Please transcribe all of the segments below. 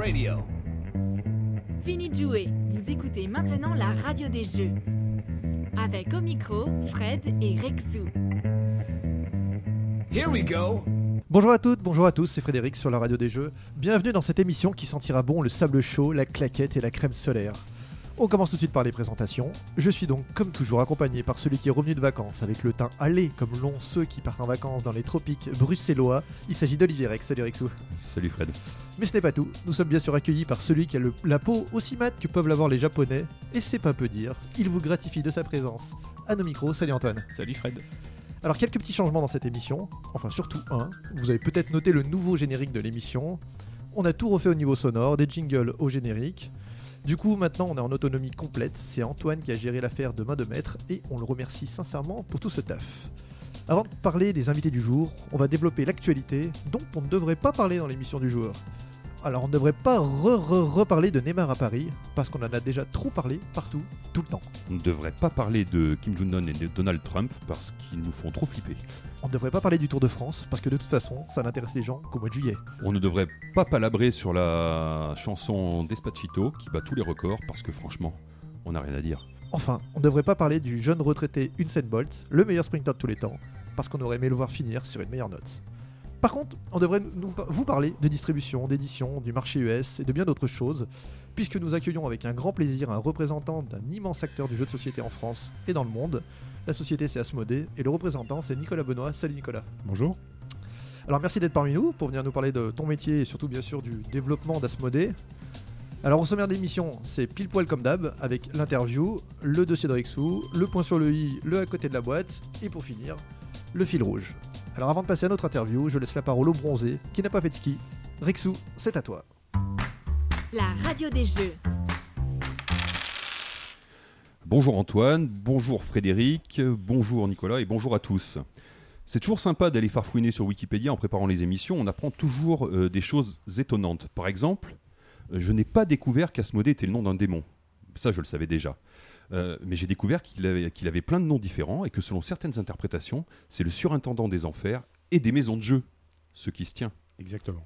Radio. Fini de jouer, vous écoutez maintenant la radio des jeux. Avec au micro, Fred et Rexou. Here we go. Bonjour à toutes, bonjour à tous, c'est Frédéric sur la radio des jeux. Bienvenue dans cette émission qui sentira bon le sable chaud, la claquette et la crème solaire. On commence tout de suite par les présentations. Je suis donc, comme toujours, accompagné par celui qui est revenu de vacances, avec le teint allé comme l'ont ceux qui partent en vacances dans les tropiques bruxellois. Il s'agit d'Olivier Rex. Salut Rexou. Salut Fred. Mais ce n'est pas tout. Nous sommes bien sûr accueillis par celui qui a le- la peau aussi mate que peuvent l'avoir les Japonais. Et c'est pas peu dire. Il vous gratifie de sa présence. À nos micros, salut Antoine. Salut Fred. Alors quelques petits changements dans cette émission, enfin surtout un. Vous avez peut-être noté le nouveau générique de l'émission. On a tout refait au niveau sonore, des jingles au générique. Du coup maintenant on est en autonomie complète, c'est Antoine qui a géré l'affaire de main de maître et on le remercie sincèrement pour tout ce taf. Avant de parler des invités du jour, on va développer l'actualité dont on ne devrait pas parler dans l'émission du jour. Alors on ne devrait pas re-re-reparler de Neymar à Paris, parce qu'on en a déjà trop parlé partout, tout le temps. On ne devrait pas parler de Kim Jong-un et de Donald Trump parce qu'ils nous font trop flipper. On ne devrait pas parler du Tour de France, parce que de toute façon ça n'intéresse les gens qu'au mois de juillet. On ne devrait pas palabrer sur la chanson Despacito qui bat tous les records parce que franchement, on n'a rien à dire. Enfin, on ne devrait pas parler du jeune retraité Usain Bolt, le meilleur sprinter de tous les temps, parce qu'on aurait aimé le voir finir sur une meilleure note. Par contre, on devrait nous- vous parler de distribution, d'édition, du marché US et de bien d'autres choses, puisque nous accueillons avec un grand plaisir un représentant d'un immense acteur du jeu de société en France et dans le monde. La société c'est Asmodée et le représentant c'est Nicolas Benoît. Salut Nicolas. Bonjour. Alors merci d'être parmi nous pour venir nous parler de ton métier et surtout bien sûr du développement d'Asmodée. Alors au sommaire de l'émission, c'est pile poil comme d'hab, avec l'interview, le dossier de Rexou, le point sur le i, le à côté de la boîte, et pour finir, le fil rouge. Alors avant de passer à notre interview, je laisse la parole au bronzé, qui n'a pas fait de ski. Rexou, c'est à toi. La radio des jeux. Bonjour Antoine, bonjour Frédéric, bonjour Nicolas et bonjour à tous. C'est toujours sympa d'aller farfouiner sur Wikipédia en préparant les émissions, on apprend toujours euh, des choses étonnantes. Par exemple, euh, je n'ai pas découvert qu'Asmodée était le nom d'un démon. Ça, je le savais déjà. Euh, mais j'ai découvert qu'il avait, qu'il avait plein de noms différents et que selon certaines interprétations, c'est le surintendant des enfers et des maisons de jeu, ce qui se tient. Exactement.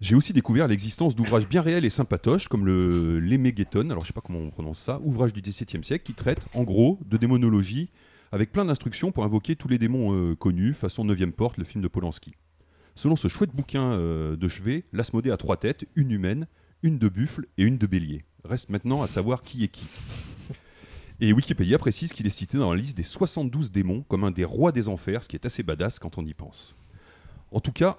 J'ai aussi découvert l'existence d'ouvrages bien réels et sympatoches comme le L'Emégueton, alors je sais pas comment on prononce ça, ouvrage du XVIIe siècle qui traite en gros de démonologie avec plein d'instructions pour invoquer tous les démons euh, connus, façon 9 porte, le film de Polanski. Selon ce chouette bouquin euh, de chevet, l'Asmodée a trois têtes, une humaine, une de buffle et une de bélier. Reste maintenant à savoir qui est qui. Et Wikipédia précise qu'il est cité dans la liste des 72 démons comme un des rois des enfers, ce qui est assez badass quand on y pense. En tout cas,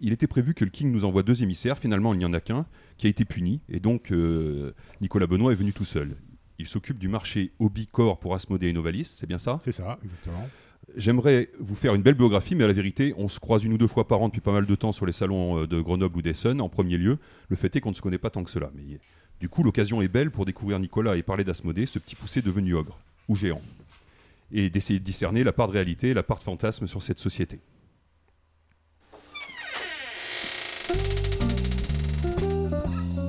il était prévu que le King nous envoie deux émissaires. Finalement, il n'y en a qu'un qui a été puni. Et donc, euh, Nicolas Benoît est venu tout seul. Il s'occupe du marché Hobby-Core pour Asmodée et Novalis, c'est bien ça? C'est ça, exactement. J'aimerais vous faire une belle biographie, mais à la vérité, on se croise une ou deux fois par an depuis pas mal de temps sur les salons euh, de Grenoble ou d'Essen, en premier lieu. Le fait est qu'on ne se connaît pas tant que cela. Mais du coup, l'occasion est belle pour découvrir Nicolas et parler d'Asmodée, ce petit poussé devenu ogre, ou géant, et d'essayer de discerner la part de réalité et la part de fantasme sur cette société.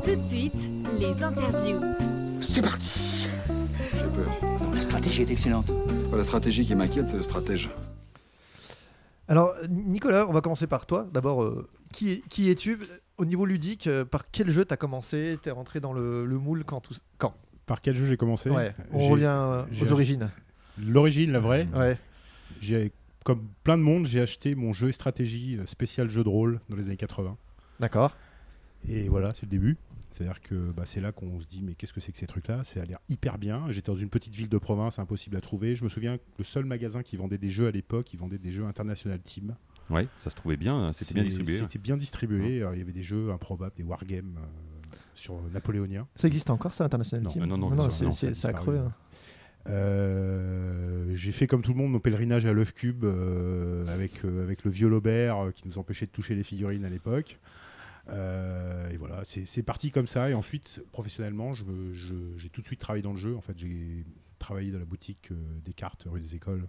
Tout de suite, les interviews. C'est parti J'ai peur. La stratégie est excellente. C'est pas la stratégie qui m'inquiète, c'est le stratège. Alors Nicolas, on va commencer par toi. D'abord, euh, qui, qui es-tu Au niveau ludique, euh, par quel jeu t'as commencé T'es rentré dans le, le moule quand tout... Quand? Par quel jeu j'ai commencé? Ouais, on revient euh, aux origines. L'origine, la vraie. Ouais. J'ai, comme plein de monde, j'ai acheté mon jeu stratégie euh, spécial jeu de rôle dans les années 80. D'accord. Et voilà, c'est le début. C'est-à-dire que bah, c'est là qu'on se dit mais qu'est-ce que c'est que ces trucs-là? Ça a l'air hyper bien. J'étais dans une petite ville de province, impossible à trouver. Je me souviens que le seul magasin qui vendait des jeux à l'époque, il vendait des jeux International Team. Ouais, ça se trouvait bien, c'était bien distribué. C'était bien distribué. Alors, il y avait des jeux improbables, des wargames euh, sur napoléonien. Ça existe encore ça, International Non, Team non, non, non, c'est, non, c'est- ça a creux. hein. Euh, j'ai fait comme tout le monde mon pèlerinage à l'œuf cube euh, avec, euh, avec le vieux Aubert euh, qui nous empêchait de toucher les figurines à l'époque. Euh, et voilà, c'est parti comme ça. Et ensuite, professionnellement, je me- je- j'ai tout de suite travaillé dans le jeu. En fait, j'ai travaillé dans la boutique euh, des cartes rue des Écoles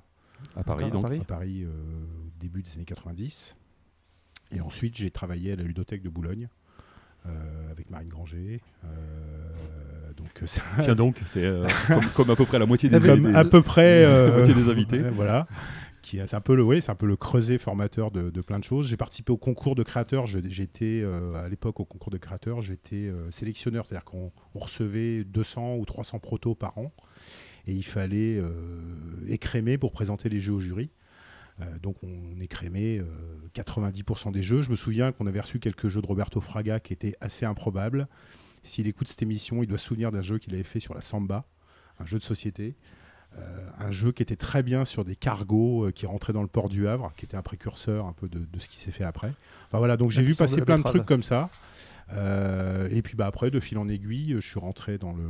À Paris, à donc. Paris. à Paris euh, au début des années 90. Et ensuite, j'ai travaillé à la ludothèque de Boulogne euh, avec Marine Granger. Euh, donc, ça, Tiens donc, c'est euh, comme, comme à peu près la moitié des, à peu près la moitié des invités. euh, voilà qui c'est un peu le, oui, c'est un peu le creuset formateur de, de plein de choses. J'ai participé au concours de créateurs. Je- J'étais euh, à l'époque au concours de créateurs, j'étais euh, sélectionneur, c'est-à-dire qu'on on recevait 200 ou 300 protos par an et il fallait euh, écrémer pour présenter les jeux au jury. Euh, donc on écrémait euh, 90% des jeux. Je me souviens qu'on avait reçu quelques jeux de Roberto Fraga qui étaient assez improbables. S'il écoute cette émission, il doit se souvenir d'un jeu qu'il avait fait sur la samba, un jeu de société. Euh, un jeu qui était très bien sur des cargos euh, qui rentraient dans le port du Havre, qui était un précurseur un peu de, de ce qui s'est fait après. Enfin voilà, donc j'ai vu passer plein de trucs comme ça. Euh, et puis bah après, de fil en aiguille, je suis rentré dans, le,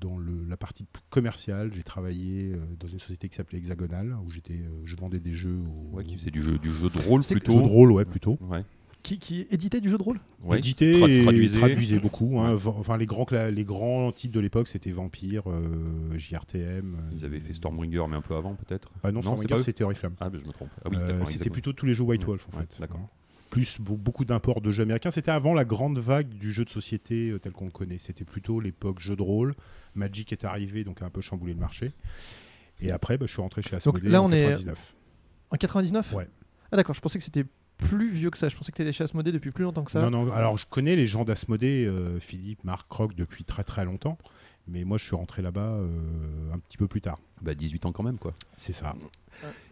dans le, la partie commerciale. J'ai travaillé euh, dans une société qui s'appelait Hexagonal, où j'étais, euh, je vendais des jeux aux, Ouais, qui faisait du jeu, du jeu de rôle plutôt. de rôle, ouais, plutôt. Ouais. Qui, qui éditait du jeu de rôle? Ouais. Édité Tra- et traduisait. traduisait beaucoup. hein. Enfin, les grands, les grands titres de l'époque, c'était Vampire, euh, JRTM. Ils avaient fait Stormbringer, mais un peu avant peut-être? Ah non, Non, Stormbringer, c'était Oriflamme. Ah, ben, je me trompe. Ah oui, Euh, c'était plutôt tous les jeux White Ouais, Wolf en ouais, fait. d'accord. Plus be- beaucoup d'imports de jeux américains. C'était avant la grande vague du jeu de société euh, tel qu'on le connaît. C'était plutôt l'époque jeu de rôle. Magic est arrivé, donc a un peu chamboulé le marché. Et après, bah, je suis rentré chez Asmodée là, en on est- 99. En 99 Ouais. Ah d'accord, je pensais que c'était plus vieux que ça. Je pensais que tu étais chez Asmodée depuis plus longtemps que ça. Non, non, alors je connais les gens d'Asmodée, euh, Philippe, Marc, Croc, depuis très très longtemps. Mais moi, je suis rentré là-bas euh, un petit peu plus tard. Bah, 18 ans quand même, quoi. C'est ça.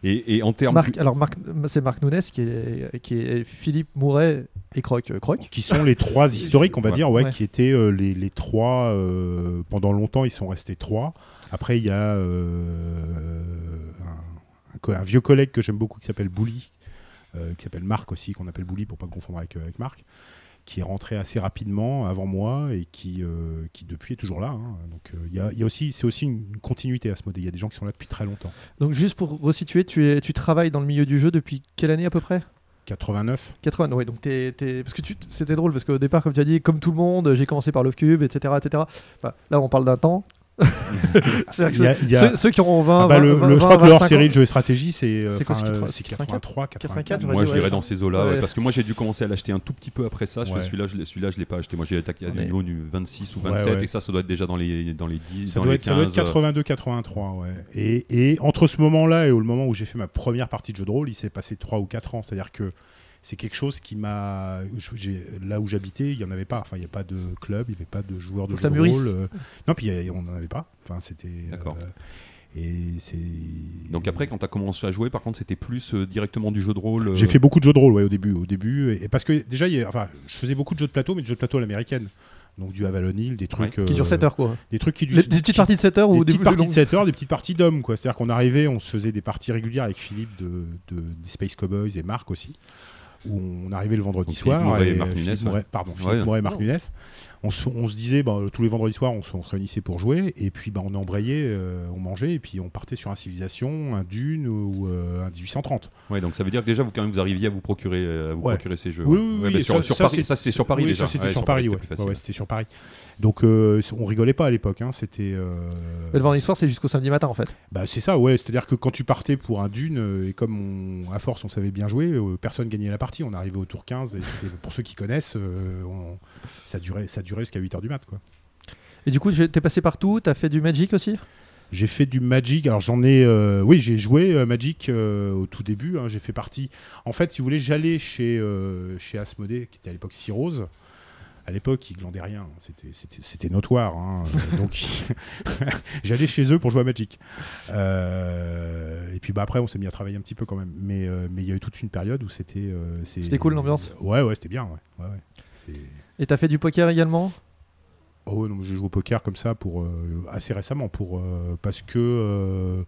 Et, et en termes. Marc, alors Marc, c'est Marc Nunes qui est, qui est Philippe Mouret et Croc. euh, Croc. Qui sont les trois historiques, on va Ouais. dire, ouais, Ouais. qui étaient euh, les, les trois. euh, pendant longtemps, ils sont restés trois. Après, il y a euh, un, un co- un vieux collègue que j'aime beaucoup qui s'appelle Bouli, euh, qui s'appelle Marc aussi, qu'on appelle Bouli pour pas le confondre avec, euh, avec Marc, qui est rentré assez rapidement avant moi et qui, euh, qui depuis est toujours là. hein. Donc, euh, il y a, il y a aussi, c'est aussi une continuité à ce modèle. Il y a des gens qui sont là depuis très longtemps. Donc juste pour resituer, tu, es, tu travailles dans le milieu du jeu depuis quelle année à peu près? 89. 80, ouais, donc t'es, t'es- parce que tu, c'était drôle parce qu'au départ, comme tu as dit, comme tout le monde, j'ai commencé par Love Cube, etc., etc. Bah, là, on parle d'un temps. C'est-à-dire que Il y a- ceux, qui ont 20, Ah bah, le, 20, le- je 20, crois que leur 25 série de jeux et stratégie, c'est euh, C'est quoi, enfin, c'est euh, 80, c'est 83, 84, 84. j'aurais Moi, je dirais dans ces eaux-là, ouais, Ouais. parce que moi, j'ai dû commencer à l'acheter un tout petit peu après ça. Ouais. Celui-là, je je l'ai pas acheté. Moi, j'ai attaqué à niveau du 26 ou Ouais, 27, ouais. et ça, ça doit être déjà dans les, dans les 10, Ça dans doit, les être, ça doit être 15. 82, 83, ouais. Et, et entre ce moment-là et au- le moment où j'ai fait ma première partie de jeu de rôle, il s'est passé 3 ou 4 ans. C'est-à-dire que c'est quelque chose qui m'a. Là où j'habitais, il n'y en avait pas. Enfin, il n'y a pas de club, il n'y avait pas de joueurs de ça de rôle. euh. Non, puis a- on n'en avait pas. Enfin, c'était. D'accord. euh, et c'est. Donc après, quand tu as commencé à jouer, par contre, c'était plus euh, directement du jeu de rôle. euh, J'ai fait beaucoup de jeux de rôle ouais, au début, au début, et, et parce que déjà, il y a- enfin, je faisais beaucoup de jeux de plateau, mais de jeux de plateau à l'américaine. Donc du Avalon Hill, des trucs, Qui euh, dure 7 heures, quoi. des trucs qui Les- des petites parties de 7 heures des ou des petites parties de longues 7 heures, des petites parties d'hommes, quoi. C'est-à-dire qu'on arrivait, on se faisait des parties régulières avec Philippe de, de- des Space Cowboys et Marc aussi, où on arrivait le vendredi Donc soir. Philippe Mouret et et Marc Philippe Nunes, Mouret- ouais. pardon, Philippe Ouais. Mouret et Marc Non. On se, on se disait, bah, tous les vendredis soirs, on se, on se réunissait pour jouer, et puis bah, on embrayait, euh, on mangeait, et puis on partait sur un Civilisation, un Dune ou euh, un 1830. Ouais, donc ça veut dire que déjà, vous, quand même, vous arriviez à vous procurer, euh, à vous Ouais. procurer ces jeux. Oui, ouais. oui, Ouais, oui, bah, sur, ça- sur ça, Paris, ça, c'était sur Paris oui, déjà. Ça, c'était Ouais, sur Paris, c'était ouais. plus Ouais, facile. ouais, c'était sur Paris. Donc, euh, on rigolait pas à l'époque. Hein. C'était. euh, le vendredi soir, c'est jusqu'au samedi matin, en fait. Bah, c'est ça, ouais. C'est-à-dire que quand tu partais pour un dune, et comme on- à force on savait bien jouer, euh, personne gagnait la partie. On arrivait au tour 15, et pour ceux qui connaissent, euh, on- ça durait, ça durait jusqu'à 8h du mat. Quoi. Et du coup, tu- t'es passé partout, t'as fait du Magic aussi? J'ai fait du Magic, alors j'en ai. euh, oui, j'ai joué euh, Magic euh, au tout début. hein. J'ai fait partie. En fait, si vous voulez, j'allais chez, chez Asmodée, qui était à l'époque Cyrose. À l'époque, ils glandaient rien, c'était- c'était notoire. hein. Donc, j'allais chez eux pour jouer à Magic. Et puis bah, après, on s'est mis à travailler un petit peu quand même. Mais mais il y a eu toute une période où c'était. C'était cool, l'ambiance? Ouais, ouais, c'était bien. Ouais. Ouais, ouais. Et t'as fait du poker également? Oh non, j'ai joué au poker comme ça pour euh, assez récemment pour euh, parce que euh,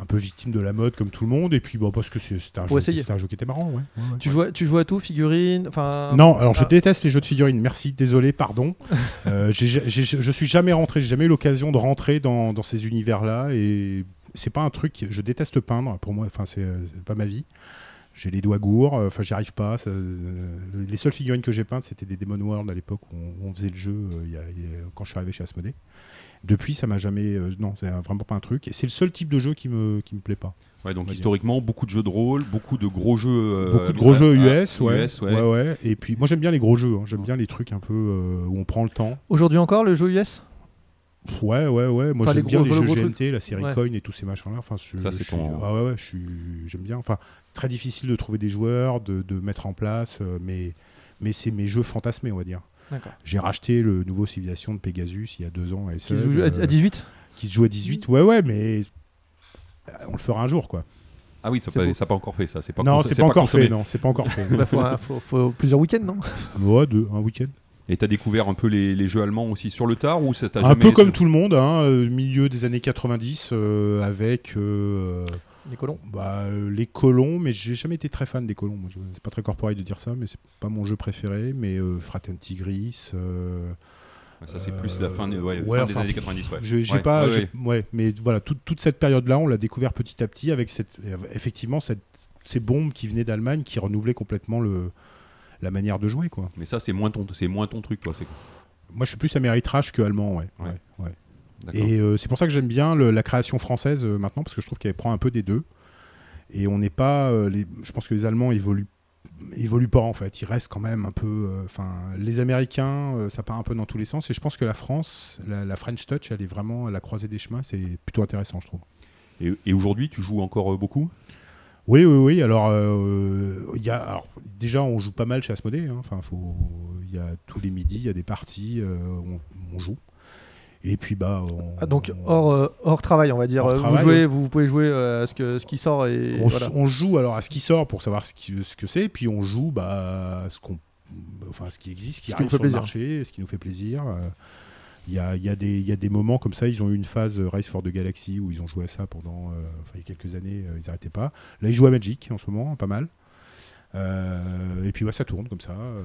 un peu victime de la mode comme tout le monde et puis bon parce que c'est- c'était un, jeu- un qui était marrant. Ouais. Ouais, ouais. tu, jouais, tu jouais à tout, figurines enfin... Non, alors je Ah. déteste les jeux de figurines. Merci, désolé, pardon. Je suis jamais rentré, j'ai jamais eu l'occasion de rentrer dans, dans ces univers-là et c'est pas un truc. Je déteste peindre. Pour moi, enfin c'est pas ma vie. J'ai les doigts gourds. euh, Enfin, j'y arrive pas. ça- euh, les seules figurines que j'ai peintes, c'était des Demon World à l'époque où on, faisait le jeu euh, il y a- il y a- quand je suis arrivé chez Asmodée. Depuis, ça m'a jamais. euh, non, c'est vraiment pas un truc. Et c'est le seul type de jeu qui me qui me plaît pas. Ouais, donc dire. historiquement, beaucoup de jeux de rôle, beaucoup de gros jeux. euh, Beaucoup de gros jeux ah, US, ouais. US, ouais. ouais, ouais. Et puis, moi, j'aime bien les gros jeux. hein. J'aime bien les trucs un peu euh, où on prend le temps. Aujourd'hui encore, le jeu US Ouais, ouais, ouais. Moi, Enfin, j'aime bien gros- les le jeux gros GMT, truc. la série Ouais. Coin et tous ces machins-là. Enfin, je- Ça, c'est ton- Ah ouais, ouais, j'aime bien. Enfin, très difficile de trouver des joueurs, de, de mettre en place, euh, mais, mais c'est mes jeux fantasmés, on va dire. J'ai racheté le nouveau Civilization de Pegasus il y a deux ans à Qui se joue à, euh, à 18 qui se joue à 18. Ouais, ouais, mais euh, on le fera un jour, quoi. Ah oui, ça n'a pas, encore fait ça. C'est pas non, c'est pas, encore consommé. fait, non, c'est pas encore fait. Bah, faut, un- faut- faut plusieurs week-ends, non? Ouais, deux, un week-end. Et t'as découvert un peu les, les jeux allemands aussi sur le tard ou ça t'a Un jamais peu été- comme tout le monde, hein, euh, milieu des années 90, euh, avec euh, Les colons. bah, euh, les colons, mais j'ai jamais été très fan des colons. Moi, je- c'est pas très corporel de dire ça, mais c'est pas mon jeu préféré. Mais euh, Fraten Tigris, euh, Ça c'est plus la fin, des- ouais, Ouais, fin des enfin, années 90. Ouais. j'ai j'ai Ouais, pas, ouais, j'ai- ouais. ouais, mais voilà, toute- toute cette période-là, on l'a découvert petit à petit avec cette, euh, effectivement cette, ces bombes qui venaient d'Allemagne, qui renouvelaient complètement le, la manière de jouer, quoi. Mais ça c'est moins ton, c'est moins ton truc, toi. C'est Moi, je suis plus améritrage que allemand, ouais. Ouais. Et euh, c'est pour ça que j'aime bien le- la création française euh, maintenant, parce que je trouve qu'elle prend un peu des deux. Et on n'est pas. euh, les, je pense que les Allemands évoluent, évoluent pas en fait. Ils restent quand même un peu. Enfin, les Américains, ça part un peu dans tous les sens. Et je pense que la France, la, la French Touch, elle est vraiment à la croisée des chemins. C'est plutôt intéressant, je trouve. Et, et aujourd'hui, tu joues encore beaucoup? Oui, oui, oui. Alors, y a, alors, déjà, on joue pas mal chez Asmodée. hein. Enfin, il y a tous les midis, il y a des parties, on, on joue. Et puis, bah, on- Ah, donc on- hors, euh, hors travail, on va dire. Vous, travail, jouez, vous pouvez jouer euh, à ce, que, ce qui sort et on, voilà. on joue alors à ce qui sort pour savoir ce, qui- ce que c'est, puis on joue bah, à ce qu'on, enfin ce qui existe, ce qui Ce qui nous fait sur le plaisir. marché, ce qui nous fait plaisir. Euh, Il y, a, y, a y a des moments comme ça, ils ont eu une phase Race for the Galaxy où ils ont joué à ça pendant euh, enfin, il y a quelques années, ils n'arrêtaient pas. Là, ils jouent à Magic en ce moment, pas mal. Euh, et puis ouais, ça tourne comme ça. euh,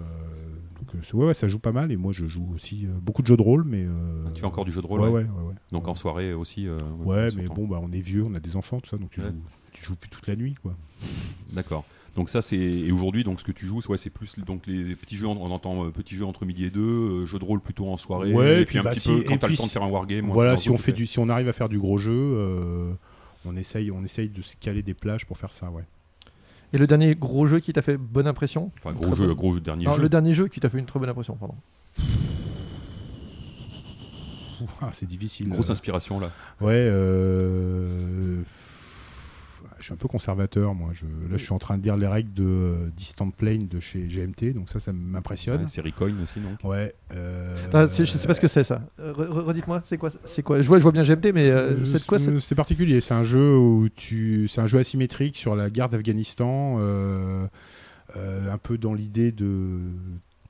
donc euh, ouais, ouais, ça joue pas mal. Et moi, je joue aussi euh, beaucoup de jeux de rôle, mais euh, Tu fais encore du jeu de rôle ouais, ouais. Donc en soirée aussi. Ouais, mais bon, bah, on est vieux, on a des enfants, tout ça, donc tu, joues, tu joues plus toute la nuit, quoi. D'accord. Donc ça c'est et aujourd'hui donc ce que tu joues ouais, c'est plus donc les petits jeux on entend euh, petits jeux entre midi et deux euh, jeux de rôle plutôt en soirée Ouais, et puis un bah, petit si- peu quand t'as le temps de faire un wargame Voilà, si on fait du, si on arrive à faire du gros jeu, euh, on essaye, on essaye de se caler des plages pour faire ça, ouais. Et le dernier gros jeu qui t'a fait bonne impression enfin gros jeu bon. gros jeu dernier Non, jeu le dernier jeu qui t'a fait une très bonne impression, pardon. Ah, c'est difficile. grosse euh, inspiration là Ouais, euh, je suis un peu conservateur, moi. Je, là, je suis en train de lire les règles de euh, Distant Plane de chez GMT, donc ça, ça m'impressionne. Ouais, série Coin aussi donc Ouais. euh, Attends, je sais pas ce que c'est ça. Euh, re- re- Redites-moi, c'est quoi C'est quoi? Je vois, je vois bien GMT, mais euh, Euh, c'est de quoi c'est particulier. C'est un jeu où tu, c'est un jeu asymétrique sur la guerre d'Afghanistan, euh, euh, un peu dans l'idée de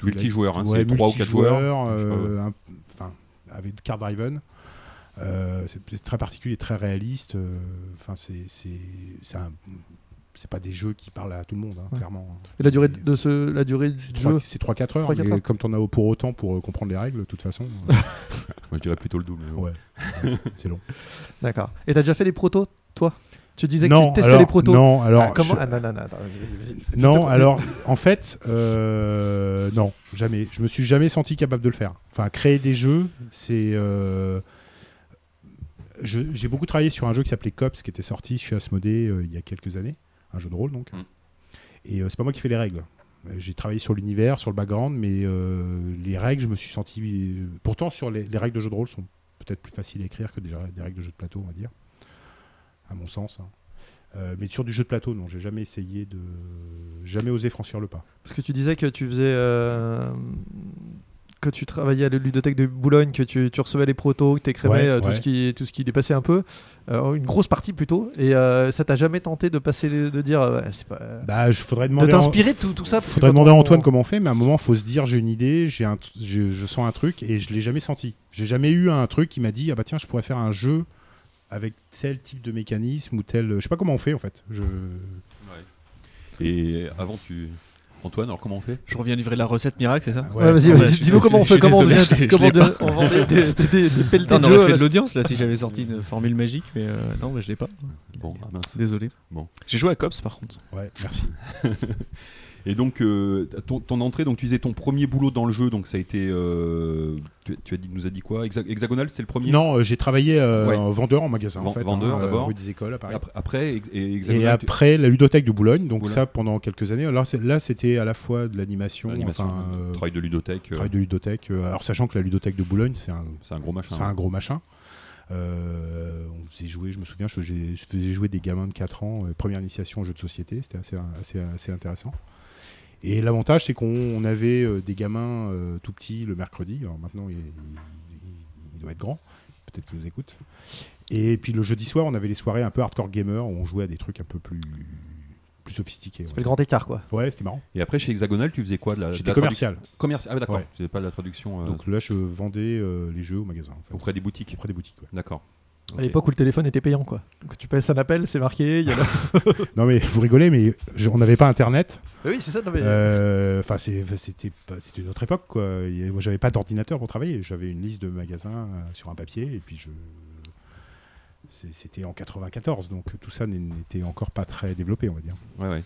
Multijoueur, hein, ouais, c'est trois ou quatre joueurs. euh, enfin avec card driven. Euh, c'est très particulier, très réaliste. euh, Enfin, c'est c'est c'est un- c'est pas des jeux qui parlent à tout le monde, hein, Ouais. clairement. Et la durée de ce, la durée du jeu C'est 3-4 heures, 3-4 mais heures. comme t'en as pour autant pour euh, comprendre les règles, de toute façon, euh, Moi, je dirais plutôt le double ouais, c'est long. D'accord. Et t'as déjà fait les protos, toi? Tu disais que non, tu testais alors, les protos. Non, alors Ah, comment je- Ah non, attends, alors en fait, euh, non, jamais. Je me suis jamais senti capable de le faire. Enfin, créer des jeux, c'est. J'ai beaucoup travaillé sur un jeu qui s'appelait Cops, qui était sorti chez Asmodée euh, il y a quelques années, un jeu de rôle donc. Mm. Et euh, c'est pas moi qui fais les règles. Euh, J'ai travaillé sur l'univers, sur le background, mais euh, les règles, je me suis senti. Pourtant, sur les, les règles de jeu de rôle sont peut-être plus faciles à écrire que des, des règles de jeu de plateau, on va dire, à mon sens. hein. Euh, mais sur du jeu de plateau, non, j'ai jamais essayé de, jamais osé franchir le pas. Parce que tu disais que tu faisais. euh, que tu travaillais à la ludothèque de Boulogne, que tu, tu recevais les protos, que tu écrivais Ouais, euh, tout, ouais. ce qui, tout ce qui dépassait un peu. Euh, une grosse partie plutôt. Et euh, ça t'a jamais tenté de passer les- de dire. euh, c'est pas. Bah, je faudrait de demander. à- t'inspirer de tout, tout ça. Faudrait demander à on- Antoine comment on fait, mais à un moment, faut se dire j'ai une idée, j'ai un, je, je sens un truc et je l'ai jamais senti. J'ai jamais eu un truc qui m'a dit ah bah tiens, je pourrais faire un jeu avec tel type de mécanisme ou tel. Je sais pas comment on fait en fait. Je... et avant tu Antoine alors comment on fait? Je reviens livrer la recette miracle, c'est ça? Ouais, vas-y, dis-nous comment on fait, comment on devient- comment devient- vend des, des, des, des, des pelletés Non, on de aurait jeux, fait là, de l'audience là si j'avais sorti une formule magique, mais euh, non, mais je l'ai pas. bon ah mince Désolé. Bon. J'ai joué à Cops par contre. Ouais, merci. Et donc, euh, ton, ton entrée, donc tu disais ton premier boulot dans le jeu, donc ça a été. euh, tu, tu as dit, nous as dit quoi? Hexa- Hexagonal, c'était le premier? Non, euh, j'ai travaillé euh, Ouais. en vendeur en magasin, en fait. vendeur, hein, d'abord. Rue des Écoles, à Paris. Après, après, et Et après, la ludothèque de Boulogne. Donc Boulogne. ça, pendant quelques années. Alors c'est- là, c'était à la fois de l'animation, enfin, travail de ludothèque, travail de ludothèque. alors sachant que la ludothèque de Boulogne, c'est un, c'est un gros machin. c'est un gros machin. Euh, on faisait jouer, je me souviens, je faisais, je faisais jouer des gamins de 4 ans, euh, première initiation au jeu de société, c'était assez, assez, assez intéressant. Et l'avantage, c'est qu'on on avait euh, des gamins euh, tout petits le mercredi. Alors maintenant, il, il- il doit être grand, peut-être qu'il nous écoute. Et puis le jeudi soir, on avait les soirées un peu hardcore gamer où on jouait à des trucs un peu plus, plus sophistiqués. Ça ouais. fait le grand écart, quoi. Ouais, c'était marrant. Et après, chez Hexagonal, tu faisais quoi de la, de J'étais la commercial. Commercial. Ah, d'accord. Ouais. Tu faisais pas de la traduction euh, Donc là, je vendais euh, les jeux au magasin. en fait. auprès des boutiques. Auprès des boutiques. ouais. À l'époque où le téléphone était payant, quoi. Donc, tu passes un appel, c'est marqué. Y a Non mais vous rigolez, mais je- on n'avait pas internet. oui, c'est ça. Mais... Euh, Enfin, c'est- c'était une autre époque, quoi. Et moi, j'avais pas d'ordinateur pour travailler. J'avais une liste de magasins euh, sur un papier, et puis je. C'était en 94, donc tout ça n'était encore pas très développé, on va dire. Ouais, ouais.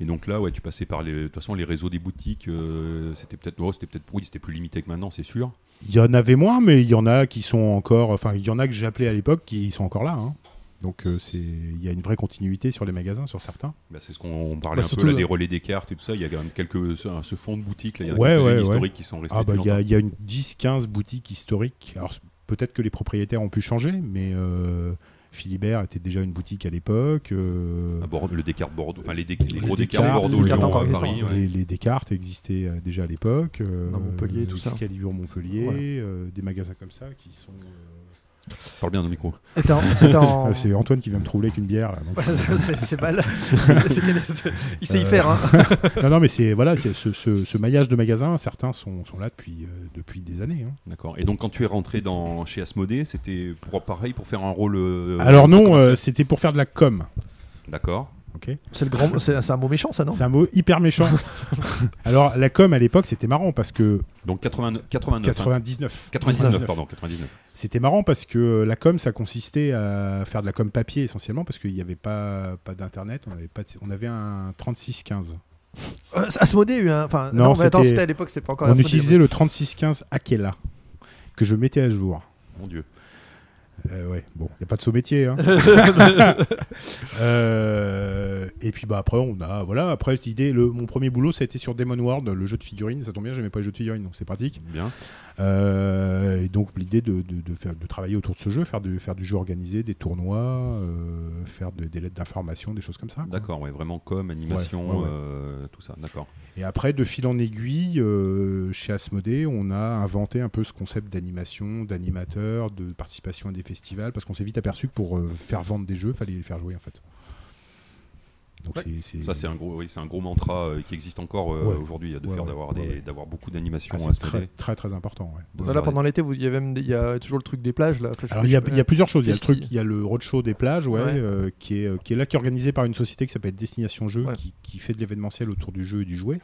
Et donc là, ouais, tu passais par les, de toute façon les réseaux des boutiques. euh, c'était peut-être, oh, c'était peut-être, oui, c'était plus limité que maintenant, c'est sûr. Il y en avait moins, mais il y en a qui sont encore. Enfin, il y en a que j'ai appelé à l'époque qui sont encore là. hein. Donc, euh, c'est il y a une vraie continuité sur les magasins, sur certains. Bah, c'est ce qu'on on parlait Bah, un peu là, des relais des cartes et tout ça. Il y a quand même quelques ce, ce fond de boutique là. Il y a Ouais, quelques-unes ouais, ouais. historiques qui sont restées. Ah bah, il y, a- longtemps. il y a une 10-15 boutiques historiques. Alors, peut-être que les propriétaires ont pu changer, mais euh, Philibert était déjà une boutique à l'époque. euh, À Bordeaux, le Descartes Bordeaux, enfin les, dé- les Les gros Descartes, Descartes Bordeaux, Lyon. Paris. ouais. les, les Descartes existaient euh, déjà à l'époque. euh, Montpellier, tout ça. Montpellier, Voilà. euh, des magasins comme ça qui sont. Euh, Parle bien dans le micro. En- c'est Antoine qui vient me troubler avec une bière là. donc. c'est mal. Il sait y Euh, faire, hein. non, non, mais c'est voilà, ce, ce- ce maillage de magasins, certains sont, sont là depuis, euh, depuis des années. hein. D'accord. Et donc quand tu es rentré dans chez Asmodée, c'était pour pareil pour faire un rôle. euh, Alors non, euh, c'était pour faire de la com. D'accord. Ok C'est le grand. C'est un mot méchant, ça, non? C'est un mot hyper méchant. Alors la com à l'époque c'était marrant parce que Donc 80 89. hein. 99. 99, pardon, 99. C'était marrant parce que la com ça consistait à faire de la com papier essentiellement parce qu'il n'y avait pas, pas d'internet, on avait, pas de- on avait un 3615. Euh, Asmodée a eu un. Enfin, Non, non, mais attends, c'était- c'était à l'époque, c'était pas encore On Asmodée, utilisait le 3615 Akela que je mettais à jour. Mon Dieu. Euh, ouais, bon, il n'y a pas de saut métier. Hein. Euh, et puis bah après on a voilà après mon premier boulot ça a été sur Demon World le jeu de figurines ça tombe bien j'aimais pas les jeux de figurines donc c'est pratique Bien. Euh, et donc l'idée de, de, de faire de travailler autour de ce jeu faire du faire du jeu organisé des tournois euh, faire de- des lettres d'information des choses comme ça. D'accord, ouais, vraiment com, animation, Ouais, ouais, ouais. euh, tout ça, d'accord. et après de fil en aiguille chez Asmodée on a inventé un peu ce concept d'animation d'animateur de participation à des festivals parce qu'on s'est vite aperçu que pour faire vendre des jeux fallait les faire jouer en fait donc Ouais. Ça c'est un gros, oui, c'est un gros mantra euh, qui existe encore euh, Ouais. aujourd'hui, de Ouais, faire d'avoir ouais, des, ouais. d'avoir beaucoup d'animation Ah, à c'est ce très, très très important. faire pendant l'été, vous- il y, a même des- il y a toujours le truc des plages. Là. Enfin, Alors il y, a, je- il y a plusieurs choses. Il y a le Festi- truc, il y a le roadshow des plages, ouais, Ouais. euh, qui est qui est là, qui est organisé par une société qui s'appelle Destination Jeux, Ouais. qui, qui fait de l'événementiel autour du jeu et du jouet.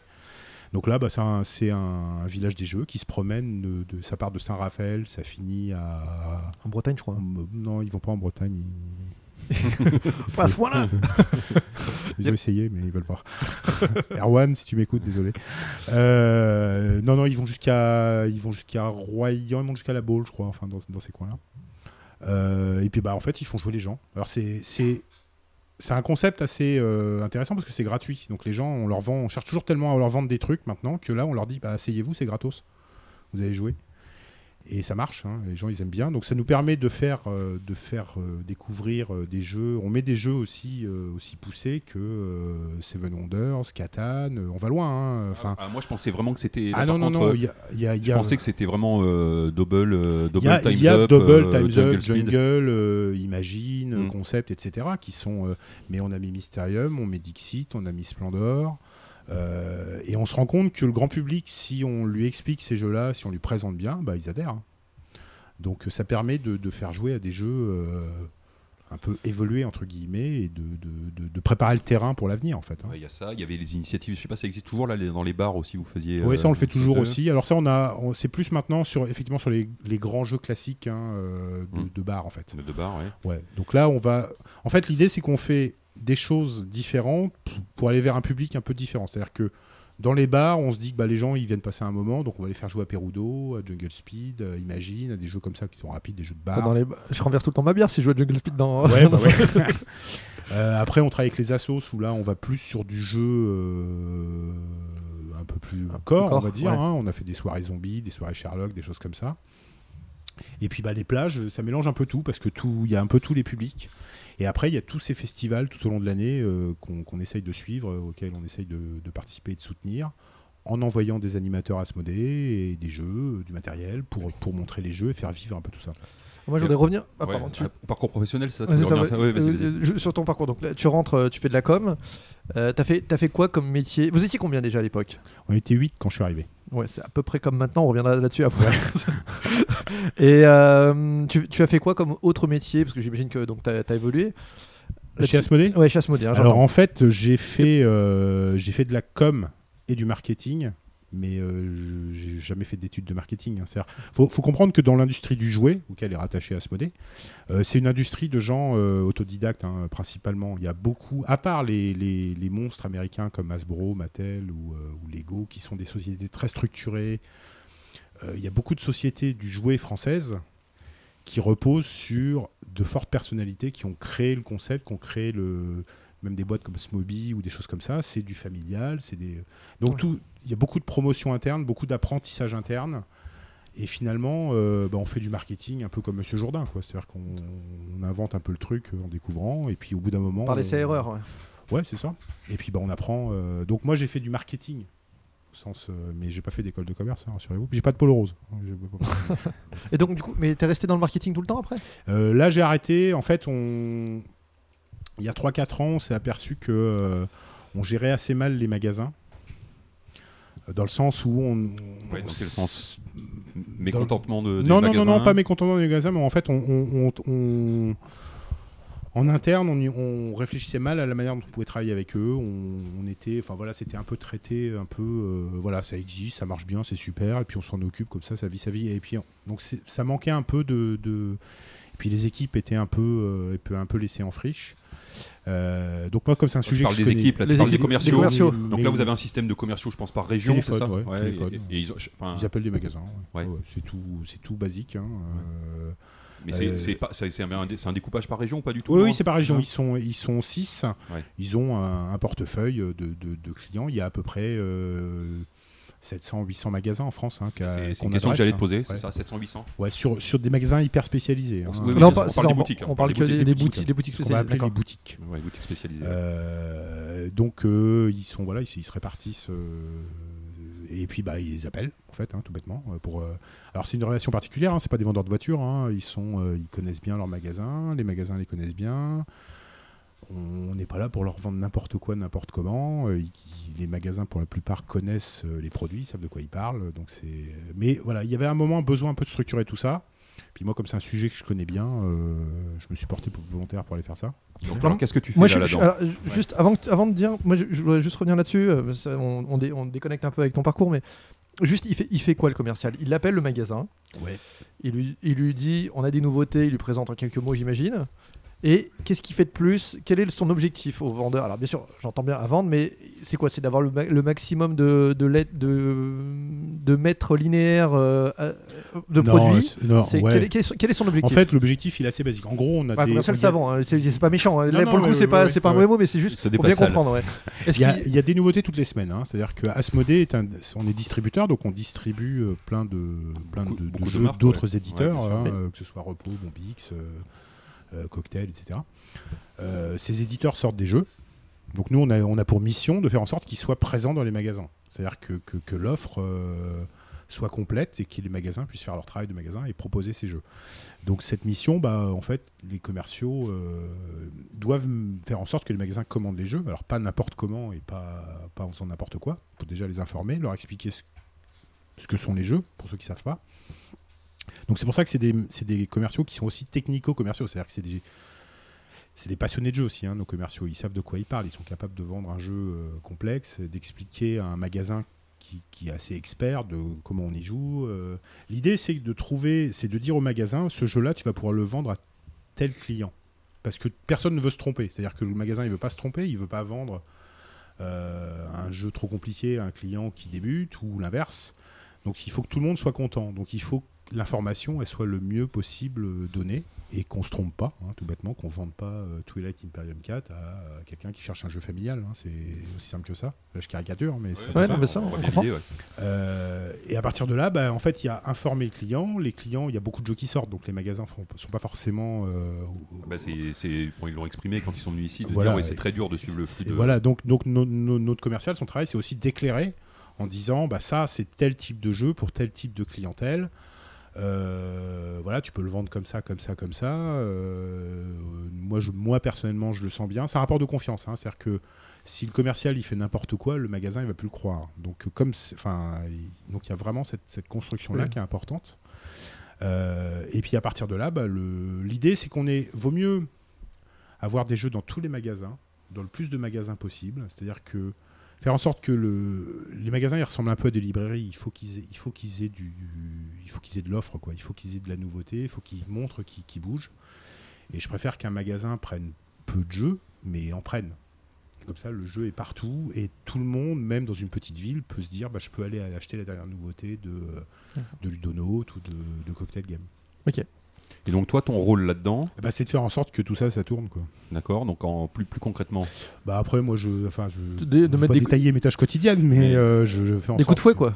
Donc là, bah, c'est un, c'est un- un village des jeux qui se promène de, de- ça part de Saint-Raphaël, ça finit à En Bretagne, je crois. non, ils vont pas en Bretagne. Ils, Pas à ce point-là ils ont essayé, mais ils veulent pas. Erwan, si tu m'écoutes, désolé. Euh, non, non, ils vont jusqu'à, ils vont jusqu'à Royan, ils vont jusqu'à la Baule, je crois, enfin dans, dans ces coins-là. Euh, et puis bah en fait, ils font jouer les gens. Alors c'est c'est c'est un concept assez euh, intéressant parce que c'est gratuit. Donc les gens, on leur vend, on cherche toujours tellement à leur vendre des trucs maintenant que là, on leur dit, bah asseyez-vous, c'est gratos. Vous allez jouer. Et ça marche, hein, les gens ils aiment bien. Donc ça nous permet de faire, euh, de faire euh, découvrir euh, des jeux. On met des jeux aussi, aussi poussés que Seven Wonders, Catan. on va loin. hein, Enfin, Ah, moi je pensais vraiment que c'était. ah non, non, contre, non. y a- y Je pensais que c'était vraiment double, double il y a, times il y a up, Double, Times Jungle Up. Jungle, Imagine, Mm. Concept, etc. Qui sont, mais on a mis Mysterium, on met Dixit, on a mis Splendor. Euh, et on se rend compte que le grand public, si on lui explique ces jeux-là, si on lui présente bien, bah, ils adhèrent. Donc ça permet de, de faire jouer à des jeux euh, un peu évolués, entre guillemets, et de, de- de- de préparer le terrain pour l'avenir, en fait. hein. Ouais, Il y a ça, il y avait les initiatives, je sais pas, ça existe toujours là les- dans les bars aussi, vous faisiez. Oui, ça on le fait euh, toujours jeux. aussi. Alors ça, on a, c'est plus maintenant sur effectivement sur les, les grands jeux classiques hein, de, Mm. de bar en fait. De, bars, ouais. Ouais. Donc là, on va. En fait, l'idée c'est qu'on fait des choses différentes pour aller vers un public un peu différent. C'est-à-dire que Dans les bars, on se dit que bah, les gens ils viennent passer un moment, donc on va les faire jouer à Perudo, à Jungle Speed, Imagine, à des jeux comme ça qui sont rapides, des jeux de bar. Dans les... Je renverse tout le temps ma bière si je joue à Jungle Speed dans. Ouais, bah ouais. Euh, après, on travaille avec les assos où là, on va plus sur du jeu euh, un peu plus Un corps, on va dire. ouais. hein. On a fait des soirées zombies, des soirées Sherlock, des choses comme ça. Et puis bah, les plages, ça mélange un peu tout parce que tout, y a un peu tous les publics. Et après, il y a tous ces festivals tout au long de l'année euh, qu'on essaye de suivre, euh, auxquels on essaye de, participer et de soutenir, en envoyant des animateurs à Asmodée et des jeux, euh, du matériel pour montrer les jeux et faire vivre un peu tout ça. Moi, je voudrais revenir. Ah, Ouais, pardon, tu- Parcours professionnel, ça, tu ça, ouais. Euh, Sur ton parcours, donc là, tu rentres, euh, tu fais de la com. Euh, t'as fait, t'as fait quoi comme métier? Vous étiez combien déjà à l'époque? On était 8 quand je suis arrivé. Ouais, c'est à peu près comme maintenant. On reviendra là-dessus après. Et euh, tu, tu as fait quoi comme autre métier? Parce que j'imagine que donc t'as as évolué. Chez Asmodée Ouais, chez Asmodée. hein, Alors en fait, j'ai fait, euh, j'ai fait de la com et du marketing, mais euh, j'ai jamais fait d'études de marketing. hein. C'est-à-dire, faut, comprendre que dans l'industrie du jouet, auquel est rattaché Asmodée, euh, c'est une industrie de gens euh, autodidactes hein, principalement. Il y a beaucoup, à part les monstres américains comme Hasbro, Mattel ou, euh, ou Lego, qui sont des sociétés très structurées. euh, il y a beaucoup de sociétés du jouet françaises qui reposent sur de fortes personnalités qui ont créé le concept, qui ont créé le, même des boîtes comme Smoby ou des choses comme ça, c'est du familial, c'est des donc Ouais. tout il y a beaucoup de promotion interne, beaucoup d'apprentissage interne et finalement euh, bah, on fait du marketing un peu comme monsieur Jourdain quoi, c'est-à-dire qu'on on invente un peu le truc en découvrant et puis au bout d'un moment Par on- l'essai erreur. ouais. Ouais, c'est ça. Et puis bah on apprend euh, donc moi j'ai fait du marketing au sens euh, mais j'ai pas fait d'école de commerce, hein, rassurez-vous. J'ai pas de polo rose. J'ai- Et donc, du coup, mais t'es resté dans le marketing tout le temps après? Euh, là, j'ai arrêté. En fait, on... il y a 3-4 ans, on s'est aperçu que euh, on gérait assez mal les magasins. Euh, Dans le sens où on. Ouais, dans quel sens Mécontentement de, des Non, non, non, magasins non, pas mécontentement des magasins, mais en fait, on, on- on- on- en interne, on, y- on réfléchissait mal à la manière dont on pouvait travailler avec eux. On, on était, enfin voilà, c'était un peu traité, un peu, euh, voilà, ça existe, ça marche bien, c'est super, et puis on s'en occupe comme ça, ça vit sa vie. Et puis, on- donc ça manquait un peu de, de- et puis les équipes étaient un peu, euh, un peu- un peu laissées en friche. Euh, donc moi, comme c'est un sujet parles que je des équipes, là, Les des équipes- commerciaux. des commerciaux. Donc là, vous avez un système de commerciaux, je pense, par région, c'est ça Téléphone, ouais, et- téléphone. et ils appellent des magasins. ouais. C'est tout, c'est tout basique. hein, euh, Mais c'est Euh, c'est un, dé- c'est un découpage par région ou pas du tout Oui, c'est par région. Non Ils sont, ils sont 6. Ouais. Ils ont un, un portefeuille de, de- de clients. Il y a à peu près euh, 700, 800 magasins en France. hein, C'est c'est une question que j'allais hein. te poser, c'est Ouais. ça, 700, 800 Ouais, sur, sur des magasins hyper spécialisés. hein. Oui, oui, Là, on, on par- parle c'est des ça, on- boutiques, hein, on on parle que des des, des boutiques, boutiques, des boutiques va spécialisées. appeler les boutiques. Ouais, boutique spécialisée. Euh, donc euh, ils sont voilà, ils, ils se répartissent euh, et puis bah ils les appellent en fait, hein, tout bêtement. Pour euh, alors c'est une relation particulière, hein, c'est pas des vendeurs de voitures, hein, ils sont, euh, ils connaissent bien leur magasin, les magasins les connaissent bien. On n'est pas là pour leur vendre n'importe quoi, n'importe comment. euh, ils- les magasins pour la plupart connaissent euh, les produits, savent de quoi ils parlent. Donc c'est. Mais voilà, il y avait un moment besoin un peu de structurer tout ça. Puis moi, comme c'est un sujet que je connais bien, euh, je me suis porté volontaire pour aller faire ça. Donc, qu'est-ce que tu fais Moi, là, je, alors, juste avant, que- avant de dire, moi, je, je voudrais juste revenir là-dessus. euh, ça, on, on dé- on déconnecte un peu avec ton parcours, mais juste, il fait, il fait quoi le commercial? Il appelle le magasin. Ouais. Il lui, il lui dit, on a des nouveautés. Il lui présente en quelques mots, j'imagine. Et qu'est-ce qu'il fait de plus? Quel est son objectif au vendeur? Alors bien sûr, j'entends bien à vendre, mais c'est quoi? C'est d'avoir le, ma- le maximum de, de, let- de, de mètres linéaires euh, euh, de Non, produits? c'est- non, C'est- ouais. quel, est, quel est son- quel est son En objectif? fait, l'objectif, il est assez basique. En gros, on a des. commercial on- savant, hein, c'est c'est pas méchant. hein. Non, Là, non, pour le coup, ouais, c'est pas, ouais, pas un mauvais mot, mais c'est juste Ça pour bien comprendre. ouais. Il y, a, il y a des nouveautés toutes les semaines. hein. C'est-à-dire que Asmodée est un, on est distributeur, donc on distribue euh, plein de, plein Beaucoup- de, de beaucoup de jeux d'autres ouais. éditeurs, hein, que ce soit Repos, Bombix, Cocktail, etc. Euh, ces éditeurs sortent des jeux. Donc nous, on a, pour mission de faire en sorte qu'ils soient présents dans les magasins. C'est-à-dire que, l'offre euh, soit complète et que les magasins puissent faire leur travail de magasin et proposer ces jeux. Donc cette mission, bah, en fait, les commerciaux euh, doivent faire en sorte que les magasins commandent les jeux. Alors pas n'importe comment et pas, pas en faisant n'importe quoi. Il faut déjà les informer, leur expliquer ce, ce que sont les jeux, pour ceux qui ne savent pas. Donc c'est pour ça que c'est des, des commerciaux qui sont aussi technico-commerciaux. C'est-à-dire que c'est des, des passionnés de jeu aussi, hein, nos commerciaux. Ils savent de quoi ils parlent. Ils sont capables de vendre un jeu euh, complexe, d'expliquer à un magasin qui, qui est assez expert de comment on y joue. euh. L'idée, c'est de trouver, c'est de dire au magasin, ce jeu-là, tu vas pouvoir le vendre à tel client. Parce que personne ne veut se tromper. C'est-à-dire que le magasin, il veut pas se tromper, il veut pas vendre euh, un jeu trop compliqué à un client qui débute ou l'inverse. Donc il faut que tout le monde soit content. Donc il faut l'information elle soit le mieux possible donnée et qu'on se trompe pas, hein, tout bêtement, qu'on vende pas euh, Twilight Imperium 4 à, euh, quelqu'un qui cherche un jeu familial. hein. c'est aussi simple que ça. Là, je caricature, mais c'est Ouais, ça. on comprend. ouais. Euh, et à partir de là, bah, en fait, il y a informer le client. Les clients, il y a beaucoup de jeux qui sortent, donc les magasins ne sont pas forcément. euh, Bah, c'est, c'est- bon, ils l'ont exprimé quand ils sont venus ici. De Voilà, dire, ouais, c'est très dur de suivre le flux. De... Voilà, donc, donc no- no- notre commercial, son travail, c'est aussi d'éclairer en disant bah, ça, c'est tel type de jeu pour tel type de clientèle. Euh, voilà, tu peux le vendre comme ça, comme ça, comme ça. Euh, moi, je, moi, personnellement, je le sens bien. C'est un rapport de confiance. hein. C'est-à-dire que si le commercial il fait n'importe quoi, le magasin il va plus le croire. Donc, euh, comme, enfin, il- donc il y a vraiment cette, cette construction-là Oui. qui est importante. Euh, et puis à partir de là, bah, l'idée c'est qu'on est, vaut mieux avoir des jeux dans tous les magasins, dans le plus de magasins possible. C'est-à-dire que faire en sorte que le, les magasins ils ressemblent un peu à des librairies. Il faut qu'ils aient, il faut qu'ils aient du, il faut qu'ils aient de l'offre quoi. Il faut qu'ils aient de la nouveauté. Il faut qu'ils montrent qu'ils bougent. Et je préfère qu'un magasin prenne peu de jeux, mais en prenne. Comme ça, le jeu est partout et tout le monde, même dans une petite ville, peut se dire bah, je peux aller acheter la dernière nouveauté de, de Ludonote ou de, de Cocktail Game. Et donc, toi, ton rôle là-dedans, ben, c'est de faire en sorte que tout ça, ça tourne. Quoi. d'accord Donc, en plus, plus concrètement, Bah après, moi, je, enfin, je, De- de je vais mettre pas des détailler mes tâches quotidiennes, mais Mais- euh, je, je fais en Des sorte coups de fouet, que- quoi.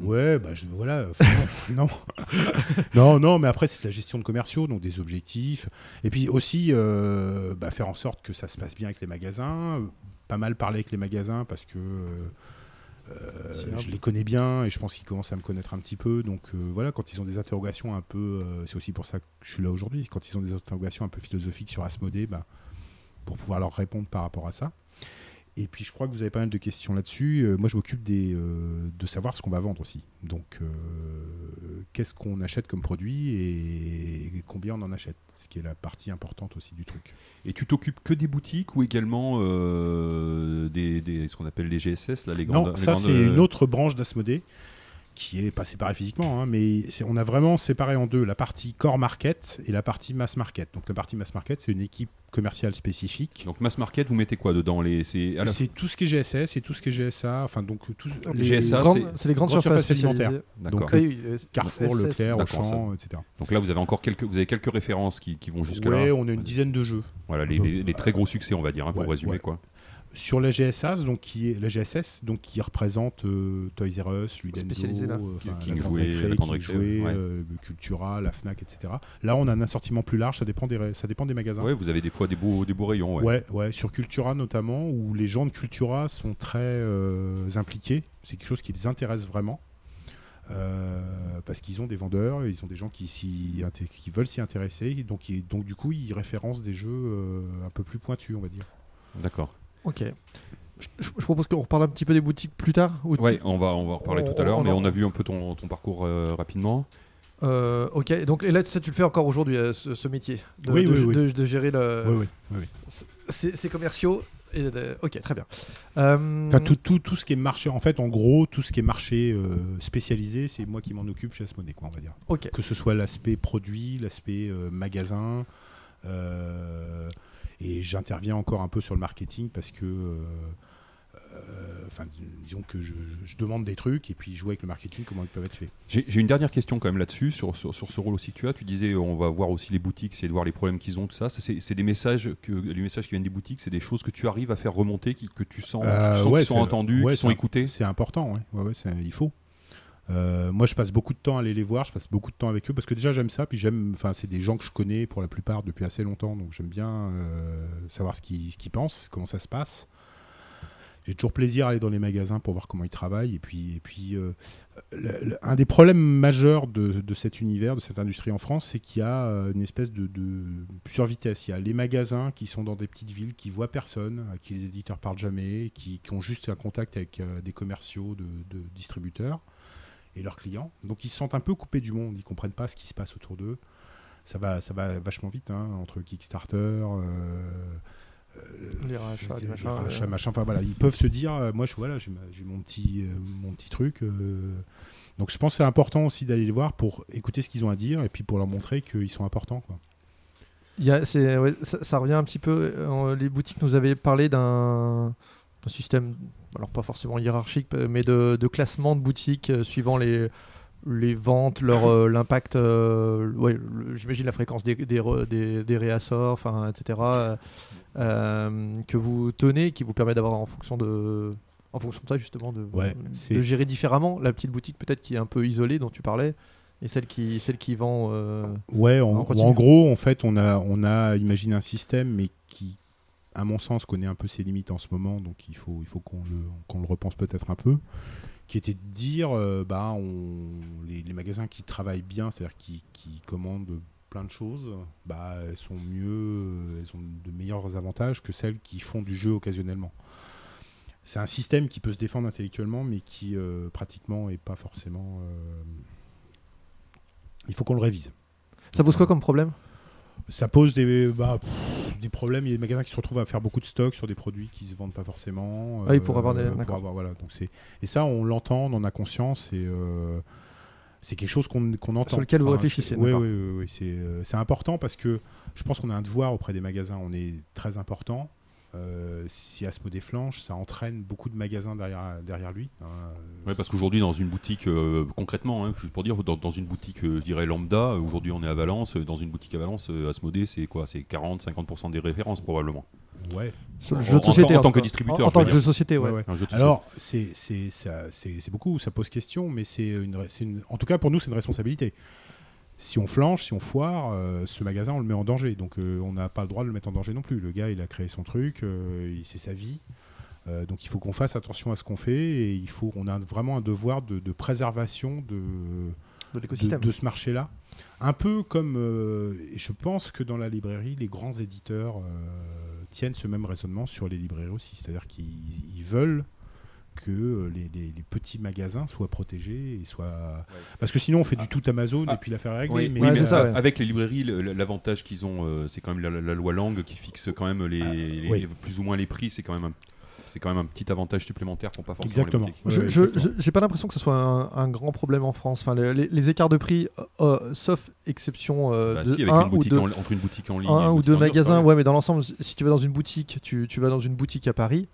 Ouais, bah je, voilà. faut- non, non, non, mais après c'est de la gestion de commerciaux, donc des objectifs, et puis aussi euh, bah, faire en sorte que ça se passe bien avec les magasins, euh, pas mal parler avec les magasins parce que euh, euh, je les connais bien et je pense qu'ils commencent à me connaître un petit peu, donc euh, voilà, quand ils ont des interrogations un peu, euh, c'est aussi pour ça que je suis là aujourd'hui, quand ils ont des interrogations un peu philosophiques sur Asmodée, bah, pour pouvoir leur répondre par rapport à ça. Et puis je crois que vous avez pas mal de questions là-dessus. Euh, moi, je m'occupe des, euh, de savoir ce qu'on va vendre aussi. Donc, euh, qu'est-ce qu'on achète comme produit et combien on en achète, ce qui est la partie importante aussi du truc. et tu t'occupes que des boutiques ou également des, des- ce qu'on appelle les GSS, là, les grandes. non, ça c'est une autre branche d'Asmodée qui est pas séparée physiquement, hein, mais c'est- on a vraiment séparé en deux la partie core market et la partie mass market. Donc la partie mass market, c'est une équipe commerciale spécifique. Donc, mass market, vous mettez quoi dedans les, c'est la- C'est tout ce qui est GSS et tout ce qui est GSA, enfin donc tout Les les GSA, Grandes- c'est- C'est les grandes surfaces surfaces alimentaires. donc, Oui, oui, euh, Carrefour, SS, Leclerc, Auchan, etc. Donc là, vous avez encore quelques, vous avez quelques références qui, qui vont jusque Ouais, là. on a une dizaine de jeux. Voilà, les, les- les très gros succès, on va dire, hein, pour Ouais, résumer ouais. quoi. Sur la GSS, donc qui est la GSS, donc qui représente euh, Toys R Us, Ludendo, Spécialisé là. euh, King Jouet, ouais. euh, Cultura, la Fnac, etc. Là, on a un assortiment plus large. Ça dépend des, ça dépend des magasins. Ouais, vous avez des fois des beaux, des beaux rayons. Ouais. Ouais, ouais, sur Cultura notamment, où les gens de Cultura sont très euh, impliqués. C'est quelque chose qui les intéresse vraiment. Euh, parce qu'ils ont des vendeurs, ils ont des gens qui, qui veulent s'y intéresser. Donc, donc, du coup, ils référencent des jeux euh, un peu plus pointus, on va dire. D'accord. Ok. Je, propose qu'on reparle un petit peu des boutiques plus tard. ou- Ouais, on va, on va en reparler On- tout à l'heure, mais en- on a vu un peu ton, ton parcours euh, rapidement. Euh, ok, donc et là, ça, tu le fais encore aujourd'hui, euh, ce, ce métier de, Oui, de- oui, oui. de- de gérer le, Oui, oui, oui, oui. ces, commerciaux. Et ok, très bien. Euh, Enfin, tout, tout, tout ce qui est marché, en fait, en gros, tout ce qui est marché euh, spécialisé, c'est moi qui m'en occupe chez Asmodée, quoi, on va dire. ok. Que ce soit l'aspect produit, l'aspect euh, magasin, euh, et j'interviens encore un peu sur le marketing parce que, euh, euh, enfin, disons que je, je demande des trucs et puis je vois avec le marketing comment ils peuvent être faits. J'ai une dernière question quand même là-dessus, sur, sur, sur ce rôle aussi que tu as. Tu disais, on va voir aussi les boutiques, c'est de voir les problèmes qu'ils ont, tout ça. Ça, c'est des messages, que, les messages qui viennent des boutiques, c'est des choses que tu arrives à faire remonter, qui- que tu sens, Euh, tu sens ouais, qui sont ouais, qui sont écoutés. C'est important, ouais. Ouais, il faut. Euh, moi, je passe beaucoup de temps à aller les voir, je passe beaucoup de temps avec eux parce que déjà j'aime ça, puis j'aime, enfin, c'est des gens que je connais pour la plupart depuis assez longtemps, donc j'aime bien euh, savoir ce qu'ils, pensent, comment ça se passe. J'ai toujours plaisir à aller dans les magasins pour voir comment ils travaillent, et puis, et puis euh, un des problèmes majeurs de, cet univers, de cette industrie en France, c'est qu'il y a une espèce de, de plusieurs vitesses. Il y a les magasins qui sont dans des petites villes, qui voient personne, à qui les éditeurs parlent jamais, qui, ont juste un contact avec des commerciaux, de distributeurs et leurs clients. Donc ils se sentent un peu coupés du monde, ils comprennent pas ce qui se passe autour d'eux. Ça va, ça va vachement vite hein, entre Kickstarter, euh, euh, Les rachats, les les machins, rachats, euh. machin. Enfin voilà, ils peuvent se dire, euh, moi je voilà, j'ai mon petit, euh, mon petit truc. euh, donc je pense que c'est important aussi d'aller les voir pour écouter ce qu'ils ont à dire et puis pour leur montrer qu'ils sont importants. Quoi. Il y a- c'est- ouais, ça, ça revient un petit peu. euh, les boutiques nous avaient parlé d'un un système, alors pas forcément hiérarchique, mais de, de classement de boutiques euh, suivant les, les ventes, leur euh, l'impact, euh, ouais, j'imagine la fréquence des, des, re- des, des réassorts, enfin, etc. euh, euh, que vous tenez, qui vous permet d'avoir en fonction de, en fonction de ça justement de, Ouais, de c'est- gérer différemment la petite boutique peut-être qui est un peu isolée dont tu parlais et celle qui, celle qui vend. euh, Ouais, en, en gros, en fait, on a, on a imaginé un système, mais à mon sens, connaît un peu ses limites en ce moment, donc il faut, qu'on le, repense peut-être un peu, qui était de dire, euh, bah, les, magasins qui travaillent bien, c'est-à-dire qui, commandent plein de choses, bah, elles sont mieux, elles ont de meilleurs avantages que celles qui font du jeu occasionnellement. C'est un système qui peut se défendre intellectuellement, mais qui euh, pratiquement est pas forcément. euh, Il faut qu'on le révise. Ça pose quoi comme problème? Ça pose des, bah, pff, des problèmes. Il y a des magasins qui se retrouvent à faire beaucoup de stock sur des produits qui se vendent pas forcément. euh, Ah oui, pour avoir des- pour d'accord. avoir- voilà, donc c'est et ça, on l'entend, on en a conscience et euh, c'est quelque chose qu'on entend. Sur lequel vous Enfin, réfléchissez, Oui, oui, oui, oui, euh, c'est important parce que je pense qu'on a un devoir auprès des magasins. On est très important. Euh, si Asmodée flanche, ça entraîne beaucoup de magasins derrière, derrière lui. hein. Ouais, parce qu'aujourd'hui, dans une boutique, euh, concrètement, hein, juste pour dire, dans, dans une boutique, euh, je dirais lambda, aujourd'hui on est à Valence, dans une boutique à Valence, euh, Asmodée, c'est quoi? C'est 40-50% des références probablement. Ouais. Sur le En- jeu de en société tant- en tant tout que distributeur, En, tant que jeu de société, ouais. Ouais, jeu de Alors, c'est c'est- ça- c'est- c'est beaucoup, ça pose question, mais c'est une, re- c'est une- en tout cas pour nous, c'est une responsabilité. Si on flanche, si on foire, euh, ce magasin, on le met en danger. Donc, euh, on n'a pas le droit de le mettre en danger non plus. Le gars, il a créé son truc, euh, il- c'est sa vie. Euh, donc, il faut qu'on fasse attention à ce qu'on fait et il faut, on a vraiment un devoir de, de préservation de, De ce marché-là. Un peu comme, et je pense que dans la librairie, les grands éditeurs tiennent ce même raisonnement sur les librairies aussi. C'est-à-dire qu'ils ils veulent que euh, les, les- les petits magasins soient protégés et soient... Parce que sinon, on fait du tout Amazon Ah. et puis l'affaire est réglée. Oui, mais Ouais, mais c'est ça, a- ouais. avec les librairies, l'avantage qu'ils ont, euh, c'est quand même la, la loi Langue qui fixe quand même les, les- oui. plus ou moins les prix. C'est quand même un, c'est quand même un petit avantage supplémentaire pour pas forcément Exactement. J'ai pas l'impression que ce soit un, un grand problème en France. Enfin, les, les- les écarts de prix, euh, euh, sauf exception euh, Bah, de si, avec un une ou boutique deux, en- entre une boutique en ligne, et un une ou deux magasins. Ouais, mais dans l'ensemble, si tu vas dans une boutique, tu, tu vas dans une boutique à Paris.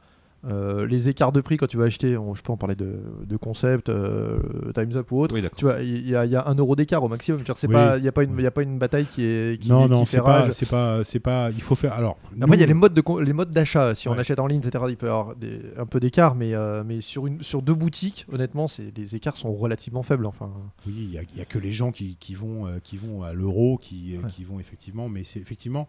Euh, les écarts de prix quand tu vas acheter, on, je peux en parler de, de concept, euh, Times Up ou autre. Oui, tu vois, il y, a- il y a un euro d'écart au maximum. C'est Oui. pas, il y a pas une, il y a pas une bataille qui est qui, non, qui non, fait c'est pas, pas, pas. Il faut faire. Alors, Après, il y a les modes de con- les modes d'achat. Si on achète en ligne, etc., il peut y avoir des- un peu d'écart, mais euh, mais sur une sur deux boutiques, honnêtement, c'est les écarts sont relativement faibles. Enfin, Oui, il n'y a, il y a que les gens qui, qui vont, euh, qui vont à l'euro, qui, Ouais. qui vont effectivement. Mais c'est effectivement,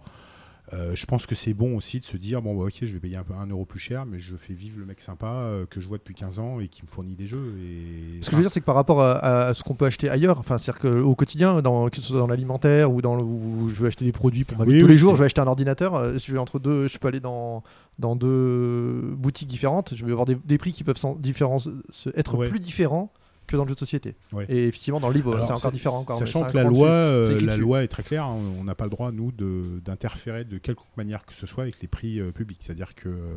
euh, je pense que c'est bon aussi de se dire bon, bah, ok, je vais payer un, peu, un euro plus cher, mais je fais vivre le mec sympa euh, que je vois depuis 15 ans et qui me fournit des jeux. Et... Ce que je veux dire, c'est que par rapport à, à ce qu'on peut acheter ailleurs, enfin, c'est-à-dire qu'au quotidien, dans, que ce soit dans l'alimentaire ou dans le, où je veux acheter des produits pour ma vie Oui, tous oui, les jours, je vais acheter un ordinateur. euh, Je vais entre deux, je peux aller dans dans deux boutiques différentes. Je vais avoir des, des prix qui peuvent différence- être Ouais. plus différents que dans le jeu de société. Ouais. Et effectivement, dans le livre, Alors, c'est encore différent. Encore, Sachant que la loi, euh, la dessus. loi est très claire. hein, on n'a pas le droit nous de- d'interférer de, quelconque manière que ce soit avec les prix euh, publics. C'est-à-dire que euh,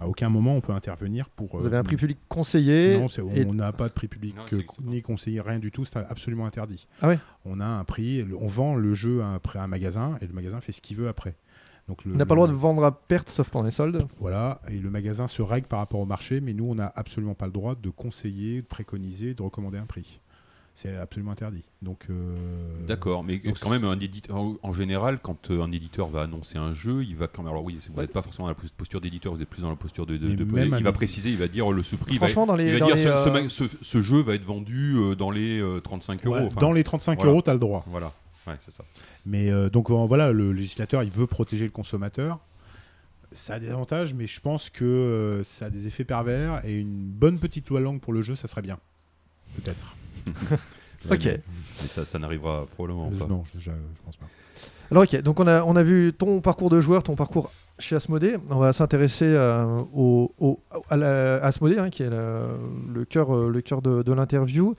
à aucun moment on peut intervenir pour. Vous avez un prix public conseillé. Non, et- on n'a pas de prix public Non, ni conseillé, rien du tout, c'est absolument interdit. Ah ouais On a un prix, on vend le jeu à un, à un magasin et le magasin fait ce qu'il veut après. Donc le, On n'a pas le droit de vendre à perte sauf pendant les soldes. Voilà, et le magasin se règle par rapport au marché, mais nous on n'a absolument pas le droit de conseiller, de préconiser, de recommander un prix. C'est absolument interdit. Donc euh, D'accord, mais donc quand même, un éditeur, en, en général, quand euh, un éditeur va annoncer un jeu, il va quand même. Alors oui, vous n'êtes pas forcément dans la pos- posture d'éditeur, vous êtes plus dans la posture de. de- Mais de- il va préciser, il va dire le ce prix. il va- Franchement, dans il les, va dans dire les, ce, ce euh, ce- ce jeu va être vendu dans les euh, 35 euros. ouais, enfin, dans les 35 voilà. euros, tu as le droit. Voilà, ouais, c'est ça. Mais euh, donc euh, voilà, le législateur, il veut protéger le consommateur. Ça a des avantages, mais je pense que euh, ça a des effets pervers et une bonne petite loi langue pour le jeu, ça serait bien. Peut-être. Ok. Mais, ça, ça n'arrivera probablement Euh, pas. non, je, je- je pense pas. Alors ok, donc on a, on a vu ton parcours de joueur, ton parcours chez Asmodée. On va s'intéresser euh, au, au- à la- Asmodée, hein, qui est la- le cœur, le cœur de, de l'interview.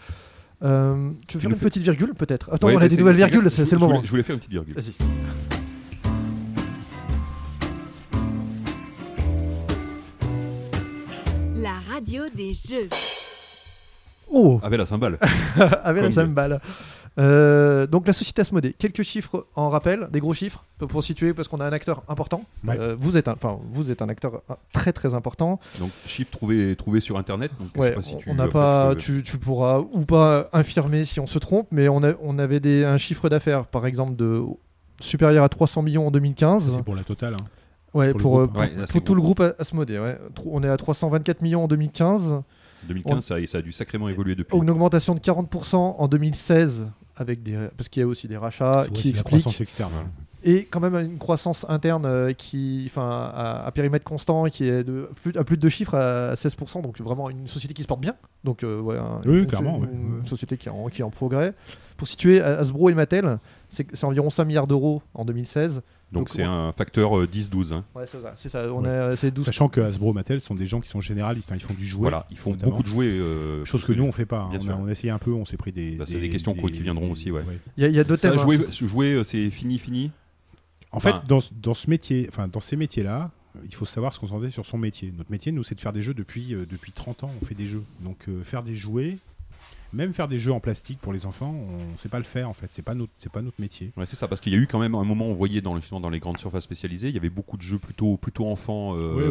Euh, tu veux faire une fait- petite virgule peut-être Attends, Ouais, on a des nouvelles virgules, c'est le voulais- moment. Je voulais faire une petite virgule. Vas-y. La radio des jeux. Oh Avec la cymbale. Avec la cymbale. Euh, donc la société Asmodée, quelques chiffres en rappel, des gros chiffres pour, situer parce qu'on a un acteur important. Ouais. Euh, vous êtes un, enfin vous êtes un acteur euh, très très important. Donc, chiffre trouvé, trouvé sur internet. Donc, je sais Ouais, pas si tu- on n'a pas, tu peux- tu, tu pourras ou pas infirmer si on se trompe, mais on, a, on avait des, un chiffre d'affaires par exemple de supérieur à 300 millions en 2015. C'est pour la totale. hein. Ouais, pour pour, euh, groupe. pour, Ouais, là, c'est pour tout le groupe Asmodée. Ouais. On est à 324 millions en 2015. 2015, ça, ça a dû sacrément évoluer depuis. Une augmentation de 40% en 2016 avec des parce qu'il y a aussi des rachats qui expliquent externe. hein. et quand même une croissance interne euh, qui enfin à, à périmètre constant qui est de plus, à plus de deux chiffres à 16% donc vraiment une société qui se porte bien donc euh, ouais, un- Oui, une, clairement, une société qui est, en, qui est en progrès pour situer Hasbro et Mattel c'est c'est environ 5 milliards d'euros en 2016 Donc, c'est ouais. un facteur euh, 10-12. hein. ouais c'est ça on Ouais. est c'est 12 Sachant que Hasbro Mattel sont des gens qui sont généralistes, hein, ils font du jouet. Voilà, ils font notamment. beaucoup de jouets. euh, Chose que nous on fait pas. hein. On, a, on a essayé un peu, on s'est pris des. Bah, c'est des questions qui viendront aussi, ouais. il y, a- a deux thèmes hein. jouer, jouer, euh, c'est fini, fini. En fait, dans, dans ce métier, enfin dans ces métiers-là, il faut savoir se concentrer sur son métier. Notre métier, nous, c'est de faire des jeux depuis euh, depuis 30 ans. On fait des jeux, donc euh, faire des jouets, même faire des jeux en plastique pour les enfants, on sait pas le faire en fait. C'est pas notre c'est pas notre métier. Ouais, c'est ça, parce qu'il y a eu quand même un moment, on voyait dans, justement dans les grandes surfaces spécialisées, il y avait beaucoup de jeux plutôt, plutôt enfants, euh, ouais.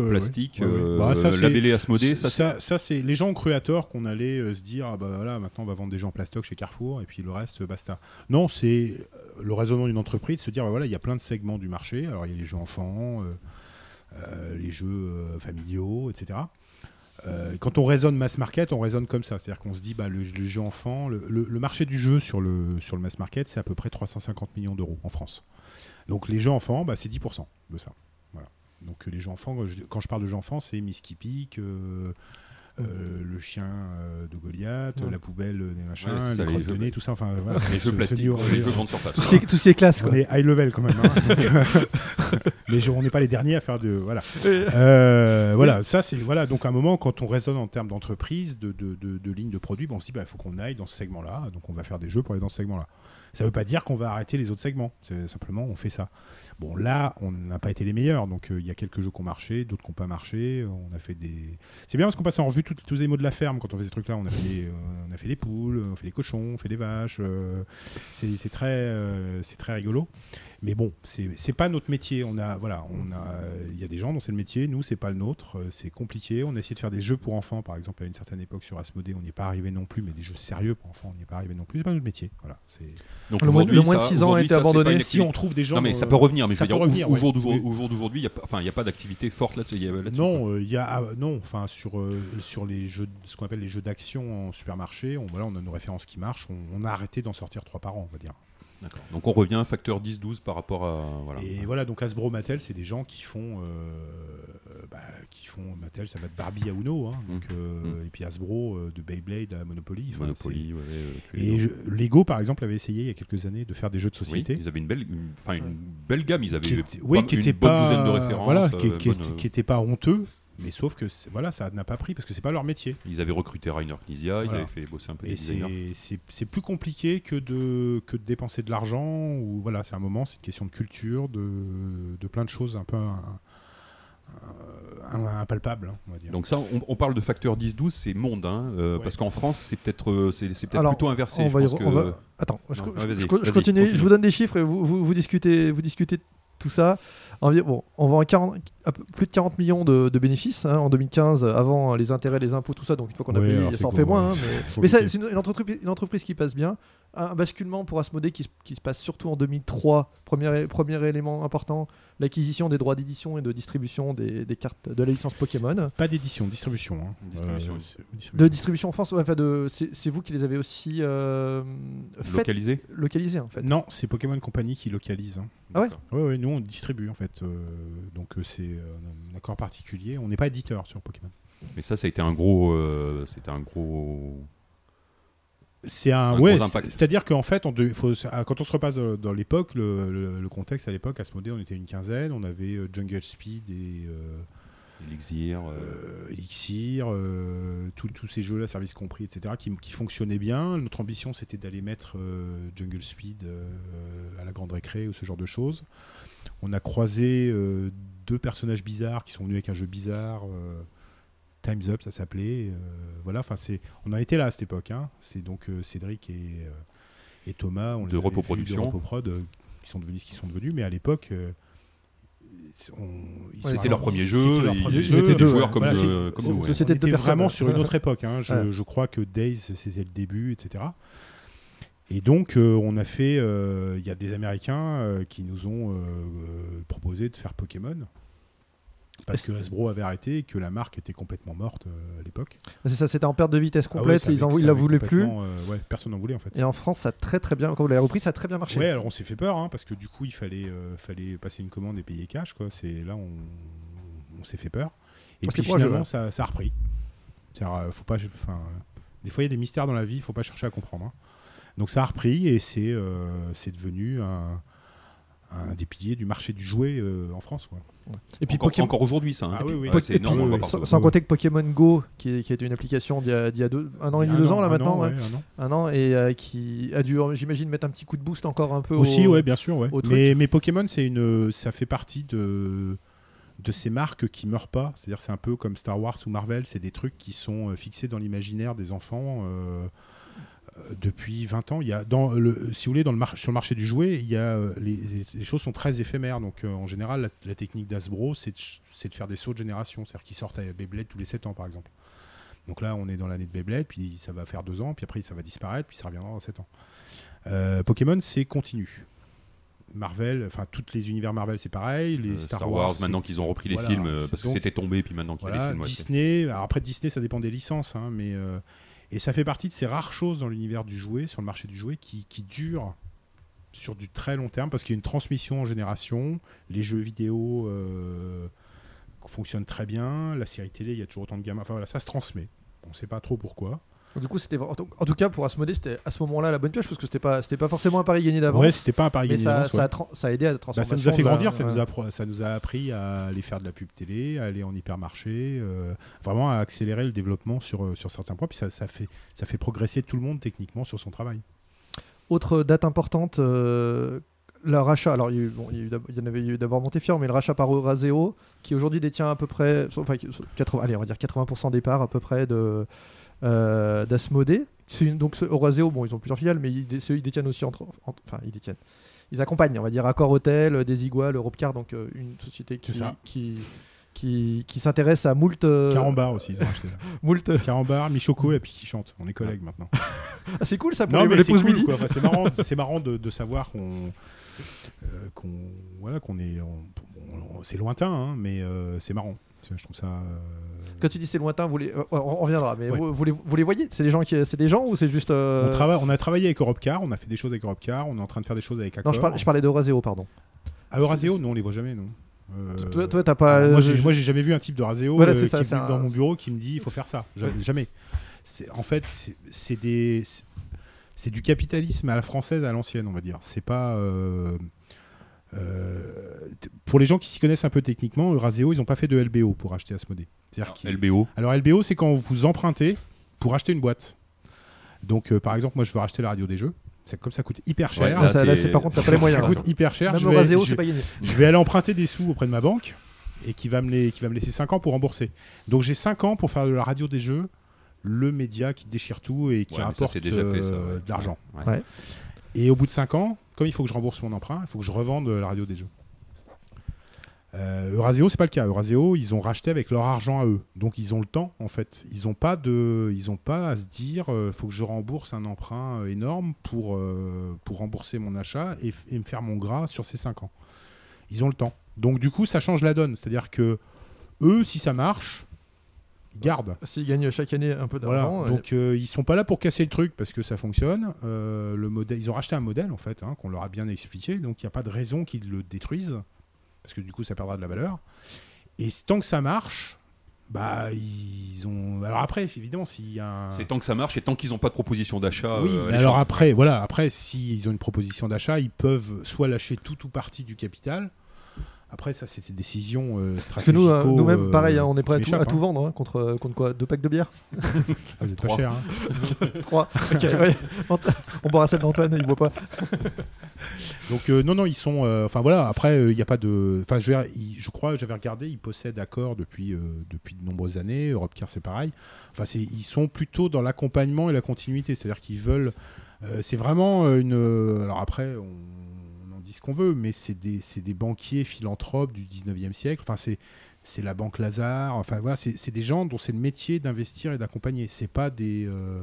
euh, Bah, ça, labellés Asmodée. Ça, ça, ça, c'est les gens ont cru à tort qu'on allait euh, se dire ah bah voilà maintenant on va vendre des jeux en plastoc chez Carrefour et puis le reste euh, basta. Non, c'est le raisonnement d'une entreprise de se dire bah, voilà il y a plein de segments du marché. Alors il y a les jeux enfants, les jeux familiaux, etc. Euh, quand on raisonne mass market, on raisonne comme ça, c'est-à-dire qu'on se dit bah le, le le, marché du jeu sur le sur le mass market, c'est à peu près 350 millions d'euros en France. Donc les jeux enfants, bah, c'est 10% de ça. Donc les jeux enfants, quand je, parle de jeux enfants, c'est Miss euh, le chien euh, de Goliath, Ouais. la poubelle des machins, Ouais, ça, les les de tout ça. Enfin, voilà. les jeux plastiques, les jeux grande surface. tout ce qui est, tout ce qui est classe quoi on est high level quand même. hein. Mais je- on n'est pas les derniers à faire de voilà. Euh, voilà, ça c'est voilà. Donc à un moment, quand on raisonne en termes d'entreprise, de, de, de, de ligne de produits, bon, on se dit bah, il faut qu'on aille dans ce segment-là. Donc on va faire des jeux pour aller dans ce segment-là. Ça ne veut pas dire qu'on va arrêter les autres segments. C'est simplement on fait ça. Bon là, on n'a pas été les meilleurs. Donc euh, il y a quelques jeux qui ont marché, d'autres qui n'ont pas marché. On a fait des. C'est bien parce qu'on passe en revue tous les mots de la ferme quand on fait ces trucs-là. On a fait les, euh, on a fait les poules, on fait les cochons, on fait les vaches. euh, c'est très rigolo. Mais bon, c'est c'est pas notre métier. On a, voilà, on a, il y a des gens dont c'est le métier. Nous, c'est pas le nôtre. Euh, C'est compliqué. On a essayé de faire des jeux pour enfants, par exemple, à une certaine époque sur Asmodée. On n'y est pas arrivé non plus, mais des jeux sérieux pour enfants, on n'y est pas arrivé non plus. C'est pas notre métier. Voilà. C'est. Donc Le moins- aujourd'hui, le moins de ça- six ans a été abandonné. Si on trouve des gens. Non mais ça euh, peut revenir, mais je ça veux dire, au- revenir, au, ouais. jour d'aujourd'hui, il y a pas- enfin, il n'y a pas d'activité forte là-dessus. Non, il y a ah, non, enfin sur euh, sur les jeux, ce qu'on appelle les jeux d'action en supermarché, on voilà, on a nos références qui marchent. On, on a arrêté d'en sortir trois par an, on va dire. D'accord. Donc on revient facteur 10-12 par rapport à voilà. Et voilà, donc Hasbro Mattel, c'est des gens qui font, euh, bah, qui font Mattel, ça va de Barbie à Uno, hein, donc, Mm. euh, et puis Hasbro euh, de Beyblade à Monopoly. enfin, Monopoly, ouais, Et je- Lego, par exemple, avait essayé il y a quelques années de faire des jeux de Oui, société. ils avaient une belle, une, une belle gamme. Ils avaient qui était, oui, qui une était bonne pas, douzaine de références. voilà, qui, bonne, euh, était pas honteux, mais sauf que voilà, ça n'a pas pris parce que c'est pas leur métier. Ils avaient recruté Rainer Knizia, ils avaient fait bosser un peu Et les c'est plus compliqué que de, que de dépenser de l'argent. Ou voilà, c'est un moment, c'est une question de culture, de, de plein de choses un peu impalpables, hein, on va dire. Donc ça, on, on parle de facteur 10-12, c'est monde, hein, euh, Ouais. parce qu'en France, c'est peut-être euh, c'est Alors, plutôt inversé. on je va y pense re- que- on va- Attends, je, Non, je- je- je vas-y, continue, continue. je vous donne des chiffres et vous, vous, vous discutez, vous discutez tout ça. Bon, on vend 40, à peu- plus de 40 millions de, de bénéfices hein, en 2015, avant les intérêts, les impôts, tout ça. Donc une fois qu'on a payé, ça en fait moins. hein, mais c'est une, une entreprise, une entreprise qui passe bien. Un, basculement pour Asmodée qui, se- qui se passe surtout en 2003. Premier, premier élément important, l'acquisition des droits d'édition et de distribution des, des cartes de la licence Pokémon. Pas d'édition, distribution. hein. Distribution. Euh, De distribution. en France, ouais, enfin de, c'est vous qui les avez aussi euh, fait, localisé. localisés en fait. Non, c'est Pokémon Company qui localise. hein. Ah ouais. Ouais, ouais, nous on distribue en fait. euh, donc euh, c'est un accord particulier. On n'est pas éditeur sur Pokémon. Mais ça, ça a été un gros, euh, c'était un gros. C'est un, Un ouais, gros c'est- impact. c'est-à-dire qu'en fait, on de- faut- ah, quand on se repasse dans, dans l'époque, le, le- le contexte à l'époque, à ce modèle, on était une quinzaine, on avait euh, Jungle Speed et euh, Elixir. euh, euh, Elixir, euh, tous ces jeux-là, service compris, etc., qui, qui fonctionnaient bien. Notre ambition, c'était d'aller mettre euh, Jungle Speed euh, à la grande récré ou ce genre de choses. On a croisé euh, deux personnages bizarres qui sont venus avec un jeu bizarre. Time's Up, ça s'appelait. euh, voilà, enfin, c'est, on a été là à cette époque. hein. C'est donc euh, Cédric et, euh, et Thomas, on De les vus Productions. de Prod, euh, qui sont devenus ce qu'ils sont devenus, mais à l'époque. euh, c'est- on- ils Ouais, sont- C'était leur premier jeu. ils jeu, étaient des deux, joueurs ouais. comme, c'était vraiment sur une autre époque. hein. Je, Ouais. je crois que Days, c'était le début, etc. Et donc, euh, on a fait. euh, Il y a des Américains euh, qui nous ont euh, euh, proposé de faire Pokémon. Parce que Hasbro avait arrêté et que la marque était complètement morte euh, à l'époque. C'est ça, c'était en perte de vitesse Ah ouais, complète. ils en, ils la voulaient plus. euh, ouais, personne n'en voulait en fait. Et en France, ça a très très bien. Quand vous l'avez repris, ça a très bien marché. Ouais, alors on s'est fait peur hein, parce que du coup, il fallait, euh, fallait passer une commande et payer cash. Quoi. C'est là, on, on s'est fait peur. Et Ah, puis finalement, ouais. ça, ça a repris. Faut pas, enfin, des fois, il y a des mystères dans la vie, il faut pas chercher à comprendre. hein. Donc ça a repris et c'est, devenu un, un des piliers du marché du jouet en France. Quoi. Et puis Encore, Pokémon. encore aujourd'hui, ça. hein. Ah oui, oui. Ouais, c'est Et puis, énorme, on le voit oui, partout. sans, sans compter que Pokémon Go, qui, est- qui a été une application d'il y a, d'il y a deux- un an et demi, deux ans là an, maintenant, un an, ouais. ouais, un an. un an, et euh, qui a dû, j'imagine, mettre un petit coup de boost encore un peu Aussi, au... ouais, bien sûr. Ouais. Mais, mais Pokémon, c'est une, ça fait partie de de ces marques qui meurent pas. C'est-à-dire, c'est un peu comme Star Wars ou Marvel. C'est des trucs qui sont euh, fixés dans l'imaginaire des enfants. euh, depuis 20 ans, il y a dans le, si vous voulez, dans le sur le marché du jouet, il y a euh, les, choses sont très éphémères. Donc, euh, en général, la, la technique d'Asbro, c'est de, de faire des sauts de génération, c'est-à-dire qu'ils sortent à Beyblade tous les 7 ans, par exemple. Donc là, on est dans l'année de Beyblade, puis ça va faire 2 ans, puis après ça va disparaître, puis ça reviendra dans 7 ans. Euh, Pokémon, c'est continu. Marvel, enfin tous les univers Marvel, c'est pareil. Les Euh, Star, Wars, maintenant qu'ils ont repris les voilà, films, parce que c'était tombé, puis maintenant qu'il y a les voilà, films. Disney. Alors après Disney, ça dépend des licences, hein, mais euh, et ça fait partie de ces rares choses dans l'univers du jouet, sur le marché du jouet, qui, qui durent sur du très long terme, parce qu'il y a une transmission en génération. Les jeux vidéo euh, fonctionnent très bien. La série télé, il y a toujours autant de gamins. Enfin voilà, ça se transmet. On ne sait pas trop pourquoi. Du coup, c'était en tout cas pour Asmodée, c'était à ce moment-là la bonne pioche parce que c'était pas, c'était pas forcément un pari gagné d'avance. Ouais, c'était pas un pari gagné d'avance, ça, ouais. a tran- ça a aidé à la Bah, transformation. ça nous a fait la- grandir, ça, nous a, ça nous a appris à aller faire de la pub télé, à aller en hypermarché, euh, vraiment à accélérer le développement sur, euh, sur certains points. Puis ça, ça, fait, ça fait progresser tout le monde techniquement sur son travail. Autre date importante, euh, le rachat. Alors, il y, a eu- bon, il y, a eu d'ab- il y en avait eu d'abord Montefiore, mais le rachat par Euraseo, qui aujourd'hui détient à peu près, enfin, qui- 80, allez, on va dire 80% des parts à peu près de euh, d'Asmodée. Donc Euraseo, bon, ils ont plusieurs filiales, mais ils, dé- ils détiennent aussi entre, en- enfin, ils détiennent. Ils accompagnent, on va dire, Accor Hotel, Desigual, Europcar, donc euh, une société qui, qui, qui, qui s'intéresse à moult. euh, Carambar aussi, ils ont acheté moult- Carambar, Michoko, et puis qui chante. On est collègues maintenant. Ah, c'est cool ça pour Non, les, les c'est pauses cool, midi. Enfin, c'est marrant, c'est marrant de, de savoir qu'on, euh, qu'on, voilà, qu'on est, on- on- c'est lointain, hein, mais euh, c'est marrant. Je trouve ça. euh, Quand tu dis c'est lointain, vous les, euh, on reviendra, mais Ouais. vous, vous les, vous les voyez? C'est des gens qui, c'est des gens ou c'est juste euh, On, travaille, on a travaillé avec Europcar, on a fait des choses avec Europcar, on est en train de faire des choses avec Accor. Non, je, parle- je parlais d'Euraseo, pardon. À Euraseo, non, on les voit jamais, non. Euh, Toi, toi, t'as pas. alors moi, j'ai, je- moi, j'ai jamais vu un type de Raseo Voilà, c'est ça, qui un- dans mon bureau qui me dit il faut faire ça. Jamais. jamais. C'est, en fait, c'est, c'est des, c'est, c'est du capitalisme à la française, à l'ancienne, on va dire. C'est pas. Euh, pour les gens qui s'y connaissent un peu techniquement, Euraseo, ils n'ont pas fait de LBO pour acheter Asmodée. LBO. Alors LBO, c'est quand vous empruntez pour acheter une boîte. Donc, euh, par exemple, moi, je veux racheter la radio des jeux. C'est comme ça coûte hyper cher. Ouais, Ah, ça, là, c'est- par contre, t'as pas les moyens. Ça coûte hyper cher. Même je, vais, Euraseo, je- c'est pas gagné. je vais aller emprunter des sous auprès de ma banque et qui va me, les, qui va me laisser 5 ans pour rembourser. Donc j'ai 5 ans pour faire de la radio des jeux, le média qui déchire tout et qui Ouais, ça, rapporte déjà fait, ça, euh, ouais. de l'argent. Et au bout de 5 ans, comme il faut que je rembourse mon emprunt, il faut que je revende la radio des jeux. Euh, Euraseo, c'est pas le cas. Euraseo, ils ont racheté avec leur argent à eux. Donc ils ont le temps, en fait. Ils n'ont pas, de, pas à se dire il faut que je rembourse un emprunt euh, énorme pour, euh, pour rembourser mon achat et, et me faire mon gras sur ces 5 ans. Ils ont le temps. Donc du coup, ça change la donne. C'est-à-dire que eux, si ça marche, ils gardent. S'ils gagnent chaque année un peu d'argent. euh, Donc euh, ils sont pas là pour casser le truc parce que ça fonctionne. Euh, le modèle, ils ont racheté un modèle en fait hein, qu'on leur a bien expliqué, donc il n'y a pas de raison qu'ils le détruisent parce que du coup ça perdra de la valeur. Et tant que ça marche, bah ils ont. Alors après évidemment s'il y a un... C'est tant que ça marche et tant qu'ils n'ont pas de proposition d'achat. oui, euh, mais alors après, voilà, après, s'ils ont une proposition d'achat, ils peuvent soit lâcher tout ou partie du capital. Après, ça, c'est des décisions euh, Parce que nous, euh, stratégico, nous-mêmes, euh, pareil, hein, on est prêt à tout, à m'échappent, tout hein. vendre hein, contre, euh, contre quoi Deux packs de bière Ah, vous êtes pas Trois. cher. hein. Trois. Ouais. On boira celle d'Antoine, il boit pas. Donc euh, non, non, ils sont. euh, Enfin voilà. Après, il n'y a pas de. Enfin, je, crois, j'avais regardé, ils possèdent Accor depuis euh, depuis de nombreuses années. Europcar, c'est pareil. Enfin, ils sont plutôt dans l'accompagnement et la continuité. C'est-à-dire qu'ils veulent Euh, c'est vraiment une. euh, Alors après, on, dit ce qu'on veut, mais c'est des, banquiers philanthropes du 19e siècle. Enfin, c'est. La banque Lazare, enfin voilà, c'est des gens dont c'est le métier d'investir et d'accompagner. C'est pas des, euh,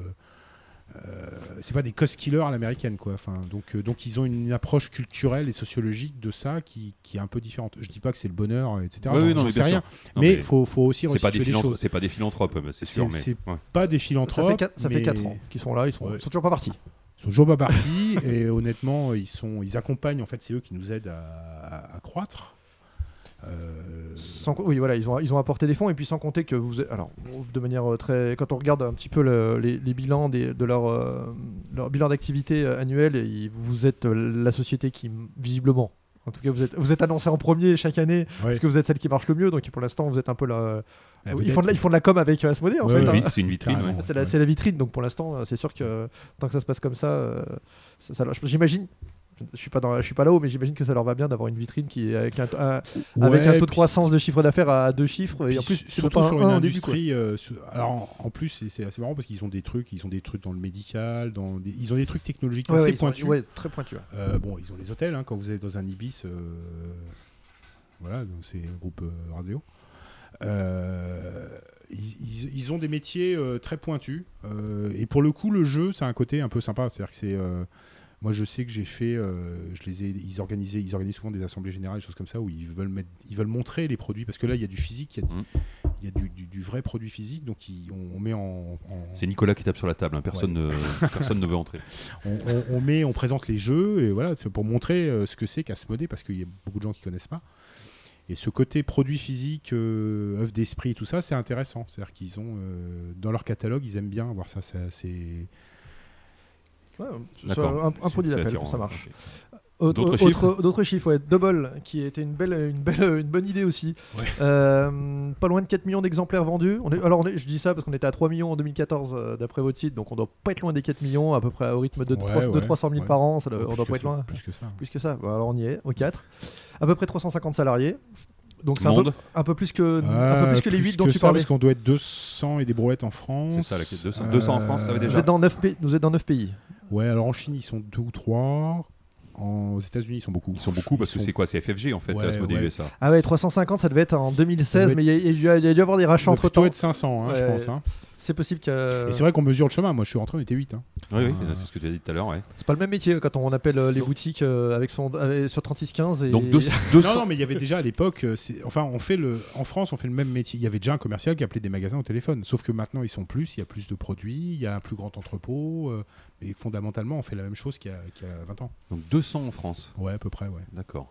euh, c'est pas des cost killers à l'américaine quoi. Enfin donc euh, donc ils ont une approche culturelle et sociologique de ça qui, qui est un peu différente. Je dis pas que c'est le bonheur etc. Oui, non, mais sais rien. Non, mais mais faut faut aussi C'est pas, des c'est pas des philanthropes, mais c'est sûr. Mais, ouais. Pas des Ça philanthropes. fait, ça fait mais 4 ans qu'ils sont là, ils sont, Ouais. ils sont toujours pas partis. Ils sont toujours pas partis et honnêtement ils sont ils accompagnent en fait c'est eux qui nous aident à, à- à croître. Euh, Sans oui, voilà, ils ont, ils ont apporté des fonds et puis sans compter que vous, alors, de manière euh, très, quand on regarde un petit peu le- les, les bilans des- de leur, euh, leur bilan d'activité annuel, et vous êtes la société qui visiblement, en tout cas, vous êtes, vous êtes annoncé en premier chaque année parce que vous êtes celle qui marche le mieux. Donc pour l'instant, vous êtes un peu la, Ah, ils font de la, ils font de la com avec euh, Asmodée en Ouais, fait. hein. C'est une vitrine. Ouais. C'est la, Ouais. c'est la vitrine, donc pour l'instant, euh, c'est sûr que tant que ça se passe comme ça, euh, ça, ça leur- j'imagine. Je suis pas dans, je suis pas là-haut, mais j'imagine que ça leur va bien d'avoir une vitrine qui est avec un, un- avec Ouais, un taux de croissance de chiffre d'affaire à deux chiffres et en plus surtout c'est pas sur un, une un industrie. euh, sur- alors en, en plus c'est- assez marrant parce qu'ils ont des trucs, ils ont des trucs dans le médical, dans des- ils ont des trucs technologiques Ouais, assez ouais, ils sont- pointus. ouais, très pointu. ouais. Euh, bon, ils ont les hôtels, hein, quand vous êtes dans un Ibis, euh, voilà, donc c'est le groupe euh. Euh, ils, ils- ont des métiers euh, très pointus. euh, et pour le coup, le jeu, c'est un côté un peu sympa. C'est-à-dire que c'est. euh, moi, je sais que j'ai fait. euh, je les ai, ils, organisaient, ils organisent souvent des assemblées générales, des choses comme ça, où ils veulent, mettre, ils veulent montrer les produits. Parce que là, il y a du physique, il y a, il y a du, du- du vrai produit physique. Donc, on, on met en. en- C'est Nicolas qui tape sur la table. hein. Personne, ne, personne ne veut entrer. on, on- on met, on présente les jeux et voilà, c'est pour montrer euh, ce que c'est qu'Asmodée parce qu'il y a beaucoup de gens qui connaissent pas. Et ce côté produit physique, euh, œuvre d'esprit et tout ça, c'est intéressant. C'est-à-dire qu'ils ont euh, dans leur catalogue, ils aiment bien avoir ça. C'est assez- Ouais, un, un produit d'appel, ça marche. Autre- D'autres autre- chiffres D'autres chiffres, ouais. Double, qui était une belle, une belle, une bonne idée aussi. Ouais. Euh, pas loin de 4 millions d'exemplaires vendus. On est, alors, on est- je dis ça parce qu'on était à 3 millions en 2014 euh, d'après votre site, donc on doit pas être loin des 4 millions, à peu près au rythme de, Ouais, 300 de ouais, 300 000 ouais. par an. Ça doit- Ouais, on plus doit que pas être ça, loin. Plus que ça. Plus que ça. Bon, alors on y est, au 4. À peu près 350 salariés. Donc c'est un peu, un peu plus que, un Ah, peu plus que les 8 dont que tu ça, parlais. Parce qu'on doit être 200 et des brouettes en France. C'est ça, la quête 200. 200 en France, ça va Euh, Vous déjà. êtes dans 9 pays. Vous êtes dans 9 pays. Ouais, alors en Chine, ils sont deux ou trois. En, aux États-Unis, ils sont beaucoup. Ils sont beaucoup parce que sont- c'est quoi C'est FFG en fait, Ouais, Asmodée ouais. USA. Ah ouais, 350, ça devait être en 2016, Ça doit mais il y, a- dû y avoir des rachats entre temps. être 500, hein, je pense. hein. C'est possible que. Et c'est vrai qu'on mesure le chemin. Moi, je suis rentré, on était 8. Hein. Oui, oui, Ah. c'est ce que tu as dit tout à l'heure. Ouais. C'est pas le même métier quand on appelle euh, les boutiques euh, avec son, avec- sur 3615. Et... Donc 200. 200 Non, non, mais il y avait déjà à l'époque. euh, Enfin, on fait le. En France, on fait le même métier. Il y avait déjà un commercial qui appelait des magasins au téléphone. Sauf que maintenant, ils sont plus. Il y a plus de produits. Il y a un plus grand entrepôt. euh, mais fondamentalement, on fait la même chose qu'il y, a- y a 20 ans. Donc 200 en France. Ouais, à peu près, ouais. D'accord.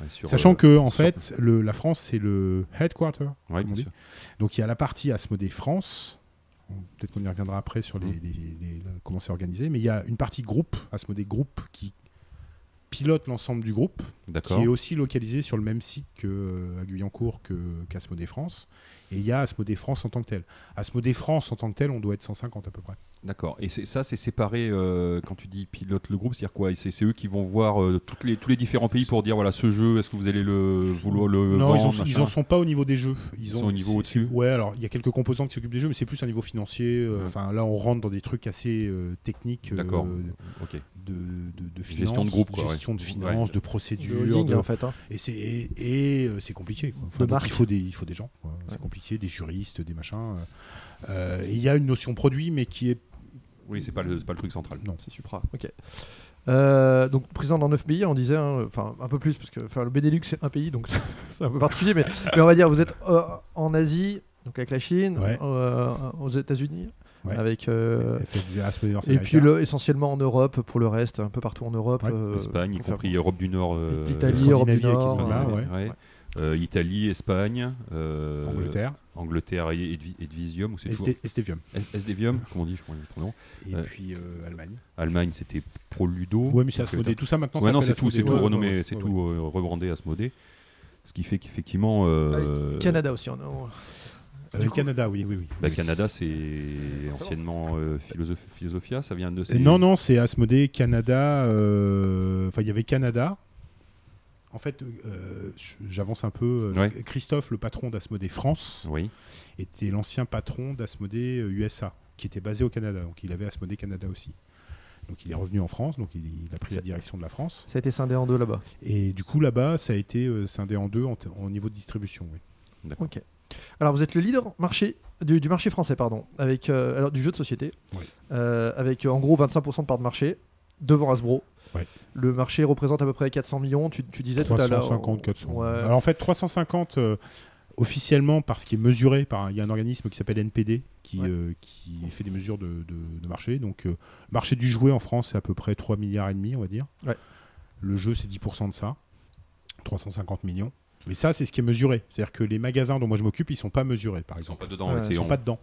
Ouais, Sachant euh, que, en sur- fait, le- la France, c'est le headquarter. Ouais, comme on bien dit. sûr. Donc, il y a la partie Asmodée France. Peut-être qu'on y reviendra après sur les, les- les- le- comment c'est organisé. Mais il y a une partie groupe, Asmodée Group, qui pilote l'ensemble du groupe. qui est aussi localisé sur le même site que euh, à Guyancourt France. Et il y a Asmodée France en tant que tel. Asmodée France en tant que tel, on doit être 150 à peu près. D'accord. Et ça, c'est séparé euh, quand tu dis pilote le groupe, c'est-à-dire quoi? C'est eux qui vont voir euh, toutes les, tous les différents pays pour dire voilà ce jeu, est-ce que vous allez le vouloir le non, vendre ils, ont, ils en sont pas au niveau des jeux. Ils, Ils ont, sont au niveau au-dessus? Ouais, alors il y a quelques composants qui s'occupent des jeux, mais c'est plus un niveau financier. euh, Ouais. Enfin, là, on rentre dans des trucs assez euh, techniques. euh, D'accord. Ok. de, de, de finances, Gestion de groupe, quoi, ouais. gestion de Ouais. finances, de Du procédures, holding, de- en fait. hein. et c'est et, et, euh, c'est compliqué. quoi. Enfin, De donc, marque. il faut des il faut des gens. C'est compliqué, des juristes, des machins. et Il y a une notion produit, mais qui est Oui, c'est pas le, c'est pas le truc central. non. C'est Supra. Ok. Euh, donc présent dans 9 pays, on disait, hein, enfin un peu plus, parce que enfin, le Benelux c'est un pays, donc c'est un peu particulier, mais, mais on va dire, vous êtes euh, en Asie, donc avec la Chine, Ouais. euh, aux États-Unis, Ouais. avec. euh, North et puis le- essentiellement en Europe, pour le reste, un peu partout en Europe. Ouais. euh, Espagne, y compris Europe du Nord. euh, L'Italie, Europe du Nord. Euh. Euh, Italie, Espagne, euh, Angleterre, Angleterre et Edvi- Edvisium, ou c'est. Estevium, comment on dit, je prends le nom. Et Ouais. puis euh, Allemagne. Allemagne, c'était Pro Ludo. Ouais, mais c'est Asmodée. euh, Tout ça maintenant, Ouais, non, c'est tout, c'est tout Ouais, renommé, ouais, c'est ouais, tout euh, rebrandé Asmodée. Ce qui fait qu'effectivement, euh, Canada aussi. on- on- Euh, Canada, oui, oui, oui. bah, Canada, c'est anciennement euh, philosoph- Philosophia, ça vient de. Euh, ces- Non, non, c'est Asmodée Canada. euh, Enfin, il y avait Canada. En fait, euh, j'avance un peu. euh, Ouais. Christophe, le patron d'Asmodée France, Oui, était l'ancien patron d'Asmodée euh, USA, qui était basé au Canada. Donc, il avait Asmodée Canada aussi. Donc il est revenu en France, donc il, il a pris la direction de la France. Ça a été scindé en deux là-bas. Et du coup, là-bas, ça a été euh, scindé en deux en, niveau de distribution. oui. Ok. Alors vous êtes le leader marché du, du marché français, pardon, avec euh, alors, du jeu de société, euh, avec en gros 25% de part de marché devant Hasbro. Ouais. Le marché représente à peu près 400 millions. Tu, tu disais tout à l'heure. 350, 400. Ouais. Alors en fait, 350 euh, officiellement parce qu'il est mesuré par un- il y a un organisme qui s'appelle NPD qui, Ouais. euh, qui fait des mesures de, de- de marché. Donc euh, le marché du jouet en France c'est à peu près 3 milliards et demi, on va dire. Ouais. Le jeu c'est 10% de ça, 350 millions. Mais ça c'est ce qui est mesuré. C'est-à-dire que les magasins dont moi je m'occupe, ils sont pas mesurés par Ils sont exemple. pas dedans. Ils sont pas dedans.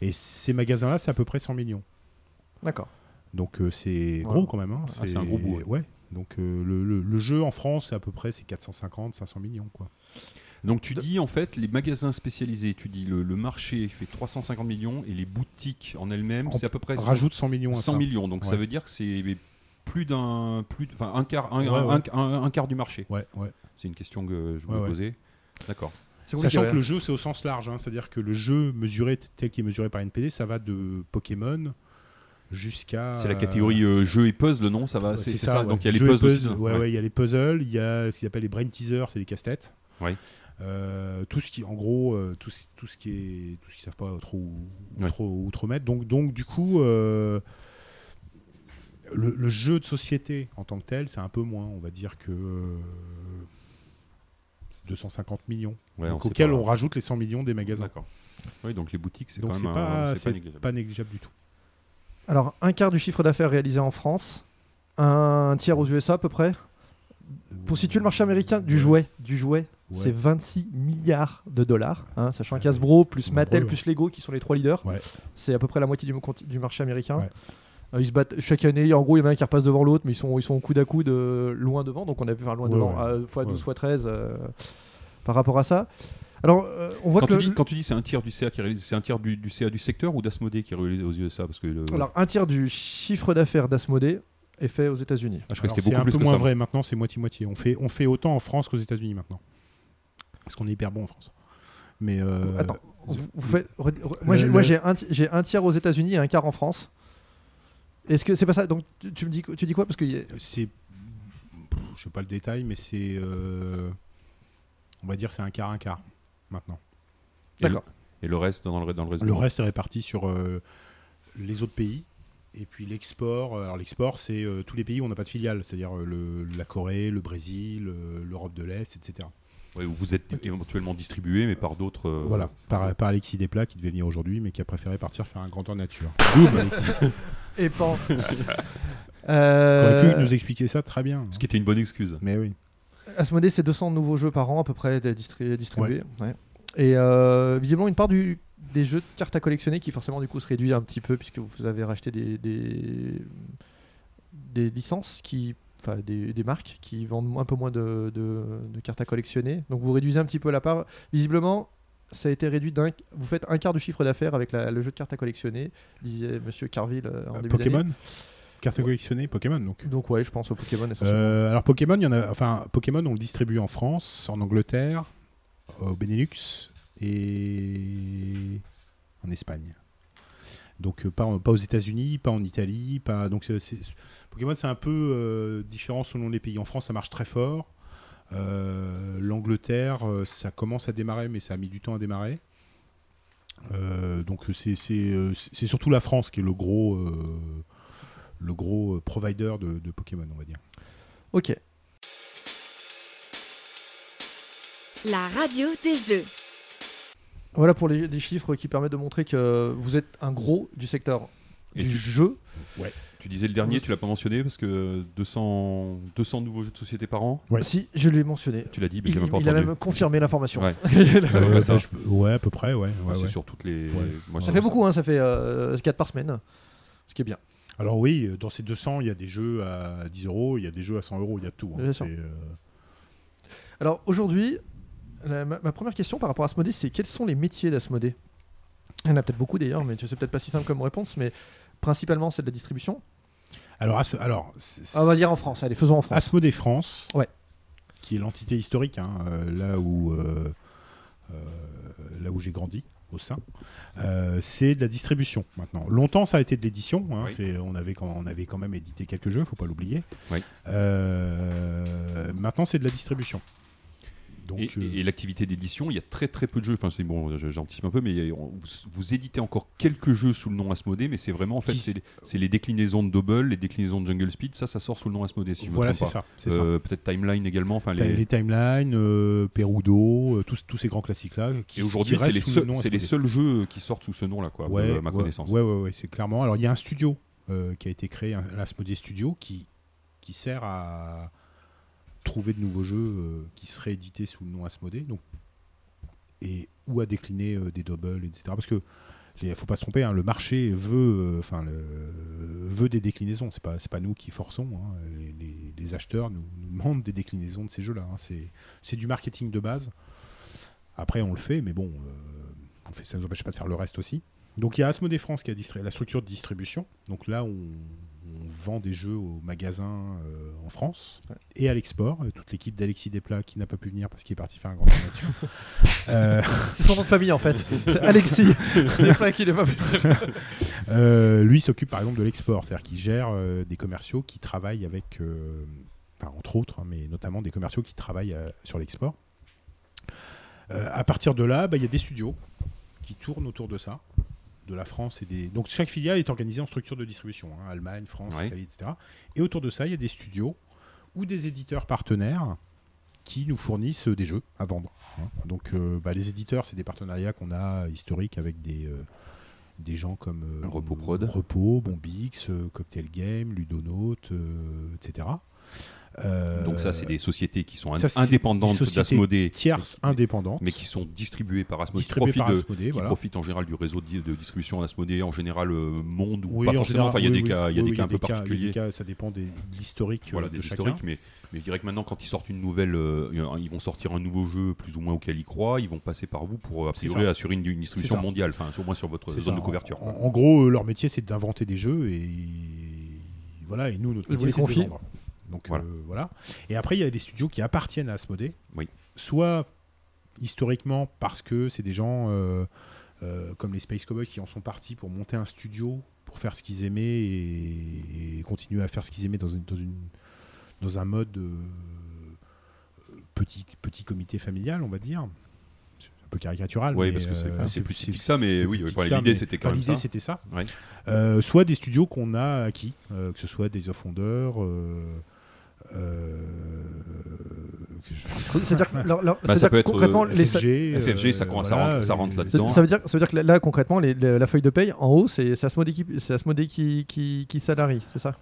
Et ces magasins-là, c'est à peu près 100 millions. D'accord. Donc euh, c'est Ouais. gros quand même. hein. Ah, c'est un gros bout, ouais. ouais. Donc euh, le, le- le jeu en France, c'est à peu près c'est 450, 500 millions quoi. Donc tu dis en fait les magasins spécialisés, tu dis le, le marché fait 350 millions et les boutiques en elles-mêmes On c'est à peu près 100, Rajoute 100 millions à 100 ça. millions. Donc ça veut dire que c'est plus d'un plus de- enfin un quart un, Ouais, un- ouais. un- un quart du marché. Ouais, ouais. C'est une question que je voulais Ouais, ouais. poser. D'accord. Sachant que le jeu, c'est au sens large. hein. C'est-à-dire que le jeu mesuré tel qu'il est mesuré par NPD, ça va de Pokémon jusqu'à. C'est la catégorie euh, jeu et puzzle, non? Ça va, c'est ça. ouais. Donc il y a les puzzles aussi. Ouais, ouais. il y a les puzzles, il y a ce qu'ils appellent les brain teasers, c'est les casse-têtes. Ouais. Euh, tout ce qui, en gros, euh, tout, ce- tout ce qui est, tout ce qu'ils savent pas trop, où- trop, où trop mettre. Donc, donc du coup, euh, le, le jeu de société en tant que tel, c'est un peu moins. On va dire que euh, 250 millions. Donc, on auquel on rajoute les 100 millions des magasins. D'accord. Oui, donc les boutiques c'est quand même pas, un- pas négligeable. pas négligeable du tout. Alors un quart du chiffre d'affaires réalisé en France, un tiers aux USA à peu près. Pour situer le marché américain du jouet, du jouet, Ouais. c'est 26 milliards de dollars, hein, sachant qu'Hasbro plus Mattel plus Lego qui sont les trois leaders, Ouais. c'est à peu près la moitié du, marché américain. Ouais. Euh, Ils se battent chaque année, en gros il y en a un qui repasse devant l'autre, mais ils sont, ils sont coude à coude euh, loin devant, donc on a faire loin devant, à fois 12 Ouais. fois 13 euh, par rapport à ça. Alors euh, on voit Quand que tu, le- dis, quand tu dis c'est un tiers du CA qui est réalisé, c'est un tiers du, du CA du secteur ou d'Asmodée qui est réalisé aux USA? Parce que le- alors, un tiers du chiffre d'affaires d'Asmodée est fait aux États-Unis. Ah, je crois que Alors, c'était c'est beaucoup un plus peu que moins ça. vrai maintenant, c'est moitié-moitié. On fait, on fait autant en France qu'aux États-Unis maintenant. Parce qu'on est hyper bon en France. Mais euh, Attends, vous, vous faites- re- re- moi le- j'ai- le- un, ti- j'ai un tiers aux États-Unis et un quart en France. Est-ce que c'est pas ça? Donc tu- me dis tu dis quoi? Parce que a- c'est, je sais pas le détail, mais c'est, euh, on va dire, c'est un quart, un quart maintenant. Et le- D'accord. Et le reste dans le, dans le reste. Le reste est réparti sur euh, les autres pays. Et puis l'export, euh, alors l'export, c'est euh, tous les pays où on n'a pas de filiale, c'est-à-dire euh, la Corée, le Brésil, euh, l'Europe de l'Est, etc. Ouais, où vous êtes éventuellement distribué, mais par d'autres. euh, Voilà, par, par Alexis Desplat qui devait venir aujourd'hui, mais qui a préféré partir faire un grandeur nature. Boum, Alexis. et pan. Aurait euh, pu nous expliquer ça très bien. Ce qui était une bonne excuse. Mais oui. Asmodée c'est 200 nouveaux jeux par an à peu près distribués. ouais. Et euh, visiblement une part du, des jeux de cartes à collectionner qui forcément du coup se réduit un petit peu puisque vous avez racheté des, des, des licences qui enfin des, des marques qui vendent un peu moins de, de- de cartes à collectionner. Donc vous réduisez un petit peu la part. Visiblement, ça a été réduit d'un. Vous faites un quart du chiffre d'affaires avec la- le jeu de cartes à collectionner, disait Monsieur Carville euh, en Euh, début d'année. Pokémon Carte collectionnée Pokémon donc. Donc ouais, je pense au Pokémon. Euh, alors Pokémon, il y en a, enfin Pokémon, on le distribue en France, en Angleterre, au Benelux et en Espagne. Donc euh, pas, en- pas aux États-Unis, pas en Italie, pas donc c'est- Pokémon c'est un peu euh, différent selon les pays. En France, ça marche très fort. Euh, L'Angleterre, euh, ça commence à démarrer, mais ça a mis du temps à démarrer. Euh, donc c'est c'est, euh, c'est- c'est surtout la France qui est le gros euh, le gros euh, provider de, de Pokémon, on va dire. Ok. La radio des jeux. Voilà pour les, les chiffres qui permettent de montrer que vous êtes un gros du secteur Et du tu- jeu. Tu disais le dernier, tu l'as pas mentionné parce que 200, 200 nouveaux jeux de société par an. Ouais. Si, je l'ai mentionné. Tu l'as dit, mais Il, je pas il a même confirmé l'information. Ouais. ça Ça ça. ouais, à peu près, ouais. ouais, Ah, c'est ouais. sur toutes les. Ouais. moi, je fait beaucoup, hein, ça fait 4 par semaine. Ce qui est bien. Alors oui, euh, dans ces 200, il y a des jeux à 10 euros, il y a des jeux à 100 euros, il y a tout. hein. C'est, euh, Alors aujourd'hui, ma, ma première question par rapport à Asmodée, c'est quels sont les métiers d'Asmodée? Il y en a peut-être beaucoup d'ailleurs, mais c'est peut-être pas si simple comme réponse, mais principalement c'est de la distribution. Alors, As- alors on va dire en France, allez, faisons en France. Asmodée France, Ouais. qui est l'entité historique, hein, là où, euh, là où j'ai grandi. Au sein, euh, c'est de la distribution maintenant. Longtemps, ça a été de l'édition. hein, Oui. on, avait quand, on avait quand même édité quelques jeux, faut pas l'oublier. Oui. Euh, maintenant, c'est de la distribution. Donc, Et, euh, et- l'activité d'édition, il y a très très peu de jeux. Enfin, c'est bon, j'anticipe un peu, mais on- vous, vous éditez encore quelques jeux sous le nom Asmodée, mais c'est vraiment en fait, c'est les, déclinaisons de Double, les déclinaisons de Jungle Speed. Ça, ça sort sous le nom Asmodée, si je voilà, me c'est trompe pas. ça. c'est ça. Euh, Peut-être Timeline également. Enfin, les... les, timelines, euh, Perudo, tous, tous ces grands classiques-là. Et aujourd'hui, c'est les, le seuls, les jeux qui sortent sous ce nom-là, quoi, Ouais, ma connaissance. Ouais, ouais, ouais, c'est clairement. Alors, il y a un studio qui a été créé, l'Asmodee Studio, qui, qui sert à trouver de nouveaux jeux euh, qui seraient édités sous le nom Asmodee, donc, et, ou à décliner euh, des doubles, etc. Parce que il faut pas se tromper, hein, le marché veut, euh, enfin, des déclinaisons. C'est pas, c'est pas nous qui forçons. hein. Les, acheteurs nous, demandent des déclinaisons de ces jeux-là. hein. C'est, du marketing de base. Après, on le fait, mais bon, ça ne nous empêche pas de faire le reste aussi. Donc il y a Asmodee France qui a la structure de distribution. Donc là, on vend des jeux aux magasins euh, en France et à l'export. Euh, Toute l'équipe d'Alexis Desplat qui n'a pas pu venir parce qu'il est parti faire un grand tour nature. Euh, C'est son nom de famille en fait. C'est Alexis. Des fois qu'il est pas euh, lui s'occupe par exemple de l'export, c'est-à-dire qu'il gère des commerciaux qui travaillent avec, enfin entre autres, hein, mais notamment des commerciaux qui travaillent sur l'export. À partir de là, bah, il y a des studios qui tournent autour de ça, de la France et des. Donc chaque filiale est organisée en structure de distribution, hein, Allemagne, France, Ouais. Italie, etc. Et autour de ça, il y a des studios ou des éditeurs partenaires qui nous fournissent euh, des jeux à vendre. hein. Donc euh, bah, les éditeurs, c'est des partenariats qu'on a historiques avec des, euh, des gens comme euh, Repos Prod. Repos, Bombix, Cocktail Game, Ludonote, euh, etc. Euh, Donc ça, c'est des sociétés qui sont ça, indépendantes d'Asmodée, tierces mais- indépendantes, mais qui sont distribuées par Asmodée, qui profitent par de- Asmodée, qui voilà. profitent en général du réseau de, de distribution Asmodée, en général euh, monde ou Oui, pas en forcément. général, Enfin, il y a oui, des oui. cas, il y a Oui, des oui, cas un peu il y a des particuliers. cas, ça dépend des- de l'historique Voilà, euh, des de chacun. historiques, mais, mais je dirais que maintenant, quand ils sortent une nouvelle, euh, ils vont sortir un nouveau jeu plus ou moins auquel ils croient, ils vont passer par vous pour, a priori, assurer une, une distribution mondiale, enfin, au moins sur votre zone ça. de couverture. En, gros, euh, leur métier, c'est d'inventer des jeux et voilà. Et nous, notre métier, c'est de vendre. Donc Voilà. euh, voilà. Et après, il y a des studios qui appartiennent à Asmodée. Oui. Soit historiquement parce que c'est des gens euh, euh, comme les Space Cowboys qui en sont partis pour monter un studio pour faire ce qu'ils aimaient et, et continuer à faire ce qu'ils aimaient dans, une, dans, une- dans un mode euh, petit, petit comité familial, on va dire. C'est un peu caricatural. Oui, parce que c'est- euh, plus que ça, mais oui, l'idée, mais- c'était quand enfin, même l'idée, ça. c'était ça. Ouais. Euh, soit des studios qu'on a acquis, que ce soit des of Wonder. Euh, euh, C'est-à-dire que leur- leur- Bah, ça peut que être, concrètement, euh, les FFG, FFG, ça euh, commence voilà, ça rentre euh, Ça, là-dedans. ça veut dire, ça veut dire que là, concrètement, les- le- la feuille de paye en haut, c'est c'est Asmodée qui, qui, qui, qui salarie, c'est ça?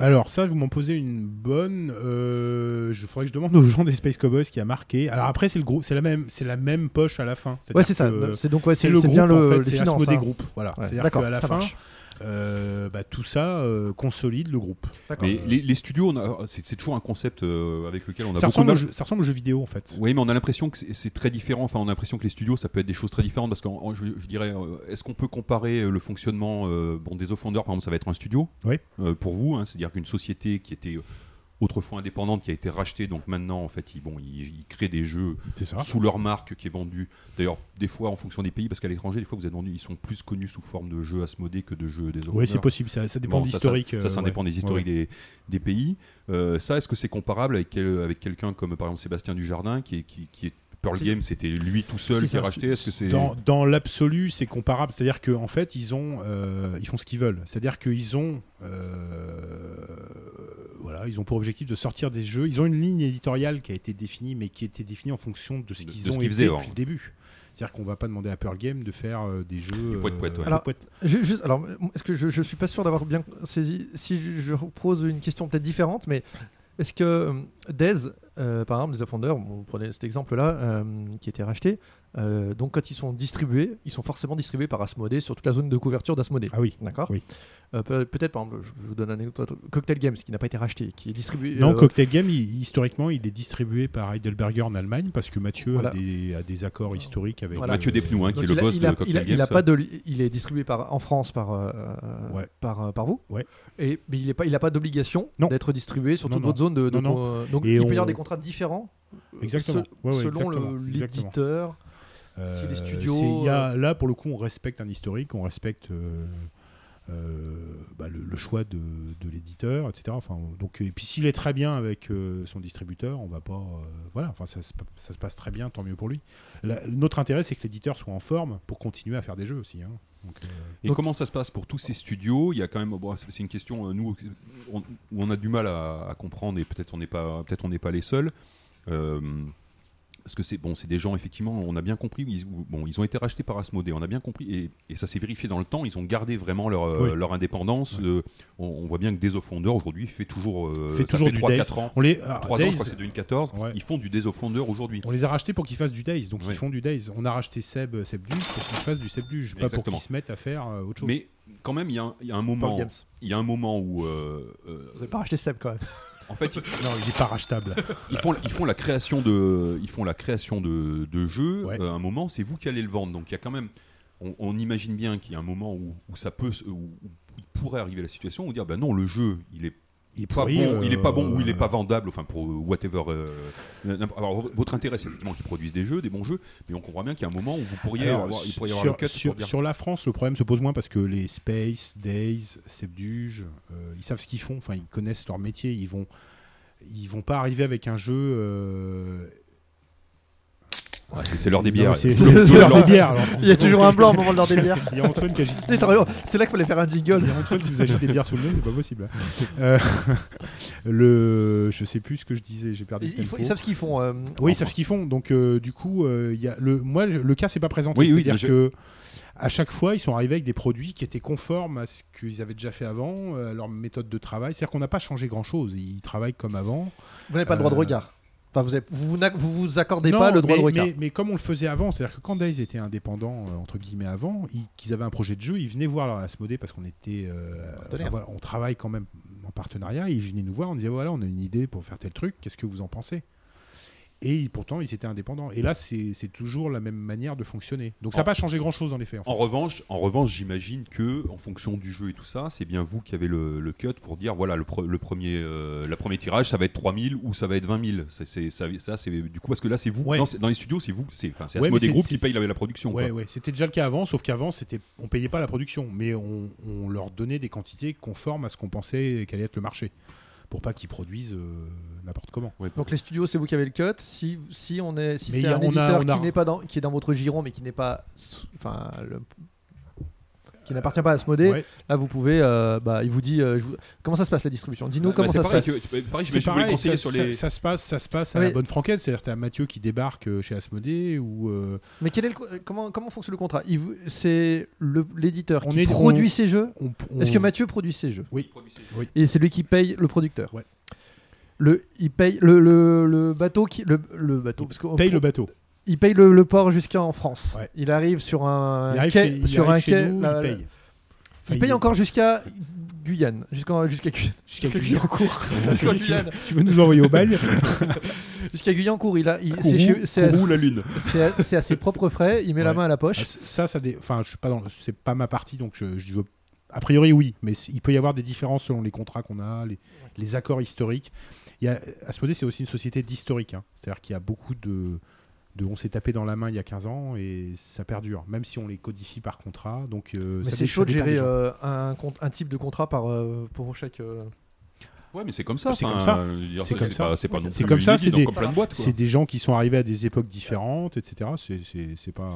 Alors ça, vous m'en posez une bonne. Euh, je faudrait que je demande aux gens des Space Cowboys qui a marqué. Alors après, c'est le gros, c'est la même, c'est la même poche à la fin. Ouais, c'est ça. C'est donc ouais, C'est c'est le c'est groupe bien en le, fait, les c'est finances. Hein. Group. Voilà. Ouais, C'est-à-dire d'accord, qu'à la ça fin, marche. Euh, bah, tout ça euh, consolide le groupe. Mais les, les studios, c'est toujours un concept euh, avec lequel on a Ça beaucoup de ressemble, au mal. jeu, ça ressemble au jeu vidéo en fait. Oui, mais on a l'impression que c'est- très différent. Enfin, on a l'impression que les studios, ça peut être des choses très différentes parce que je, je dirais, est-ce qu'on peut comparer le fonctionnement euh, bon, des offenders, par exemple, ça va être un studio Oui. euh, pour vous, hein, c'est-à-dire qu'une société qui était euh, autrefois indépendante, qui a été rachetée, donc maintenant, en fait, ils, bon, ils, ils créent des jeux sous leur marque qui est vendue. D'ailleurs, des fois en fonction des pays, parce qu'à l'étranger, des fois, vous êtes vendu, ils sont plus connus sous forme de jeux Asmodée que de jeux des Oui, offenders. c'est possible. Ça, ça dépend Bon, de ça, l'historique. Ça, ça, ça euh, dépend des historiques Ouais. des, des pays. Euh, ça, est-ce que c'est comparable avec, quel- avec quelqu'un comme par exemple Sébastien Dujardin, qui est, qui, qui est Pearl. Game, c'était lui tout seul qui a racheté Est-ce que c'est Dans, dans l'absolu, c'est comparable. C'est-à-dire qu'en fait, ils ont, euh, ils font ce qu'ils veulent. C'est-à-dire qu'ils ont, euh, voilà, ils ont pour objectif de sortir des jeux. Ils ont une ligne éditoriale qui a été définie, mais qui a été définie en fonction de ce De- qu'ils de ce ont qu'ils été faisaient, depuis alors. le début. C'est-à-dire qu'on va pas demander à Pearl Game de faire euh, des jeux. Du poète-poète, ouais. Alors, est-ce que je, je suis pas sûr d'avoir bien saisi Si je, je pose une question peut-être différente, mais est-ce que euh, Dez, euh, par exemple, des Offenders, vous prenez cet exemple-là, euh, qui été racheté, euh, donc quand ils sont distribués, ils sont forcément distribués par Asmodée sur toute la zone de couverture d'Asmodée. Ah oui. D'accord Oui. Euh, peut- Peut-être, par exemple, je vous donne un anecdote Cocktail Games, qui n'a pas été racheté, qui est distribué. Non, euh, Cocktail Game, il- historiquement, il est distribué par Heidelberger en Allemagne parce que Mathieu Voilà. a, des, a des accords historiques avec. Voilà. Mathieu Despnous, hein, qui donc est le il a- boss il de a- Cocktail il a- il Games, a ça. pas de, il est distribué par, en France par, euh, Ouais. par, par vous. Ouais. Et, mais il n'a pas, il a pas d'obligation Non. d'être distribué sur Non, toute non. votre zone de. de Non, donc Et il peut y avoir des contrats différents. Exactement. se- Ouais, ouais, selon exactement, le- l'éditeur. Euh, Si les studios, il y a- là, pour le coup, on respecte un historique, on respecte euh, euh, bah, le, le choix de, de l'éditeur, etc. Enfin, donc, et puis s'il est très bien avec euh, son distributeur, on va pas. euh, voilà, enfin, ça, se- ça se passe très bien, tant mieux pour lui. La- notre intérêt, c'est que l'éditeur soit en forme pour continuer à faire des jeux aussi. hein. Donc, euh, Et comment ça se passe pour tous ces studios? Il y a quand même, bon, c'est c'est une question euh, nous on- où on a du mal à, à comprendre et peut-être on n'est pas, peut-être on n'est pas les seuls. Euh, parce que c'est bon, c'est des gens effectivement, on a bien compris. Ils, bon, ils ont été rachetés par Asmodée, on a bien compris et, et ça s'est vérifié dans le temps. Ils ont gardé vraiment leur, euh, Oui. leur indépendance. Euh, on, on voit bien que Days of Wonder aujourd'hui fait toujours, euh, Fait toujours fait du 3 Days. 4 ans. on les, alors, 3 ans, Days, je crois que c'est 2014. Ouais. Ils font du Days of Wonder aujourd'hui. On les a rachetés pour qu'ils fassent du Days, donc Ouais. ils font du Days. On a racheté Seb, Seb Duge pour qu'ils fassent du Seb Duge, pas pour qu'ils se mettent à faire euh, autre chose. Mais quand même, il y, a un- il y a un Paul moment, il y a un moment où, euh, euh, Vous avez pas racheté Seb quand même. En fait, ils- non, il n'est pas rachetable. ils font, ils font la création de, ils font la création de, de jeux. Ouais. euh, un moment, c'est vous qui allez le vendre. Donc il y a quand même, on, on imagine bien qu'il y a un moment où, où ça peut, où, pourrait arriver la situation où dire, ben non, le jeu, il est Il est pas bon, il est pas bon ou il est pas vendable. Enfin pour euh, whatever. euh, alors votre intérêt, c'est effectivement qu'ils produisent des jeux, des bons jeux, mais on comprend bien qu'il y a un moment où vous pourriez, Alors, avoir, il pourrait y sur, avoir le cut sur- pour dire. sur la France, le problème se pose moins parce que les Space, Days, Sebduge, euh, ils savent ce qu'ils font, enfin ils connaissent leur métier, ils vont, ils vont pas arriver avec un jeu. Euh, c'est l'heure des bières. C'est C'est- c'est c'est l'heure des bières. alors. Il y a toujours un blanc au moment de l'heure des bières. Il y a Antoine qui agite. C'est là qu'il fallait faire un jingle. Il y a Antoine qui nous agite des bières sous le nez, c'est pas possible. Euh, le, je sais plus ce que je disais, j'ai perdu. Ils, savent ce qu'ils font. euh, Oui, ils savent ce qu'ils font. Donc, euh, du coup, euh, il y a le, moi, le cas s'est pas présenté. Oui, oui, C'est-à-dire je- que à chaque fois, ils sont arrivés avec des produits qui étaient conformes à ce qu'ils avaient déjà fait avant, euh, à leur méthode de travail. C'est-à-dire qu'on n'a pas changé grand-chose. Ils travaillent comme avant. Vous n'avez pas le droit de Euh, regard. Enfin, vous, avez- vous, vous, vous vous accordez Non, pas le droit mais, de regard. Mais, mais comme on le faisait avant, c'est-à-dire que quand Days était indépendant, euh, entre guillemets avant, ils- qu'ils avaient un projet de jeu, ils venaient voir leur Asmodée parce qu'on était, euh, enfin, on travaille quand même en partenariat. Ils venaient nous voir, on disait voilà, on a une idée pour faire tel truc. Qu'est-ce que vous en pensez? Et pourtant, ils étaient indépendants. Et là, c'est toujours la même manière de fonctionner. Donc ça n'a pas changé grand-chose dans les faits. en. En revanche, en revanche, j'imagine que en fonction du jeu et tout ça, c'est bien vous qui avez le, le cut pour dire voilà le, pre- le premier euh, le premier tirage ça va être 3000 ou ça va être 20 000. C'est c'est- ça, ça c'est du coup parce que là c'est vous Ouais. dans, dans les studios c'est vous c'est Ouais, Asmodee mais c'est- Group qui c'est- paye la, la production. Ouais. C'était déjà le cas avant, sauf qu'avant, on payait pas la production, mais on, on leur donnait des quantités conformes à ce qu'on pensait qu'allait être le marché, pour pas qu'ils produisent euh, n'importe comment. Ouais. Donc les studios, c'est vous qui avez le cut. Si, si on est, si c'est il y a- un on a- éditeur on a- qui n'est pas dans, qui est dans votre giron, mais qui n'est pas, enfin, le- qui n'appartient pas à Asmodée, Ouais. là vous pouvez, euh, bah, il vous dit, euh, je vous- comment ça se passe la distribution Dis-nous Bah, comment bah, ça se pareil passe. que- tu peux- pareil, voulez pareil, ça, sur ça- les- ça se passe, ça se passe à la bonne franquette, c'est-à-dire t'as Mathieu qui débarque euh, chez Asmodée ou euh, Mais quel est le co- comment comment fonctionne le contrat Il vous- C'est le- l'éditeur On qui est- produit on- ses jeux. on, on- Est-ce que Mathieu produit ses jeux Oui. Oui. Et c'est lui qui paye le producteur. Ouais. Le, il paye le, le, le bateau qui le, le bateau parce qu'on- paye le bateau il paye le, le port jusqu'en France. Ouais. Il arrive sur un Il quai, chez, sur un quai. nous, la- il la- paye. il encore jusqu'à Guyane, jusqu'à jusqu'à Guyane, Jusqu'à jusqu'à Guyane. Guyancourt. Jusqu'à tu, veux, Guyane. tu veux nous envoyer au bagne Jusqu'à Guyancourt, il a, c'est à- la lune. c'est à, à ses propres frais. Il met la main à la Ah, poche. c- Ça, ça dé- enfin, je suis pas dans, c'est pas ma partie, donc je, a priori oui, mais il peut y avoir des différences selon les contrats qu'on a, les, les accords historiques. Il y a, Asmodée, c'est aussi une société d'historique, hein. c'est-à-dire qu'il y a beaucoup de, de, on s'est tapé dans la main il y a 15 ans et ça perdure, même si on les codifie par contrat. Donc, euh, Mais c'est chaud de gérer euh, un, type de contrat par, euh, pour chaque. euh, Ouais, mais c'est comme ça. C'est enfin, comme ça. C'est comme ça. pas- C'est pas comme ça, c'est des- comme plein de boîtes. quoi. C'est des gens qui sont arrivés à des époques différentes, etc. C'est- pas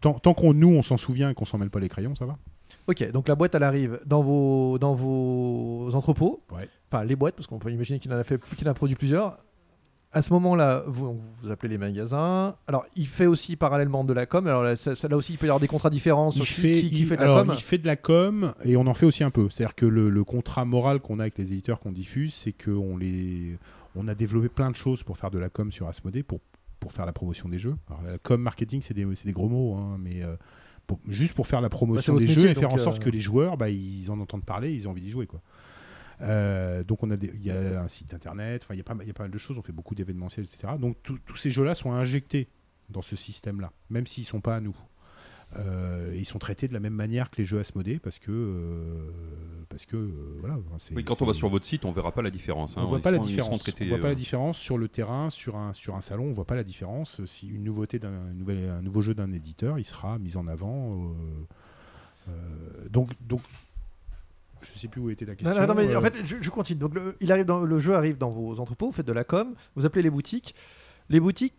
tant, tant qu'on nous on s'en souvient et qu'on s'en mêle pas les crayons, ça va. Ok, donc la boîte elle arrive dans vos, dans vos entrepôts. Ouais. Enfin, les boîtes, parce qu'on peut imaginer qu'il en a fait, qu'il en a produit plusieurs. À ce moment-là, vous, vous appelez les magasins. Alors, il fait aussi parallèlement de la com. Alors là, ça- ça- là aussi, il peut y avoir des contrats différents qui- qui il- fait de la com. il fait de la com et on en fait aussi un peu. C'est-à-dire que le, le contrat moral qu'on a avec les éditeurs qu'on diffuse, c'est qu'on les, on a développé plein de choses pour faire de la com sur Asmodée, pour, pour faire la promotion des jeux. Alors, la com marketing, c'est des, des gros mots, hein, mais euh, pour- juste pour faire la promotion Bah, c'est des jeux métier, et faire en donc, sorte euh, que les joueurs, bah, ils en entendent parler, ils ont envie d'y jouer, quoi. Euh, donc on a des- il y a un site internet, enfin il y a pas mal- il y a pas mal de choses, on fait beaucoup d'événementiels, etc. Donc tous ces jeux-là sont injectés dans ce système-là, même s'ils sont pas à nous. Euh, ils sont traités de la même manière que les jeux Asmodée parce que euh, parce que euh, voilà. Oui, quand on va sur votre site, on verra pas la différence. hein. on voit Ils pas la différence. traités, on voit pas la différence sur le terrain, sur un sur un salon, on voit pas la différence. Si une nouveauté d'un un nouvel un nouveau jeu d'un éditeur, il sera mis en avant. donc donc je sais plus où était la question. Non, non, non, mais euh, en fait, je, je continue. Donc, le, il arrive dans, le jeu arrive dans vos entrepôts, vous faites de la com, vous appelez les boutiques. Les boutiques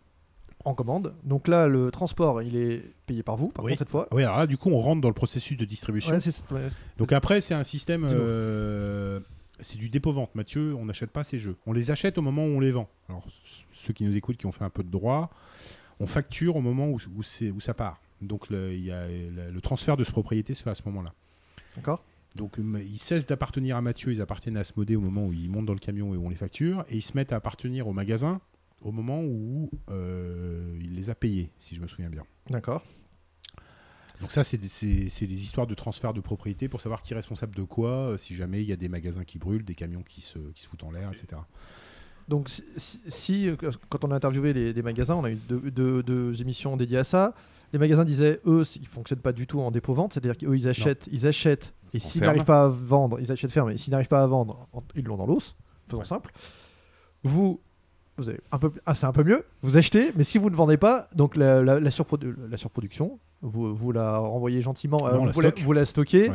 en commande. Donc là, le transport, il est payé par vous, par Oui. contre, cette fois. oui, alors là, du coup, on rentre dans le processus de distribution. Ouais, ouais, Donc après, c'est un système. Euh, c'est du dépôt-vente. Mathieu, on n'achète pas ces jeux. On les achète au moment où on les vend. Alors, ceux qui nous écoutent, qui ont fait un peu de droit, on facture au moment où, où, ça part. Donc, le, y a, le transfert de ce propriété se fait à ce moment-là. D'accord Donc, euh, ils cessent d'appartenir à Mathieu, ils appartiennent à Asmodée au moment où ils montent dans le camion et où on les facture. Et ils se mettent à appartenir au magasin au moment où euh, il les a payés, si je me souviens bien. D'accord. Donc ça, c'est des, c'est- des histoires de transfert de propriété pour savoir qui est responsable de quoi, euh, si jamais il y a des magasins qui brûlent, des camions qui se, qui se foutent en l'air, etc. Donc, si, quand on a interviewé les, des magasins, on a eu deux, deux- deux émissions dédiées à ça. Les magasins disaient, eux, ils ne fonctionnent pas du tout en dépôt-vente, c'est-à-dire qu'eux, ils achètent, ils achètent, et s'ils n'arrivent pas à vendre, ils achètent ferme, et s'ils n'arrivent pas à vendre, en- ils l'ont dans l'os, faisons simple. Vous, vous avez un peu, ah, c'est un peu mieux, vous achetez, mais si vous ne vendez pas, donc la, la- la surprodu- la surproduction, vous, vous la renvoyez gentiment, euh, Non, on la vous, la, stocke. vous la stockez, euh,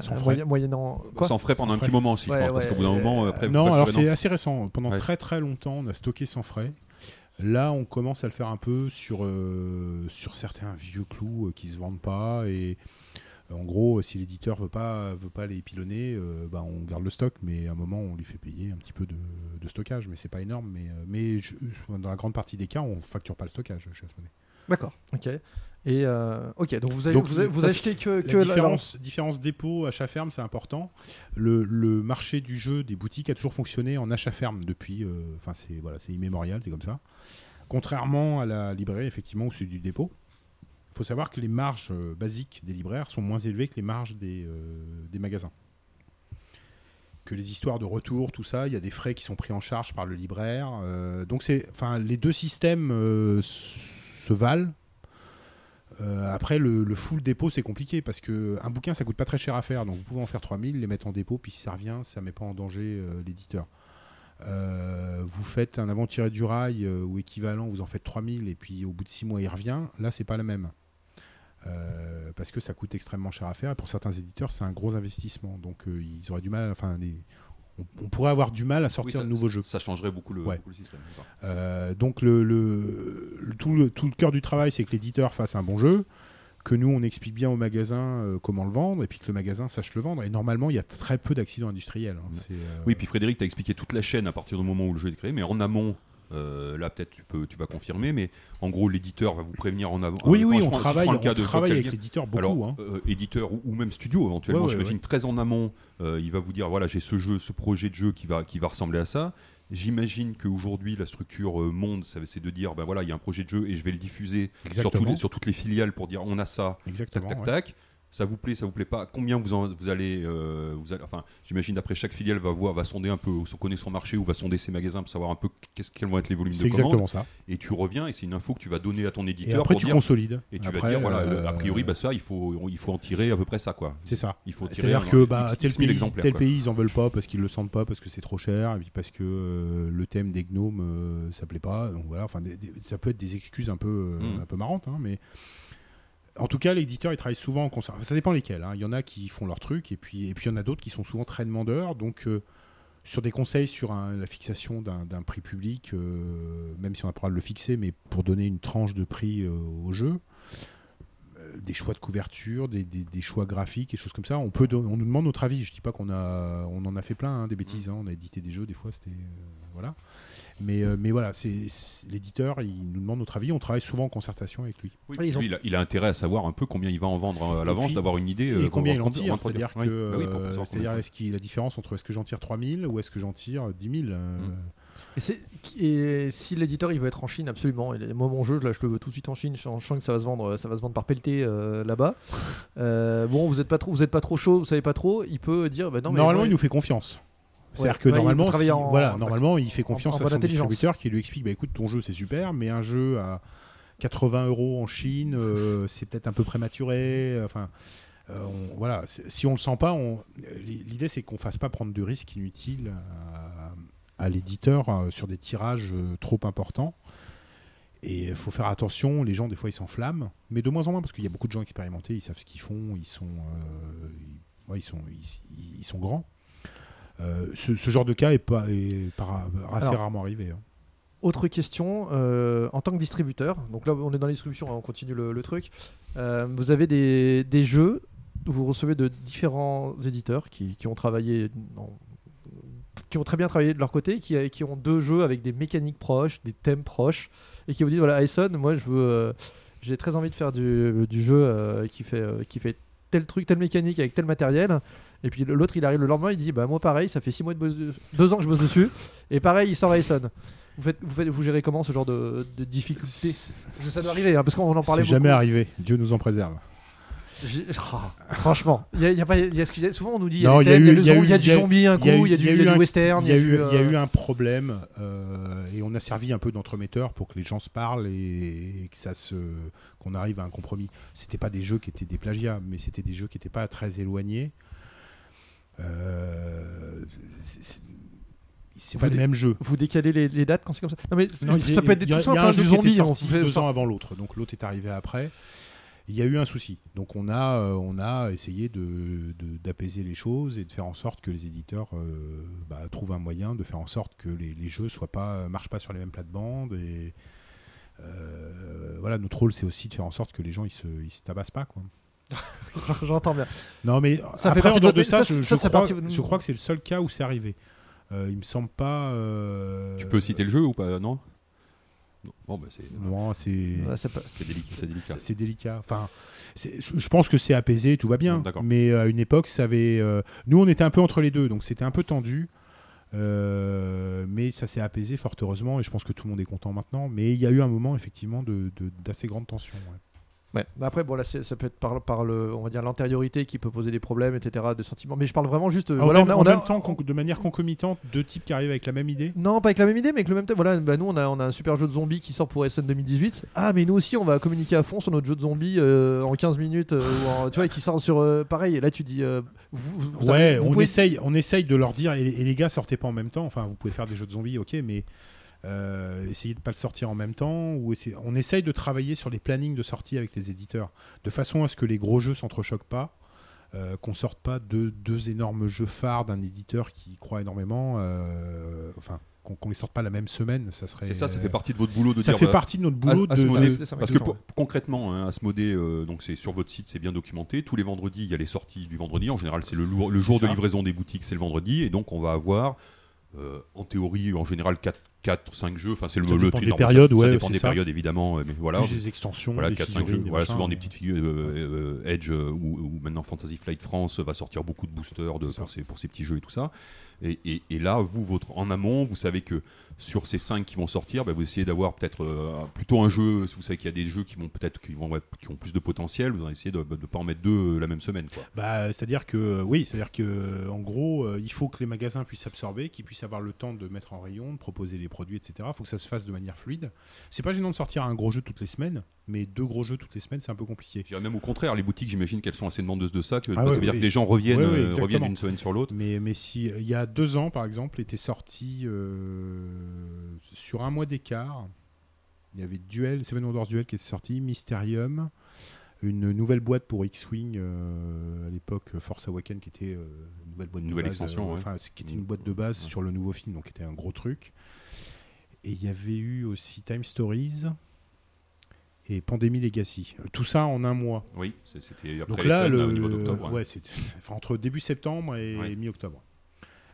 Sans frais. moyen- moyennant quoi Sans frais pendant Sans un petit moment aussi, Ouais, je pense, parce qu'au bout d'un euh, moment, après, vous non, alors c'est assez récent. Pendant Ouais. très très longtemps, on a stocké sans frais. Là, on commence à le faire un peu sur, euh, sur certains vieux clous euh, qui se vendent pas. Et euh, en gros, si l'éditeur veut pas, veut pas les pilonner, euh, bah, on garde le stock, mais à un moment, on lui fait payer un petit peu de, de stockage. Mais c'est pas énorme. Mais, euh, mais je- je- dans la grande partie des cas, on facture pas le stockage chez Asmodée. D'accord, ok. Et euh, ok, donc vous, avez, Donc, vous, avez- vous ça, achetez que, que La la- différence, dépôt, achat ferme, c'est important. Le, le marché du jeu des boutiques a toujours fonctionné en achat ferme depuis. euh, Enfin, c'est voilà, c'est immémorial, c'est comme ça. Contrairement à la librairie, effectivement, où c'est du dépôt. Il faut savoir que les marges euh, basiques des libraires sont moins élevées que les marges des, euh, des magasins. Que les histoires de retour, tout ça, il y a des frais qui sont pris en charge par le libraire. euh, donc, c'est, enfin, les deux systèmes se valent. Après, le, full dépôt, c'est compliqué parce que un bouquin, ça coûte pas très cher à faire. Donc, vous pouvez en faire 3000, les mettre en dépôt, puis si ça revient, ça met pas en danger l'éditeur. Vous faites un avant-tiré du rail ou équivalent, vous en faites 3000 et puis au bout de 6 mois il revient. Là, c'est pas la même. Euh, parce que ça coûte extrêmement cher à faire et pour certains éditeurs, c'est un gros investissement. Donc, euh, ils auraient du mal. Enfin, les- on, on pourrait avoir du mal à Oui, sortir ça- de nouveaux jeux. Ça changerait beaucoup le, Ouais. beaucoup le système. Euh, donc le, le- le- tout, le, tout le cœur du travail, c'est que l'éditeur fasse un bon jeu, que nous on explique bien au magasin comment le vendre, et puis que le magasin sache le vendre. Et normalement, il y a très peu d'accidents industriels. hein. Oui, puis Frédéric, tu as expliqué toute la chaîne à partir du moment où le jeu est créé, mais en amont, euh, là peut-être tu, peux, tu vas confirmer, mais en gros l'éditeur va vous prévenir en avant. oui, oui, on si travaille, le on travaille avec l'éditeur beaucoup. Alors, hein. euh, éditeur ou, ou même studio éventuellement, Ouais, ouais, j'imagine ouais. très en amont, euh, il va vous dire voilà j'ai ce jeu, ce projet de jeu qui va, qui va ressembler à ça. J'imagine qu'aujourd'hui la structure monde, ça, c'est de dire ben voilà il y a un projet de jeu et je vais le diffuser sur, toutes les filiales pour dire on a ça, tac Exactement. tac ouais. tac. Ça vous plaît, ça vous plaît pas Combien vous, en- vous allez, euh, vous allez- enfin, j'imagine d'après chaque filiale va voir, va sonder un peu, on connaît son marché ou va sonder ses magasins pour savoir un peu qu'est-ce quels vont être les volumes de commandes. exactement ça. Et tu reviens et c'est une info que tu vas donner à ton Et éditeur après, pour tu dire, consolides. et tu Après, vas dire voilà, le- a euh, priori bah ça il faut, il faut en tirer à peu près ça quoi. C'est ça. Il faut tirer C'est-à-dire que bah, X- tel, X pays, tel quoi. pays, ils en veulent pas parce qu'ils le sentent pas, parce que c'est trop cher, et puis parce que euh, le thème des gnomes, euh, ça plaît pas. Donc voilà, enfin, ça peut être des excuses un peu, euh, Mm. un peu marrantes, hein, mais en tout cas, l'éditeur, il travaille souvent en concert. Ça dépend lesquels. hein. Il y en a qui font leur truc, et puis, et puis il y en a d'autres qui sont souvent très demandeurs. Donc, euh, sur des conseils sur un- la fixation d'un prix public, euh, même si on a pas le droit de le fixer, mais pour donner une tranche de prix euh, au jeu, des choix de couverture, des, des- des choix graphiques, et choses comme ça. On, peut on nous demande notre avis. Je dis pas qu'on a, on en a fait plein, hein, des bêtises. hein. On a édité des jeux, des fois, c'était. voilà. Mais, euh, mais voilà, c'est l'éditeur, il nous demande notre avis. On travaille souvent en concertation avec lui. Oui, Oui, ils ont- lui, il, a, il a intérêt à savoir un peu combien il va en vendre euh, à l'avance, d'avoir une idée. et euh, combien il en tire. C'est-à-dire Oui. que, Bah c'est-à-dire combien. est-ce qu'il la différence entre est-ce que j'en tire 3000 ou est-ce que j'en tire 10 000 euh, Mm. Et, si l'éditeur il veut être en Chine, absolument. Et moi, mon jeu, là, je le veux tout de suite en Chine. Je sens que ça va se vendre, ça va se vendre par pelleté euh, là-bas. Euh, bon, vous êtes pas trop, vous êtes pas trop chaud, vous savez pas trop. Il peut dire, bah non, mais Normalement, moi, il nous fait confiance. C'est-à-dire Ouais, que normalement, peut travailler si- en- voilà, normalement, il fait confiance en à son distributeur qui lui explique bah, écoute, ton jeu c'est super, mais un jeu à 80 euros en Chine, euh, c'est peut-être un peu prématuré. Enfin, euh, on- voilà, si on le sent pas, on- l'idée c'est qu'on fasse pas prendre de risques inutiles à, à l'éditeur euh, sur des tirages euh, trop importants. Et il faut faire attention, les gens des fois ils s'enflamment, mais de moins en moins parce qu'il y a beaucoup de gens expérimentés, ils savent ce qu'ils font, ils sont, euh, ils, ouais, ils sont, ils, ils sont grands. Euh, ce, ce genre de cas est, pas, est pas- assez Alors, rarement arrivé. hein. Autre question, euh, en tant que distributeur, donc là on est dans la distribution, hein, on continue le, le truc. Euh, vous avez des, des jeux où vous recevez de différents éditeurs qui, qui ont travaillé, non, qui ont très bien travaillé de leur côté, qui, qui ont deux jeux avec des mécaniques proches, des thèmes proches, et qui vous disent voilà, Ayson, moi je veux, euh, j'ai très envie de faire du, du jeu qui fait, qui fait tel truc, telle mécanique avec tel matériel. Et puis l'autre il arrive le lendemain, il dit bah moi pareil, ça fait six mois de bosse- deux ans que je bosse dessus, et pareil il sort Ayson. Vous, faites, vous, faites, vous gérez comment ce genre de, de difficulté Je- Ça doit arriver, hein, parce qu'on en parlait beaucoup. jamais arrivé, Dieu nous en préserve. Oh, franchement, y a, y a pas, y a souvent on nous dit il y a, du zombie un coup, il y a du, western, Il y, a eu, du, il y a eu euh, un problème euh, et on a servi un peu d'entremetteur pour que les gens se parlent et, et que ça se qu'on arrive à un compromis. C'était pas des jeux qui étaient des plagiats, mais c'était des jeux qui n'étaient pas très éloignés. Euh, c'est- pas les dé- mêmes jeux. Vous décalez les, les dates quand c'est comme ça? Non mais Non, ça peut être a- tout simple, un hein, jeu zombie. fait deux ans avant l'autre, donc l'autre est arrivé après. Il y a eu un souci, donc on a, euh, on a essayé de, de- d'apaiser les choses et de faire en sorte que les éditeurs euh, bah, trouvent un moyen de faire en sorte que les, les jeux soient pas, marchent pas sur les mêmes plates-bandes et euh, voilà, notre rôle c'est aussi de faire en sorte que les gens ils se, ils se tabassent pas quoi. J'entends bien. Non mais Ça fait après partie en de dehors de ça, ça, je, ça, je ça crois, partie de- je crois que c'est le seul cas où c'est arrivé. Euh, il me semble pas. euh, Tu peux citer le jeu ou pas Non? Non. Bon, bah, c'est Non, c'est. Ouais, c'est délicat. C'est délicat. C'est délicat. Enfin, je pense que c'est apaisé, tout va bien. Mais à une époque, ça avait. euh, nous, on était un peu entre les deux, donc c'était un peu tendu. Euh, mais ça s'est apaisé fort heureusement et je pense que tout le monde est content maintenant. Mais il y a eu un moment effectivement de- de- d'assez grande tension. ouais. Ouais. Après, bon, là, c'est- ça peut être par, par le, on va dire l'antériorité qui peut poser des problèmes, etc., de sentiments. Mais je parle vraiment juste. euh, en voilà, même, on a- en on a- même temps, de manière concomitante, deux types qui arrivent avec la même idée. Non, pas avec la même idée, mais avec le même thème. Voilà, bah, nous, on a, on a un super jeu de zombies qui sort pour SN 2018. Ah, mais nous aussi, on va communiquer à fond sur notre jeu de zombies euh, en 15 minutes. euh, ou en- tu vois, et qui sort sur. euh, pareil, et là, tu dis. euh, vous, vous- vous Ouais, avez- vous on, pouvez- essaye, on essaye de leur dire, et, et les gars sortez pas en même temps. Enfin, vous pouvez faire des jeux de zombies, ok, mais euh, essayez de pas le sortir en même temps. Ou on essaye de travailler sur les plannings de sortie avec les éditeurs, de façon à ce que les gros jeux s'entrechoquent pas, euh, qu'on sorte pas deux, deux énormes jeux phares d'un éditeur qui croit énormément. euh, enfin, qu'on qu'on les sorte pas la même semaine, ça serait. C'est ça, ça fait partie de votre boulot de ça dire. fait bah, partie de notre boulot As- de- Asmodée, de- c'est ça, parce que pour- concrètement, hein, Asmodée, euh, donc c'est sur votre site, c'est bien documenté. Tous les vendredis, il y a les sorties du vendredi. En général, c'est le, jour de ça. livraison des boutiques, c'est le vendredi, et donc on va avoir, euh, en théorie, en général 4, 4 5 jeux. Enfin, c'est le, Ça le dépend des périodes, ça, ouais, dépend c'est des ça. périodes évidemment, euh, mais voilà. plus des extensions, Voilà, des 4-5 figurines, jeux. des Voilà, machins. souvent des petites figures. euh, euh, Edge euh, ou, ou maintenant Fantasy Flight France va sortir beaucoup de boosters de, ça. pour, ces, pour ces petits jeux et tout ça. Et, et- et là, vous, votre, en amont, vous savez que sur ces 5 qui vont sortir, bah, vous essayez d'avoir peut-être plutôt un jeu. Vous savez qu'il y a des jeux qui vont peut-être qui, vont, qui ont plus de potentiel. Vous essayez de ne pas en mettre deux la même semaine. Quoi. Bah, c'est-à-dire que oui, c'est-à-dire que en gros, il faut que les magasins puissent absorber, qu'ils puissent avoir le temps de mettre en rayon, de proposer les produits, etc. Il faut que ça se fasse de manière fluide. C'est pas gênant de sortir un gros jeu toutes les semaines, mais deux gros jeux toutes les semaines, c'est un peu compliqué. Je dirais même au contraire, les boutiques, j'imagine qu'elles sont assez demandeuses de ça. Que, Ah ça veut dire que les gens reviennent, Ouais, ouais, euh, reviennent d'une semaine sur l'autre. Mais, mais si il y a deux ans, par exemple, était sorti euh, sur un mois d'écart, il y avait Duel, Seven Wonders Duel qui était sorti, Mysterium, une nouvelle boîte pour X-Wing euh, à l'époque Force Awakens qui était euh, une nouvelle boîte Une de nouvelle base, extension, euh, ouais. enfin, qui était une boîte de base Ouais. sur le nouveau film, donc qui était un gros truc. Et il y avait eu aussi Time Stories et Pandémie Legacy. Tout ça en un mois. Oui, c'était après Donc là, le, au niveau d'octobre. ouais. ouais, c'est enfin, entre début septembre et Ouais. mi-octobre.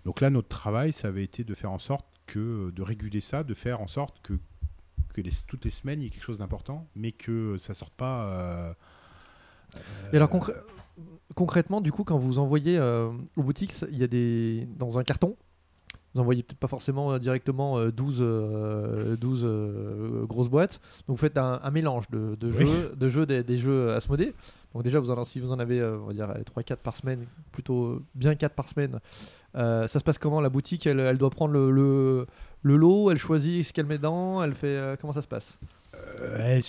Donc là, notre travail, ça avait été de faire en sorte que de réguler ça, de faire en sorte que, que les- toutes les semaines il y ait quelque chose d'important, mais que ça sorte pas. euh, Et alors euh, concrè- concrètement, du coup, quand vous envoyez euh, aux boutiques, il y a des dans un carton. Vous envoyez peut-être pas forcément euh, directement euh, 12, euh, 12 euh, grosses boîtes. Donc vous faites un, un mélange de, de Oui. jeux, de jeux des, des jeux Asmodée. Donc déjà, vous en, si vous en avez, on va dire 3-4 par semaine, plutôt bien 4 par semaine, euh, ça se passe comment? La boutique, elle, elle doit prendre le, le, le lot, elle choisit ce qu'elle met dedans, elle fait euh, comment ça se passe? Euh,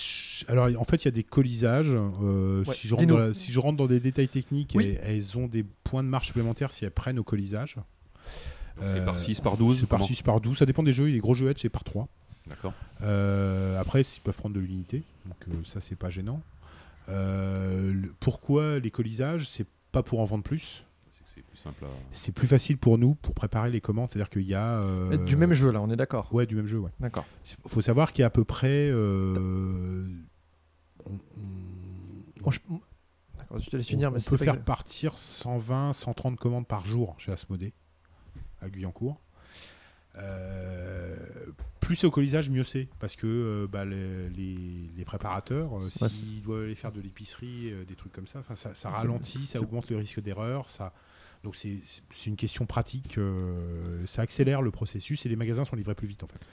alors en fait il y a des colisages. euh, Ouais, si, je rentre dans la- si je rentre dans des détails techniques, Oui. elles, elles ont des points de marche supplémentaires si elles prennent au colisage. C'est Euh, par 6, par 12 C'est par comment 6, par 12, ça dépend des jeux. Les gros jeux Edge c'est par 3. D'accord. Euh, après, ils peuvent prendre de l'unité, donc euh, ça c'est pas gênant. Euh, le- pourquoi les colisages? C'est pas pour en vendre plus. C'est plus simple à. C'est plus facile pour nous pour préparer les commandes. C'est-à-dire qu'il y a euh, Du même jeu, là, on est d'accord? Ouais, du même jeu. Ouais. D'accord. Il faut savoir qu'il y a à peu près. euh, on- on- Bon, je... D'accord, je te laisse finir, on, mais on peut faire partir 120, 130 commandes par jour chez Asmodée, à Guyancourt. Euh, plus c'est au colisage, mieux c'est. Parce que euh, bah, les, les- les préparateurs, euh, Ouais, s'ils doivent aller faire de l'épicerie, des trucs comme ça, ça, ralentit, ça augmente le risque d'erreur. Ça... Donc c'est une question pratique. ça accélère le processus et les magasins sont livrés plus vite en fait.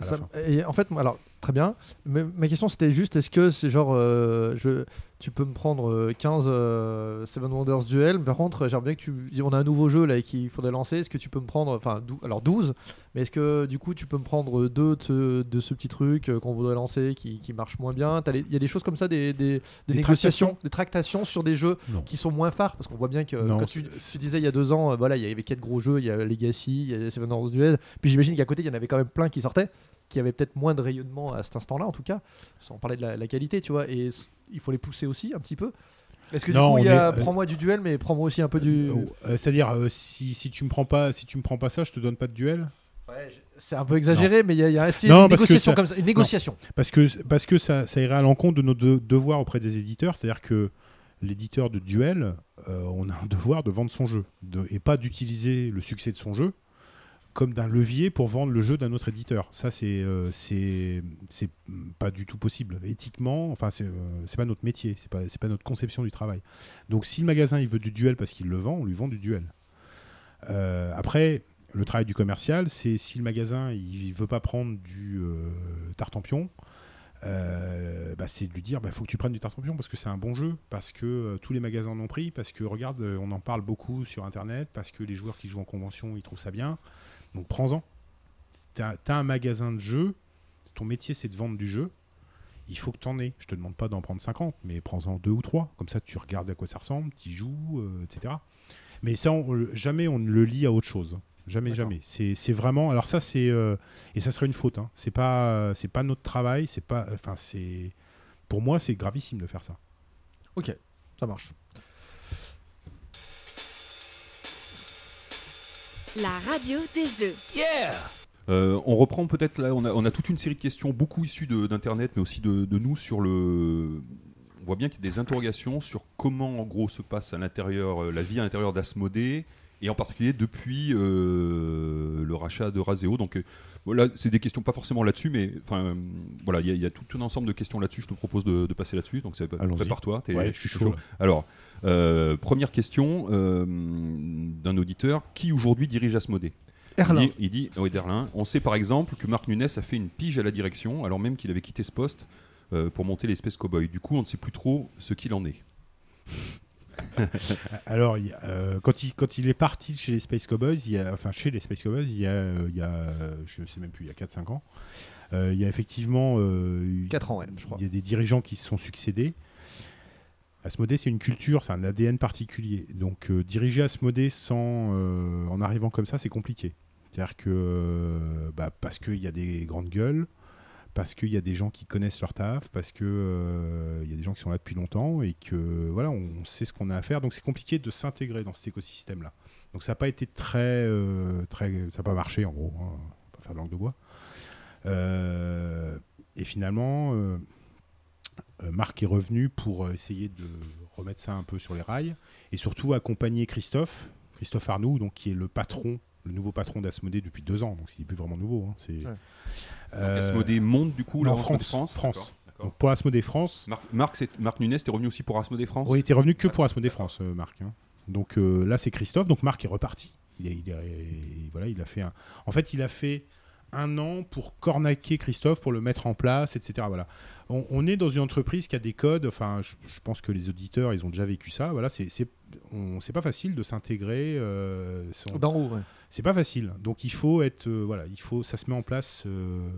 Ça- et en fait, alors très bien. Mais ma question c'était juste est-ce que c'est genre euh, je, tu peux me prendre euh, 15 euh, Seven Wonders Duel? Par contre, j'aimerais bien que tu. On a un nouveau jeu là qu'il faudrait lancer. Est-ce que tu peux me prendre. Enfin, alors 12, mais est-ce que du coup tu peux me prendre deux de ce, de ce petit truc euh, qu'on voudrait lancer qui, qui marche moins bien? Il y a des choses comme ça, des, des, des Des négociations, tractations des tractations sur des jeux Non. qui sont moins phares? Parce qu'on voit bien que Non, quand tu, tu disais il y a deux ans, euh, voilà, il y avait quatre gros jeux il y a Legacy, il y a Seven Wonders Duel. Puis j'imagine qu'à côté, il y en avait quand même plein qui sortaient qui avaient peut-être moins de rayonnement à cet instant-là, en tout cas, sans parler de la, la qualité, tu vois, et il faut les pousser aussi un petit peu. Est-ce que Non, du coup, il y a est- euh, prends-moi du duel, mais prends-moi aussi un peu du. Euh, euh, C'est-à-dire, euh, si, si tu me prends pas, si tu me prends pas ça, je te donne pas de duel? Ouais, je- c'est un peu exagéré, mais il y a, y a- est-ce qu'il y Non, a une parce que négociation ça- comme ça Une négociation? Parce que, parce que ça, ça irait à l'encontre de nos de- devoirs auprès des éditeurs. C'est-à-dire que l'éditeur de duel, on a un devoir de vendre son jeu de- et pas d'utiliser le succès de son jeu comme d'un levier pour vendre le jeu d'un autre éditeur. Ça, c'est euh, pas du tout possible. Éthiquement, enfin, c'est euh, pas notre métier, c'est pas, pas notre conception du travail. Donc, si le magasin il veut du duel parce qu'il le vend, on lui vend du duel. Euh, après, le travail du commercial, c'est si le magasin il veut pas prendre du tartampion, bah, c'est de lui dire il faut que tu prennes du tartampion parce que c'est un bon jeu, parce que tous les magasins en ont pris, parce que regarde, on en parle beaucoup sur internet, parce que les joueurs qui jouent en convention ils trouvent ça bien. Donc prends-en. T'as as un magasin de jeux, ton métier c'est de vendre du jeu. Il faut que tu en aies. Je te demande pas d'en prendre 50, mais prends-en deux ou trois. Comme ça, tu regardes à quoi ça ressemble, tu joues, euh, etc. Mais ça, on- jamais on ne le lie à autre chose. Jamais, jamais. C'est vraiment. Alors ça, c'est euh, et ça serait une faute. Hein. C'est pas, c'est pas notre travail. C'est pas. Enfin, c'est. Pour moi, c'est gravissime de faire ça. Ok, ça marche. La radio des jeux. Yeah! Euh, on reprend peut-être là, on a, on a toute une série de questions, beaucoup issues de- d'internet, mais aussi de, de nous sur le. On voit bien qu'il y a des interrogations sur comment en gros se passe à l'intérieur, euh, la vie à l'intérieur d'Asmodée, et en particulier depuis euh, le rachat de Razeo. Donc euh, voilà, c'est des questions pas forcément là-dessus, mais enfin euh, voilà, il y, a- il y a tout un ensemble de questions là-dessus. Je te propose de, de passer là-dessus. Donc prépare-toi. Ouais, je suis chaud. Alors, euh, première question d'un auditeur qui aujourd'hui dirige Asmodée? Erlin. il dit, il dit oui, d'Erlin, on sait par exemple que Marc Nunes a fait une pige à la direction alors même qu'il avait quitté ce poste pour monter l'espèce cowboy. Du coup, on ne sait plus trop ce qu'il en est. Alors, il y a, euh, quand, il, quand il est parti de chez les Space Cowboys, il y a, enfin chez les Space Cowboys, il y a, euh, il y a euh, je sais même plus, il y a 4-5 ans, euh, il y a effectivement euh, eu- 4 ans, ouais, je crois. il y a des dirigeants qui se sont succédés. Asmodée, c'est une culture, c'est un ADN particulier. Donc, diriger Asmodée sans, en arrivant comme ça, c'est compliqué. C'est-à-dire que, bah, parce qu'il y a des grandes gueules, parce qu'il y a des gens qui connaissent leur taf, parce qu'il y a des gens qui sont là depuis longtemps et que voilà, on sait ce qu'on a à faire. Donc, c'est compliqué de s'intégrer dans cet écosystème-là. Donc, ça n'a pas été très, euh, très, ça n'a pas marché en gros. Hein, pas faire de langue de bois. Euh, et finalement, euh, euh, Marc est revenu pour euh, essayer de remettre ça un peu sur les rails et surtout accompagner Christophe, Christophe Arnoux, donc qui est le patron, le nouveau patron d'Asmodée depuis deux ans. Donc, il n'est plus vraiment nouveau. hein, c'est Ouais. Euh, Asmodée monte du coup là, Asmodée France, France. France. Donc, pour Asmodée France, Marc, Marc, c'est- Marc Nunes, t'es revenu aussi pour Asmodée France? Oui, il était revenu que pour Asmodée France, euh, Marc. hein. Donc euh, là, c'est Christophe. Donc Marc est reparti. Il, est- il est- voilà, il a fait un. En fait, il a fait un an pour cornaquer Christophe, pour le mettre en place, etc. Voilà. On, on est dans une entreprise qui a des codes. Enfin, je, je pense que les auditeurs, ils ont déjà vécu ça. Voilà, c'est c'est on- c'est pas facile de s'intégrer. euh, son- D'en haut, ouais. C'est pas facile. Donc il faut être, euh, voilà, il faut, ça se met en place euh,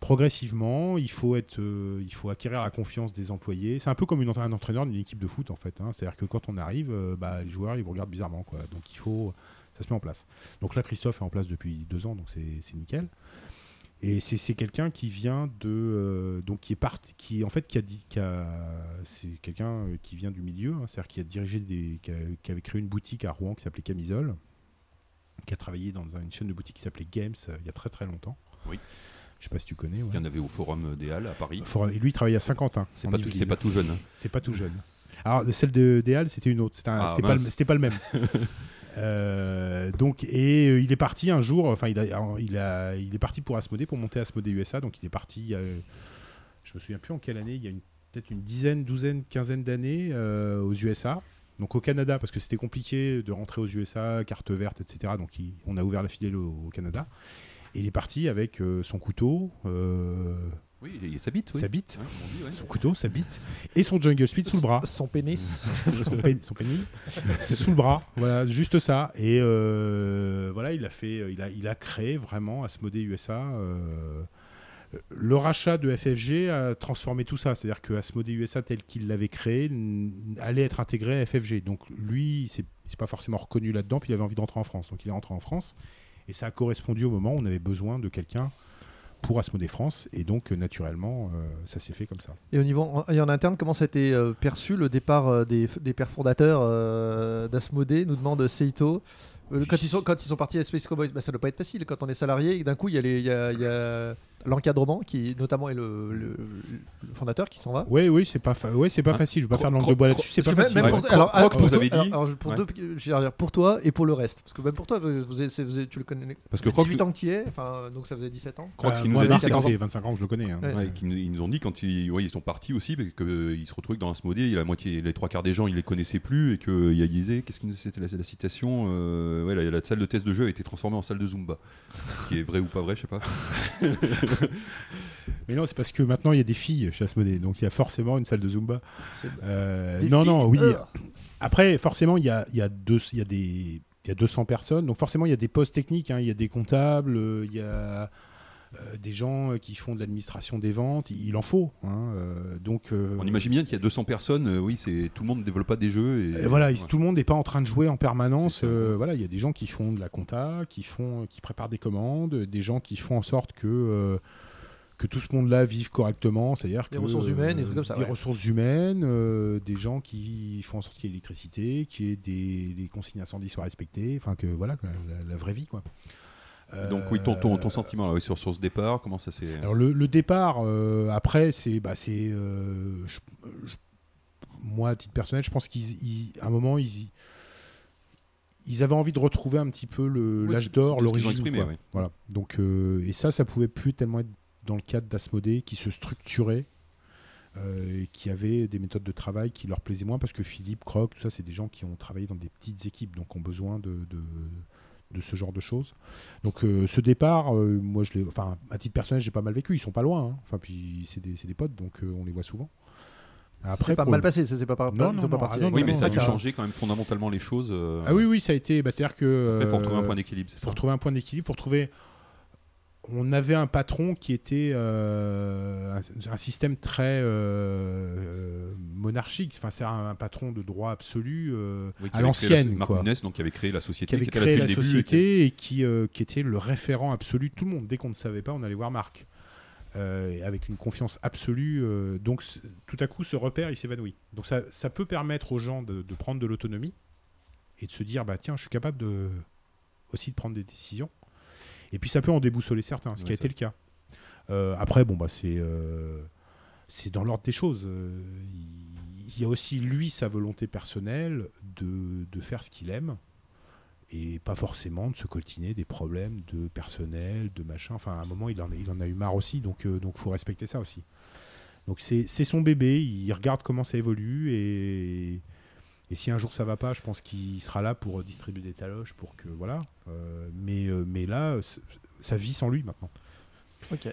progressivement, il faut, être, euh, il faut acquérir la confiance des employés. C'est un peu comme une, un entraîneur d'une équipe de foot, en fait. hein. C'est-à-dire que quand on arrive, bah, les joueurs, ils vous regardent bizarrement. Quoi. Donc, il faut, ça se met en place. Donc là, Christophe est en place depuis deux ans, donc c'est nickel. Et c'est quelqu'un qui vient de, donc qui est parti, qui en fait qui a dit, qui c'est quelqu'un qui vient du milieu, hein, c'est-à-dire qui a dirigé des, qui, qui avait créé une boutique à Rouen qui s'appelait Camisole, qui a travaillé dans une chaîne de boutique qui s'appelait Games euh, il y a très très longtemps. Oui. Je sais pas si tu connais. ouais. Il y en avait au Forum des Halles à Paris. Et lui, il travaillait à Saint-Quentin. C'est en pas, tout- Yvelines. c'est pas tout jeune. hein. C'est pas tout jeune. Alors, celle de des Halles, c'était une autre. C'était Ah, pas, le- pas même. Euh, donc, et euh, il est parti un jour. Enfin, il, a, il, a, il est parti pour Asmodée, pour monter Asmodée USA. Donc, il est parti. euh, je me souviens plus en quelle année. Il y a une- peut-être une dizaine, douzaine, quinzaine d'années aux USA. Donc au Canada, parce que c'était compliqué de rentrer aux USA, carte verte, etc. Donc il- on a ouvert la filiale au, au Canada. Et il est parti avec euh, son couteau, euh, Oui, il, il s'habite. Oui. sa bite, Ouais, comme on dit, ouais. son couteau, sa bite, et son jungle speed sous le bras. Son pénis. son, pén- son pénis sous le bras voilà juste ça et euh, voilà il a fait il a il a créé vraiment Asmodée USA euh, le rachat de FFG a transformé tout ça. C'est-à-dire que Asmodée USA tel qu'il l'avait créé allait être intégré à FFG donc lui il s'est pas forcément reconnu là-dedans puis il avait envie de rentrer en France. Donc il est rentré en France. Et ça a correspondu au moment où on avait besoin de quelqu'un pour Asmodée France. Et donc naturellement euh, ça s'est fait comme ça. Et au niveau en, et en interne, comment ça a été perçu le départ euh, des, des pères fondateurs euh, d'Asmodée Nous demande Seito. Quand, ils sont, quand ils sont partis à Space Cowboys, bah, ça doit pas être facile. Quand on est salarié, d'un coup, il y a l'encadrement qui, notamment, est le, le- le fondateur qui s'en va. oui oui c'est pas fa- ouais, c'est pas Hein facile je vais pas faire de langue cro- de bois là-dessus c'est Parce pas que même- facile même pour, Croc- alors, Croc, pour vous toi- avez dit alors, alors, pour, Ouais. deux- je veux dire, pour toi et pour le reste. Parce que même pour toi, vous, vous êtes- vous êtes- tu le connais. Parce que ça fait Croc, 18 ans que tu y es, enfin, donc ça faisait 17 ans. Croc, ce Euh, qu'il nous moi, a dit, Marc, c'est ça qu'en fait 25 ans que je le connais. hein. Ouais. Ouais, qui nous- ils nous ont dit quand ils, ouais, ils sont partis aussi, mais qu'ils se retrouvaient dans Asmodée, la moitié, les trois quarts des gens, ils les connaissaient plus et qu'il y a disait, qu'est-ce que c'était la, la citation euh, ouais, la, la salle de test de jeu a été transformée en salle de Zumba. Ce qui est vrai ou pas vrai, je sais pas. Mais non, c'est parce que maintenant il y a des filles chez Asmodée, donc il y a forcément une salle de Zumba. Euh, non, non, oui. euh. Après, forcément, il y a, il y, a deux, il y, a des, il y a 200 personnes, donc forcément il y a des postes techniques, hein. il y a des comptables, euh, il y a euh, des gens euh, qui font de l'administration des ventes, il en faut. hein. Euh, donc, euh, On imagine bien qu'il y a 200 personnes, euh, oui, c'est tout le monde ne développe pas des jeux. Et, Et voilà, ouais. tout le monde n'est pas en train de jouer en permanence. Euh, voilà, il y a des gens qui font de la compta, qui font, qui préparent des commandes, des gens qui font en sorte que euh, que tout ce monde-là vive correctement, c'est-à-dire Des que, ressources humaines, des euh, trucs comme ça, Des ouais. ressources humaines, euh, des gens qui font en sorte qu'il y ait l'électricité, qu'il y ait des les consignes incendie soient respectées, enfin que voilà, que la, la- la vraie vie quoi. Donc, oui, ton, ton, Euh, ton sentiment là, oui, sur, sur ce départ, comment ça s'est. alors le, le départ, euh, après, c'est, bah, c'est, euh, je- je- moi à titre personnel, je pense qu'à un moment ils, ils avaient envie de retrouver un petit peu le Oui, l'âge d'or, l'origine. ouais. Voilà. Donc euh, et ça, ça pouvait plus tellement être dans le cadre d'Asmodée qui se structurait. euh, et qui avait des méthodes de travail qui leur plaisaient moins parce que Philippe, Croc, tout ça, c'est des gens qui ont travaillé dans des petites équipes, donc ont besoin de, de, de ce genre de choses. Donc euh, ce départ, euh, moi je l'ai, enfin à titre personnel, j'ai pas mal vécu. Ils sont pas loin, hein. enfin puis c'est des, c'est des potes, donc euh, on les voit souvent. C'est pas pour- mal passé, ça c'est pas, pas, Non, ils non, sont pas non, partis ah non, avec- Oui, non, mais ça a dû changer quand même fondamentalement les choses. euh, Ah oui, oui, ça a été. Bah, C'est-à-dire que. Après, il faut retrouver un point d'équilibre, c'est faut ça retrouver un point d'équilibre, pour trouver. On avait un patron qui était euh, un, un système très euh, monarchique. Enfin, c'est un, un patron de droit absolu euh, Oui, à la- l'ancienne. Nunes, donc qui avait créé la société, qui avait créé la et qui- société et qui, qui était le référent absolu de tout le monde. Dès qu'on ne savait pas, on allait voir Marc. Avec une confiance absolue. donc, tout à coup, ce repère, il s'évanouit. Donc, ça, ça peut permettre aux gens de, de prendre de l'autonomie et de se dire bah tiens, je suis capable de, aussi de prendre des décisions. Et puis, ça peut en déboussoler certains, ce qui a été le cas. Euh, après, bon, bah, c'est. euh, c'est dans l'ordre des choses. Euh, Il y a aussi, lui, sa volonté personnelle de, de faire ce qu'il aime et pas forcément de se coltiner des problèmes de personnel, de machin. Enfin, à un moment, il en a, il en a eu marre aussi, donc il donc faut respecter ça aussi. Donc c'est c'est son bébé, il regarde comment ça évolue et, et si un jour ça va pas, je pense qu'il sera là pour distribuer des taloches, pour que voilà. Euh, mais, euh, mais là, ça vit sans lui maintenant.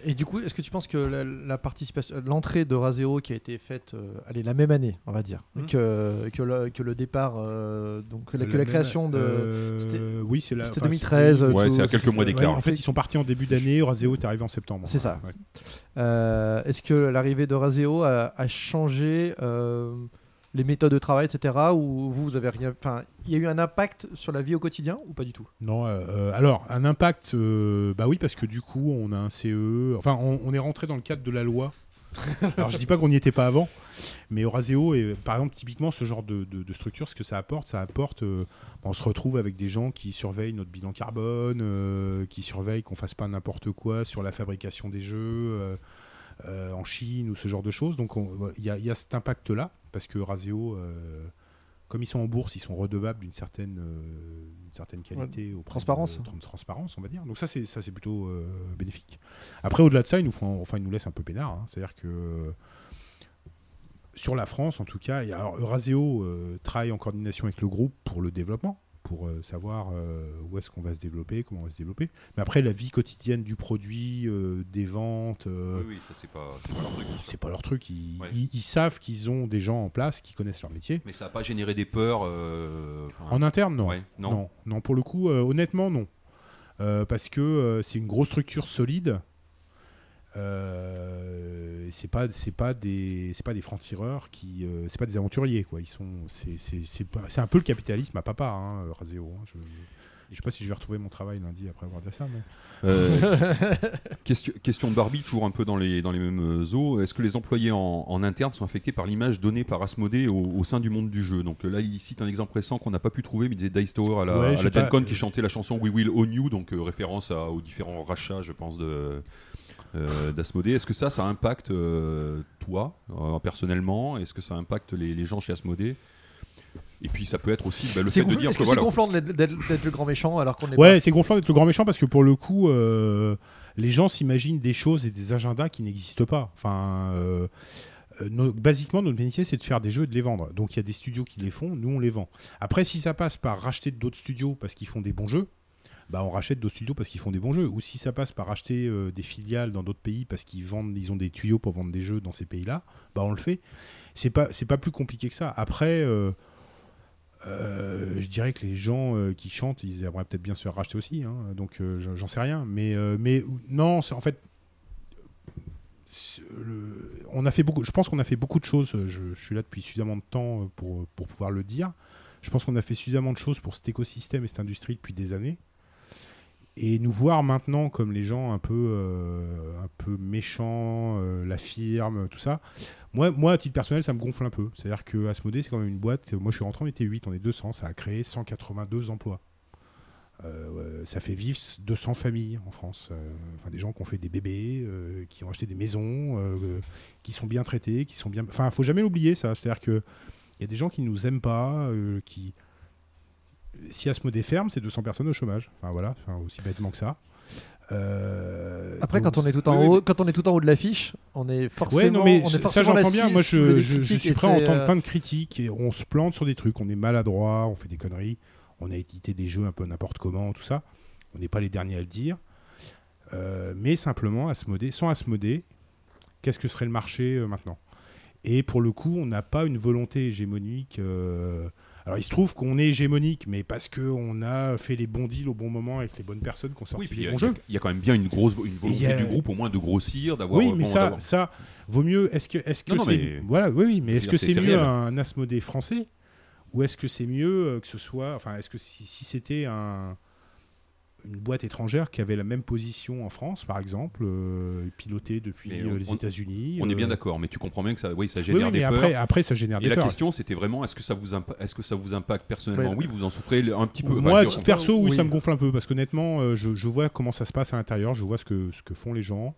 Et du coup, est-ce que tu penses que la, la participation, l'entrée de Razeo qui a été faite, euh, allez, la même année, on va dire, Hmm. que, que, le, que le départ, euh, donc que la, que La la même- création de. euh, oui, c'est la. c'était enfin, 2013, c'est- euh, Ouais, tout- c'est à quelques mois Ouais, d'écart. en fait, ils sont partis en début d'année. Razeo est arrivé en septembre. C'est ça. Ouais. Euh, est-ce que l'arrivée de Razeo a, a changé euh, les méthodes de travail, etc. Ou vous, vous avez rien. Enfin, il y a eu un impact sur la vie au quotidien ou pas du tout? Non, euh, euh, alors un impact, euh, bah oui, parce que du coup, on a un CE. Enfin, on, on est rentré dans le cadre de la loi. alors, je dis pas qu'on n'y était pas avant, mais Euraseo et par exemple, typiquement, ce genre de, de- de structure, ce que ça apporte, ça apporte. euh, on se retrouve avec des gens qui surveillent notre bilan carbone, qui surveillent qu'on fasse pas n'importe quoi sur la fabrication des jeux. en Chine ou ce genre de choses. Donc il y, y a cet impact-là, parce que Razeo, euh, comme ils sont en bourse, ils sont redevables d'une certaine, euh, certaine qualité. transparence. de- transparence, on va dire. Donc ça, c'est, ça, c'est plutôt euh, bénéfique. Après, au-delà de ça, ils nous, font, enfin, ils nous laissent un peu peinard. hein. C'est-à-dire que sur la France, en tout cas, et alors, Euraseo travaille en coordination avec le groupe pour le développement, pour euh, savoir euh, où est-ce qu'on va se développer, comment on va se développer. Mais après, la vie quotidienne du produit, euh, des ventes, Oui, oui, ça c'est pas, leur truc. c'est pas leur truc. Ils, Ouais. ils- ils savent qu'ils ont des gens en place qui connaissent leur métier. Mais ça n'a pas généré des peurs. enfin, En interne, non. ouais, non. non. non, pour le coup, honnêtement, non. Parce que c'est une grosse structure solide. Euh, c'est pas c'est pas des c'est pas des francs tireurs qui euh, c'est pas des aventuriers quoi ils sont c'est un peu le capitalisme à papa hein, Razeo hein. je, je sais pas si je vais retrouver mon travail lundi après avoir dit ça mais Euh, question, question de Barbie, toujours un peu dans les, dans les mêmes euh, eaux. Est-ce que les employés en, en interne sont affectés par l'image donnée par Asmodée au, au sein du monde du jeu? Donc euh, là, il cite un exemple récent qu'on n'a pas pu trouver, mais il disait Dice Tower à la, Ouais, à j'ai la Gen Con qui chantait la chanson We Will Own You, donc référence à- aux différents rachats, je pense, de. Euh, d'Asmodée. Est-ce que ça, ça impacte euh, toi, euh, personnellement? Est-ce que ça impacte les, les gens chez Asmodée? Et puis ça peut être aussi bah, le fait de dire Est-ce que que c'est voilà, gonflant d'être le grand méchant alors qu'on est ouais c'est gonflant d'être le grand méchant parce que pour le coup euh, les gens s'imaginent des choses et des agendas qui n'existent pas enfin nos- basiquement, notre métier, c'est de faire des jeux et de les vendre. Donc, il y a des studios qui les font, nous, on les vend. Après, si ça passe par racheter d'autres studios parce qu'ils font des bons jeux, bah, on rachète d'autres studios parce qu'ils font des bons jeux. Ou si ça passe par racheter euh, des filiales dans d'autres pays parce qu'ils vendent, ils ont des tuyaux pour vendre des jeux dans ces pays-là, bah, on le fait. C'est pas, c'est pas plus compliqué que ça. Après, euh, euh, je dirais que les gens qui chantent, ils aimeraient peut-être bien se faire racheter aussi. hein. donc, j'en- sais rien. Mais, mais non, en fait. on a fait beaucoup, je pense qu'on a fait beaucoup de choses. Je, je suis là depuis suffisamment de temps pour, pour pouvoir le dire. Je pense qu'on a fait suffisamment de choses pour cet écosystème et cette industrie depuis des années. Et nous voir maintenant comme les gens un peu, euh, un peu méchants, euh, la firme, tout ça. Moi, moi, à titre personnel, ça me gonfle un peu. C'est-à-dire que Asmodée, c'est quand même une boîte. Moi, je suis rentré, on était 8, on est 200. Ça a créé 182 emplois. Euh, ça fait vivre 200 familles en France. Enfin, des gens qui ont fait des bébés, qui ont acheté des maisons, qui sont bien traités, qui sont bien. Enfin, faut jamais l'oublier, ça. C'est-à-dire que il y a des gens qui nous aiment pas, qui. Si Asmodée ferme, c'est 200 personnes au chômage. Enfin voilà, enfin, aussi bêtement que ça. Euh, Après, donc- quand on est tout en Oui, oui, haut, quand on est tout en haut de l'affiche, on est forcément. Ouais, non, mais on est ça, forcément j'entends bien. Moi, je, suis prêt à entendre euh, plein de critiques et on se plante sur des trucs. On est maladroit, on fait des conneries, on a édité des jeux un peu n'importe comment, tout ça. On n'est pas les derniers à le dire. Euh, mais simplement, Asmodée, sans Asmodée, qu'est-ce que serait le marché euh, maintenant? Et pour le coup, on n'a pas une volonté hégémonique. Alors, il se trouve qu'on est hégémonique, mais parce qu'on a fait les bons deals au bon moment avec les bonnes personnes qui ont sorti Oui, puis il y, les bons il y a- jeux. il y a quand même bien une grosse une volonté a- du groupe au moins de grossir, d'avoir. Oui, mais bon, ça, ça vaut mieux. Est-ce que, est-ce que Non, non, c'est, mais- voilà, oui, oui, mais est-ce que c'est- mieux un Asmodée français ou est-ce que c'est mieux euh, que ce soit, enfin, est-ce que si, si c'était un une boîte étrangère qui avait la même position en France, par exemple, euh, pilotée depuis on- les on- États-unis. On est bien euh, d'accord, mais tu comprends bien que ça, oui, ça génère oui, des mais peurs. après, après, ça génère Et des la peurs. question, c'était vraiment, est-ce que ça vous, impa- est-ce que ça vous impacte personnellement Ouais. Oui, vous en souffrez un petit peu. Moi, titre perso, oui, oui. ça me gonfle un peu parce qu'honnêtement, euh, je, je vois comment ça se passe à l'intérieur, je vois ce que, ce que font les gens.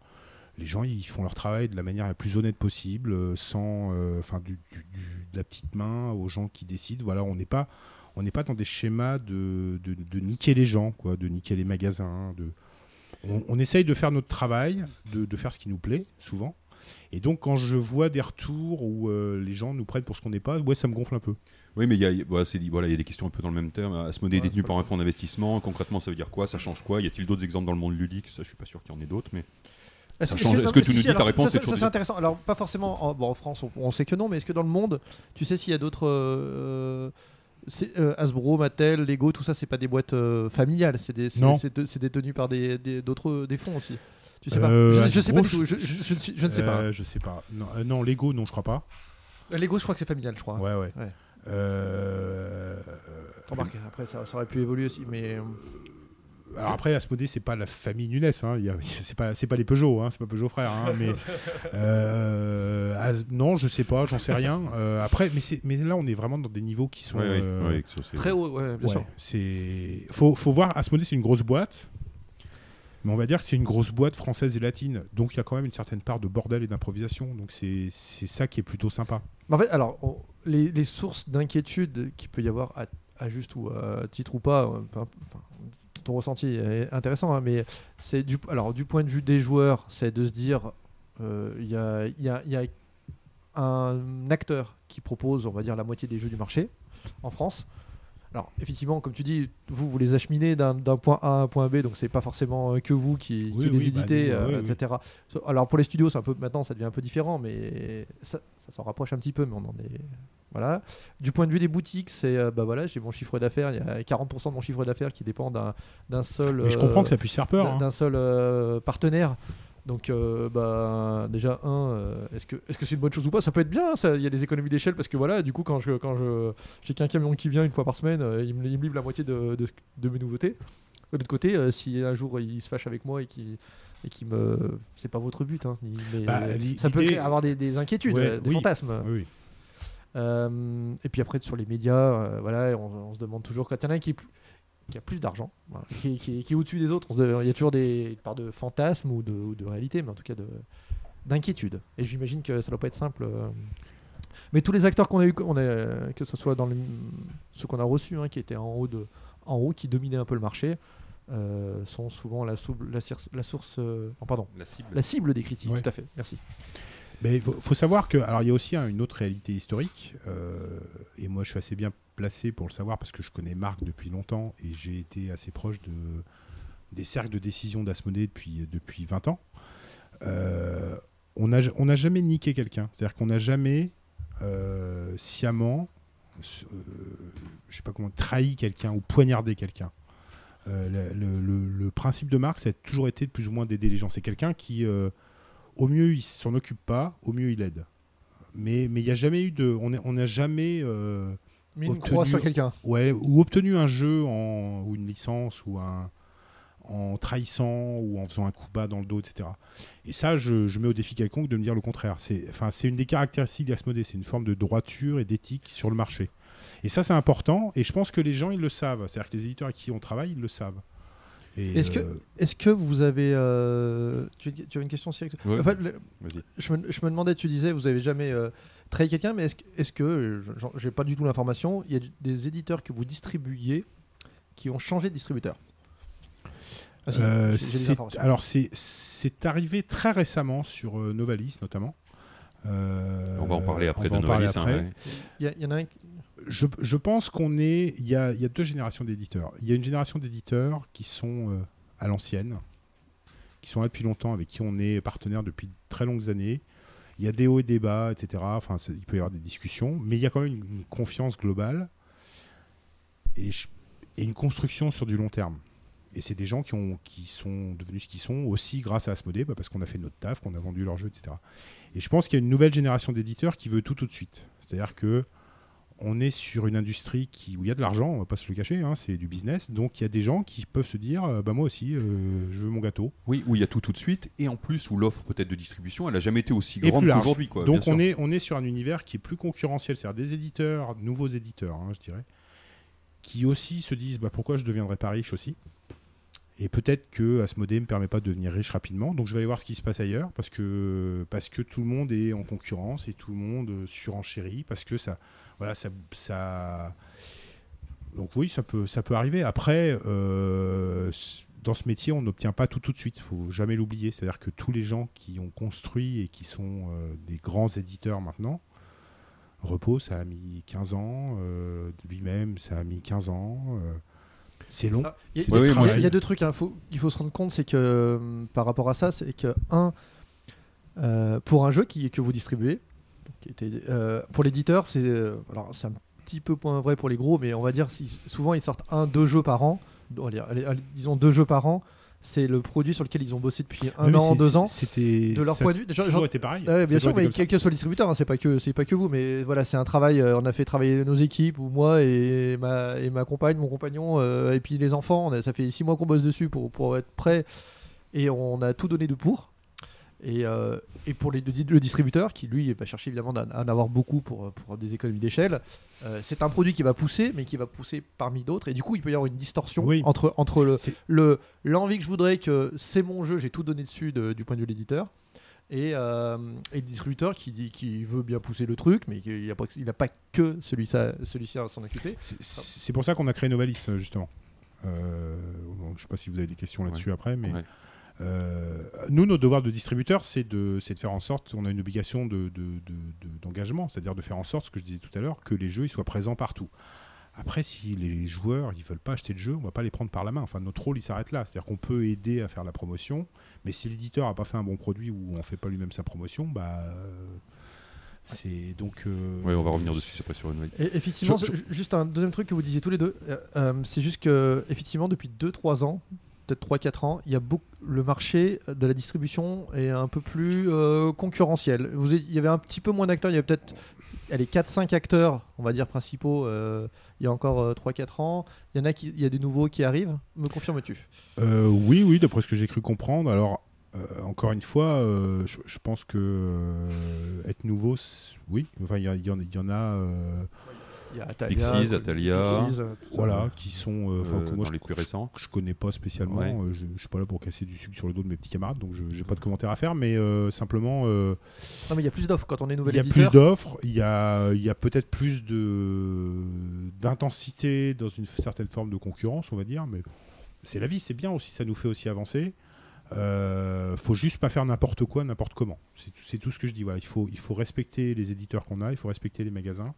Les gens, ils font leur travail de la manière la plus honnête possible, sans, euh, enfin, du, du- du- de la petite main aux gens qui décident. Voilà, on n'est pas, on n'est pas dans des schémas de, de, de niquer les gens, quoi, de niquer les magasins. De, on, on essaye de faire notre travail, de, de faire ce qui nous plaît, souvent. Et donc, quand je vois des retours où euh, les gens nous prennent pour ce qu'on n'est pas, ouais, ça me gonfle un peu. Oui, mais il y a, voilà, c'est dit- voilà, il y a des questions un peu dans le même terme. Asmodée est Ouais, détenu par un fonds d'investissement. Concrètement, ça veut dire quoi? Ça change quoi? Y a-t-il d'autres exemples dans le monde ludique? Ça, je suis pas sûr qu'il y en ait d'autres, mais Est-ce que, est-ce que tu si, nous si, dis ta réponse ça, est ça, toujours c'est intéressant. Alors, pas forcément. En, bon, en France, on, on sait que non, mais est-ce que dans le monde, tu sais s'il y a d'autres. euh, euh, Hasbro, Mattel, Lego, tout ça, c'est pas des boîtes euh, familiales, c'est des, c'est- détenu par des, d'autres des fonds aussi. Tu sais Euh, pas je, je sais pas du tout. Je, je- je ne sais- pas. Euh, je sais pas. Non, euh, non, Lego, non, je crois pas. Lego, je crois que c'est familial, je crois. Ouais, ouais. Ouais. Euh, Remarque, après, ça, ça aurait pu évoluer aussi, mais. Alors après, Asmodée, c'est pas la famille Nunes, hein. Il y a- c'est pas, c'est pas les Peugeot, hein. c'est pas Peugeot frère. hein. mais euh, As- non, je sais pas, j'en sais rien. Euh, après, mais, c'est- mais là, on est vraiment dans des niveaux qui sont Ouais, euh, ouais, Très haut, ouais, bien ouais, sûr. c'est faut, faut voir. Asmodée, c'est une grosse boîte, mais on va dire que c'est une grosse boîte française et latine, donc il y a quand même une certaine part de bordel et d'improvisation. Donc c'est c'est ça qui est plutôt sympa. En fait, alors, on- les, les sources d'inquiétude qu'il peut y avoir à, à juste ou à titre ou pas, enfin, ton ressenti est intéressant, hein, mais c'est du, alors, du point de vue des joueurs, c'est de se dire, euh, il y, a, il y a- y a un acteur qui propose, on va dire, la moitié des jeux du marché en France. Alors, effectivement, comme tu dis, vous, vous les acheminez d'un d'un point A à un point B, donc c'est pas forcément euh, que vous qui, qui Oui, les oui, bah, éditez, euh, oui, etc. Alors, pour les studios, c'est un peu, maintenant, ça devient un peu différent, mais ça, ça s'en rapproche un petit peu, mais on en est. Voilà. Du point de vue des boutiques, c'est euh, bah voilà, j'ai mon chiffre d'affaires, il y a 40% de mon chiffre d'affaires qui dépend d'un seul. Mais je euh, comprends que ça puisse faire peur. d'un hein. seul euh, partenaire. Donc, euh, bah, déjà, un, est-ce que est-ce que c'est une bonne chose ou pas? Ça peut être bien, hein, il y a des économies d'échelle parce que voilà, du coup, quand je quand je j'ai qu'un camion qui vient une fois par semaine, il, me, il me livre la moitié de, de, de mes nouveautés. De l'autre côté, si un jour il se fâche avec moi et qui et qui me, c'est pas votre but, hein, mais Bah, ça peut créer- avoir des, des inquiétudes, Ouais, des oui. fantasmes. Oui, oui. Euh, et puis après, sur les médias, euh, voilà, on, on se demande toujours quand il y en a un qui, a plus d'argent, voilà, qui, qui- qui est au-dessus des autres, il y a toujours des une part de fantasme ou de, ou de réalité, mais en tout cas de- d'inquiétude. Et j'imagine que ça doit pas être simple. euh. Mais tous les acteurs qu'on a eu, on a, que ce soit dans ceux qu'on a reçus, hein, qui étaient en haut, de, en haut, qui dominaient un peu le marché, euh, sont souvent la, source, euh, oh, pardon, La cible. la cible des critiques. Ouais. Tout à fait. Merci. Il faut, savoir que, alors il y a aussi hein, une autre réalité historique, euh, et moi je suis assez bien placé pour le savoir parce que je connais Marc depuis longtemps et j'ai été assez proche de, des cercles de décision d'Asmodée depuis, depuis 20 ans. Euh, on n'a on jamais niqué quelqu'un, c'est-à-dire qu'on n'a jamais euh, sciemment, euh, je sais pas comment, trahi quelqu'un ou poignardé quelqu'un. Le, principe de Marc, ça a toujours été de plus ou moins d'aider les gens. C'est quelqu'un qui, au mieux, il s'en occupe pas, au mieux, il aide. Mais mais il n'y a jamais eu de, on n'a jamais euh, Mais une Obtenu- croix sur quelqu'un. ouais ou obtenu un jeu en, ou une licence ou un en trahissant ou en faisant un coup bas dans le dos, etc. Et ça, je, je mets au défi quelconque de me dire le contraire. C'est enfin, c'est une des caractéristiques d'Asmodée, c'est une forme de droiture et d'éthique sur le marché. Et ça, c'est important, et je pense que les gens, ils le savent. C'est-à-dire que les éditeurs avec qui on travaille, ils le savent. Est-ce que- euh, Est-ce que vous avez. euh, tu, tu as une question, Cyril Ouais. En fait, le- Vas-y. je, me, je me demandais, tu disais, vous avez jamais euh, trahi quelqu'un, mais est-ce que, est-ce que j'ai pas du tout l'information, il y a des éditeurs que vous distribuiez qui ont changé de distributeur? Ah, euh, alors, c'est- c'est arrivé très récemment sur euh, Novalis, notamment. Euh, On va en parler après on va de en parler Novalis. hein, après. ouais. Il y, a- il y en a un. qui- je, pense qu'on est. Il y a, deux générations d'éditeurs. Il y a une génération d'éditeurs qui sont euh, à l'ancienne, qui sont là depuis longtemps, avec qui on est partenaire depuis de très longues années. Il y a des hauts et des bas, etc. Enfin, il peut y avoir des discussions, mais il y a quand même une, confiance globale et une construction sur du long terme. Et c'est des gens qui, ont, qui sont devenus ce qu'ils sont aussi grâce à Asmodée, bah, parce qu'on a fait notre taf, qu'on a vendu leur jeu, etc. Et je pense qu'il y a une nouvelle génération d'éditeurs qui veut tout tout de suite. C'est-à-dire que on est sur une industrie qui, où il y a de l'argent, on va pas se le cacher, hein, c'est du business. Donc il y a des gens qui peuvent se dire, euh, bah moi aussi, euh, je veux mon gâteau. Oui, où il y a tout tout de suite, et en plus où l'offre peut-être de distribution, elle a jamais été aussi grande qu'aujourd'hui. Donc sûr. on est, on est sur un univers qui est plus concurrentiel, c'est-à-dire des éditeurs, nouveaux éditeurs, hein, je dirais, qui aussi se disent, bah pourquoi je ne deviendrais pas riche aussi? Et peut-être que Asmodée me permet pas de devenir riche rapidement, donc je vais aller voir ce qui se passe ailleurs, parce que, parce que tout le monde est en concurrence et tout le monde euh, surenchérit, parce que ça, voilà, ça, ça... donc oui, ça peut, ça peut arriver. Après, euh, dans ce métier, on n'obtient pas tout tout de suite, il faut jamais l'oublier. C'est-à-dire que tous les gens qui ont construit et qui sont euh, des grands éditeurs maintenant, Repos, ça a mis 15 ans, euh, lui-même, ça a mis 15 ans. C'est long. Ah, Il y, a- oui, y deux trucs hein, faut- qu'il faut se rendre compte, c'est que euh, par rapport à ça, c'est que un, euh, pour un jeu qui, que vous distribuez, qui était, euh, pour l'éditeur, c'est euh, alors c'est un petit peu moins vrai pour les gros, mais on va dire si, souvent ils sortent un, deux jeux par an. Bon, allez, allez, allez, disons deux jeux par an. C'est le produit sur lequel ils ont bossé depuis un mais an, deux ans. C'était. De leur ça point de vue, déjà, toujours genre- été pareil. Ouais, bien sûr, mais quel que soit le distributeur, hein, c'est pas que c'est pas que vous, mais voilà, c'est un travail. euh, on a fait travailler nos équipes, ou moi et ma et ma compagne, mon compagnon, euh, et puis les enfants. On a- ça fait six mois qu'on bosse dessus pour pour être prêt, et on a tout donné de pour. Et, euh, et pour les, le distributeur, qui lui va chercher évidemment d'en d'en avoir beaucoup pour, pour des économies d'échelle, euh, c'est un produit qui va pousser, mais qui va pousser parmi d'autres. Et du coup, il peut y avoir une distorsion Oui. entre, entre le, C'est- le l'envie que je voudrais que c'est mon jeu, j'ai tout donné dessus de- du point de vue de l'éditeur. Et, euh, et le distributeur qui dit qui veut bien pousser le truc, mais qu'il n'a pas, il a pas que celui-ci celui à s'en occuper. C'est- pour ça qu'on a créé Novalis, euh, justement. Euh, bon, je sais pas si vous avez des questions là-dessus après, mais Ouais. Euh, nous, notre devoir de distributeur, c'est de, c'est de faire en sorte, on a une obligation de- de- de- de- d'engagement, c'est-à-dire de faire en sorte, ce que je disais tout à l'heure, que les jeux ils soient présents partout. Après, si les joueurs ils veulent pas acheter le jeu, on va pas les prendre par la main. Enfin, notre rôle il s'arrête là, c'est-à-dire qu'on peut aider à faire la promotion, mais si l'éditeur a pas fait un bon produit ou on fait pas lui-même sa promotion, bah euh, c'est donc. euh, Ouais, on va revenir dessus après sur une Et effectivement, Je- je- ju- juste un deuxième truc que vous disiez tous les deux, c'est juste que effectivement depuis 2-3 ans, peut-être 3-4 ans, il y a beaucoup, le marché de la distribution est un peu plus euh, concurrentiel. Vous, il y avait un petit peu moins d'acteurs, il y avait peut-être allez, 4-5 acteurs, on va dire principaux, euh, il y a encore 3-4 ans. Il y en a qui, il y a des nouveaux qui arrivent. Me confirmes-tu? Euh, oui, oui, d'après ce que j'ai cru comprendre. Alors, euh, encore une fois, euh, je, pense que euh, être nouveau, oui. Enfin, il y, en a, euh, Il y a Pixies, Atalia, Pixies, tout ça. voilà, qui sont, euh, enfin, euh, que moi, dans je, les plus récents. que je connais pas spécialement. Ouais. euh, je, je suis pas là pour casser du sucre sur le dos de mes petits camarades, donc je j'ai pas de commentaires à faire. Mais euh, simplement, euh, Non, mais il y a plus d'offres quand on est nouvel il y a éditeur. plus d'offres, il y a, il y a peut-être plus de d'intensité dans une certaine forme de concurrence, on va dire. Mais c'est la vie, c'est bien aussi, ça nous fait aussi avancer. Euh, faut juste pas faire n'importe quoi, n'importe comment. C'est tout- C'est tout ce que je dis. Voilà, il faut, il faut respecter les éditeurs qu'on a, il faut respecter les magasins.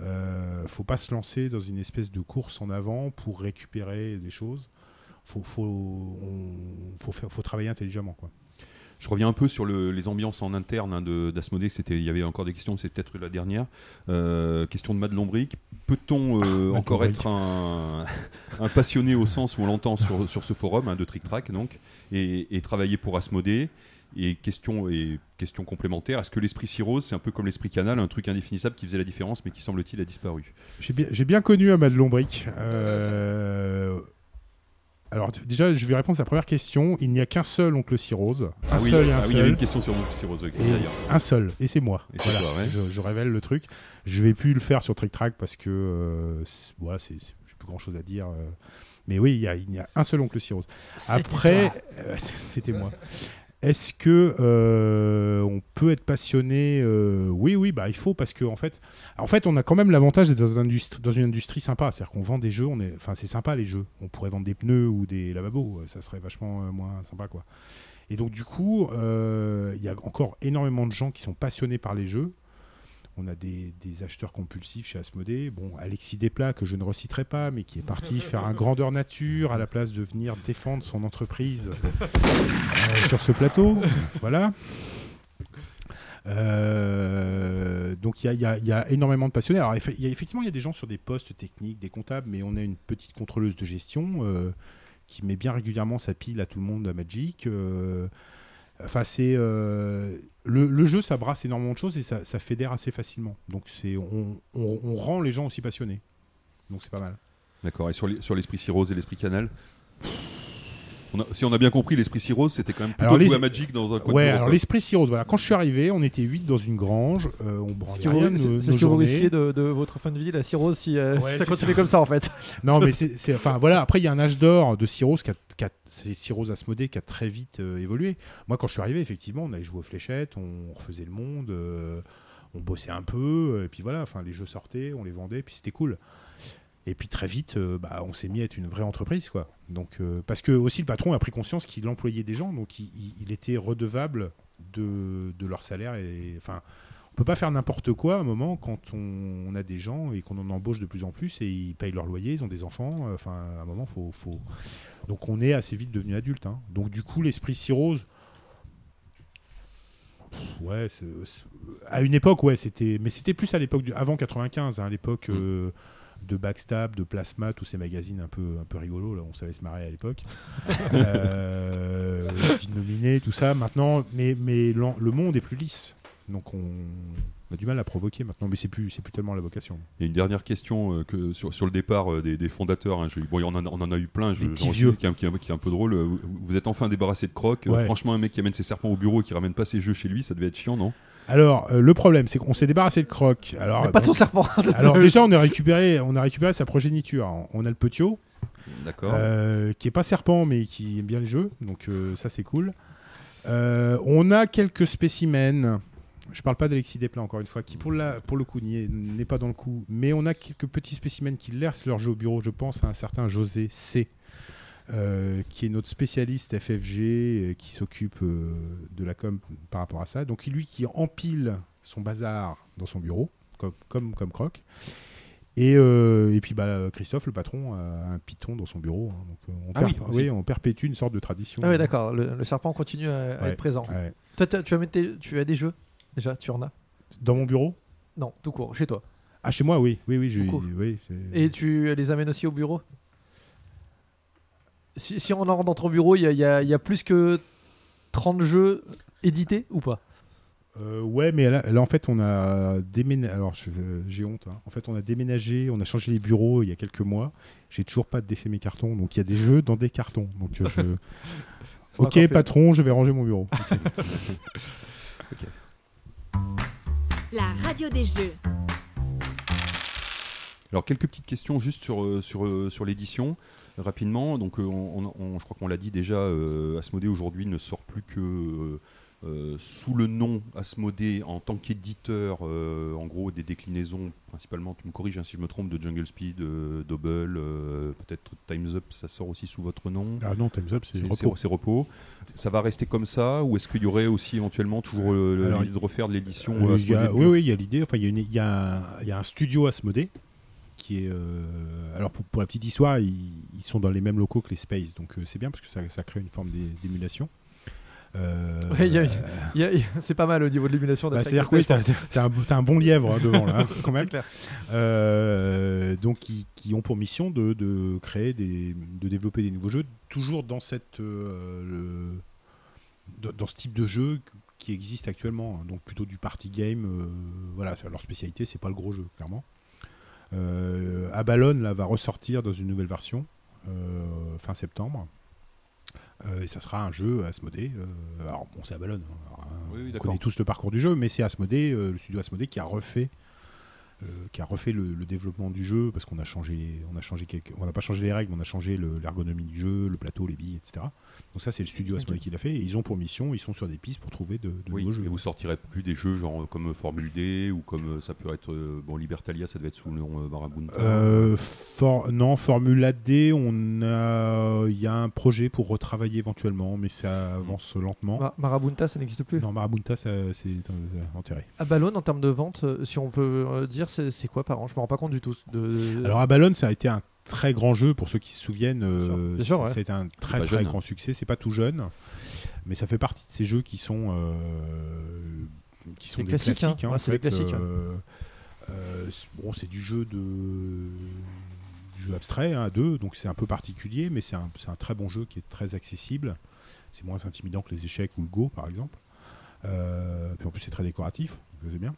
Euh, faut pas se lancer dans une espèce de course en avant pour récupérer des choses. Faut, faut, on- faut, faire, faut travailler intelligemment, quoi. Je reviens un peu sur le- les ambiances en interne hein, de d'Asmodée. C'était, il y avait encore des questions, c'est peut-être la dernière. Euh, question de Matt Lombric. Peut-on euh, encore être un, un passionné au sens où on l'entend sur, sur ce forum hein, de Trick Track donc, et, et travailler pour Asmodée? Et question, et question complémentaire, est-ce que l'esprit Cirrhose, c'est un peu comme l'esprit Canal, un truc indéfinissable qui faisait la différence mais qui semble-t-il a disparu? J'ai bien, connu Amad Lombric. Euh, Alors déjà, je vais répondre à la première question. Il n'y a qu'un seul oncle Cirrhose. Un Ah oui, seul et un ah oui, il y avait une question sur l'esprit Cirrhose Et d'ailleurs. un seul, et c'est moi. Et Voilà, toi, ouais. je, je révèle le truc. Je vais plus le faire sur Trick Track parce que euh, c'est- voilà, c'est, plus grand chose à dire. euh. Mais oui, il y, a, il y a un seul oncle Cirrhose. Après, euh, c'était moi. Est-ce que euh, on peut être passionné euh, Oui, oui, bah il faut parce que en fait, on a quand même l'avantage d'être dans, une industrie sympa. C'est-à-dire qu'on vend des jeux, on est, enfin, c'est sympa les jeux. On pourrait vendre des pneus ou des lavabos, ça serait vachement euh, moins sympa, quoi. Et donc du coup, euh, il y a encore énormément de gens qui sont passionnés par les jeux. On a des, des acheteurs compulsifs chez Asmodée. Bon, Alexis Desplat, que je ne reciterai pas, mais qui est parti faire un grandeur nature à la place de venir défendre son entreprise euh, sur ce plateau. Voilà. Euh, donc il y a, y y énormément de passionnés. Alors y a- effectivement, il y a des gens sur des postes techniques, des comptables, mais on a une petite contrôleuse de gestion euh, qui met bien régulièrement sa pile à tout le monde à Magic. euh, Enfin, c'est euh, le, jeu, ça brasse énormément de choses et ça, fédère assez facilement. Donc c'est on, rend les gens aussi passionnés. Donc c'est pas mal. D'accord. Et sur l'esprit Cirrhose et l'esprit Canal On a- si on a bien compris, l'esprit Cirrhose, c'était quand même plutôt Alors, les- à Magic dans un coin Ouais, alors l'esprit Cirrhose, voilà. Quand je suis arrivé, on était 8 dans une grange. euh, on C'est ce que vous, risquez de, de votre fin de vie, la cirrhose, si, euh, Ouais, si c'est ça continue ça. comme ça en fait. Non, mais c'est, enfin voilà. Après, il y a un âge d'or de Cirrhose qui a, qui a- c'est Cirrhose Asmodée qui a très vite euh, évolué. Moi, quand je suis arrivé, effectivement, on allait jouer aux fléchettes, on refaisait le monde, euh, on bossait un peu, et puis voilà. Enfin, les jeux sortaient, on les vendait, puis c'était cool. Et puis très vite, euh, bah, on s'est mis à être une vraie entreprise, quoi. Donc, euh, parce que aussi le patron a pris conscience qu'il employait des gens, donc il, était redevable de, de leur salaire et, enfin, on peut pas faire n'importe quoi à un moment quand on, on a des gens et qu'on en embauche de plus en plus et ils payent leur loyer, ils ont des enfants. euh, Enfin, à un moment, faut, faut. Donc, on est assez vite devenu adulte. hein. Donc, du coup, l'esprit cirrhose. Ouais, à une époque, ouais, c'était, mais c'était plus à l'époque du- avant 95, hein, à l'époque Mm. euh, de Backstab, de Plasma, tous ces magazines un peu, un peu rigolos, là, on savait se marrer à l'époque. euh, Nominé, tout ça. Maintenant, mais, mais le monde est plus lisse, donc on, on a du mal à provoquer maintenant, mais c'est plus, c'est plus tellement la vocation. A une dernière question euh, que sur, sur le départ euh, des, des fondateurs. hein, je- bon, on en, a, on en a eu plein. Je, j'en vieux. Qui, est un- qui est un- qui est un peu drôle. Euh, Vous, vous êtes enfin débarrassé de crocs. Euh, Ouais. franchement, un mec qui amène ses serpents au bureau et qui ramène pas ses jeux chez lui, ça devait être chiant, non? Alors, euh, le problème, c'est qu'on s'est débarrassé de Croc. Alors, Mais pas de son donc- serpent. alors déjà, on a récupéré, on a récupéré sa progéniture. On a le Petiot, D'accord. euh, qui est pas serpent, mais qui aime bien les jeux, donc euh, ça c'est cool. Euh, on a quelques spécimens. Je parle pas d'Alexis Desplat encore une fois, qui pour, la, pour le coup n'y est- n'est pas dans le coup, mais on a quelques petits spécimens qui laissent leur jeu au bureau. Je pense à un certain José C, euh, qui est notre spécialiste FFG, euh, qui s'occupe euh, de la com par rapport à ça. Donc lui qui empile son bazar dans son bureau, comme, comme, comme Croc. Et, et puis bah, Christophe, le patron, a un python dans son bureau. hein. donc, on, Ah oui, perp- oui, on perpétue une sorte de tradition. Ah ouais, d'accord. Le, le serpent continue à, à Ouais. être présent. Ouais. Toi, tu as, mis tes- tu as des jeux déjà Tu en as? Dans mon bureau? Non, tout court, chez toi. Ah, chez moi, oui. Oui, oui, j'ai- oui, Et tu les amènes aussi au bureau? Si, si on entre dans ton bureau, il y a, il y a- il y a plus que 30 jeux édités ou pas? Euh, ouais, mais là, là, en fait, on a déménagé. Alors, je- j'ai honte. hein. En fait, on a déménagé, on a changé les bureaux il y a quelques mois. J'ai toujours pas défait mes cartons. Donc, il y a des jeux dans des cartons. Donc, euh, je... Ok, patron, je vais ranger mon bureau. La radio des jeux. Alors quelques petites questions juste sur, euh, sur, sur l'édition euh, rapidement. Donc euh, on, on- on- je crois qu'on l'a dit déjà, euh, Asmodée aujourd'hui ne sort plus que euh, sous le nom Asmodée en tant qu'éditeur, en gros des déclinaisons principalement, tu me corriges hein, si je me trompe, de Jungle Speed, Double, peut-être Times Up, ça sort aussi sous votre nom. ah non, Time's Up, c'est repos. c'est- repos. Ça va rester comme ça ou est-ce qu'il y aurait aussi éventuellement toujours l'idée de refaire de l'édition oui, oui, il y a l'idée. Enfin, il y a un studio Asmodée qui est. euh, alors, pour, pour la petite histoire, ils, ils sont dans les mêmes locaux que les Space, donc euh, c'est bien parce que ça, ça crée une forme d'é- d'émulation. Euh, Ouais, C'est pas mal au niveau de l'émulation bah, C'est-à-dire que oui, t'as un, un bon lièvre hein, devant là, hein, quand même. clair. Donc, qui, qui ont pour mission de, de créer des, de développer des nouveaux jeux, toujours dans cette, le- dans- dans ce type de jeu qui existe actuellement. hein. donc plutôt du party game. euh, voilà, leur spécialité, c'est pas le gros jeu, clairement. Euh, Abalone là va ressortir dans une nouvelle version euh, fin septembre. Euh, et ça sera un jeu Asmodée. euh, alors bon, c'est Abalone. hein. Alors, Oui, oui, on connaît tous le parcours du jeu, mais c'est Asmodée, euh, le studio Asmodée qui a refait qui a refait le, le développement du jeu parce qu'on a changé, on a changé quelques, on n'a pas changé les règles, mais on a changé le- l'ergonomie du jeu, le plateau, les billes, etc. Donc ça c'est le studio Ok. Asmodée qui l'a fait. Et ils ont pour mission, ils sont sur des pistes pour trouver de, de Oui, nouveaux jeux. et vous sortirez plus des jeux genre euh, comme Formule D ou comme euh, ça peut être euh, bon Libertalia, ça devait être sous le nom euh, Marabunta. Euh, for- non, Formule AD, on a, il y a un projet pour retravailler éventuellement, mais ça avance lentement. Ma- Marabunta, ça n'existe plus? Non, Marabunta, c'est euh, enterré. Abalone, en termes de vente, euh, si on peut euh, dire, c'est quoi par an? Je me rends pas compte du tout. De... Alors Abalone, ça a été un très grand jeu pour ceux qui se souviennent. euh, Bien sûr, ça- ouais. Ça a été un très très jeune. grand succès. C'est pas tout jeune, mais ça fait partie de ces jeux qui sont euh, qui sont Les des classiques, hein. hein, Ouais, c'est classiques, hein. euh, bon, du jeu de du jeu abstrait hein, à deux, donc c'est un peu particulier, mais c'est un, c'est un très bon jeu qui est très accessible. C'est moins intimidant que les échecs ou le Go, par exemple. Euh, puis en plus, c'est très décoratif, c'est bien.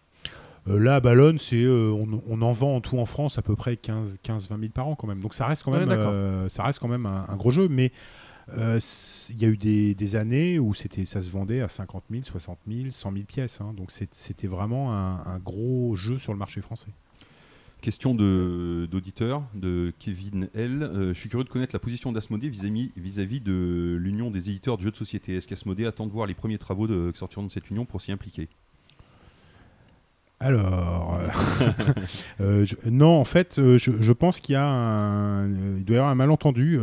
Euh, là, à Ballon, c'est, euh, on, on en vend en tout en France à peu près 15-20 000 par an quand même. Donc ça reste quand même, euh, ça reste quand même un, un gros jeu. Mais euh, il y a eu des, des années où c'était, ça se vendait à 50 000, 60 000, 100 000 pièces. hein. donc c'était vraiment un, un gros jeu sur le marché français. Question d'auditeur de Kevin L. Euh, je suis curieux de connaître la position d'Asmodée vis-à-vis vis-à-vis de l'union des éditeurs de jeux de société. Est-ce qu'Asmodée attend de voir les premiers travaux de, qui sortiront de cette union pour s'y impliquer? Alors, euh, euh, je- non, en fait, euh, je, je pense qu'il y a un, il doit y avoir un malentendu.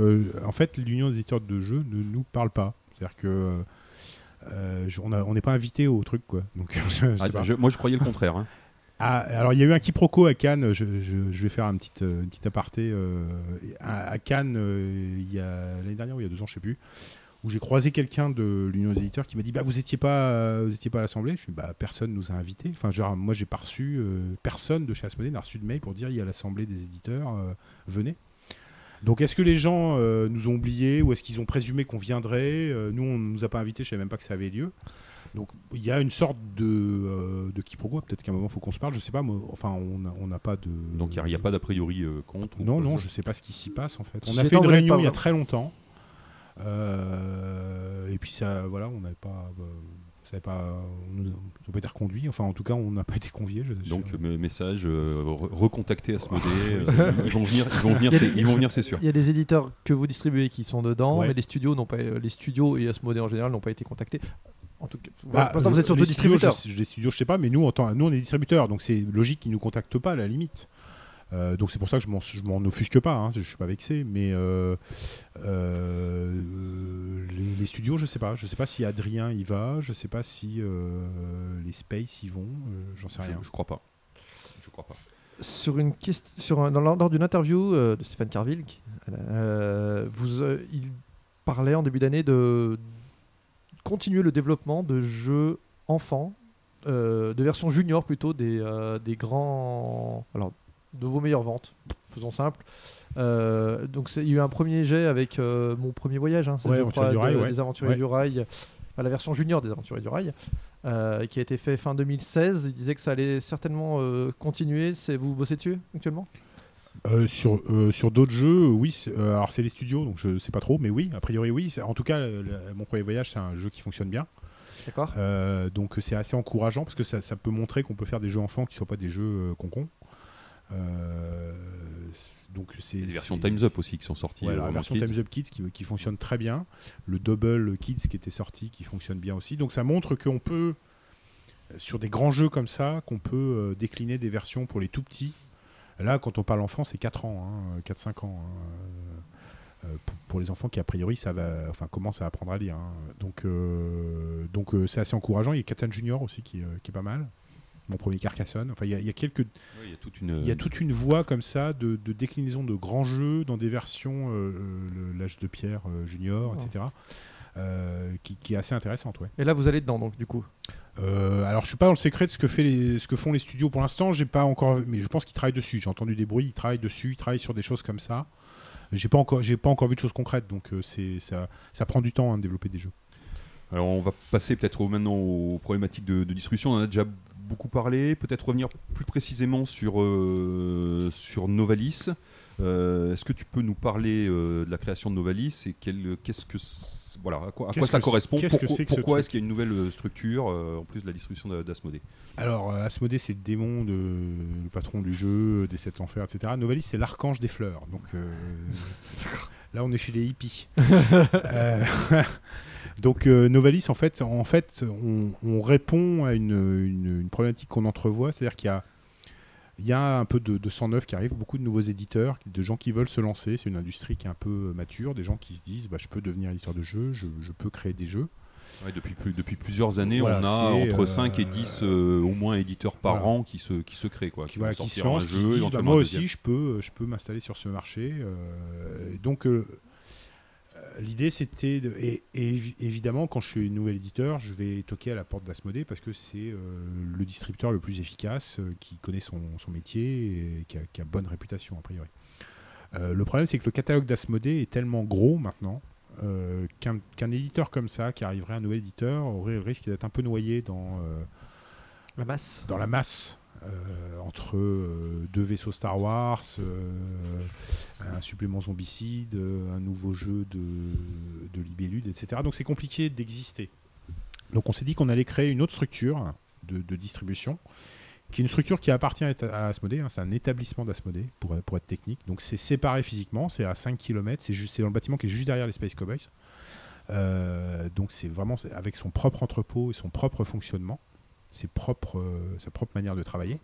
En fait, l'Union des éditeurs de jeux ne nous parle pas. C'est-à-dire que Euh, je- on n'est pas invité au truc, quoi. Donc, Ah, pas. moi, je croyais le contraire. hein. Ah, alors il y a eu un quiproquo à Cannes, je, je- je vais faire un petit, euh, une petite aparté. euh, à, à Cannes, euh, il y a l'année dernière ou il y a deux ans, je sais plus, où j'ai croisé quelqu'un de l'Union des éditeurs qui m'a dit bah, Vous étiez pas, euh, vous étiez pas à l'Assemblée Je suis bah, Personne nous a invités. Enfin, genre, moi, j'ai pas reçu, euh, personne de chez Asmodée n'a reçu de mail pour dire Il y a l'Assemblée des éditeurs, euh, venez. Donc, est-ce que les gens euh, nous ont oubliés ou est-ce qu'ils ont présumé qu'on viendrait Euh, Nous, on nous a pas invités, je savais même pas que ça avait lieu. Donc il y a une sorte de, euh, de quiproquo. Peut-être qu'à un moment il faut qu'on se parle. Je sais pas. moi, enfin, on n'a pas de. Donc il n'y a, pas d'a priori euh, contre. ou Non, quoi non, je sais pas ce qui s'y passe en fait. On a fait une réunion il y a très longtemps. Euh, et puis ça, voilà, on n'avait pas. euh, ça n'avait pas. On n'a pas été reconduit. Enfin, en tout cas, on n'a pas été conviés. je- je- Donc euh, message, euh, re- recontacter Asmodée. euh, ils vont venir, ils vont venir, c'est- ils vont venir, c'est sûr. Il y a des éditeurs que vous distribuez qui sont dedans, Ouais. mais les studios n'ont pas, les studios et Asmodée en général n'ont pas été contactés. En tout cas, Bah, vous êtes les surtout studios, distributeurs. je- Les studios, je sais pas, mais nous, en tant, nous on est distributeurs, donc c'est logique qu'ils nous contactent pas à la limite. Euh, donc c'est pour ça que je m'en, je m'en offusque pas, hein, je suis pas vexé, mais euh, euh, les, les studios, je sais pas, je sais pas si Adrien y va, je sais pas si euh, les Space y vont, euh, j'en sais Je, rien. je crois pas. Je crois pas. sur une question, sur un- dans, lors lors d'une interview euh, de Stéphane Carville, qui- euh, vous, euh, il parlait en début d'année de continuer le développement de jeux enfants, euh, de versions junior plutôt des, euh, des grands, alors de vos meilleures ventes, faisons simple. Euh, donc il y a eu un premier jet avec euh, mon premier voyage, hein, c'est, Ouais, je Aventuriers crois, du Rail, de- ouais. des aventuriers Ouais. du rail, enfin, la version junior des aventuriers du rail. euh, qui a été fait fin 2016. Il disait que ça allait certainement continuer. Vous bossez dessus actuellement? Euh, sur euh, sur d'autres jeux, oui. euh, alors c'est les studios, donc je sais pas trop, mais oui, a priori oui. En tout cas, le- mon premier voyage, c'est un jeu qui fonctionne bien. D'accord. Donc c'est assez encourageant parce que ça, ça peut montrer qu'on peut faire des jeux enfants qui ne soient pas des jeux concons. Euh, donc c'est des versions Times Up aussi qui sont sorties. Ouais, euh, la version kids. Times Up Kids qui, qui fonctionne très bien. Le Double Kids qui était sorti qui fonctionne bien aussi. Donc ça montre qu'on peut, euh, sur des grands jeux comme ça, qu'on peut décliner des versions pour les tout petits. Là, quand on parle enfant, c'est 4 ans, hein, 4-5 ans. hein. Pour, les enfants qui, a priori, ça va, enfin, commencent à apprendre à lire. hein. Donc, euh, donc c'est assez encourageant. Il y a Catan Junior aussi qui, qui est pas mal. Mon premier Carcassonne. Enfin, il y a, il y a quelques, Ouais, il y a toute une. il y a toute une voie comme ça de, de déclinaison de grands jeux dans des versions, euh, le- l'âge de pierre euh, junior, Oh. etc. euh, qui, qui est assez intéressante, ouais. Et là, vous allez dedans, donc, du coup. Euh, alors, je suis pas dans le secret de ce que, fait les, ce que font les studios pour l'instant. J'ai pas encore, mais je pense qu'ils travaillent dessus. J'ai entendu des bruits, ils travaillent dessus, ils travaillent sur des choses comme ça. J'ai pas encore, j'ai pas encore vu de choses concrètes, donc euh, c'est ça, ça prend du temps hein, de développer des jeux. Alors on va passer peut-être au- maintenant aux problématiques de, de distribution. On en a déjà beaucoup parlé. Peut-être revenir plus précisément sur, euh, sur Novalis. Euh, Est-ce que tu peux nous parler euh, de la création de Novalis et qu'est-ce que voilà à quoi, à quoi Qu'est-ce ça correspond que Pourquoi, est-ce qu'il y a une nouvelle structure euh, en plus de la distribution d'A- d'Asmodée? Alors, euh, Asmodée, c'est le démon, de, le patron du jeu, des sept enfers, etc. Novalis, c'est l'archange des fleurs. Donc, euh, là, on est chez les hippies. Euh, donc, euh, Novalis, en fait, en fait on, on répond à une, une- une problématique qu'on entrevoit, c'est-à-dire qu'il y a, il y a un peu de, de sang neuf qui arrive, beaucoup de nouveaux éditeurs, de gens qui veulent se lancer. C'est une industrie qui est un peu mature, des gens qui se disent bah, je peux devenir éditeur de jeux, je, je peux créer des jeux. Ouais, depuis, plus- depuis plusieurs années, Voilà, on a entre euh, 5 et 10 euh, au moins éditeurs par voilà. an qui se, qui se créent. Quoi, qui, voilà, vont qui se lancent, un qui jeu, disent, bah, moi un aussi je peux, je peux m'installer sur ce marché. euh, donc euh, euh, l'idée c'était, de- et, et évi- évidemment quand je suis nouvel éditeur, je vais toquer à la porte d'Asmodée parce que c'est euh, le distributeur le plus efficace, euh, qui connaît son, son métier et qui a, qui a bonne réputation a priori. Euh, le problème c'est que le catalogue d'Asmodée est tellement gros maintenant. qu'un qu'un éditeur comme ça, qui arriverait un nouvel éditeur, aurait le risque d'être un peu noyé dans, La masse. dans la masse entre euh, deux vaisseaux Star Wars, euh, un supplément zombicide, euh, un nouveau jeu de, de Libellude, etc. Donc c'est compliqué d'exister. Donc on s'est dit qu'on allait créer une autre structure de, distribution, qui est une structure qui appartient à Asmodée, hein, c'est un établissement d'Asmodée, pour, pour être technique. Donc c'est séparé physiquement, c'est à 5 km, c'est dans le bâtiment qui est juste derrière les Space Cowboys. Euh, donc c'est vraiment avec son propre entrepôt et son propre fonctionnement, ses propres, euh, sa propre manière de travailler.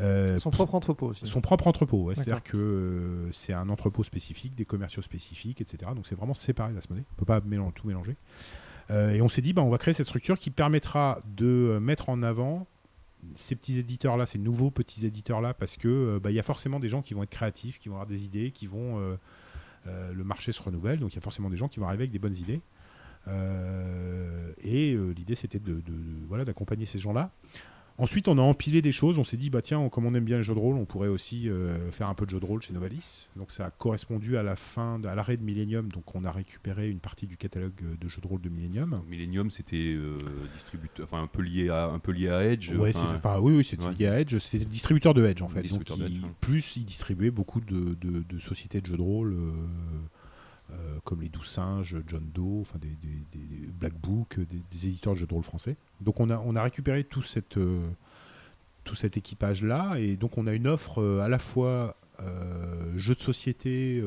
Euh, Son propre entrepôt aussi. son propre entrepôt, ouais. C'est-à-dire que euh, c'est un entrepôt spécifique, des commerciaux spécifiques, etc. Donc c'est vraiment séparé d'Asmodée. On peut pas mélan- tout mélanger. Euh, et on s'est dit, bah, on va créer cette structure qui permettra de mettre en avant ces petits éditeurs-là, ces nouveaux petits éditeurs-là, parce que euh, bah, il y a forcément des gens qui vont être créatifs, qui vont avoir des idées, qui vont. le marché se renouvelle, donc il y a forcément des gens qui vont arriver avec des bonnes idées. Euh, et euh, l'idée, c'était de, de- de- voilà, d'accompagner ces gens-là. Ensuite, on a empilé des choses. On s'est dit, bah tiens, on- comme on aime bien les jeux de rôle, on pourrait aussi euh, faire un peu de jeux de rôle chez Novalis. Donc ça a correspondu à la fin, de- à l'arrêt de Millennium. Donc on a récupéré une partie du catalogue de jeux de rôle de Millennium. Millennium, c'était euh, distributeur, enfin un peu lié à un peu lié à Edge. Ouais, c'est- enfin, oui, oui, c'était ouais. lié à Edge. C'était le distributeur de Edge en fait. Donc, ouais. Plus, il distribuait beaucoup de, de- de sociétés de jeux de rôle. euh, euh, comme les Douze Singes, John Doe, enfin des, des- des- Black Book, des, éditeurs de jeux de rôle français. Donc on a, on a récupéré tout, cette, euh, tout cet équipage-là et donc on a une offre euh, à la fois jeux de société,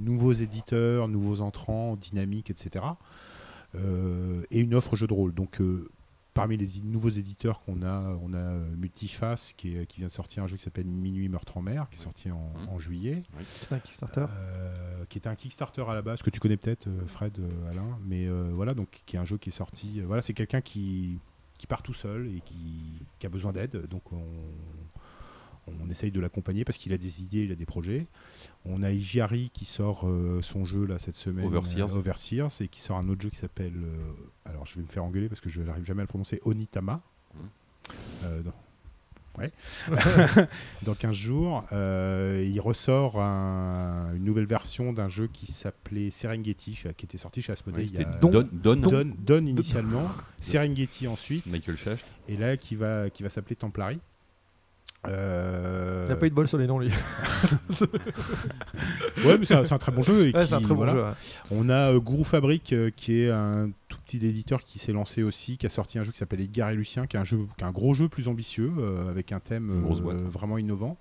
nouveaux éditeurs, nouveaux entrants, dynamiques, etc. et une offre jeux de rôle. Donc parmi les nouveaux éditeurs qu'on a, on a euh, Multiface qui, est- qui vient de sortir un jeu qui s'appelle Minuit Meurtre en mer, qui est sorti en, Mhm. en juillet. C'est un Kickstarter. Euh, qui était un Kickstarter à la base, que tu connais peut-être, euh, Fred, Alain, mais euh, voilà, donc qui est un jeu qui est sorti. voilà, c'est quelqu'un qui, qui part tout seul et qui, qui a besoin d'aide, donc on, on essaye de l'accompagner parce qu'il a des idées, il a des projets. On a Igiari qui sort euh, son jeu là cette semaine, Overseers. euh, Overseers, et qui sort un autre jeu qui s'appelle, euh, alors je vais me faire engueuler parce que je n'arrive jamais à le prononcer, Onitama. Euh, dans- Ouais. dans 15 jours, il ressort un- une nouvelle version d'un jeu qui s'appelait Serengeti, qui était sorti chez Asmodee Ouais, il y a Don, Don, Don, Don initialement, Serengeti ensuite, Michael Schacht. et là qui va, qui va s'appeler Templari. Euh, Il n'a pas eu de bol sur les noms, lui. Ouais, mais c'est un, très bon jeu. et Ouais, qui- c'est un très bon jeu. ouais. On a euh, Guru Fabric euh, qui est un tout petit éditeur qui s'est lancé aussi, qui a sorti un jeu qui s'appelle Edgar et Lucien, qui est un, jeu, qui est un gros jeu plus ambitieux, euh, avec un thème euh, vraiment innovant.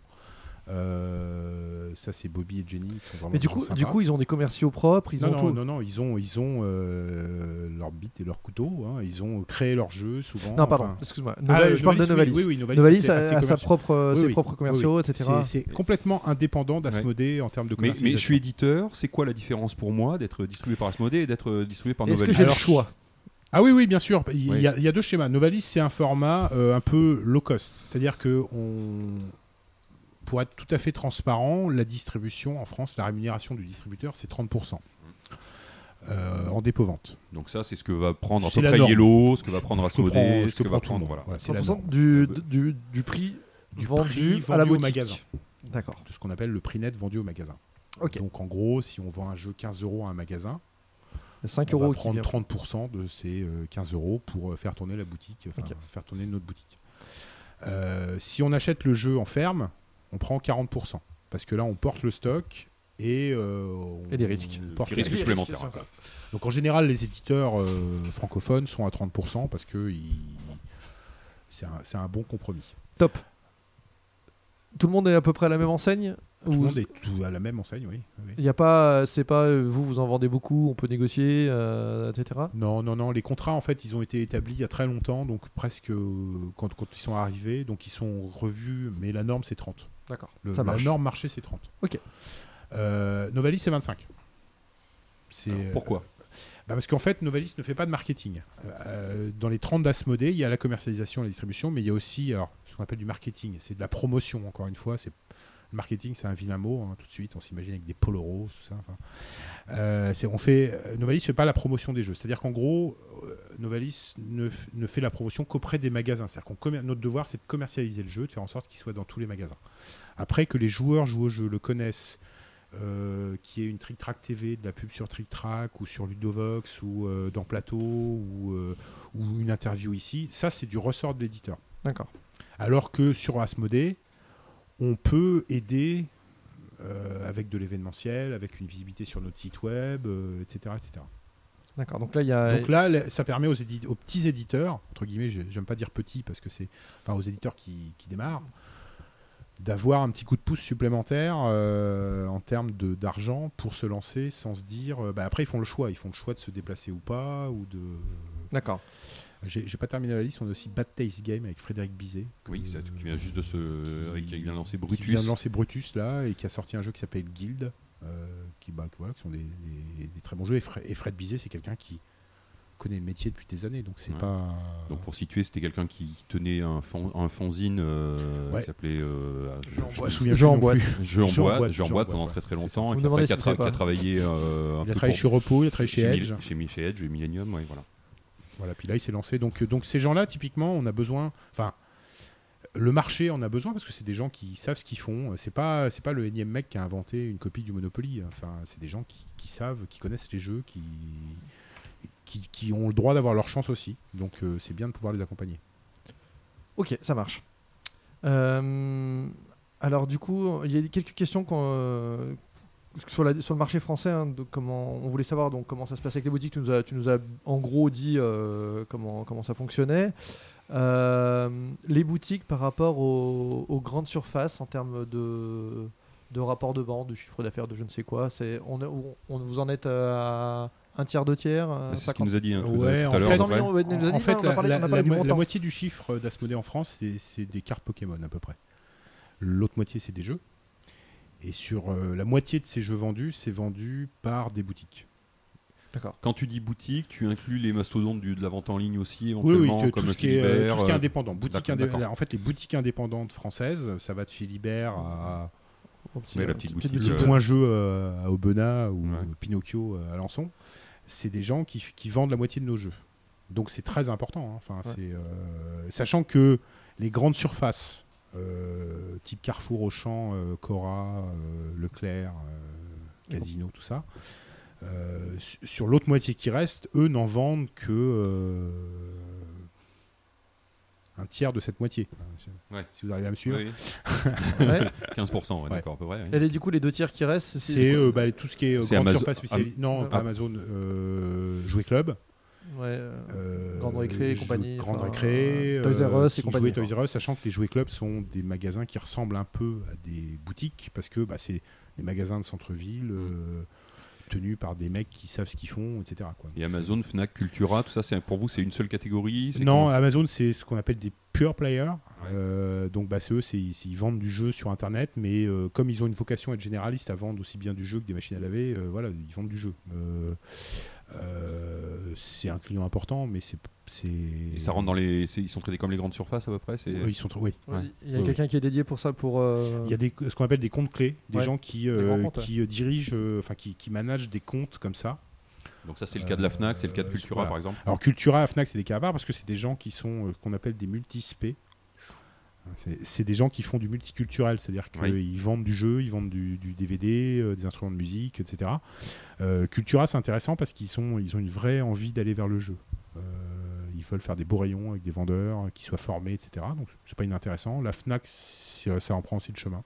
Euh, ça, c'est Bobby et Jenny. qui sont vraiment Mais du coup, du coup, ils ont des commerciaux propres, ils non, ont non, tout. non, non, ils ont, ils ont euh, leur bite et leur couteau. hein. Ils ont créé leur jeu souvent. Non, pardon, enfin- excuse-moi. Ah, Nova- euh, je parle de Novalis. Oui, oui, Novalis, Novalis a, sa propre, Oui, ses propres commerciaux, etc. C'est- complètement indépendant d'Asmodée en termes de Mais, mais je suis éditeur, c'est quoi la différence pour moi d'être distribué par Asmodée et d'être euh, distribué par Est-ce Novalis que j'ai le choix? Ah oui, oui, bien sûr. Il, Oui. y, a, il y a deux schémas. Novalis, c'est un format euh, un peu low cost. C'est-à-dire que on... pour être tout à fait transparent, la distribution en France, la rémunération du distributeur, c'est 30%. Euh, en dépôt-vente. Donc ça, c'est ce que va prendre à peu près norme. Yellow, ce que va prendre Ce que prend- Asmodée, ce ce que va prendre... Voilà. Voilà, c'est la 100% norme. du, Euh, du, du prix Du vendu prix à la vendu au boutique. magasin. D'accord. De ce qu'on appelle le prix net vendu au magasin. Ok. Donc en gros, si on vend un jeu 15 euros à un magasin, Il y a 5 on euros va prendre vient. 30% de ces euh, 15 euros pour euh, faire tourner la boutique, faire tourner notre boutique. Euh, si on achète le jeu en ferme, on prend 40%. Parce que là, on porte le stock et, euh, on- Et les risques. on porte Puis les risques risques. supplémentaires. Donc en général, les éditeurs euh, francophones sont à 30% parce que ils- c'est un, bon compromis. Top. Tout le monde est à peu près à la même enseigne Tout le monde est tout à la même enseigne, oui. oui. il y a pas, c'est pas euh, vous vous en vendez beaucoup, on peut négocier, euh, etc. Non, non, non. Les contrats, en fait, ils ont été établis il y a très longtemps, donc presque euh, quand, quand ils sont arrivés, donc ils sont revus, mais la norme, c'est 30. D'accord. Le- Ça marche. La norme marché, c'est 30. Ok. Euh, Novalis, c'est 25. C'est, Alors, pourquoi bah Parce qu'en fait, Novalis ne fait pas de marketing. Euh, dans les 30 d'Asmodée, il y a la commercialisation la distribution, mais il y a aussi alors, ce qu'on appelle du marketing. C'est de la promotion, encore une fois. C'est le marketing, c'est un vilain mot, hein, tout de suite. On s'imagine avec des polos roses, tout ça. enfin. Euh, c'est- on fait, euh, Novalis ne fait pas la promotion des jeux. C'est-à-dire qu'en gros, euh, Novalis ne, f- ne fait la promotion qu'auprès des magasins. C'est-à-dire qu'on commer- notre devoir, c'est de commercialiser le jeu, de faire en sorte qu'il soit dans tous les magasins. Après que les joueurs jouent au jeu, le connaissent, euh, qui est une Trick Track TV, de la pub sur Trick Track ou sur Ludovox ou euh, dans Plateau ou, euh, ou une interview ici, ça c'est du ressort de l'éditeur. D'accord. Alors que sur Asmodée, on peut aider euh, avec de l'événementiel, avec une visibilité sur notre site web, etc., etc. D'accord. Donc là, il y a. Donc là, le- ça permet aux, petits éditeurs, entre guillemets, j'ai- j'aime pas dire petits parce que c'est, enfin aux éditeurs qui, qui démarrent, d'avoir un petit coup de pouce supplémentaire euh, en termes de- d'argent pour se lancer sans se dire, euh, bah, après ils font le choix, ils font le choix de se déplacer ou pas, ou de. D'accord. J'ai pas terminé la liste, on a aussi Bad Taste Game avec Frédéric Bizet. Oui, qui vient juste de se... qui- qui vient de lancer qui Brutus. vient de lancer Brutus là et qui a sorti un jeu qui s'appelle Guild, euh, qui, bah, qui- voilà, qui sont des, des- des très bons jeux. Et Fred, et Fred Bizet, c'est quelqu'un qui connaît le métier depuis des années, donc c'est Ouais. pas. Donc pour situer, c'était quelqu'un qui tenait un, fan- un fanzine euh, Ouais. qui s'appelait euh, Jean je- Je me souviens Jeu plus en non boîte. en boîte, en boîte pendant ouais. très très longtemps, et qui, après, qui a, tra- qui travaillé. euh, un Il a peu travaillé pour- chez Repos, il a travaillé chez, chez, Edge. Chez, chez Edge, Millennium, ouais, voilà. Voilà, puis là, il s'est lancé. Donc, euh, donc ces gens-là, typiquement, on a besoin. Enfin, le marché en a besoin parce que c'est des gens qui savent ce qu'ils font. C'est pas, c'est pas le énième mec qui a inventé une copie du Monopoly. Enfin, c'est des gens qui, qui savent, qui connaissent les jeux, qui, qui, ont le droit d'avoir leur chance aussi. Donc, euh, c'est bien de pouvoir les accompagner. Ok, ça marche. Euh, alors du coup, il y a quelques questions euh, sur, le marché français. hein, on voulait savoir comment ça se passe avec les boutiques. Tu nous as, tu nous as en gros dit comment comment ça fonctionnait. Les boutiques par rapport aux, grandes surfaces en termes de de rapport de vente, de chiffre d'affaires, de je ne sais quoi. On- vous en êtes à un tiers, deux tiers, euh, Bah, C'est ce 50? qu'il nous a dit hein, tout, Ouais, tout en à l'heure. fait- à peu 100 près. millions, ouais, il nous a En dit, fait, on a la, mo- moitié du chiffre d'Asmodée en France, c'est- c'est des cartes Pokémon à peu près. L'autre moitié, c'est des jeux. Et sur euh, la moitié de ces jeux vendus, c'est vendu par des boutiques. D'accord. Quand tu dis boutique, tu inclus les mastodontes du- de la vente en ligne aussi, Oui, éventuellement, oui, que- comme tout, ce qui est, euh, tout ce qui est euh, indépendant. Boutique indé-. En fait, les boutiques indépendantes françaises, ça va de Philibert à petit- la euh, petite petite boutique, le euh, point jeu euh, à Aubenas ou Ouais. Pinocchio euh, à Alençon. C'est des gens qui, qui vendent la moitié de nos jeux. Donc c'est très important. hein. Enfin, Ouais. c'est, euh, sachant que les grandes surfaces, euh, type Carrefour, Auchan, euh, Cora, Leclerc, Casino, tout ça, su- sur l'autre moitié qui reste, eux n'en vendent que un tiers de cette moitié. Ouais. Si vous arrivez à me suivre. oui, Ouais. 15%, ouais, Ouais. d'accord, à peu près. oui. Et les- du coup, les deux tiers qui restent, C'est euh, bah, tout ce qui est euh, grande Amazon- surface spécialisée. Non, Ah. pas Amazon, euh, Jouet Club. Ouais, euh, Grande Récré et compagnie, Grande enfin, Récré. Toys R Us et compagnie, Toys R Us, sachant que les Jouet Club sont des magasins qui ressemblent un peu à des boutiques, parce que bah, c'est des magasins de centre-ville Mm. Tenus par des mecs qui savent ce qu'ils font, etc. Quoi. Et Amazon, Fnac, Cultura, tout ça, c'est pour vous, c'est une seule catégorie Non, Amazon, c'est ce qu'on appelle des pure players. Euh, donc, bah, c'est eux, ils, ils vendent du jeu sur Internet, mais euh, comme ils ont une vocation à être généralistes, à vendre aussi bien du jeu que des machines à laver, euh, voilà, ils vendent du jeu. Euh, c'est un client important, mais c'est. c'est- Et ça rentre dans les. Ils sont traités comme les grandes surfaces à peu près c'est... Ouais, ils sont oui. ouais. Il y a Ouais, quelqu'un qui est dédié pour ça, pour. euh, Il y a des, ce qu'on appelle des comptes clés, des Ouais. gens qui, euh, comptes, qui dirigent, enfin qui, qui managent des comptes comme ça. Donc ça, c'est le cas de la Fnac, c'est le cas de Cultura, voilà. par exemple. Alors Cultura, Fnac, c'est des cas à part parce que c'est des gens qui sont euh, qu'on appelle des multispé. C'est des gens qui font du multiculturel, c'est-à-dire qu'ils Oui. vendent du jeu, ils vendent du, du DVD, euh, des instruments de musique, etc. Euh, Cultura, c'est intéressant parce qu'ils sont, ils ont une vraie envie d'aller vers le jeu. Euh, ils veulent faire des beaux rayons avec des vendeurs qui soient formés, etc. Donc c'est pas inintéressant. La Fnac, c'est- ça en prend aussi le chemin.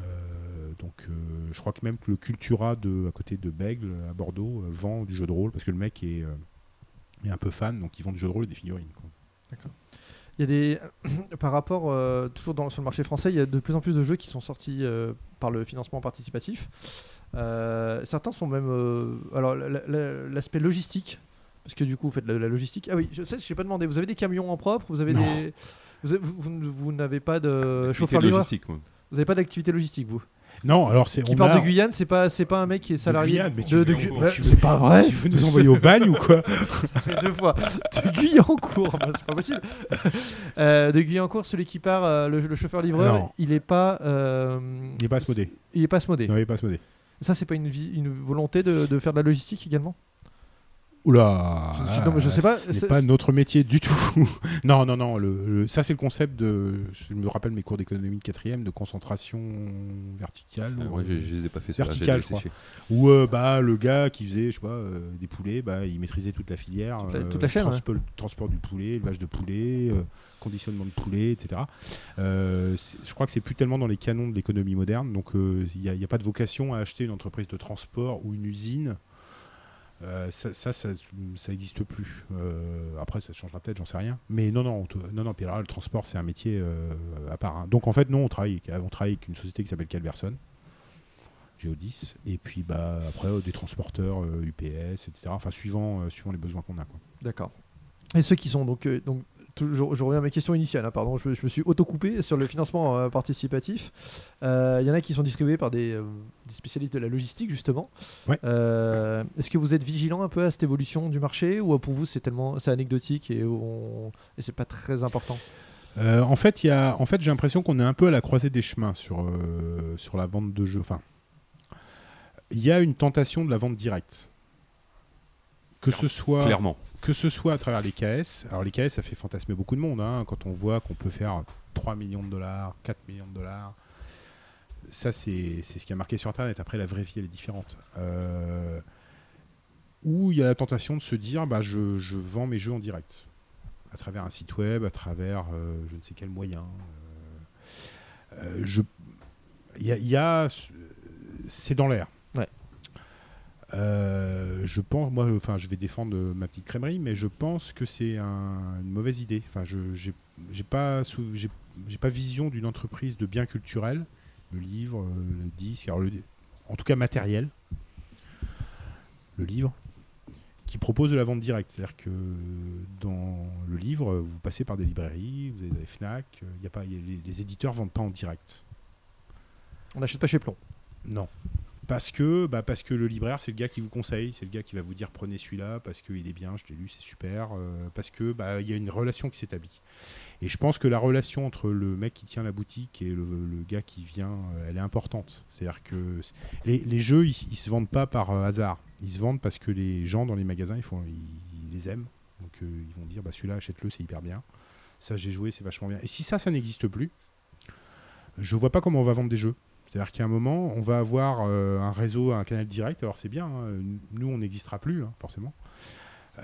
Euh, donc euh, je crois que même que le Cultura de, à côté de Bègle, à Bordeaux, euh, vend du jeu de rôle parce que le mec est, euh, est un peu fan, donc ils vendent du jeu de rôle et des figurines. quoi. Il y a des. Par rapport, euh, toujours dans, sur le marché français, il y a de plus en plus de jeux qui sont sortis euh, par le financement participatif. Euh, certains sont même. alors, la- la- l'aspect logistique, parce que du coup, vous faites de la, la logistique. Ah oui, je sais, je pas demandé. Vous avez des camions en propre? Vous avez Non. des. Vous, vous- n'avez pas de chauffeur logistique. Vous n'avez pas d'activité logistique, vous? Non, alors c'est Qui on part a- de Guyane, c'est pas, c'est pas un mec qui est salarié Guyane, de, veux- de tu Gu- veux- Ouais, tu C'est pas vrai Tu veux nous envoyer au bagne ou quoi Ça fait deux fois. De Guyancourt, bah, c'est pas possible. Euh, de Guyancourt, celui qui part, euh, le, le chauffeur-livreur, il est pas. euh, Il n'est pas Asmodée. Il est pas Asmodée. Non, il n'est pas Asmodée. Ça, c'est pas une, volonté de, de faire de la logistique également? Oula Je- je- non, mais je sais pas, Ce n'est pas notre métier du tout. non, non, non. Le, le- ça, c'est le concept de. Je me rappelle mes cours d'économie de quatrième, de concentration verticale. Ah, ou- ouais, je, je les ai pas fait ceux-là, Vertical, j'ai- j'ai je séché. Où euh, bah, le gars qui faisait, je sais pas, euh, des poulets, bah, il maîtrisait toute la filière. Toute la- toute la chaîne, Transport, transport du poulet, élevage de poulet, euh, conditionnement de poulet, etc. Euh, je crois que c'est plus tellement dans les canons de l'économie moderne. Donc euh, il n'y a pas de vocation à acheter une entreprise de transport ou une usine. Euh, ça, ça, ça, plus. Euh, après, ça changera peut-être, j'en sais rien. Mais non, non, non, non. Puis le transport, c'est un métier euh, à part. hein. Donc en fait, non, on travaille, on travaille avec une société qui s'appelle Calverson. Géodis, et puis bah, après des transporteurs UPS, etc. Enfin, suivant, suivant les besoins qu'on a. D'accord. Et ceux qui sont donc, donc toujours, je reviens à ma question initiale, hein, pardon, je, me- je me suis auto-coupé sur le financement euh, participatif. Euh, Il y en a qui sont distribués par des, euh, des spécialistes de la logistique, justement. Ouais. Euh, Est-ce que vous êtes vigilant un peu à cette évolution du marché ou euh, pour vous c'est tellement c'est anecdotique et, on... et c'est pas très important? Euh, en fait, il y a, en fait, j'ai l'impression qu'on est un peu à la croisée des chemins sur, euh, sur la vente de jeux. Enfin, il y a une tentation de la vente directe. Que ce soit Clairement. Que ce soit à travers les KS. Alors les KS, ça fait fantasmer beaucoup de monde hein, quand on voit qu'on peut faire 3 millions de dollars, 4 millions de dollars. Ça, c'est ce qui a marqué sur Internet. Après, la vraie vie, elle est différente. Euh, Où il y a la tentation de se dire, bah, je, je vends mes jeux en direct. À travers un site web, à travers euh, je ne sais quel moyen. Euh, euh, je- y a- c'est dans l'air. Euh, je pense, moi, enfin, je vais défendre euh, ma petite crèmerie, mais je pense que c'est un- une mauvaise idée. Enfin, je j'ai j'ai pas j'ai vision d'une entreprise de biens culturels, le livre, euh, le disque, alors le- en tout cas matériel, le livre, qui propose de la vente directe. C'est-à-dire que dans le livre, vous passez par des librairies, vous avez des Fnac, euh, y a pas, il y a- les, les éditeurs vendent pas en direct. On n'achète pas chez Plomb. Non. Parce que, bah, parce que le libraire, c'est le gars qui vous conseille, c'est le gars qui va vous dire prenez celui-là parce qu'il est bien, je l'ai lu, c'est super, euh, parce que bah, il y a une relation qui s'établit. Et je pense que la relation entre le mec qui tient la boutique et le, gars qui vient, euh, elle est importante. C'est-à-dire que les, jeux, ils, se vendent pas par euh, hasard. Ils se vendent parce que les gens dans les magasins, ils, font, les aiment. Donc ils vont dire bah, celui-là, achète-le, c'est hyper bien. Ça, j'ai joué, c'est vachement bien. Et si ça, ça n'existe plus, je vois pas comment on va vendre des jeux. C'est-à-dire qu'à un moment, on va avoir euh, un réseau, un canal direct. Alors c'est bien, hein, nous on n'existera plus, hein, forcément.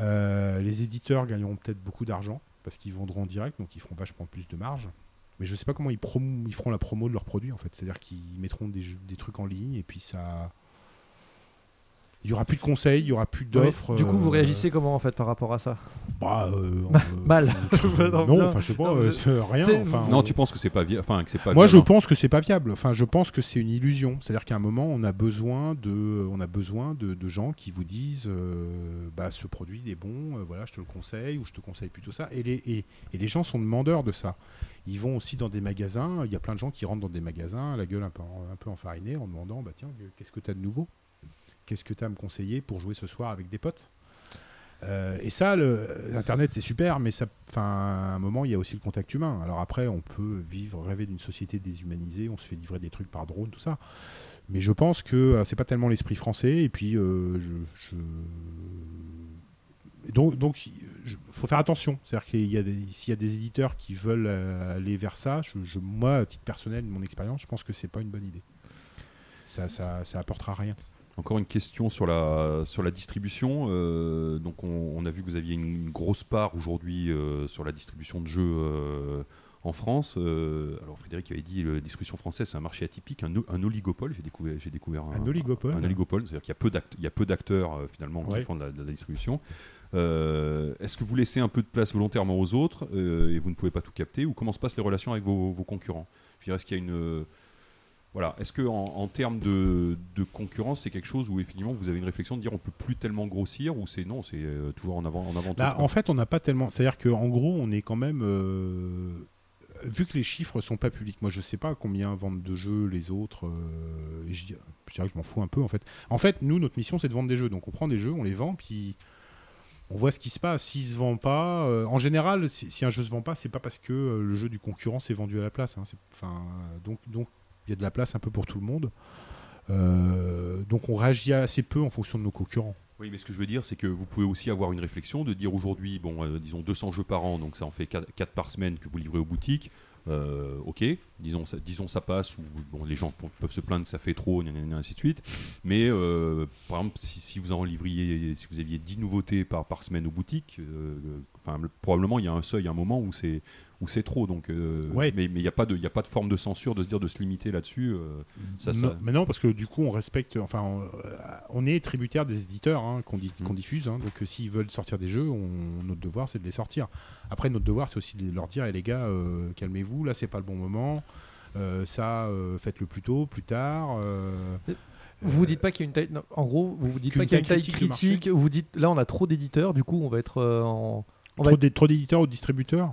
Euh, les éditeurs gagneront peut-être beaucoup d'argent parce qu'ils vendront en direct, donc ils feront vachement plus de marge. Mais je sais pas comment ils, feront la promo de leurs produits en fait. C'est-à-dire qu'ils mettront des trucs en ligne et puis ça. Il y aura plus de conseils, il y aura plus d'offres. Du coup, vous euh, réagissez comment en fait par rapport à ça? Bah, euh, Mal. euh, Non, non, bien. enfin je sais pas, Non, euh, rien. Non, on- tu penses que c'est pas, vi- enfin, que c'est pas Moi, je viable, pense que c'est pas viable. Enfin, je pense que c'est une illusion. C'est-à-dire qu'à un moment, on a besoin de, on a besoin de, de gens qui vous disent, euh, bah, ce produit est bon, euh, voilà, je te le conseille ou je te conseille plutôt ça. Et les, et, et les gens sont demandeurs de ça. Ils vont aussi dans des magasins. Il y a plein de gens qui rentrent dans des magasins, la gueule un peu, un peu enfarinée, en demandant, bah tiens, qu'est-ce que tu as de nouveau? Qu'est-ce que tu as à me conseiller pour jouer ce soir avec des potes? Euh, et ça, le, Internet, c'est super, mais ça, à un moment, il y a aussi le contact humain. Alors après, on peut vivre, rêver d'une société déshumanisée, on se fait livrer des trucs par drone, tout ça. Mais je pense que euh, c'est pas tellement l'esprit français. Et puis, euh, je, donc, donc, faut faire attention. C'est-à-dire qu'il y a s'il y a des éditeurs qui veulent aller vers ça, moi, à titre personnel, de mon expérience, je pense que c'est pas une bonne idée. Ça, ça, ça apportera rien. Encore une question sur la, sur la distribution. Euh, donc on, on a vu que vous aviez une grosse part aujourd'hui euh, sur la distribution de jeux euh, en France. Alors Frédéric avait dit la distribution française c'est un marché atypique, un, oligopole. J'ai découvert, j'ai découvert Un oligopole Un, oligopole, c'est-à-dire qu'il y a peu d'acteurs finalement Ouais. qui font de la, de la distribution. Est-ce que vous laissez un peu de place volontairement aux autres et vous ne pouvez pas tout capter? Ou comment se passent les relations avec vos, vos concurrents? Je dirais, est-ce qu'il y a une voilà. Est-ce que en, en termes de, de concurrence, c'est quelque chose où effectivement vous avez une réflexion de dire on peut plus tellement grossir ou c'est non, c'est euh, toujours en avant, en avant. Bah, en fait, on n'a pas tellement. C'est-à-dire qu'en gros, on est quand même. euh, Vu que les chiffres sont pas publics, moi je sais pas combien vendent de jeux les autres. euh, je, dis- je dirais que je m'en fous un peu en fait. En fait, nous, notre mission c'est de vendre des jeux. Donc on prend des jeux, on les vend, puis on voit ce qui se passe. S'il se vend pas, euh, en général, si, si un jeu se vend pas, c'est pas parce que euh, le jeu du concurrent s'est vendu à la place. hein. C'est- donc donc il y a de la place un peu pour tout le monde. Euh, donc on réagit assez peu en fonction de nos concurrents. Oui, mais ce que je veux dire, c'est que vous pouvez aussi avoir une réflexion de dire aujourd'hui, bon, euh, disons 200 jeux par an, donc ça en fait 4, par semaine que vous livrez aux boutiques. Euh, ok, disons ça, disons ça passe, ou bon, les gens pe- peuvent se plaindre que ça fait trop, gna, ainsi de suite. Mais euh, par exemple, si, vous en livriez, si vous aviez 10 nouveautés par, semaine aux boutiques, probablement il y a un seuil, un moment où c'est où c'est trop. Donc, euh, Ouais. mais mais il n'y a pas de il y a pas de forme de censure de se dire de se limiter là-dessus. euh, ça, ça- Non, mais non, parce que du coup, on respecte. Enfin, on, euh, on est tributaire des éditeurs hein, qu'on Mm. diffuse. hein. donc, s'ils veulent sortir des jeux, on- notre devoir, c'est de les sortir. Après, notre devoir, c'est aussi de leur dire eh, les gars, euh, calmez-vous, là, c'est pas le bon moment. Euh, ça, euh, faites-le plus tôt, plus tard. euh, Vous vous dites pas qu'il y a une taille. non, en gros, vous vous dites pas qu'il y a une taille critique. Vous dites là, on a trop d'éditeurs. Du coup, on va être euh, en. On va trop être- d'é- trop d'éditeurs ou de distributeurs?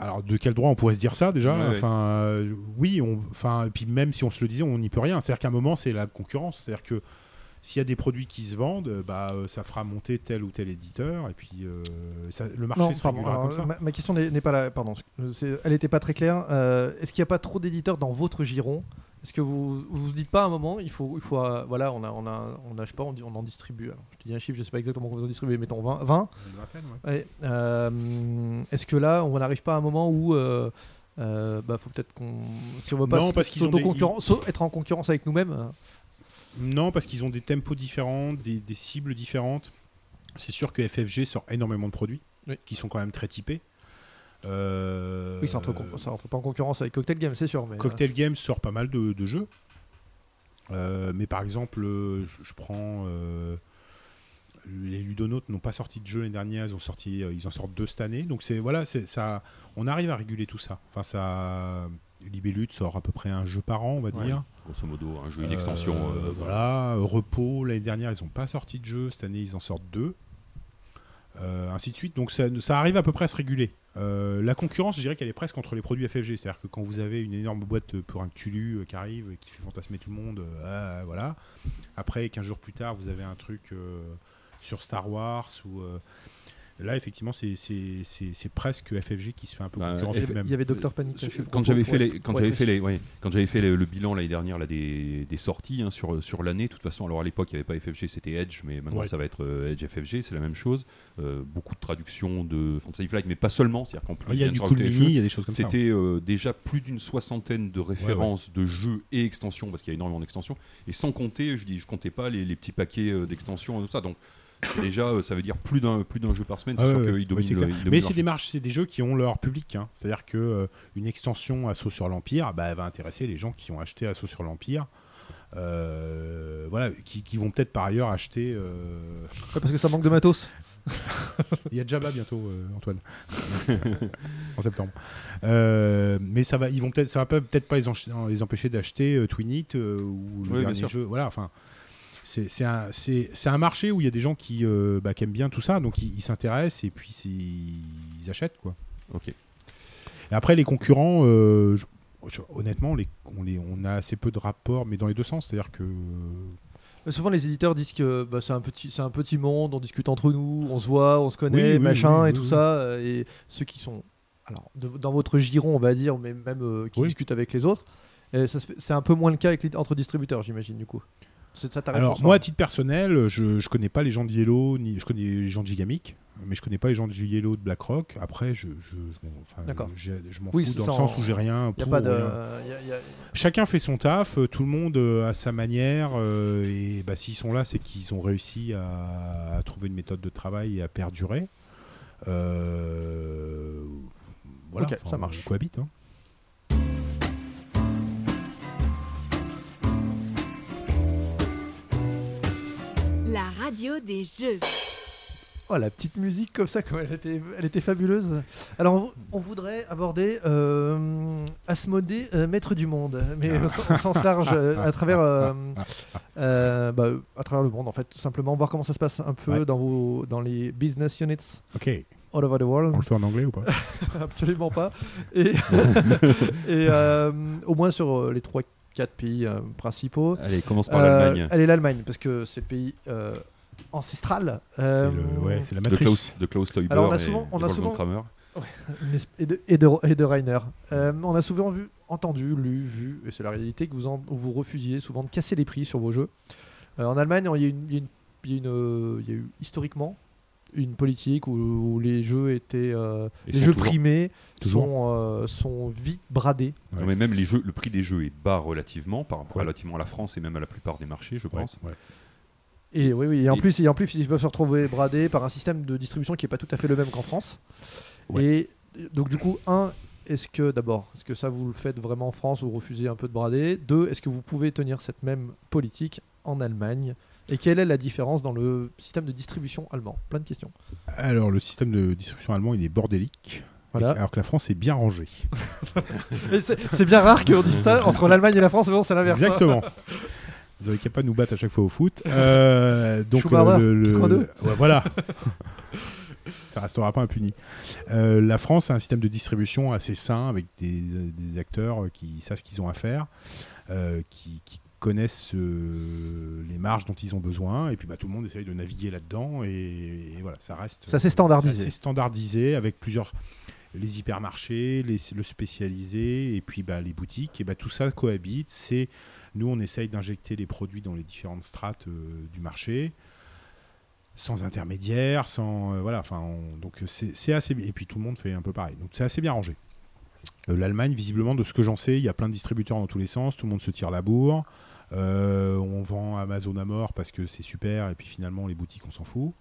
Alors de quel droit on pourrait se dire ça déjà Ouais. Enfin, euh, oui, on, enfin, et puis même si on se le disait, on n'y peut rien. C'est-à-dire qu'à un moment, c'est la concurrence. C'est-à-dire que s'il y a des produits qui se vendent, euh, bah, euh, ça fera monter tel ou tel éditeur, et puis euh, ça- le marché Non, se pardon. alors, comme ça. ma, ma question n'est pas là. Pardon. Elle n'était pas très claire. Euh, Est-ce qu'il n'y a pas trop d'éditeurs dans votre giron? Est-ce que vous vous vous dites pas à un moment, il faut, il faut, euh, voilà, on a, on a, on a, je sais pas, on, dit- on en distribue. alors, je te dis un chiffre, je sais pas exactement combien on distribue, mettons 20. 20 Ouais, euh, Est-ce que là, on n'arrive pas à un moment où, euh, bah, faut peut-être qu'on, si on veut pas Non, parce qu'ils ont des- s'auto-concurren- sau- être en concurrence avec nous-mêmes. Euh, Non, parce qu'ils ont des tempos différents, des, des cibles différentes. C'est sûr que FFG sort énormément de produits Oui. qui sont quand même très typés. Euh, Oui, ça rentre pas en concurrence avec Cocktail Game, c'est sûr. Mais, euh, Cocktail Games sort pas mal de, de jeux. Euh, mais par exemple, euh, je, je prends euh, les Ludonautes n'ont pas sorti de jeu l'année dernière, ils ont sorti, euh, ils en sortent deux cette année. Donc c'est voilà, c'est ça, on arrive à réguler tout ça. Enfin ça, Libellude sort à peu près un jeu par an, on va Ouais. dire. Grosso modo, un jeu, une extension. Euh, euh, voilà, euh, Repos, l'année dernière, ils n'ont pas sorti de jeu. Cette année, ils en sortent deux. Euh, ainsi de suite. Donc ça, ça arrive à peu près à se réguler. Euh, la concurrence, je dirais qu'elle est presque entre les produits FFG. C'est-à-dire que quand vous avez une énorme boîte pour un Cthulhu euh, qui arrive et qui fait fantasmer tout le monde, euh, ah, voilà. Après, 15 jours plus tard, vous avez un truc euh, sur Star Wars ou. Euh, Là, effectivement, c'est- presque FFG qui se fait un peu Bah, concurrencer il y avait- même. il y avait Dr Panic. Quand j'avais fait être- les quand pour j'avais être fait les ouais, quand j'avais fait le, le bilan l'année dernière là des, des sorties hein, sur sur l'année de toute façon alors à l'époque il n'y avait pas FFG c'était Edge mais maintenant Ouais. ça va être euh, Edge FFG c'est la même chose Euh, beaucoup de traductions de Fantasy Flight mais pas seulement c'est-à-dire qu'en plus Il y a vient de du se cool rajouter les mini, jeux. il y a des choses comme ça. C'était euh, déjà plus d'une soixantaine de références de jeux et extensions, parce qu'il y a énormément d'extensions, et sans compter, je dis, je comptais pas les, les petits paquets euh, d'extensions et tout ça. Donc déjà, euh, ça veut dire plus d'un plus d'un jeu par semaine. C'est Ah sûr ouais, qu'ils dominent Ouais, le- Mais c'est des marches, c'est des jeux qui ont leur public. hein. C'est-à-dire que euh, une extension Assaut sur l'Empire, bah, elle va intéresser les gens qui ont acheté Assaut sur l'Empire. Euh, voilà, qui, qui vont peut-être par ailleurs acheter. euh, Ouais, parce que ça manque de matos. Il y a Jabba bientôt, euh, Antoine, en septembre. Euh, mais ça va, ils vont peut-être, ça va peut-être pas les, empêcher d'acheter euh, Twin It euh, ou le Oui, dernier jeu. Voilà, enfin. C'est un, marché où il y a des gens qui, euh, bah, qui aiment bien tout ça, donc ils s'intéressent et puis c'est- ils achètent quoi. Ok. Et après, les concurrents, euh, je- je- honnêtement, les, on, les, on a assez peu de rapports, mais dans les deux sens. C'est-à-dire que. Mais souvent, les éditeurs disent que bah, c'est un petit, c'est un petit monde, on discute entre nous, on se voit, on se connaît, Oui, oui, machin oui, et tout oui. ça. euh, Et ceux qui sont, alors, de- dans votre giron, on va dire, mais même euh, qui Oui. discutent avec les autres, et ça se fait- c'est un peu moins le cas avec les- entre distributeurs, j'imagine du coup. Ça Alors, moi, à hein titre personnel, je, je connais pas les gens de Yellow, ni je connais les gens de Gigamic, mais je connais pas les gens de Yellow de BlackRock. Après, je, je, je m'en- enfin, D'accord. j'ai- je m'en Oui, fous dans le sens en- où j'ai rien. Y a pas de, rien. y a- y a- Chacun fait son taf, euh, tout le monde euh, a sa manière, euh, et bah, s'ils sont là, c'est qu'ils ont réussi à, à trouver une méthode de travail et à perdurer. Euh, voilà, Ok, ça marche. On cohabite. hein. La radio des jeux. Oh, la petite musique comme ça, quoi, elle, était, elle était fabuleuse. Alors, on, on voudrait aborder euh, Asmodée, euh, maître du monde, mais au, sen- au sens large, euh, à travers, euh, euh, bah, à travers le monde, en fait, tout simplement, voir comment ça se passe un peu Ouais. dans, vos, dans les business units Ok, all over the world. on le fait en anglais ou pas? Absolument pas. Et, et euh, au moins sur les 3-4 pays euh, principaux. Allez, commence par Euh, l'Allemagne. Allez, l'Allemagne, parce que c'est le pays euh, ancestral. C'est Euh, le- ouais, c'est la De matrice. Klaus, de Klaus Teuber Alors, on a et- souvent- on et a Wolfgang souvent- Kramer. Et de, et de, et de Rainer. Euh, on a souvent vu, entendu, lu, vu, et c'est la réalité, que vous, en- vous refusiez souvent de casser les prix sur vos jeux. Euh, en Allemagne, il y a, une, il y a une- il y a une, euh, il y a eu historiquement une politique où, où les jeux étaient euh, les jeux toujours- primés Toujours. sont, euh, sont vite bradés. Ouais. Non, mais même les jeux, le prix des jeux est bas relativement par rapport Ouais. relativement à la France et même à la plupart des marchés, je pense. ouais. Et oui, oui. Et en Et- plus, et en plus, ils peuvent se retrouver bradés par un système de distribution qui est pas tout à fait le même qu'en France. Et donc du coup, un, est-ce que d'abord, est-ce que ça vous le faites vraiment en France ou refusez un peu de brader? Deux, est-ce que vous pouvez tenir cette même politique en Allemagne? Et quelle est la différence dans le système de distribution allemand? Plein de questions. Alors, le système de distribution allemand, il est bordélique. Voilà. Alors que la France est bien rangée. C'est bien rare qu'on dise ça entre l'Allemagne et la France, mais bon, c'est l'inverse. hein. Exactement. Ils auraient qu'à pas nous battre à chaque fois au foot. Euh, donc euh, le, le- 82. ouais, voilà. ça restera pas impuni. Euh, la France a un système de distribution assez sain avec des, des acteurs qui savent ce qu'ils ont à faire, euh, qui, qui connaissent euh, les marges dont ils ont besoin, et puis bah, tout le monde essaye de naviguer là-dedans, et, et voilà, ça reste. C'est assez standardisé. c'est standardisé avec plusieurs les hypermarchés, les, le spécialisé et puis bah, les boutiques. Et bah, tout ça cohabite. C'est nous, on essaye d'injecter les produits dans les différentes strates euh, du marché, sans intermédiaire, sans euh, voilà. Enfin, on- donc c'est c'est assez. Et puis tout le monde fait un peu pareil. Donc c'est assez bien rangé. Euh, L'Allemagne, visiblement, de ce que j'en sais, il y a plein de distributeurs dans tous les sens. Tout le monde se tire la bourre. Euh, on vend Amazon à mort parce que c'est super. Et puis finalement, les boutiques, on s'en fout.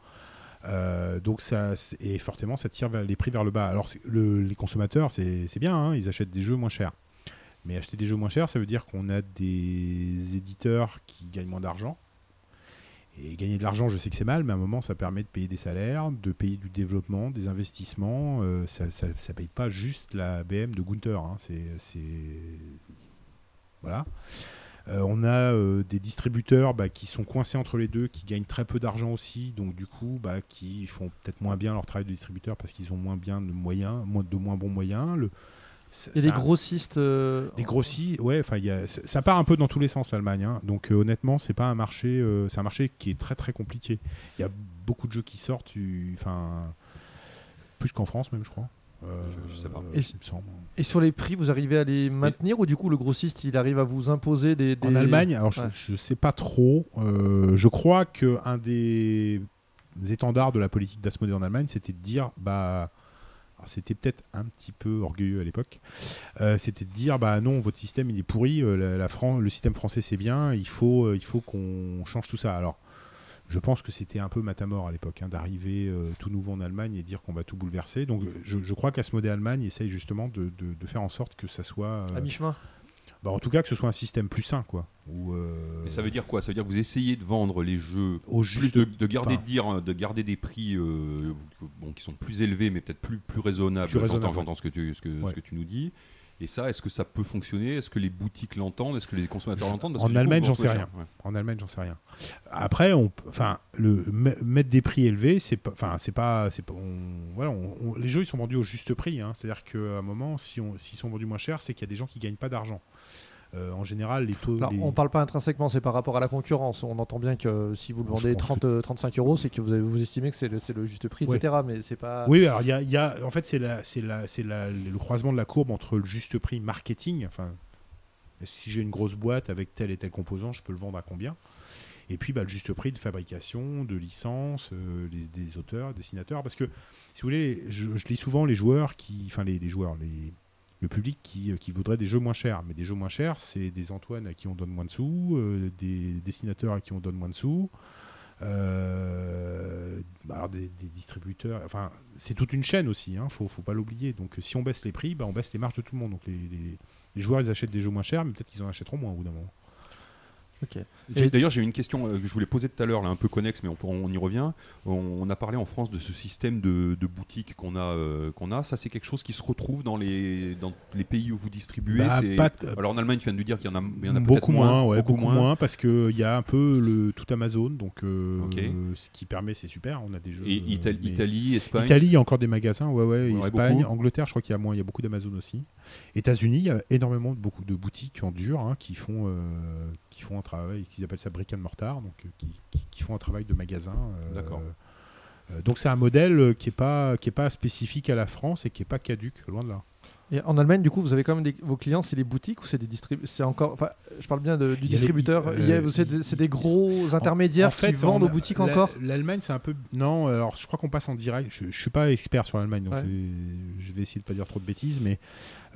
Euh, donc ça et forcément ça tire les prix vers le bas. Alors les consommateurs c'est c'est bien, hein, ils achètent des jeux moins chers. Mais acheter des jeux moins chers, ça veut dire qu'on a des éditeurs qui gagnent moins d'argent. Et gagner de l'argent, je sais que c'est mal, mais à un moment, ça permet de payer des salaires, de payer du développement, des investissements. euh, ça, ça paye pas juste la BM de Gunther. hein, c'est, voilà. Euh, on a euh, des distributeurs bah, qui sont coincés entre les deux, qui gagnent très peu d'argent aussi, donc du coup, bah, qui font peut-être moins bien leur travail de distributeur parce qu'ils ont moins bien de moyens, de moins bons moyens. Il y a des grossistes. euh, des grossis, ouais, enfin, ça part un peu dans tous les sens l'Allemagne. hein. Donc euh, honnêtement, c'est pas un marché, euh, c'est un marché qui est très très compliqué. Il y a beaucoup de jeux qui sortent, enfin plus qu'en France même, je crois. Euh, Je- je sais pas. Et- sur les prix, vous arrivez à les maintenir ou du coup le grossiste il arrive à vous imposer des. En Allemagne, alors je, Ouais. je sais pas trop. euh, je crois que un des étendards de la politique d'Asmodée en Allemagne, c'était de dire, bah, c'était peut-être un petit peu orgueilleux à l'époque, euh, c'était de dire, bah non, votre système il est pourri, euh, le système français c'est bien, il faut, euh, il faut qu'on change tout ça. Alors. Je pense que c'était un peu matamor à l'époque hein, d'arriver tout nouveau en Allemagne et dire qu'on va tout bouleverser. Donc je, crois qu'Asmodée Allemagne essaye justement de, faire en sorte que ça soit, À mi-chemin. Bah, en tout cas que ce soit un système plus sain, quoi. Où, euh, Mais ça veut dire quoi? Ça veut dire que vous essayez de vendre les jeux au juste de, de garder enfin, dire de garder des prix euh, bon, qui sont plus élevés mais peut-être plus plus raisonnables. J'entends- raisonnables, J'entends ce que tu ce que, Ouais. ce que tu nous dis. Et ça, est-ce que ça peut fonctionner? Est-ce que les boutiques l'entendent? Est-ce que les consommateurs l'entendent? En Allemagne, j'en sais. Ouais. En Allemagne, j'en sais rien. Après, on, enfin, le me- mettre des prix élevés, c'est pas, enfin, c'est pas, c'est pas, on- voilà, on- les jeux ils sont vendus au juste prix. hein. C'est-à-dire qu'à un moment, si on, s'ils sont vendus moins cher, c'est qu'il y a des gens qui gagnent pas d'argent. Euh, en général, les taux. Alors, les- on parle pas intrinsèquement, c'est par rapport à la concurrence. On entend bien que si vous le vendez pense 30, euh, 35 euros, c'est que vous, avez- vous estimez que c'est le, juste prix, Ouais. etc. Mais c'est pas. Oui, alors il y a, y a- en fait, c'est le croisement de la courbe entre le juste prix marketing, enfin, si j'ai une grosse boîte avec tel et tel composant, je peux le vendre à combien? Et puis bah, le juste prix de fabrication, de licence, euh, les- des auteurs, dessinateurs, parce que si vous voulez, je, je lis souvent les joueurs qui, enfin les, les joueurs, les, le public qui, euh, qui voudrait des jeux moins chers. Mais des jeux moins chers, c'est des Antoine à qui on donne moins de sous, euh, des dessinateurs à qui on donne moins de sous. euh, alors des, distributeurs, enfin c'est toute une chaîne aussi, hein, faut, faut pas l'oublier. Donc si on baisse les prix, bah, on baisse les marges de tout le monde. Donc les joueurs ils achètent des jeux moins chers, mais peut-être qu'ils en achèteront moins au bout d'un moment. Et- D'ailleurs, j'ai une question euh, que je voulais poser tout à l'heure, là, un peu connexe, mais on, y revient. On, on a parlé en France de ce système de, de boutiques qu'on a, euh, qu'on a. Ça, c'est quelque chose qui se retrouve dans les, dans les pays où vous distribuez. Bah, t- Alors en Allemagne, tu viens de nous dire qu'il y en a, il y en a peut-être beaucoup moins, ouais, beaucoup, beaucoup moins, parce que il y a un peu le tout Amazon, donc euh, ce qui permet, c'est super. On a des jeux. Et Itali- mais- Italie, Espagne. Italie, il y a encore des magasins, ouais, ouais. Ouais, Espagne, beaucoup. Angleterre, je crois qu'il y a moins, il y a beaucoup d'Amazon aussi. États-Unis, il y a énormément de beaucoup de boutiques en dur hein, qui font, euh, qui font un travail, qu'ils appellent ça brick and mortar, donc euh, qui, qui- qui font un travail de magasin. euh, D'accord. donc c'est un modèle qui est pas qui est pas spécifique à la France et qui est pas caduque, loin de là. Et en Allemagne, du coup, vous avez quand même des, vos clients, c'est des boutiques ou c'est des distributeurs C'est encore. Enfin, je parle bien de- du distributeur. euh, Il y a- c'est des, gros intermédiaires En fait, qui vendent on aux boutiques encore. L'Allemagne, c'est un peu. Non, alors je crois qu'on passe en direct. Je, je suis pas expert sur l'Allemagne, donc Ouais. je vais essayer de pas dire trop de bêtises, mais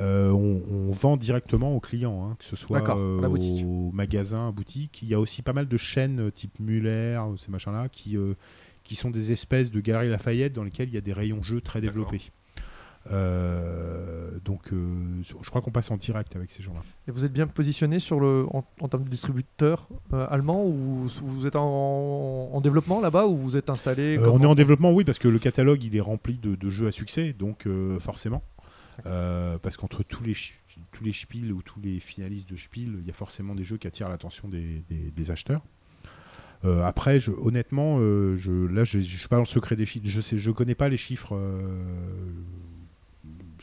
euh, on, on vend directement aux clients, hein, que ce soit D'accord, euh, au magasin, boutique. Il y a aussi pas mal de chaînes euh, type Muller, ces machins-là, qui, euh, qui sont des espèces de galeries Lafayette dans lesquelles il y a des rayons jeux très D'accord. développés. Euh, donc, euh, je crois qu'on passe en direct avec ces gens-là. Et vous êtes bien positionné sur le, en, en termes de distributeur euh, allemand ou vous êtes en, en développement là-bas ou vous êtes installé Euh, on est en développement, oui, parce que le catalogue il est rempli de, de jeux à succès, donc forcément. Parce qu'entre tous les tous les Spiel ou tous les finalistes de Spiel, il y a forcément des jeux qui attirent l'attention des, des- des acheteurs. Euh, après, je, honnêtement, euh, je, là, je, je suis pas dans le secret des chiffres. Je sais, je connais pas les chiffres. euh,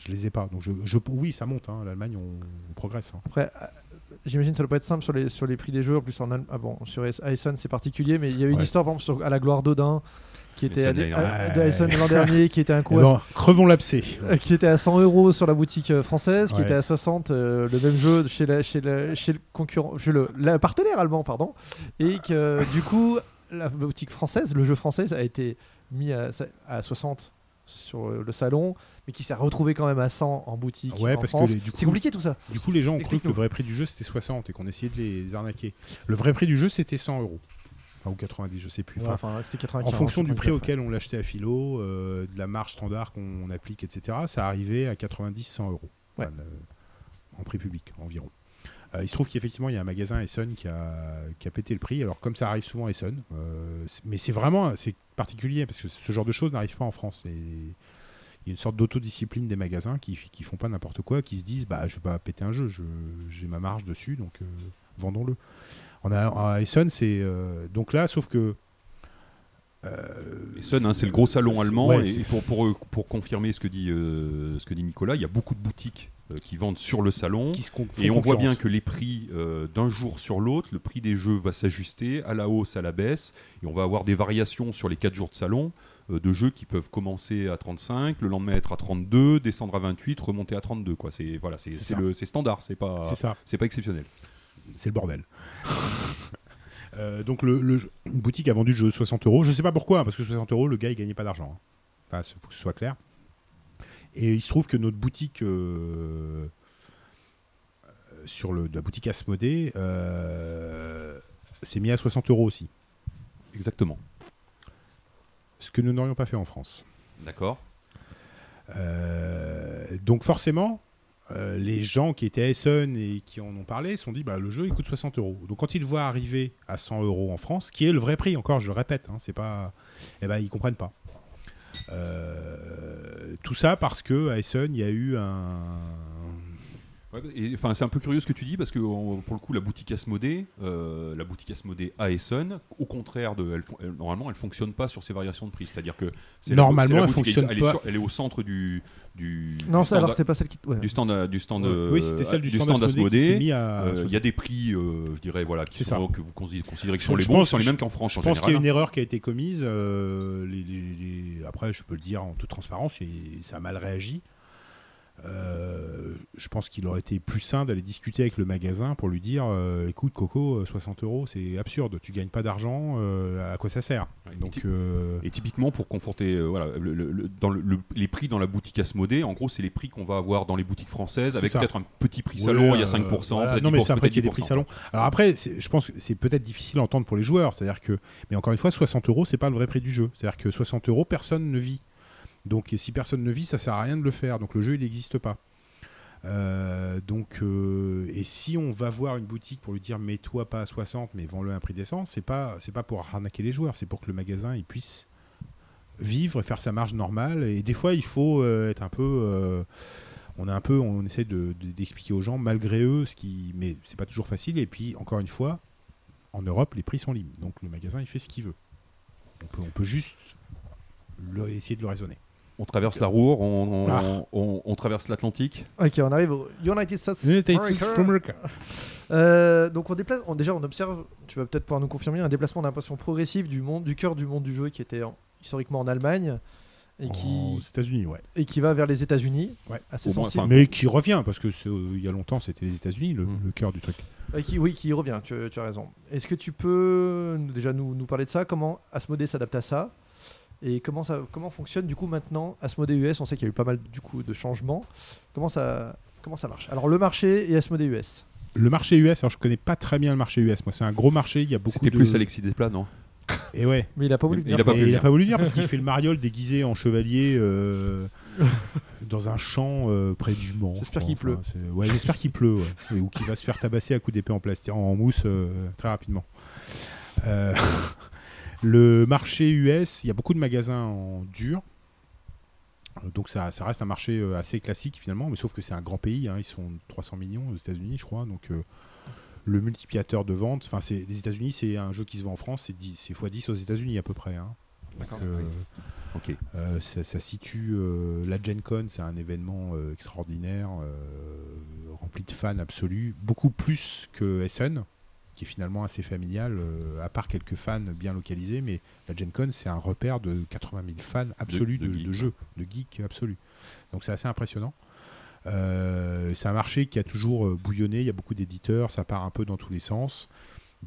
je les ai pas. Donc, je, je- oui, ça monte. hein. L'Allemagne, on, on progresse. hein. Après, euh, j'imagine que ça doit pas être simple sur les, sur les prix des jeux. En plus, en, Allem- ah bon, sur Essen, c'est particulier, mais il y a eu une Ouais. histoire, par exemple, sur- à la gloire d'Odin, qui était à, l'an dernier, qui était un Eh coup à- ben, crevons l'abcès. euh, qui était à 100 euros sur la boutique euh, française, qui Ouais. était à 60 euh, le même jeu chez, la, chez, la- chez le concurrent, chez le, la partenaire allemand, pardon, et que du coup la boutique française, le jeu français a été mis à, à 60 sur le salon, mais qui s'est retrouvé quand même à 100 en boutique Ouais, en parce que France. les- du C'est coup- compliqué tout ça. Du coup, les gens ont cru que Explique-nous. le vrai prix du jeu c'était 60 et qu'on essayait de les arnaquer. Le vrai prix du jeu c'était 100 euros. Enfin, ou 90, je sais plus. Enfin, Enfin, c'était 95. en fonction du prix 99. auquel on l'achetait à Philo, euh, de la marge standard qu'on applique, etc., ça arrivait à 90-100 euros. Ouais. Enfin, le- en prix public environ. Euh, il se trouve qu'effectivement, il y a un magasin Essen qui a, qui a pété le prix. Alors, comme ça arrive souvent à Essen, euh, mais c'est vraiment c'est particulier parce que ce genre de choses n'arrive pas en France. Les- Il y a une sorte d'autodiscipline des magasins qui, qui font pas n'importe quoi, qui se disent bah, je vais pas péter un jeu, je- j'ai ma marge dessus, donc euh, vendons-le. On a, à Essen, c'est. euh, donc là, sauf que. euh, Essen, hein, c'est le gros salon allemand. ouais, et pour, pour, pour confirmer ce que, dit, ce que dit Nicolas, il y a beaucoup de boutiques qui vendent sur le salon. qui se con- Et on voit bien que les prix euh, d'un jour sur l'autre, le prix des jeux va s'ajuster à la hausse, à la baisse. Et on va avoir des variations sur les 4 jours de salon euh, de jeux qui peuvent commencer à 35, le lendemain être à 32, descendre à 28, remonter à 32. Quoi. C'est, voilà, c'est, C'est c'est ça. le, c'est standard, c'est pas, C'est pas exceptionnel. c'est le bordel. Euh, donc le, le- une boutique a vendu le jeu 60 euros. Je sais pas pourquoi, hein, parce que 60 euros, le gars il gagnait pas d'argent. hein. Enfin, faut que ce soit clair. Et il se trouve que notre boutique euh, euh, sur le, de la boutique Asmodée euh, s'est mis à 60 euros aussi. Exactement. Ce que nous n'aurions pas fait en France. D'accord Euh, donc forcément, euh, les gens qui étaient à Essen et qui en ont parlé se sont dit bah, le jeu il coûte 60 euros. Donc quand ils le voient arriver à 100 euros en France, qui est le vrai prix, encore je le répète, hein, c'est pas, eh ben ils comprennent pas. Euh, tout ça parce que à Essen il y a eu un enfin, c'est un peu curieux ce que tu dis parce que en- pour le coup, la boutique Asmodée, euh, la boutique Asmodée à Essen, au contraire de, elle, elle- normalement, elle fonctionne pas sur ces variations de prix. C'est-à-dire que c'est la- Normalement, c'est la elle fonctionne elle, est pas. sur- elle est au centre du du Non, du ça, alors stand- c'était pas celle qui. ouais. du stand euh, du stand Ouais. euh, oui c'était celle du, du stand, stand Asmodée Euh, Il y a des prix, euh, je dirais, voilà, qui C'est sont, que vous considérez, qui sont les bons, qui sont les mêmes qu'en France Je en pense qu'il y a une erreur qui a été commise. euh, les- les- les- Après, je peux le dire en toute transparence, et ça a mal réagi. Euh, je pense qu'il aurait été plus sain d'aller discuter avec le magasin pour lui dire euh, écoute, Coco, euh, 60 euros, c'est absurde, tu gagnes pas d'argent, euh, à quoi ça sert? Ouais, Donc, et, ty- euh, et typiquement pour conforter euh, voilà, le- le- le- dans le- le- les prix dans la boutique Asmodée, en gros, c'est les prix qu'on va avoir dans les boutiques françaises C'est avec peut-être un petit prix Ouais, salon, il y euh, a 5%, voilà. Non, mais 10%, c'est après peut-être qu'il y a des prix 10%. salon. Alors après, c'est- je pense que c'est peut-être difficile à entendre pour les joueurs. C'est-à-dire que, mais encore une fois, 60 euros, c'est pas le vrai prix du jeu. C'est-à-dire que 60 euros, personne ne vit. Donc, si personne ne vit, ça sert à rien de le faire. Donc, le jeu, il n'existe pas. Euh, donc, euh, et si on va voir une boutique pour lui dire mets-toi pas à 60, mais vends-le à un prix décent, c'est pas, c'est pas pour arnaquer les joueurs, c'est pour que le magasin il puisse vivre et faire sa marge normale. Et des fois, il faut euh, être un peu. on est un peu, on essaie de- de- d'expliquer aux gens malgré eux, ce qui, mais c'est pas toujours facile. Et puis encore une fois, en Europe, les prix sont libres, donc le magasin il fait ce qu'il veut. On peut, on peut juste le- essayer de le raisonner. On traverse la Roure, on, on- Ah. on- on traverse l'Atlantique. Ok, on arrive au United States. America. Euh, donc on déplace, on, déjà on observe, tu vas peut-être pouvoir nous confirmer, un déplacement d'impression progressive du monde, du cœur du monde du jeu qui était en- historiquement en Allemagne et qui, aux États-Unis, ouais. et qui va vers les États-Unis, Ouais. assez moins, sensible. Mais qui revient parce que euh, il y a longtemps, c'était les États-Unis, le, le cœur du truc. Euh, qui, oui, qui revient, tu, tu as raison. Est-ce que tu peux déjà nous, nous parler de ça? Comment Asmodée s'adapte à ça? Et comment, ça, comment fonctionne du coup maintenant Asmodée US On sait qu'il y a eu pas mal du coup de changements. Comment ça, comment ça marche? Alors le marché et Asmodée US. Le marché US, alors je connais pas très bien le marché US. Moi, c'est un gros marché. Il y a beaucoup C'était de. plus Alexis Desplat, non? Et ouais. Mais il a pas voulu Il- il a pas il a pas voulu dire parce qu'il fait le mariole déguisé en chevalier euh, dans un champ euh, près du Mans. J'espère je qu'il pleut. Ouais, j'espère qu'il pleut. ouais. Et- ou qu'il va se faire tabasser à coups d'épée en plastique, en mousse euh, très rapidement. Euh, le marché US, il y a beaucoup de magasins en dur. Donc ça, ça reste un marché euh, assez classique finalement, mais sauf que c'est un grand pays. hein. Ils sont 300 millions aux États-Unis, je crois. Donc euh, le multiplicateur de vente. Enfin, c'est les États-Unis, c'est un jeu qui se vend en France, c'est 10 c'est x10 aux États-Unis à peu près. hein. D'accord. Euh, Ok. euh, ça, ça situe euh, la Gen Con, c'est un événement extraordinaire, rempli de fans absolus, beaucoup plus que Essen, qui est finalement assez familial, euh, à part quelques fans bien localisés, mais la Gen Con, c'est un repère de 80 000 fans absolus de de, geeks, de jeux, de geeks absolus. Donc c'est assez impressionnant. Euh, c'est un marché qui a toujours euh, bouillonné, il y a beaucoup d'éditeurs, ça part un peu dans tous les sens.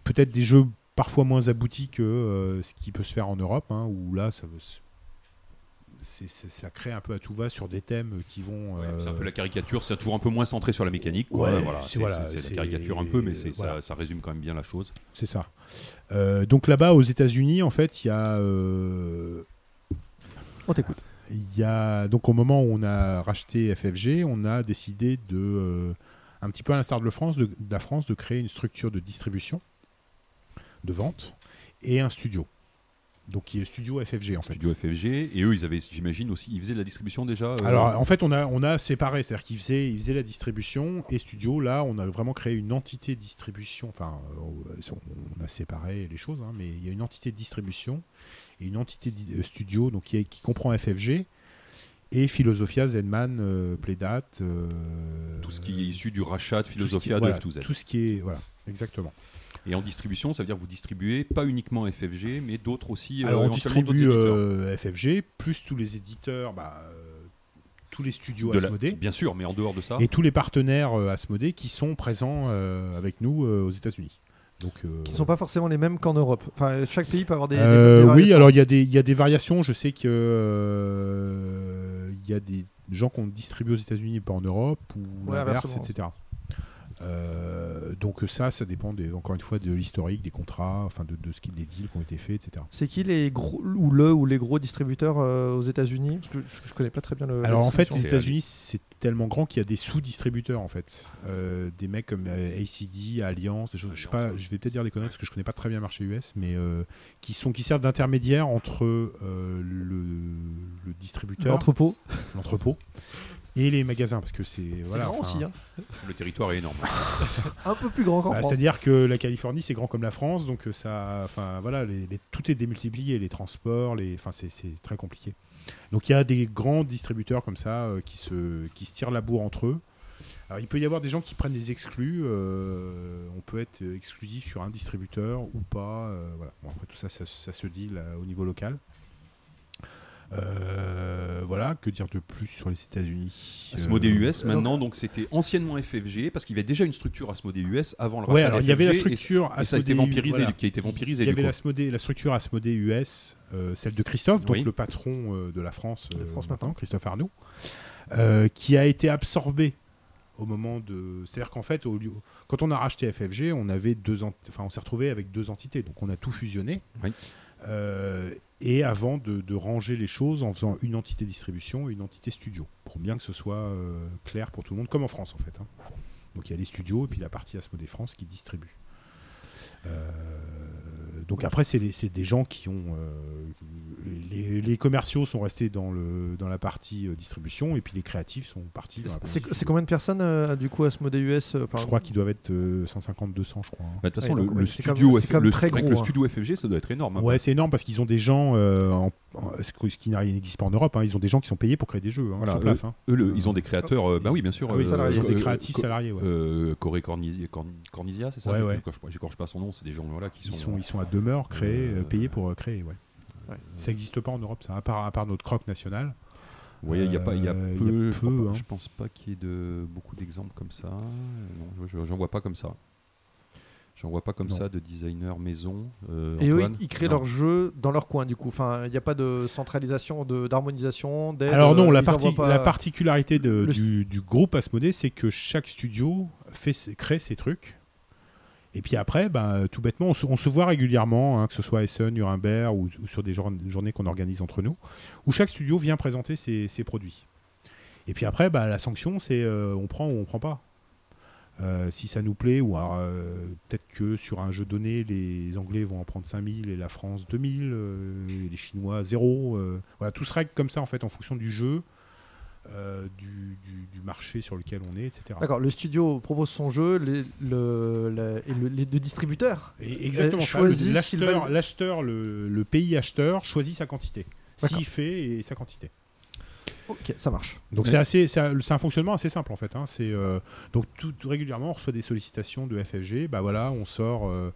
Peut-être des jeux parfois moins aboutis que euh, ce qui peut se faire en Europe, hein, où là, ça, c'est- c'est- ça crée un peu à tout va sur des thèmes qui vont. Ouais, euh, C'est un peu la caricature, c'est toujours un peu moins centré sur la mécanique. quoi. Ouais, voilà, c'est- c'est voilà, c'est c'est- la caricature un peu, mais c'est- voilà. ça, ça résume quand même bien la chose. C'est ça. Euh, donc là-bas, aux États-Unis, en fait, il y a. euh, On t'écoute. Il y a donc au moment où on a racheté FFG, on a décidé de, euh, un petit peu à l'instar de, la France, de, de la France, de créer une structure de distribution, de vente et un studio. Donc qui est studio FFG en fait. Studio FFG, et eux, ils avaient, j'imagine aussi, ils faisaient de la distribution déjà. euh, Alors en fait on a, on a séparé, c'est-à-dire qu'ils faisaient, ils faisaient la distribution et studio. Là on a vraiment créé une entité distribution, enfin euh, on a séparé les choses, hein, mais il y a une entité de distribution et une entité di- euh, studio donc qui, qui comprend FFG et Philosophia, Zenman, euh, Playdat. euh, tout ce qui est issu du rachat de qui- Philosophia voilà, de F2Z. Tout ce qui est voilà, exactement. Et en distribution, ça veut dire que vous distribuez pas uniquement FFG, mais d'autres aussi. euh, Alors on distribue euh, FFG plus tous les éditeurs, bah, euh, tous les studios la- Asmodée. Bien sûr, mais en dehors de ça. et tous les partenaires euh, Asmodée qui sont présents euh, avec nous euh, aux États-Unis. Donc, euh, Qui sont pas forcément les mêmes qu'en Europe. Enfin, chaque pays peut avoir des. des- euh, des oui, variations. alors il y, a des- il y a des variations. Je sais que euh, il y a des gens qu'on distribue aux États-Unis et pas en Europe ou Ouais, l'inverse, etc. Euh, donc ça, ça dépend des, encore une fois de l'historique des contrats, enfin de, de ce qui des deals qui ont été faits, etc. C'est qui les gros ou le ou les gros distributeurs euh, aux États-Unis? Parce que je, je connais pas très bien le. Alors en fait, les États-Unis, c'est tellement grand qu'il y a des sous-distributeurs en fait, Euh, des mecs comme euh, ACD, Alliance, des choses. Je sais pas, Alliance, ouais. je vais peut-être dire des conneries parce que je connais pas très bien le marché US, mais euh, qui sont qui servent d'intermédiaire entre euh, le, le distributeur, l'entrepôt. l'entrepôt, et les magasins parce que c'est C'est voilà. grand aussi, hein. Le territoire est énorme. un peu plus grand qu'en bah, France. C'est-à-dire que la Californie c'est grand comme la France, donc euh, ça, enfin voilà, les- les- tout est démultiplié, les transports, les, enfin c'est c'est très compliqué. Donc il y a des grands distributeurs comme ça euh, qui se qui se tirent la bourre entre eux. Alors il peut y avoir des gens qui prennent des exclus. euh, on peut être exclusif sur un distributeur ou pas. euh, voilà. Bon, après tout ça, ça, ça se dit là, au niveau local. Euh, voilà, que dire de plus sur les États-Unis? Asmodée Euh, US maintenant, donc c'était anciennement FFG parce qu'il y avait déjà une structure Asmodée US avant le rachat Ouais, alors de il y avait la et- structure Et, ça a été Asmodée- vampirisé, voilà. qui a été vampirisé Il y avait la structure Asmodée US, euh, celle de Christophe, donc Oui. le patron euh, de la France, De euh, France maintenant, Maintenant. Christophe Arnoux, euh, qui a été absorbé au moment de. C'est-à-dire qu'en fait, au lieu- quand on a racheté FFG, on avait deux, ent- enfin, on s'est retrouvé avec deux entités, donc on a tout fusionné. Oui. Euh, et avant de, ranger les choses en faisant une entité distribution et une entité studio, pour bien que ce soit euh, clair pour tout le monde, comme en France en fait. hein. Donc il y a les studios et puis la partie Asmodée France qui distribue. Euh, donc après, c'est les- c'est des gens qui ont... euh, les, les commerciaux sont restés dans, le, dans la partie euh, distribution et puis les créatifs sont partis dans la partie... C'est c'est combien de personnes euh, du coup à ce modèle US euh, enfin, Je crois qu'ils doivent être euh, 150-200, je crois. hein. Bah, De toute façon, Ouais, le, studio, même- c'est F- quand même le, très avec gros, le hein. studio FFG, ça doit être énorme. hein. Ouais, c'est énorme parce qu'ils ont des gens, euh, en- en- ce qui n'existe pas en Europe, hein, ils ont des gens qui sont payés pour créer des jeux hein, Voilà, sur place. hein. Eux, le- ils ont des créateurs, euh, bah oui, bien sûr. Ah oui, euh, salariés. ils ont des créatifs salariés. ouais. euh, Corée Cornisia, Corn- Cornisia, c'est ça J'écorche pas son nom, c'est des gens voilà, qui Ils sont. ils sont à demeure créés, Euh, euh, payés pour euh, créer. Ouais. Ouais. Ça n'existe pas en Europe, ça, à part, à part notre croc national. Ouais, il y a pas, il y a peu. il y a je, crois pas- hein. je pense pas qu'il y ait de beaucoup d'exemples comme ça. Non, je- je- j'en vois pas comme ça. J'en vois pas comme Non. ça de designers maison. euh, Et eux, Antoine ils, ils créent Non. leurs jeux dans leur coin, du coup. Enfin, il n'y a pas de centralisation, de- d'harmonisation, d'aide. Alors non, la, parti- particularité de- du, du groupe Asmodée, c'est que chaque studio fait, crée ses trucs. Et puis après, bah, tout bêtement, on se, voit régulièrement, hein, que ce soit à Essen, Nuremberg ou, ou sur des jour- journées qu'on organise entre nous, où chaque studio vient présenter ses, produits. Et puis après, bah, la sanction, c'est euh, on prend ou on prend pas. Euh, si ça nous plaît, ou alors euh, peut-être que sur un jeu donné, les Anglais vont en prendre 5000 et la France 2000, euh, et les Chinois 0. euh, voilà, tout se règle comme ça en fait en fonction du jeu. Euh, du, du- du marché sur lequel on est, etc. D'accord, le studio propose son jeu, les, le, la- et le- les deux distributeurs. Et exactement s'ils L'acheteur, le, le pays acheteur choisit sa quantité. S'il fait et sa quantité. Ok, ça marche. Donc c'est assez, c'est un, fonctionnement assez simple en fait. hein. C'est euh, donc tout, tout régulièrement on reçoit des sollicitations de FFG. Bah voilà, on sort euh,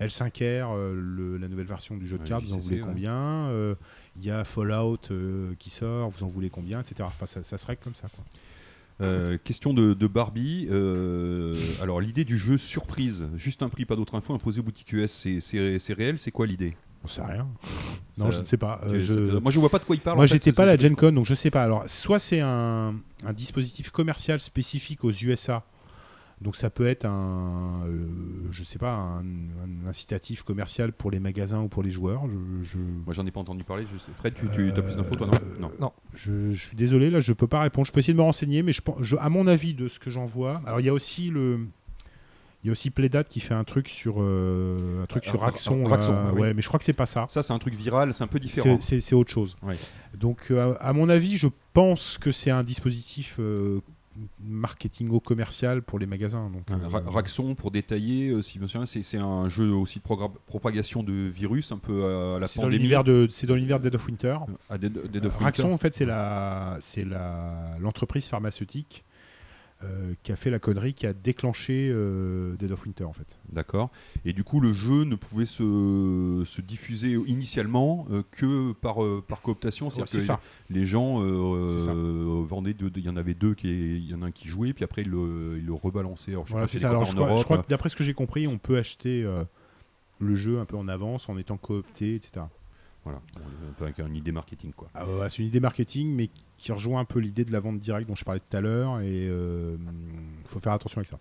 L5R, euh, le- la nouvelle version du jeu de Ouais, cartes. Vous en voulez ouais. combien Euh, Il y a Fallout euh, qui sort. Vous en voulez combien, etc. Enfin ça, ça se règle comme ça. Quoi. Euh, question de, de Barbie. euh, alors, l'idée du jeu surprise, juste un prix, pas d'autre info, imposé aux boutiques US, c'est- réel C'est quoi l'idée? On sait rien. Non, Ça- je ne sais pas. Euh, je- Moi, je vois pas de quoi il parle. Moi, j'étais pas à la Gen Con, donc je sais pas. Alors, soit c'est un, un dispositif commercial spécifique aux USA, donc ça peut être un, euh, je sais pas, un, un incitatif commercial pour les magasins ou pour les joueurs. Je, je, Moi, j'en ai pas entendu parler. Je sais. Fred, tu, tu as plus d'infos, toi, non Non. je- je suis désolé, là, je peux pas répondre. Je peux essayer de me renseigner, mais je, pense- je- à mon avis, de ce que j'en vois, alors il y a aussi le. Il y a aussi Playdat qui fait un truc sur euh, un truc Ah, sur Ra- Raxon, là. Raxon, ah oui. ouais, mais je crois que c'est pas ça. Ça, c'est un truc viral, c'est un peu différent. C'est- autre chose. Ouais. Donc, euh, à mon avis, je pense que c'est un dispositif euh, marketingo-commercial pour les magasins. Donc, euh, Ra- Raxon, pour détailler, euh, si je me souviens, c'est un jeu aussi de propagation de virus, un peu à la c'est dans pandémie. l'univers de, c'est dans l'univers Dead of Winter. À Dead, Dead of Winter. Raxon, en fait, c'est la, c'est la, l'entreprise pharmaceutique euh, qui a fait la connerie, qui a déclenché euh, Dead of Winter, en fait. D'accord. Et du coup, le jeu ne pouvait se, se diffuser initialement euh, que par, par cooptation. C'est-à-dire c'est que ça. les gens vendaient, il y en avait deux, il y en a un qui jouait, puis après ils le, ils le rebalançaient. Alors, je sais Voilà, pas si Alors, je crois, je Europe, crois que d'après ce que j'ai compris, on peut acheter le jeu un peu en avance en étant coopté, etc. Voilà, un peu avec une idée marketing. Quoi. Ah ouais, c'est une idée marketing, mais qui rejoint un peu l'idée de la vente directe dont je parlais tout à l'heure. Et il faut faire attention avec ça.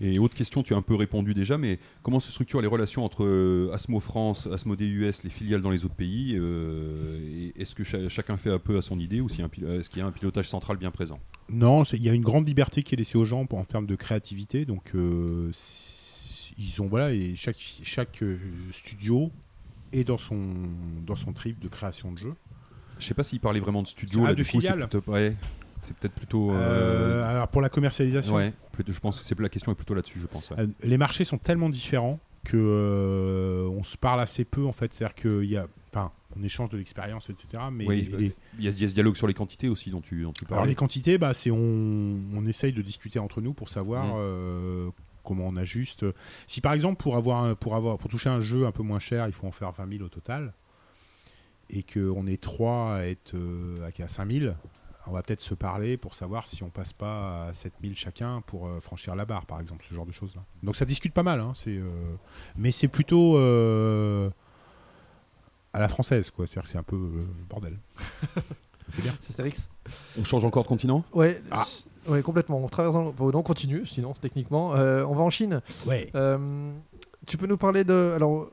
Et autre question, tu as un peu répondu déjà, mais comment se structurent les relations entre euh, Asmo France, Asmodee US, les filiales dans les autres pays euh, Est-ce que cha- chacun fait un peu à son idée ou est-ce qu'il y a un pilotage central bien présent? Non, il y a une grande liberté qui est laissée aux gens pour- en termes de créativité. Donc, euh, ils ont voilà, et chaque chaque euh, studio est dans son dans son trip de création de jeu. Je sais pas s'il parlait vraiment de studio. Ah, là, de du coup, c'est filiale. plutôt- ouais, C'est peut-être plutôt. Euh, euh, alors pour la commercialisation, ouais, plutôt- je pense que c'est la question est plutôt là-dessus, je pense. ouais. euh, les marchés sont tellement différents que euh, on se parle assez peu en fait. C'est-à-dire qu'il y a, enfin, on échange de l'expérience, etc. Mais Oui, les- Il y, a, ce dialogue sur les quantités aussi dont tu, dont tu Alors les quantités, bah, c'est on, on essaye de discuter entre nous pour savoir Mm. euh, comment on ajuste. Si par exemple pour avoir un- pour avoir pour toucher un jeu un peu moins cher, il faut en faire 20 000 au total, et qu'on est trois à être euh, à- à 5 000, on va peut-être se parler pour savoir si on passe pas à 7 000 chacun pour euh, franchir la barre, par exemple, ce genre de choses là. Donc ça discute pas mal, hein, c'est, euh, mais c'est plutôt euh, à la française, quoi. C'est-à-dire que c'est un peu euh, bordel. c'est bien. C'est Astérix On change encore de continent? Ouais, Ah. Ouais, complètement. On traverse. dans- bon, on continue, sinon, techniquement. Euh, on va en Chine. Ouais. Euh, tu peux nous parler de. Alors.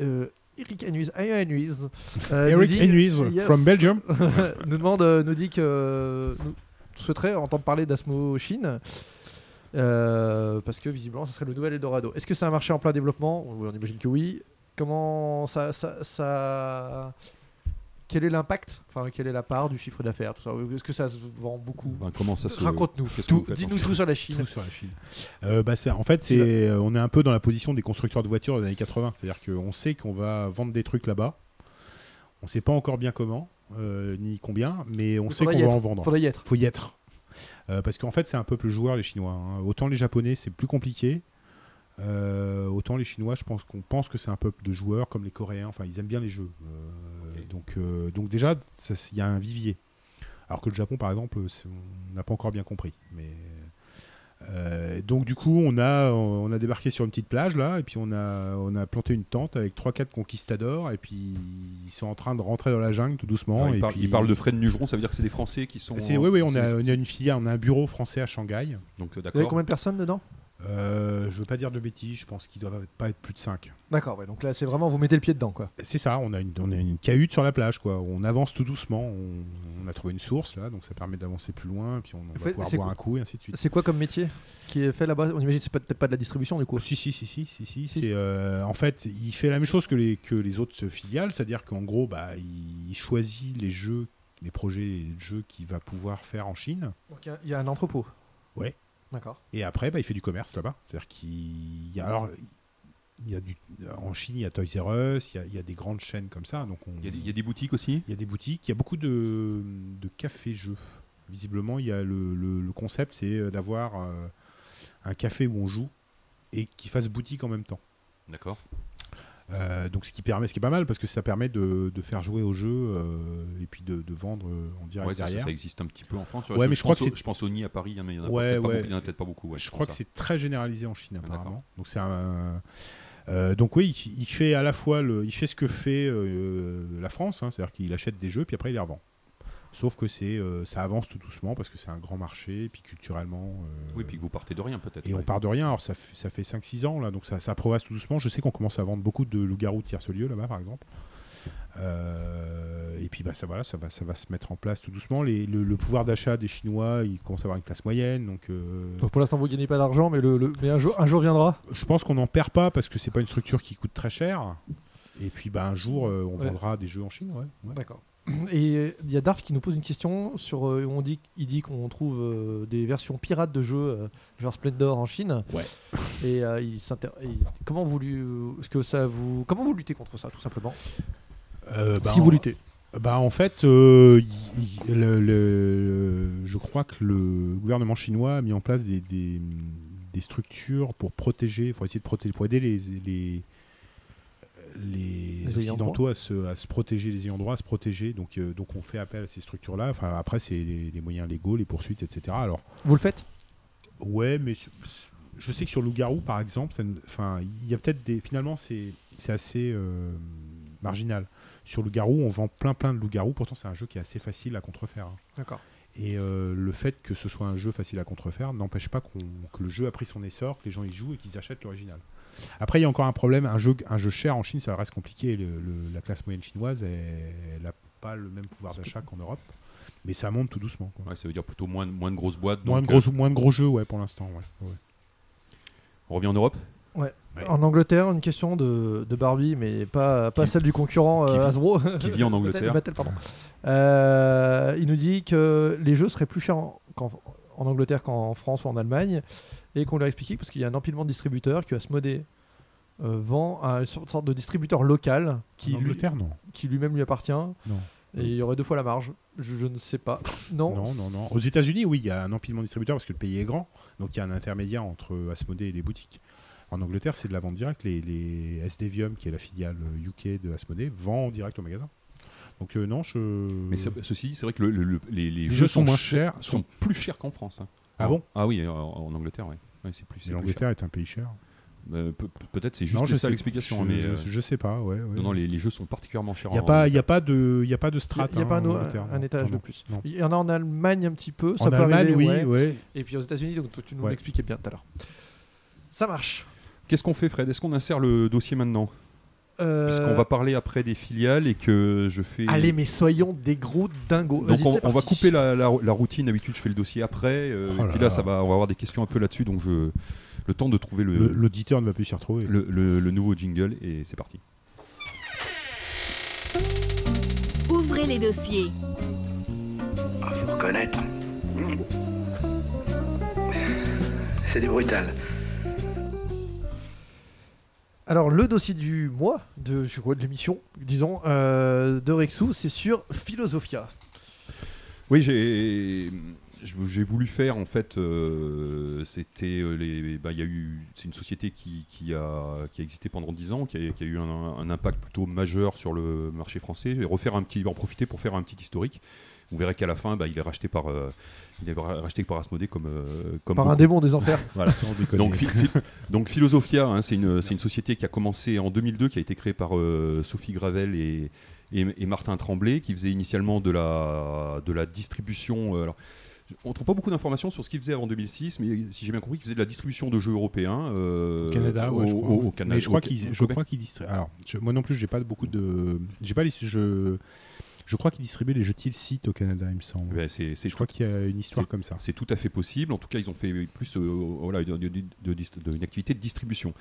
Euh, Eric Enuiz, Eric dit- Enuiz Yes. from Belgium. nous demande, nous dit que nous souhaiterait entendre parler d'Asmo Chine. parce que visiblement, ce serait le nouvel Eldorado. Est-ce que c'est un marché en plein développement? Oui, on imagine que oui. Comment ça, ça, ça- Quel est l'impact Enfin, quelle est la part du chiffre d'affaires tout ça? Est-ce que ça se vend beaucoup? Enfin, Comment ça se. Raconte-nous. Dis-nous tout sur la Chine. Tout sur la Chine. Euh, bah, en fait, c'est, euh, on est un peu dans la position des constructeurs de voitures des années 80. C'est-à-dire qu'on sait qu'on va vendre des trucs là-bas. On ne sait pas encore bien comment, euh, ni combien, mais on sait qu'on va être. en vendre. Faudrait y être. faut y être. Euh, parce qu'en fait, c'est un peuple joueur, les Chinois. hein. Autant les Japonais, c'est plus compliqué. euh, autant les Chinois, je pense qu'on pense que c'est un peuple de joueurs comme les Coréens. Enfin, ils aiment bien les jeux. Donc, euh, donc déjà, il y a un vivier. Alors que le Japon, par exemple, on n'a pas encore bien compris. Mais euh, donc du coup, on a on a débarqué sur une petite plage là, et puis on a on a planté une tente avec trois quatre conquistadors, et puis ils sont en train de rentrer dans la jungle tout doucement. Il, et parle, puis il parle de Fred Nugeron, ça veut dire que c'est des Français qui sont. oui, oui, on a, on a une filière, on a un bureau français à Shanghai. Donc euh, Vous avez d'accord. combien de personnes dedans? Euh, je veux pas dire de bêtises, je pense qu'il doit pas être plus de 5. D'accord, ouais, donc là c'est vraiment vous mettez le pied dedans quoi. C'est ça, on a, une, on a une cahute sur la plage, quoi. On avance tout doucement, on, on a trouvé une source là, donc ça permet d'avancer plus loin, puis on, on va Fait- pouvoir c'est boire quoi- un coup et ainsi de suite. C'est quoi comme métier qui est fait là-bas? On imagine que c'est peut-être pas de la distribution du coup. Si, si, si, si, si, si, Si. euh, en fait, il fait la même chose que les, que les autres filiales, c'est-à-dire qu'en gros, bah, il choisit les jeux les projets de jeux qu'il va pouvoir faire en Chine. Donc, il y a- il y, a un entrepôt. Ouais. D'accord. Et après, bah, il fait du commerce là-bas. C'est-à-dire qu'il y a alors il y a du en Chine, il y a Toys R Us, il y a, il y a des grandes chaînes comme ça. Donc on- Il y, a des- il y a des boutiques aussi? Il y a des boutiques, il y a beaucoup de, de cafés-jeux. Visiblement, il y a le, le- le concept, c'est euh, d'avoir euh, un café où on joue et qui fasse boutique en même temps. D'accord. Euh, donc ce qui permet, ce qui est pas mal parce que ça permet de, de faire jouer au jeu euh, et puis de, de vendre euh, en direct Ouais, ça, ça- derrière. ça existe un petit peu en France. Ouais, mais je crois pense que au- je pense au Nid à Paris, mais il y en a Ouais, peut-être pas ouais. beaucoup- pas je crois que ça. c'est très généralisé en Chine Ah, apparemment. Donc c'est un euh, donc oui, il, il fait à la fois le, il fait ce que fait euh, la France, hein, c'est-à-dire qu'il achète des jeux puis après il les revend. Sauf que c'est euh, ça avance tout doucement parce que c'est un grand marché et puis culturellement. euh, Oui, puis que vous partez de rien peut-être. et on part de rien. Alors ça, fait- ça fait 5-6 ans là, donc ça, ça progresse tout doucement. Je sais qu'on commence à vendre beaucoup de loups-garous tierce-lieu là-bas par exemple. Euh, et puis bah, ça, voilà, ça, va, ça va se mettre en place tout doucement. Les- le, le pouvoir d'achat des Chinois, ils commencent à avoir une classe moyenne. Donc, euh, Donc pour l'instant, vous gagnez pas d'argent, mais, le, le- mais un, jour, un jour viendra. je pense qu'on n'en perd pas parce que c'est pas une structure qui coûte très cher. Et puis bah, un jour, euh, on Ouais. vendra des jeux en Chine. Ouais, ouais. D'accord. Et euh, il y a Darf qui nous pose une question sur. euh, on dit, il dit qu'on trouve euh, des versions pirates de jeux, euh, genre Splendor en Chine. Ouais. Et euh, il s'inter- comment vous lu- est-ce que ça vous, comment vous luttez contre ça, tout simplement? Euh, bah, Si en- vous luttez. Bah en fait, euh, le- le- je crois que le gouvernement chinois a mis en place des, des, des structures pour protéger, pour essayer de protéger, pour aider les les, les occidentaux à se, à se protéger, les ayants droit à se protéger. Donc euh, donc on fait appel à ces structures-là. Enfin après c'est les, les moyens légaux, les poursuites, etc. Alors Vous le faites? Ouais, mais je sais que sur Loup-Garou, par exemple, il y a peut-être des. Finalement, c'est assez euh, marginal. Sur Loup-Garou, on vend plein plein de Loup-Garou. Pourtant, c'est un jeu qui est assez facile à contrefaire. hein. D'accord. Et euh, le fait que ce soit un jeu facile à contrefaire n'empêche pas que le jeu a pris son essor, que les gens y jouent et qu'ils achètent l'original. Après, il y a encore un problème. Un jeu, un jeu cher en Chine, ça reste compliqué. Le- le- la classe moyenne chinoise, elle n'a pas le même pouvoir d'achat qu'en Europe. Mais ça monte tout doucement. quoi. Ouais, ça veut dire plutôt moins, de- moins de grosses boîtes. Moins, de gros, moins de gros jeux, ouais, pour l'instant. ouais. Ouais. euh, on revient en Europe? Ouais. En Angleterre, une question de, de Barbie, mais pas, pas Qui- celle du concurrent qui euh, vit- Hasbro. qui vit en Angleterre. Pardon. Euh, il nous dit que les jeux seraient plus chers en Angleterre qu'en France ou en Allemagne, et qu'on leur explique parce qu'il y a un empilement de distributeurs, que Asmodée euh, vend à une sorte de distributeur local qui, En lui- Angleterre, non. qui lui-même lui appartient. Non. Et il y aurait deux fois la marge. Je, je ne sais pas. Non. Non, non, non. Aux États-Unis, oui, il y a un empilement de distributeurs parce que le pays est grand, donc il y a un intermédiaire entre Asmodée et les boutiques. En Angleterre, c'est de la vente directe. Les, les SDvium, qui est la filiale UK de Asmodée, vend en direct au magasin. Donc euh, non, je. Mais ça- ceci, c'est vrai que le- le- le- les, jeux jeux sont moins chers, chers, sont sont- plus chers qu'en France. hein. Ah bon Ah oui, en, en Angleterre. Ouais, c'est plus. plus l'Angleterre est un pays cher. Euh, pe- Peut-être c'est juste non, je ça sais- l'explication, je, mais je, euh, je sais pas. Ouais, ouais. non, non, les, les jeux sont particulièrement chers. Il n'y a, en pas- il y a Angleterre. pas de, il y a pas de Il n'y a, pas hein, un, étage Non, de plus. Il y en a en Allemagne un petit peu. Ça En peut Allemagne, arriver, oui, ouais. ouais. Et puis aux États-Unis, donc tu nous Ouais. l'expliquais bien tout à l'heure. Ça marche. Qu'est-ce qu'on fait, Fred? Est-ce qu'on insère le dossier maintenant? Euh, Puisqu'on va parler après des filiales et que je fais. Allez, mais soyons des gros dingos. Donc on, va couper la, la- la routine. D'habitude, je fais le dossier après. euh, Oh et là puis là, là. ça va, on va avoir des questions un peu là-dessus. Donc je, le temps de trouver le, L'auditeur ne va plus s'y retrouver. le, le- le nouveau jingle et c'est parti. Ouvrez les dossiers. Ah, faut reconnaître. C'est du brutal. Alors, le dossier du mois, de, je quoi, de l'émission, disons, euh, de Rexou, c'est sur Philosophia. Oui, j'ai voulu faire en fait. euh, C'était euh, les. bah. C'est une société qui, a existé pendant 10 ans, qui a, eu un, un impact plutôt majeur sur le marché français. Et refaire un petit, en profiter pour faire un petit historique. Vous verrez qu'à la fin, bah, il est racheté par. euh, il est ra- racheté par Asmodée comme euh, comme Par un démon des enfers. Voilà. Donc, Phi- donc Philosophia, hein, c'est une, c'est une société qui a commencé en 2002, qui a été créée par euh, Sophie Gravel et, et, et Martin Tremblay, qui faisait initialement de la, de la distribution. euh, alors, on trouve pas beaucoup d'informations sur ce qu'ils faisaient avant 2006, mais si j'ai bien compris, ils faisaient de la distribution de jeux européens euh, Au Canada, ouais, au, je crois. au- au Canada. Mais je crois qu'ils, au je Québec. crois qu'ils distribuent. Alors, je- moi non plus, j'ai pas beaucoup de, j'ai pas les, je, Je crois qu'il distribuait les jeux Tilsit au Canada, il me semble. Ben, c'est Je crois qu'il y a une histoire comme ça. C'est tout à fait possible. En tout cas, ils ont fait plus euh, voilà, de- de- de- de- de- une activité de distribution.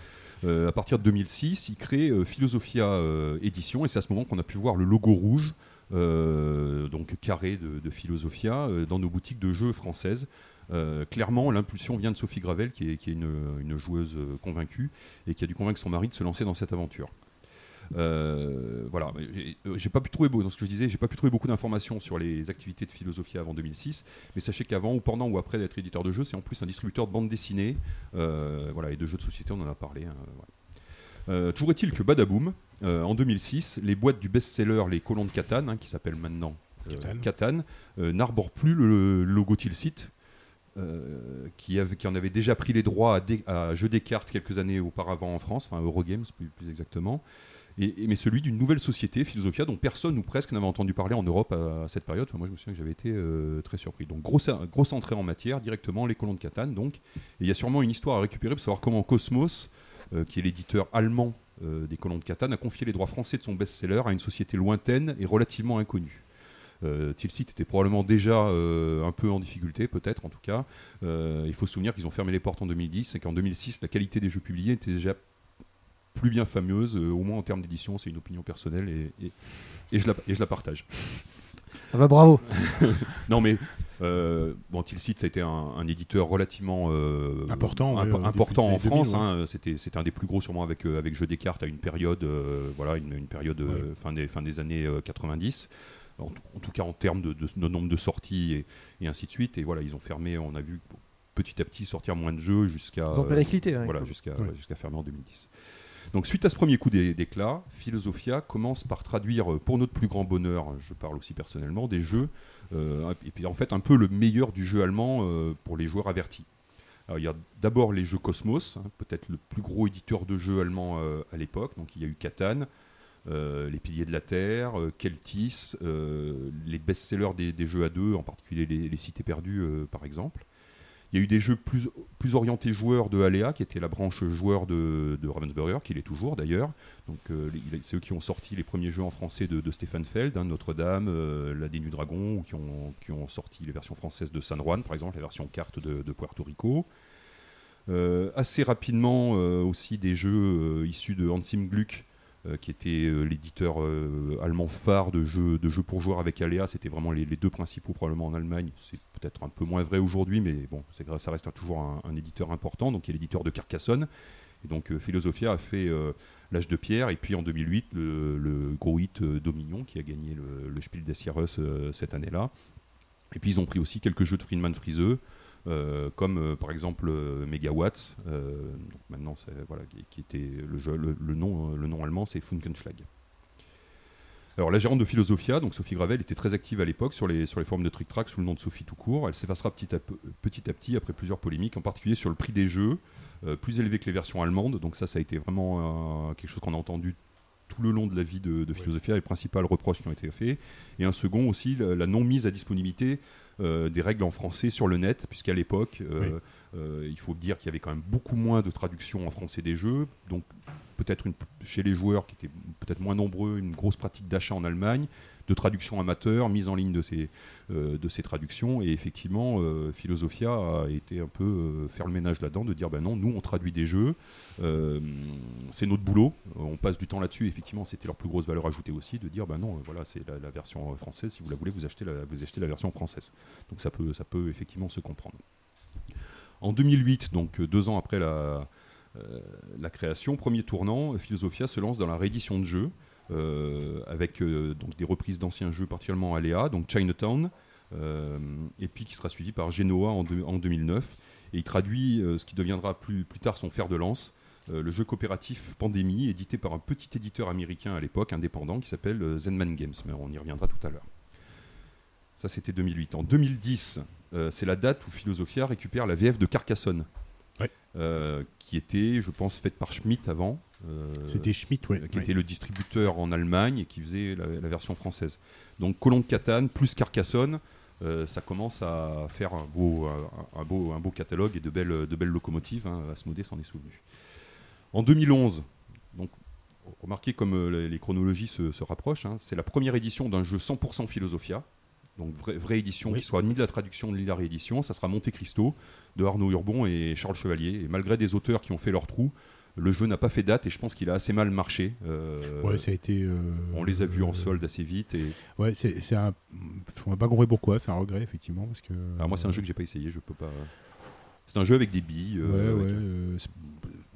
Euh, à partir de 2006, ils créent euh, Philosophia euh, Édition, et c'est à ce moment qu'on a pu voir le logo rouge, donc carré de, de Philosophia, dans nos boutiques de jeux françaises. Euh, clairement, l'impulsion vient de Sophie Gravel, qui est, qui est une, une joueuse convaincue et qui a dû convaincre son mari de se lancer dans cette aventure. Euh, voilà, J'ai- euh, j'ai pas pu trouver dans ce que je disais, j'ai pas pu trouver beaucoup d'informations sur les activités de Philosophia avant 2006, mais sachez qu'avant ou pendant ou après d'être éditeur de jeux, c'est en plus un distributeur de bande dessinée, euh, voilà, et de jeux de société, on en a parlé. hein, voilà. Euh, toujours est-il que Badaboom, euh, en 2006, les boîtes du best-seller Les Colons de Catane, hein, qui s'appelle maintenant euh, Catane. N'arborent plus le, le logo Tilsit, qui, avait- qui en avait déjà pris les droits à, dé- à jeux des cartes quelques années auparavant en France, enfin Eurogames plus, plus exactement, mais celui d'une nouvelle société, Philosophia, dont personne ou presque n'avait entendu parler en Europe à, cette période. Enfin, moi, je me souviens que j'avais été euh, très surpris. Donc, grosse, entrée en matière, directement les colons de Catane. Donc, il y a sûrement une histoire à récupérer pour savoir comment Cosmos, euh, qui est l'éditeur allemand euh, des colons de Catane, a confié les droits français de son best-seller à une société lointaine et relativement inconnue. Tilsit était probablement déjà un peu en difficulté, peut-être en tout cas. Il faut se souvenir qu'ils ont fermé les portes en 2010 et qu'en 2006, la qualité des jeux publiés était déjà plus bien fameuse, euh, au moins en termes d'édition, c'est une opinion personnelle et, et- et je, la, et je la partage. Ah bah bravo. Non mais, euh, bon, Tilsit, ça a été un, un éditeur relativement euh, Important, important en France. 2000, hein, c'était, c'était un des plus gros sûrement avec, euh, avec Jeux des cartes à une période, euh, voilà, une, une période euh, fin, des, fin des années euh, 90. En, tout- en tout cas en termes de, de- de nombre de sorties et, et ainsi de suite. Et voilà, ils ont fermé, on a vu petit à petit sortir moins de jeux jusqu'à Ils ont périclité, hein, voilà, jusqu'à Ouais. fermer en 2010. Donc suite à ce premier coup d'é- d'éclat, Philosophia commence par traduire, euh, pour notre plus grand bonheur, je parle aussi personnellement, des jeux, euh, et puis en fait un peu le meilleur du jeu allemand euh, pour les joueurs avertis. Il y a d'abord les jeux Cosmos, hein, peut-être le plus gros éditeur de jeux allemand à l'époque. Donc il y a eu Catan, euh, Les Piliers de la Terre, Keltis, les best-sellers des, jeux à deux, en particulier les, Cités perdues par exemple. Il y a eu des jeux plus, orientés joueurs de Alea, qui était la branche joueur de, Ravensburger, qui l'est toujours d'ailleurs. Donc euh, c'est eux qui ont sorti les premiers jeux en français de, de Stéphane Feld, hein, Notre-Dame, euh, La Dénue Dragon, ou qui ont, sorti les versions françaises de San Juan, par exemple, la version carte de, Puerto Rico. Euh, assez rapidement aussi des jeux issus de Hansim Gluck, qui était euh, l'éditeur euh, allemand phare de jeux, de jeux pour joueurs avec Alea. C'était vraiment les, deux principaux probablement en Allemagne. C'est peut-être un peu moins vrai aujourd'hui, mais bon, ça reste toujours un, éditeur important. Donc y a l'éditeur de Carcassonne. Et donc euh, Philosophia a fait euh, l'âge de pierre et puis en 2008 le, le gros hit euh, Dominion qui a gagné le, Spiel des Jahres euh, cette année-là. Et puis ils ont pris aussi quelques jeux de Friedman Friseux, euh, comme euh, par exemple euh, Megawatts. euh, maintenant, voilà, qui, était le jeu, le, le nom, euh, le nom allemand, c'est Funkenschlag. Alors la gérante de Philosophia, donc Sophie Gravel, était très active à l'époque sur les, sur les forums de Trick Track sous le nom de Sophie tout court. Elle s'effacera petit à, petit à petit après plusieurs polémiques, en particulier sur le prix des jeux, euh, plus élevé que les versions allemandes. Donc ça, ça a été vraiment euh, quelque chose qu'on a entendu tout le long de la vie de, de Philosophia, les principales reproches qui ont été faits. Et un second aussi, la, la non-mise à disponibilité euh, des règles en français sur le net, puisqu'à l'époque, euh, euh, il faut dire qu'il y avait quand même beaucoup moins de traductions en français des jeux, donc peut-être chez les joueurs qui étaient peut-être moins nombreux, une grosse pratique d'achat en Allemagne, de traduction amateur, mise en ligne de ces, euh, de ces traductions, et effectivement, euh, Philosophia a été un peu euh, faire le ménage là-dedans, de dire, ben non, nous on traduit des jeux, c'est notre boulot, on passe du temps là-dessus, effectivement c'était leur plus grosse valeur ajoutée aussi, de dire, ben non, voilà, c'est la, version française, si vous la voulez, vous achetez la, vous achetez la version française. Donc ça peut, ça peut effectivement se comprendre. En 2008, donc deux ans après la, la création, premier tournant, Philosophia se lance dans la réédition de jeux, avec euh, donc des reprises d'anciens jeux, particulièrement Aléa, donc Chinatown, euh, et puis qui sera suivi par Genoa en, deux- en 2009. Et il traduit euh, ce qui deviendra plus, plus tard son fer de lance, euh, le jeu coopératif Pandémie, édité par un petit éditeur américain à l'époque, indépendant, qui s'appelle euh, Zenman Games, mais on y reviendra tout à l'heure. Ça, c'était 2008. En 2010, euh, c'est la date où Philosophia récupère la VF de Carcassonne, euh, qui était, je pense, faite par Schmitt avant. Euh, C'était Schmitt, ouais. qui ouais. était le distributeur en Allemagne et qui faisait la, la version française. Donc Colon de Catane plus Carcassonne, euh, ça commence à faire un beau, un, un beau, un beau catalogue et de belles, de belles locomotives. Hein, Asmodée s'en est souvenu. En 2011, donc remarquez comme euh, les, les chronologies se, se rapprochent. hein. C'est la première édition d'un jeu 100% Philosophia. Donc vraie, vraie édition Oui. qui soit ni de la traduction ni de la réédition. Ça sera Monte Cristo de Arnaud Urbon et Charles Chevalier. Et malgré des auteurs qui ont fait leur trou, le jeu n'a pas fait date et je pense qu'il a assez mal marché. Euh, Ouais, ça a été. euh, on les a vus en euh, solde assez vite. Et... Ouais, c'est un. On n'a pas compris pourquoi, c'est un regret, effectivement. Parce que, Alors Ah, moi, c'est un jeu que j'ai pas essayé. Je peux pas. C'est un jeu avec des billes. Ouais, avec-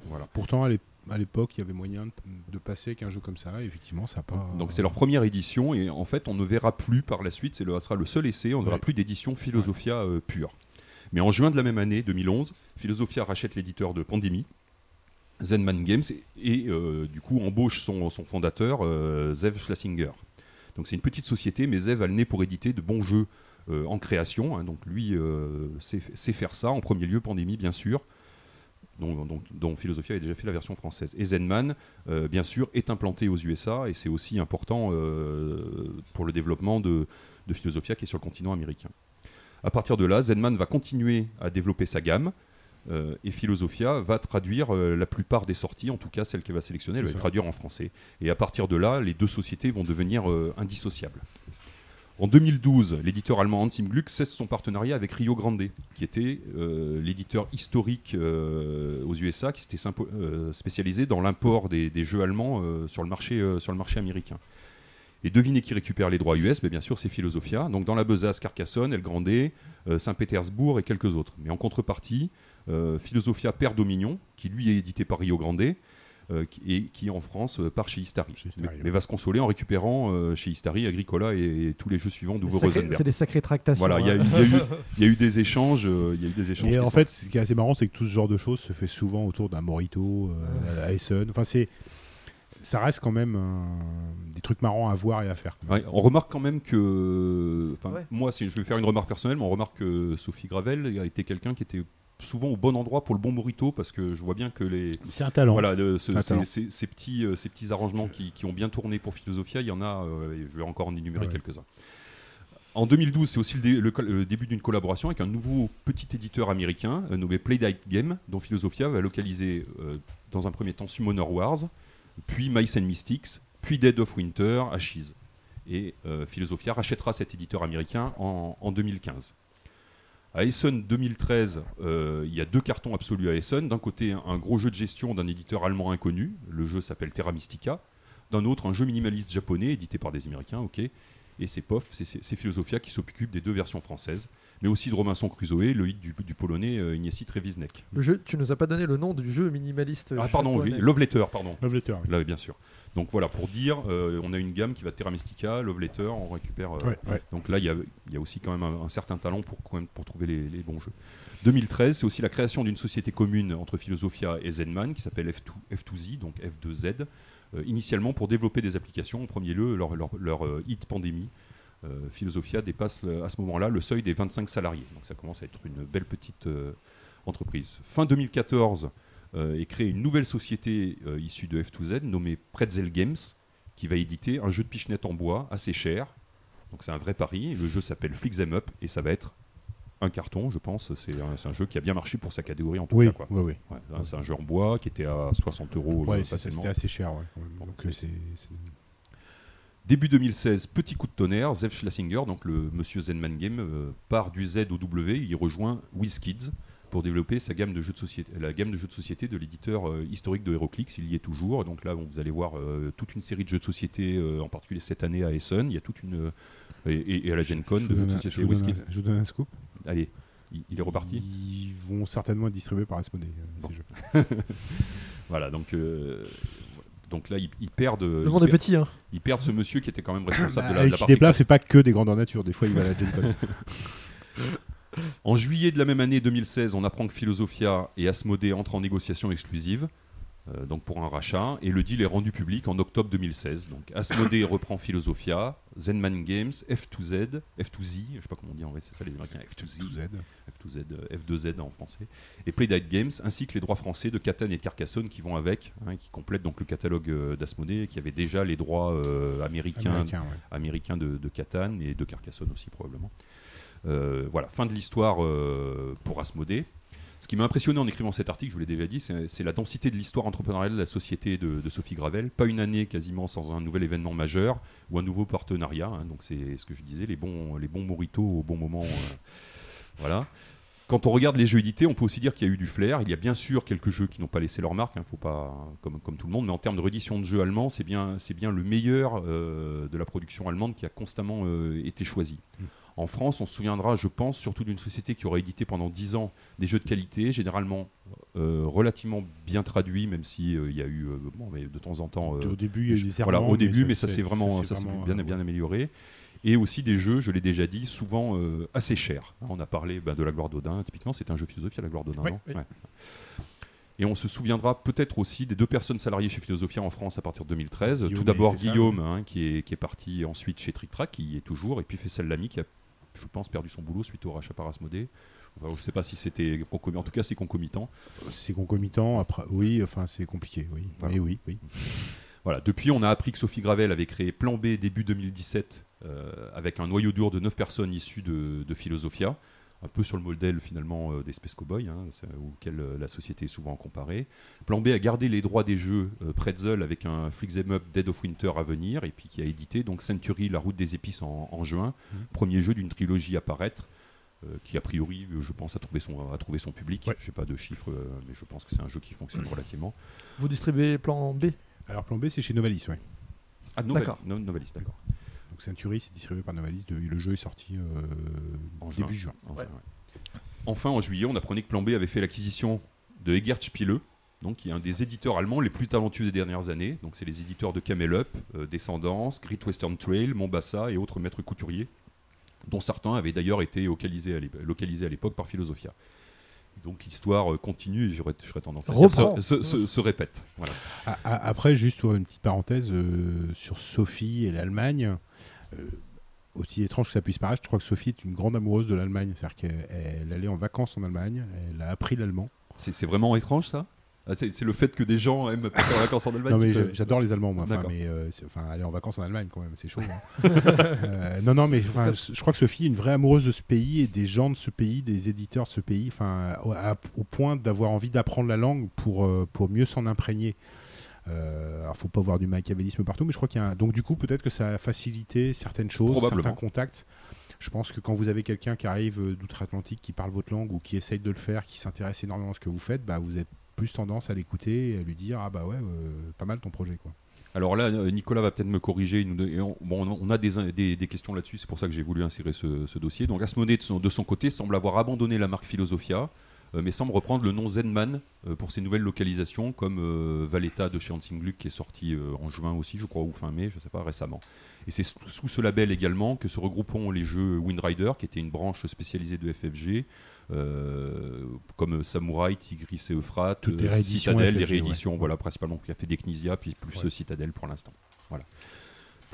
Voilà. Pourtant, à l'ép- à l'époque, il y avait moyen de, passer avec un jeu comme ça. et effectivement, ça pas. Donc c'est leur première édition et en fait on ne verra plus par la suite, c'est le, sera le seul essai, on ne verra Ouais. plus d'édition Philosophia euh, pure. Mais en juin de la même année, 2011, Philosophia rachète l'éditeur de Pandémie, Zenman Games, et, euh, du coup embauche son, fondateur, euh, Zev Schlesinger. Donc c'est une petite société, mais Zev a le nez pour éditer de bons jeux euh, en création. hein. donc lui sait, faire ça. En premier lieu, Pandémie, bien sûr. Dont, Philosophia a déjà fait la version française. Et Zenman, bien sûr, est implanté aux USA et c'est aussi important pour le développement de, de Philosophia qui est sur le continent américain. À partir de là, Zenman va continuer à développer sa gamme euh, et Philosophia va traduire euh, la plupart des sorties, en tout cas celles qu'elle va sélectionner, elle va les traduire en français. Et à partir de là, les deux sociétés vont devenir euh, indissociables. En 2012, l'éditeur allemand Hansim Gluck cesse son partenariat avec Rio Grande, qui était l'éditeur historique aux USA, qui s'était spécialisé dans l'import des, des jeux allemands sur, le marché, sur le marché américain. Et devinez qui récupère les droits US Ben, Bien sûr, c'est Philosophia. Donc dans la besace, Carcassonne, El Grande, Saint-Pétersbourg et quelques autres. Mais en contrepartie, Philosophia perd Dominion, qui lui est édité par Rio Grande, euh, qui, et qui en France euh, part chez Istari. Chez Istari, mais, ouais. mais va se consoler en récupérant euh, chez Istari, Agricola et, et tous les jeux suivants sacrés- Rosenberg. C'est des sacrées tractations. Voilà, il y, a hein. eu- y y a des échanges. euh, Il y a eu des échanges. Et en sont- fait, ce qui est assez marrant, c'est que tout ce genre de choses se fait souvent autour d'un Morito, euh, à Essen. Enfin, c'est. Ça reste quand même des trucs marrants à voir et à faire. Ouais, on remarque quand même que, enfin, Ouais. moi, si je vais faire une remarque personnelle, mais on remarque que Sophie Gravel a été quelqu'un qui était souvent au bon endroit pour le bon morito, parce que je vois bien que les, C'est un talent. voilà, le- ce- Un ces, talent. ces- ces petits, euh, ces petits arrangements qui, qui ont bien tourné pour Philosophia, il y en a, euh, je vais encore en énumérer Ah ouais. quelques-uns. En 2012, c'est aussi le, dé- le col- le début d'une collaboration avec un nouveau petit éditeur américain euh, nommé Playdate Game, dont Philosophia va localiser euh, dans un premier temps Summoner Wars, puis Mice and Mystics, puis Dead of Winter, Ashes. Et Philosophia rachètera cet éditeur américain en, en 2015. À Essen 2013, euh, il y a deux cartons absolus à Essen. D'un côté, un, gros jeu de gestion d'un éditeur allemand inconnu. Le jeu s'appelle Terra Mystica. D'un autre, un jeu minimaliste japonais édité par des Américains. Ok. Et c'est POF, c'est- Philosophia qui s'occupe des deux versions françaises, mais aussi de Robinson Crusoe, le hit du, du polonais euh, Ignacy Trevisnek. Le jeu, tu nous as pas donné le nom du jeu minimaliste. Ah pardon, japonais. Love Letter, pardon. Love Letter. oui. Là, bien sûr. Donc voilà, pour dire, euh, on a une gamme qui va Terra Mystica, Love Letter, on récupère. euh, Ouais, ouais. Donc là, il y a, il y a aussi quand même un, un certain talent pour, quand même- pour trouver les, les bons jeux. 2013, c'est aussi la création d'une société commune entre Philosophia et Zenman qui s'appelle F2, F2Z, donc F2Z, euh, initialement pour développer des applications. En premier lieu, leur, leur, leur, hit pandémie. Philosophia dépasse le- à ce moment-là le seuil des 25 salariés. Donc ça commence à être une belle petite entreprise. Fin 2014 euh, est créée une nouvelle société euh, issue de F2Z nommée Pretzel Games qui va éditer un jeu de pichenette en bois assez cher. Donc c'est un vrai pari. Le jeu s'appelle Them Up et ça va être un carton, je pense. C'est un, jeu qui a bien marché pour sa catégorie en tout Oui, cas. quoi. oui, oui. Ouais, c'est un jeu en bois qui était à 60 euros Ouais, euh, c'était assez cher. ouais, Donc, Début 2016, petit coup de tonnerre, Zev Schlesinger, donc le monsieur Zenman Game, euh, part du Z au W, il rejoint WizKids pour développer sa gamme de jeux de société, la gamme de jeux de société de l'éditeur euh, historique de HeroClix, il y est toujours. Donc là, bon, vous allez voir euh, toute une série de jeux de société, euh, en particulier cette année à Essen, il y a toute une... euh, et, à la Gen Con je de vous jeux de donne un- société je vous donne un- Je vous donne un scoop. Allez, il, il est reparti Ils vont certainement être distribués par Asmodee. euh, Bon. ces jeux. Voilà, donc... euh, donc là, ils, ils perdent, Le ils monde est perdent- petit, hein. ils perdent ce monsieur qui était quand même responsable de la, de la partie Desplat fait pas que des grandeurs nature. Des fois, il va à la Gen Con. En juillet de la même année 2016, on apprend que Philosophia et Asmodée entrent en négociation exclusive, euh, donc pour un rachat, et le deal est rendu public en octobre 2016. Donc Asmodée reprend Philosophia, Zenman Games, F2Z, F2Z, je sais pas comment on dit en vrai, c'est ça les Américains, F2Z, Z. F2Z, euh, F2Z en français, et Playdate Games, ainsi que les droits français de Catan et de Carcassonne qui vont avec, hein, qui complètent donc le catalogue euh, d'Asmodée, qui avait déjà les droits euh, américains Américain, ouais. américain de, de Catan et de Carcassonne aussi probablement. Euh, voilà, fin de l'histoire euh, pour Asmodée. Ce qui m'a impressionné en écrivant cet article, je vous l'ai déjà dit, c'est la densité de l'histoire entrepreneuriale de la société de, Sophie Gravel. Pas une année quasiment sans un nouvel événement majeur ou un nouveau partenariat. hein. donc c'est ce que je disais, les bons, les bons moritos au bon moment. euh, voilà. Quand on regarde les jeux édités, on peut aussi dire qu'il y a eu du flair. Il y a bien sûr quelques jeux qui n'ont pas laissé leur marque, hein, faut pas, comme, tout le monde, mais en termes de reddition de jeux allemands, c'est bien, bien le meilleur de la production allemande qui a constamment été choisi. En France, on se souviendra, je pense, surtout d'une société qui aurait édité pendant 10 ans des jeux de qualité, généralement euh, relativement bien traduits, même si euh, il y a eu euh, bon, mais de temps en temps. euh, Au début, il y a eu des voilà, au début, mais ça s'est- vraiment, ça vraiment, bien, bien amélioré. Et aussi des jeux, je l'ai déjà dit, souvent euh, assez chers. On a parlé bah, de la gloire d'Odin, typiquement, c'est un jeu philosophie à la gloire d'Odin, Oui, non oui. Ouais. Et on se souviendra peut-être aussi des deux personnes salariées chez Philosophia en France à partir de 2013. Guillaume Tout d'abord. Guillaume, hein, qui, est, qui est parti ensuite chez Trick Track, qui y est toujours, et puis Fessal Lamy, qui a, je pense, perdu son boulot suite au rachat par Asmodée. Enfin, je ne sais pas si c'était concomitant, en tout cas c'est concomitant. C'est concomitant. Après, oui, enfin, c'est compliqué. Oui, Voilà. oui, oui, oui. Voilà, depuis, on a appris que Sophie Gravel avait créé Plan B début 2017 euh, avec un noyau dur de 9 personnes issues de, de Philosophia, un peu sur le modèle finalement euh, des Space Cowboys, hein, auquel euh, la société est souvent comparée. Plan B a gardé les droits des jeux euh, Pretzel avec un Flix Em Up Dead of Winter à venir et puis qui a édité donc Century, La Route des Épices en, en juin, premier jeu d'une trilogie à paraître. qui a priori, je pense, a trouvé son, a trouvé son public. Ouais. Je n'ai pas de chiffres, mais je pense que c'est un jeu qui fonctionne relativement. Vous distribuez plan B? Alors, plan B, c'est chez Novalis, ouais. Ah, D'accord. No- Novalis, d'accord. Donc, Century, c'est distribué par Novalis. de- le jeu est sorti euh, En début juin. juin. En Ouais. juin, ouais. Enfin, en juillet, on apprenait que Plan B avait fait l'acquisition de Egert Spiele, donc qui est un des éditeurs allemands les plus talentueux des dernières années. Donc, c'est les éditeurs de Camel Up, euh, Descendance, Great Western Trail, Mombasa et autres maîtres couturiers, dont certains avaient d'ailleurs été localisés à l'ép- localisés à l'époque par Philosophia. Donc l'histoire euh, continue et j'aurais j'aurais tendance à dire se, se- se- répète. Voilà. Après, juste une petite parenthèse euh, sur Sophie et l'Allemagne. euh, aussi étrange que ça puisse paraître, je crois que Sophie est une grande amoureuse de l'Allemagne. C'est-à-dire qu'elle elle allait en vacances en Allemagne, elle a appris l'allemand. C'est c'est vraiment étrange ça? Ah, C'est le fait que des gens aiment partir en vacances en Allemagne Non mais j'adore les Allemands moi. Enfin, D'accord. mais euh, enfin aller en vacances en Allemagne quand même, c'est chaud. hein. Euh, non non mais enfin, je crois que Sophie est une vraie amoureuse de ce pays et des gens de ce pays, des éditeurs de ce pays. Enfin au, point d'avoir envie d'apprendre la langue pour euh, pour mieux s'en imprégner. Euh, alors faut pas voir du machiavélisme partout, mais je crois qu'il y a un... donc du coup peut-être que ça a facilité certaines choses, certains contacts. Je pense que quand vous avez quelqu'un qui arrive d'outre-Atlantique, qui parle votre langue ou qui essaye de le faire, qui s'intéresse énormément à ce que vous faites, bah, vous avez plus tendance à l'écouter et à lui dire ah bah ouais euh, pas mal ton projet quoi. Alors là, euh, Nicolas va peut-être me corriger. on, a des, questions là-dessus, c'est pour ça que j'ai voulu insérer ce, dossier. Donc Asmodée, de son, côté, semble avoir abandonné la marque Philosophia, mais semble reprendre le nom Zenman euh, pour ses nouvelles localisations, comme euh, Valletta de chez Hansing Gluck, qui est sorti euh, en juin aussi, je crois, ou fin mai, je ne sais pas, récemment. Et c'est sous, ce label également que se regrouperont les jeux Windrider, qui était une branche spécialisée de FFG, euh, comme Samurai, Tigris et Euphrate, les euh, Citadel, les rééditions, voilà, principalement qui a fait des Knizia, puis plus Ouais. euh, Citadel pour l'instant. Voilà.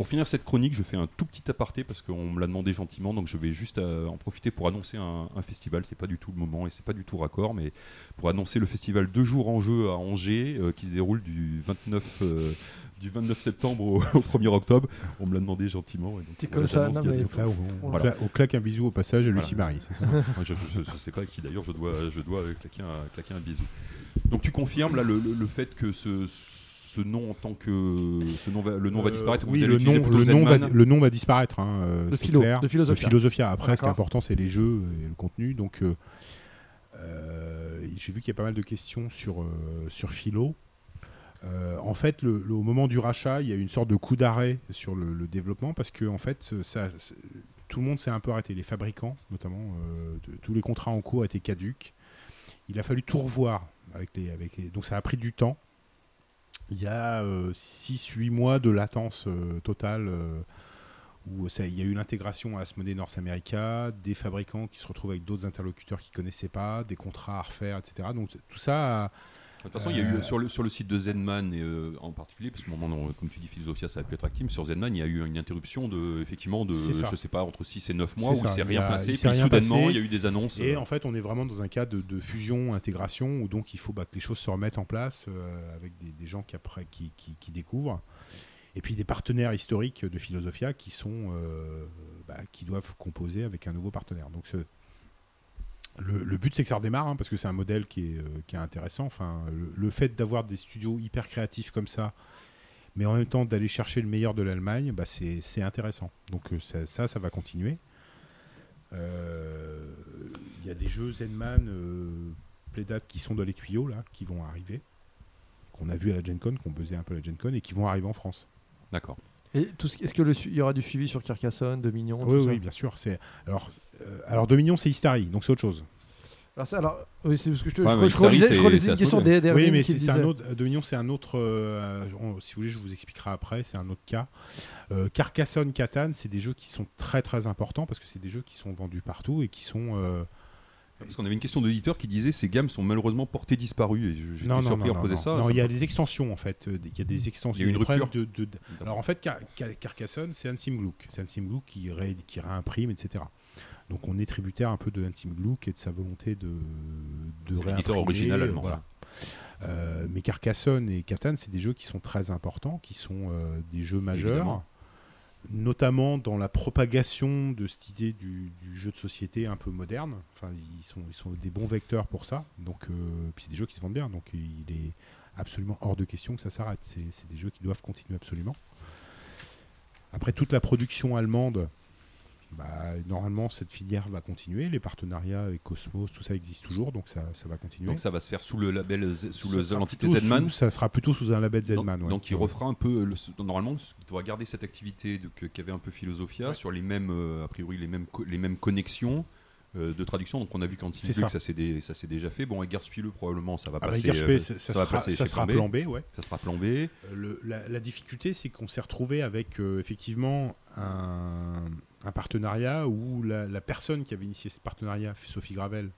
Pour finir cette chronique, je fais un tout petit aparté parce qu'on me l'a demandé gentiment, donc je vais juste euh, en profiter pour annoncer un, un festival. C'est pas du tout le moment et c'est pas du tout raccord, mais pour annoncer le festival Deux jours en jeu à Angers euh, qui se déroule du 29, euh, du 29 septembre au, au 1er octobre. On me l'a demandé gentiment. C'est comme ça, non, mais là, on, on Voilà. cla- on claque un bisou au passage à Lucie Voilà. Marie, c'est ça je, je, je sais pas qui d'ailleurs je dois, je dois claquer, un, claquer un bisou. Donc tu confirmes là le, le- le fait que ce, ce nom en tant que ce nom va, le nom va Euh, disparaître. oui, vous le nom, le, nom va, le nom va disparaître. hein, euh, De c'est philo, clair. de philosophia. philosophia. Après, ce qui est important, c'est les jeux et le contenu. Donc, euh, euh, j'ai vu qu'il y a pas mal de questions sur, euh, sur philo. Euh, en fait, le, le- au moment du rachat, il y a eu une sorte de coup d'arrêt sur le, le développement parce que en fait, ça, tout le monde s'est un peu arrêté. Les fabricants, notamment, euh, de- tous les contrats en cours étaient caduques. Il a fallu tout revoir avec les, avec les- donc ça a pris du temps. Il y a 6-8 mois de latence euh, totale euh, où il y a eu l'intégration à Asmodee North America, des fabricants qui se retrouvent avec d'autres interlocuteurs qu'ils connaissaient pas, des contrats à refaire, etc. Donc tout ça, a- De toute façon, il y a eu Euh, sur le, sur le site de Zenman et, euh, en particulier, parce que moment comme tu dis, Philosophia, ça a pu être actif, mais sur Zenman, il y a eu une interruption de, effectivement, de, je sais pas, entre 6 et 9 mois, où ça, il y rien passé, puis s'est rien soudainement, passé. il y a eu des annonces. et euh, en fait on est vraiment dans un cas de, de fusion, intégration, où donc il faut bah, que les choses se remettent en place euh, avec des, des gens qui, après, qui, qui- qui découvrent. Et puis des partenaires historiques de Philosophia qui sont euh, bah, qui doivent composer avec un nouveau partenaire. Donc ce- Le, le but, c'est que ça redémarre, hein, parce que c'est un modèle qui est, euh, qui est intéressant. Enfin, le, le fait d'avoir des studios hyper créatifs comme ça, mais en même temps d'aller chercher le meilleur de l'Allemagne, bah, c'est c'est intéressant. Donc euh, ça, ça, ça va continuer. Euh, Il y a des jeux Zenman, euh, Playdat qui sont dans les tuyaux, là, qui vont arriver, qu'on a vu à la Gen Con, qu'on buzzait un peu à la Gen Con, et qui vont arriver en France. D'accord. Et Est-ce qu'il y aura du suivi sur Carcassonne, Dominion Oui, tout ça? oui, bien sûr. C'est alors, alors Dominion, c'est Histari, donc c'est autre chose. Alors, ça, alors, oui, c'est parce que je, te, Ouais, je, je relisais, je relisais une question Asmodée. des oui, mais qui c'est c'est un disait- autre. euh, Dominion, c'est un autre. euh, si vous voulez, je vous expliquerai après. C'est un autre cas. Euh, Carcassonne, Catan, c'est des jeux qui sont très très importants parce que c'est des jeux qui sont vendus partout et qui sont. euh, Parce qu'on avait une question d'auditeur qui disait ces gammes sont malheureusement portées disparues et je- j'étais non, non, surpris non, à poser non, ça. non, ça il y a des extensions en fait. euh, Il y a des extensions. Il y a une des rupture. de- de- Alors en fait, Car- Car- Carcassonne, c'est Hansim Gluck. C'est Hansim Gluck qui, ré- qui réimprime, etc. Donc on est tributaire un peu de Hansim Gluck et de sa volonté de, de réimprimer, original allemand. Voilà. Euh, mais Carcassonne et Catan, c'est des jeux qui sont très importants, qui sont euh, des jeux majeurs, Évidemment. notamment dans la propagation de cette idée du, du jeu de société un peu moderne. Enfin, ils sont, ils sont des bons vecteurs pour ça. Donc, euh, puis c'est des jeux qui se vendent bien. Donc, il est absolument hors de question que ça s'arrête. C'est c'est des jeux qui doivent continuer absolument. Après, toute la production allemande, bah, normalement, cette filière va continuer. Les partenariats avec Cosmos, tout ça existe toujours, donc ça, ça va continuer. Donc ça va se faire sous le label, Z- sous l'entité Zedman. sous- Ça sera plutôt sous un label Zedman. Donc, ouais. donc il refera un peu, le- normalement, il doit garder cette activité que- qu'avait un peu Philosophia Ouais. sur les mêmes, euh, a priori, les mêmes, les mêmes connexions euh, de traduction. Donc on a vu C'est Silvux, ça. ça s'est dé- ça s'est déjà fait. Bon, Edgar Spileux, probablement, ça va Ah bah, passer. Euh, ça, va sera, passer ça sera plan B. B, ouais. ça sera plan B. Euh, le- la, la difficulté, c'est qu'on s'est retrouvé avec euh, effectivement un, un partenariat où la, la personne qui avait initié ce partenariat, Sophie Gravel,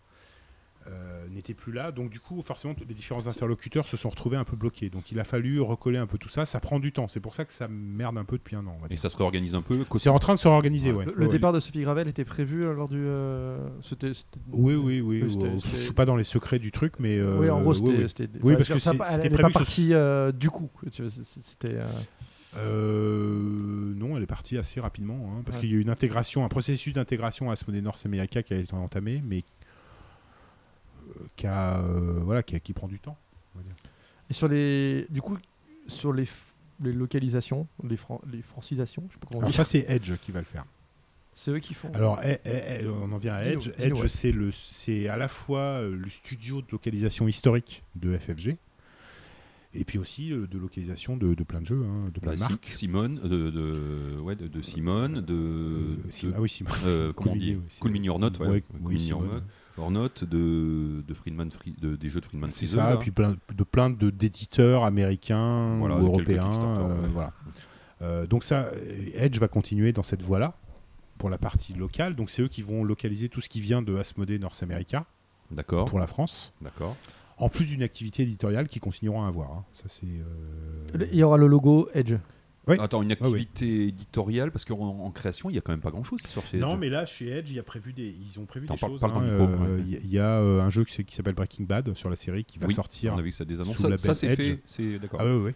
euh, n'était plus là. Donc du coup, forcément, les différents interlocuteurs se sont retrouvés un peu bloqués. Donc il a fallu recoller un peu tout ça. Ça prend du temps. C'est pour ça que ça merde un peu depuis un an. Et ça se réorganise un peu. C'est en train de se réorganiser, ouais. Le, le Ouais. départ de Sophie Gravel était prévu euh, lors du. euh, c'était- Oui, oui, oui. Oui, c'était- Je suis pas dans les secrets du truc, mais. euh, oui, en gros, oui, c'était. oui. c'était- Oui, enfin, parce que c'était pas euh, du coup. C'était. Euh, non, elle est partie assez rapidement, hein, parce Ouais. qu'il y a eu une intégration, un processus d'intégration à Asmodee North America qui a été entamé, mais euh, qui, a, euh, voilà, qui, a- qui prend du temps. on va dire. Et sur les. Du coup, sur les, localisations, les, fran- les francisations, je sais pas comment Alors ça, c'est Edge qui va le faire. C'est eux qui font. Alors, eh, eh, eh, on en vient à Edge. Edge, c'est le, c'est à la fois le studio de localisation historique de FFG, et puis aussi euh, de localisation de, de plein de jeux, hein, de plein Bah, de marques. Simone, de, de, ouais, de, de Simone, de, Euh, ah oui, Simon. euh, comment Cool Mini, oui, Cool Mini or Not, ouais, Ouais, Cool oui, Mini or Simone. Not, or Not, de, de Friedman, Fri- de, des jeux de Friedman C'est Friese, ça, là. et puis plein, de plein de d'éditeurs américains Voilà, ou européens. Euh, voilà. Euh, donc ça, Edge va continuer dans cette voie-là pour la partie locale. Donc c'est eux qui vont localiser tout ce qui vient de Asmodee North America D'accord, pour la France, d'accord. En plus d'une activité éditoriale qu'ils continueront à avoir. hein. Ça c'est. euh, Il y aura le logo Edge. Oui. Attends, une oui. activité éditoriale, parce qu'en en création, il y a quand même pas grand-chose qui sort chez Non, Edge. mais là, chez Edge, il y a prévu des, ils ont prévu des choses. dans hein. Euh, ouais. Il y a- il y a euh, un jeu qui, s'appelle Breaking Bad sur la série qui va Oui, sortir On a vu que ça des annonces. Ça, ça, c'est Edge. fait, c'est d'accord. Ah oui, oui.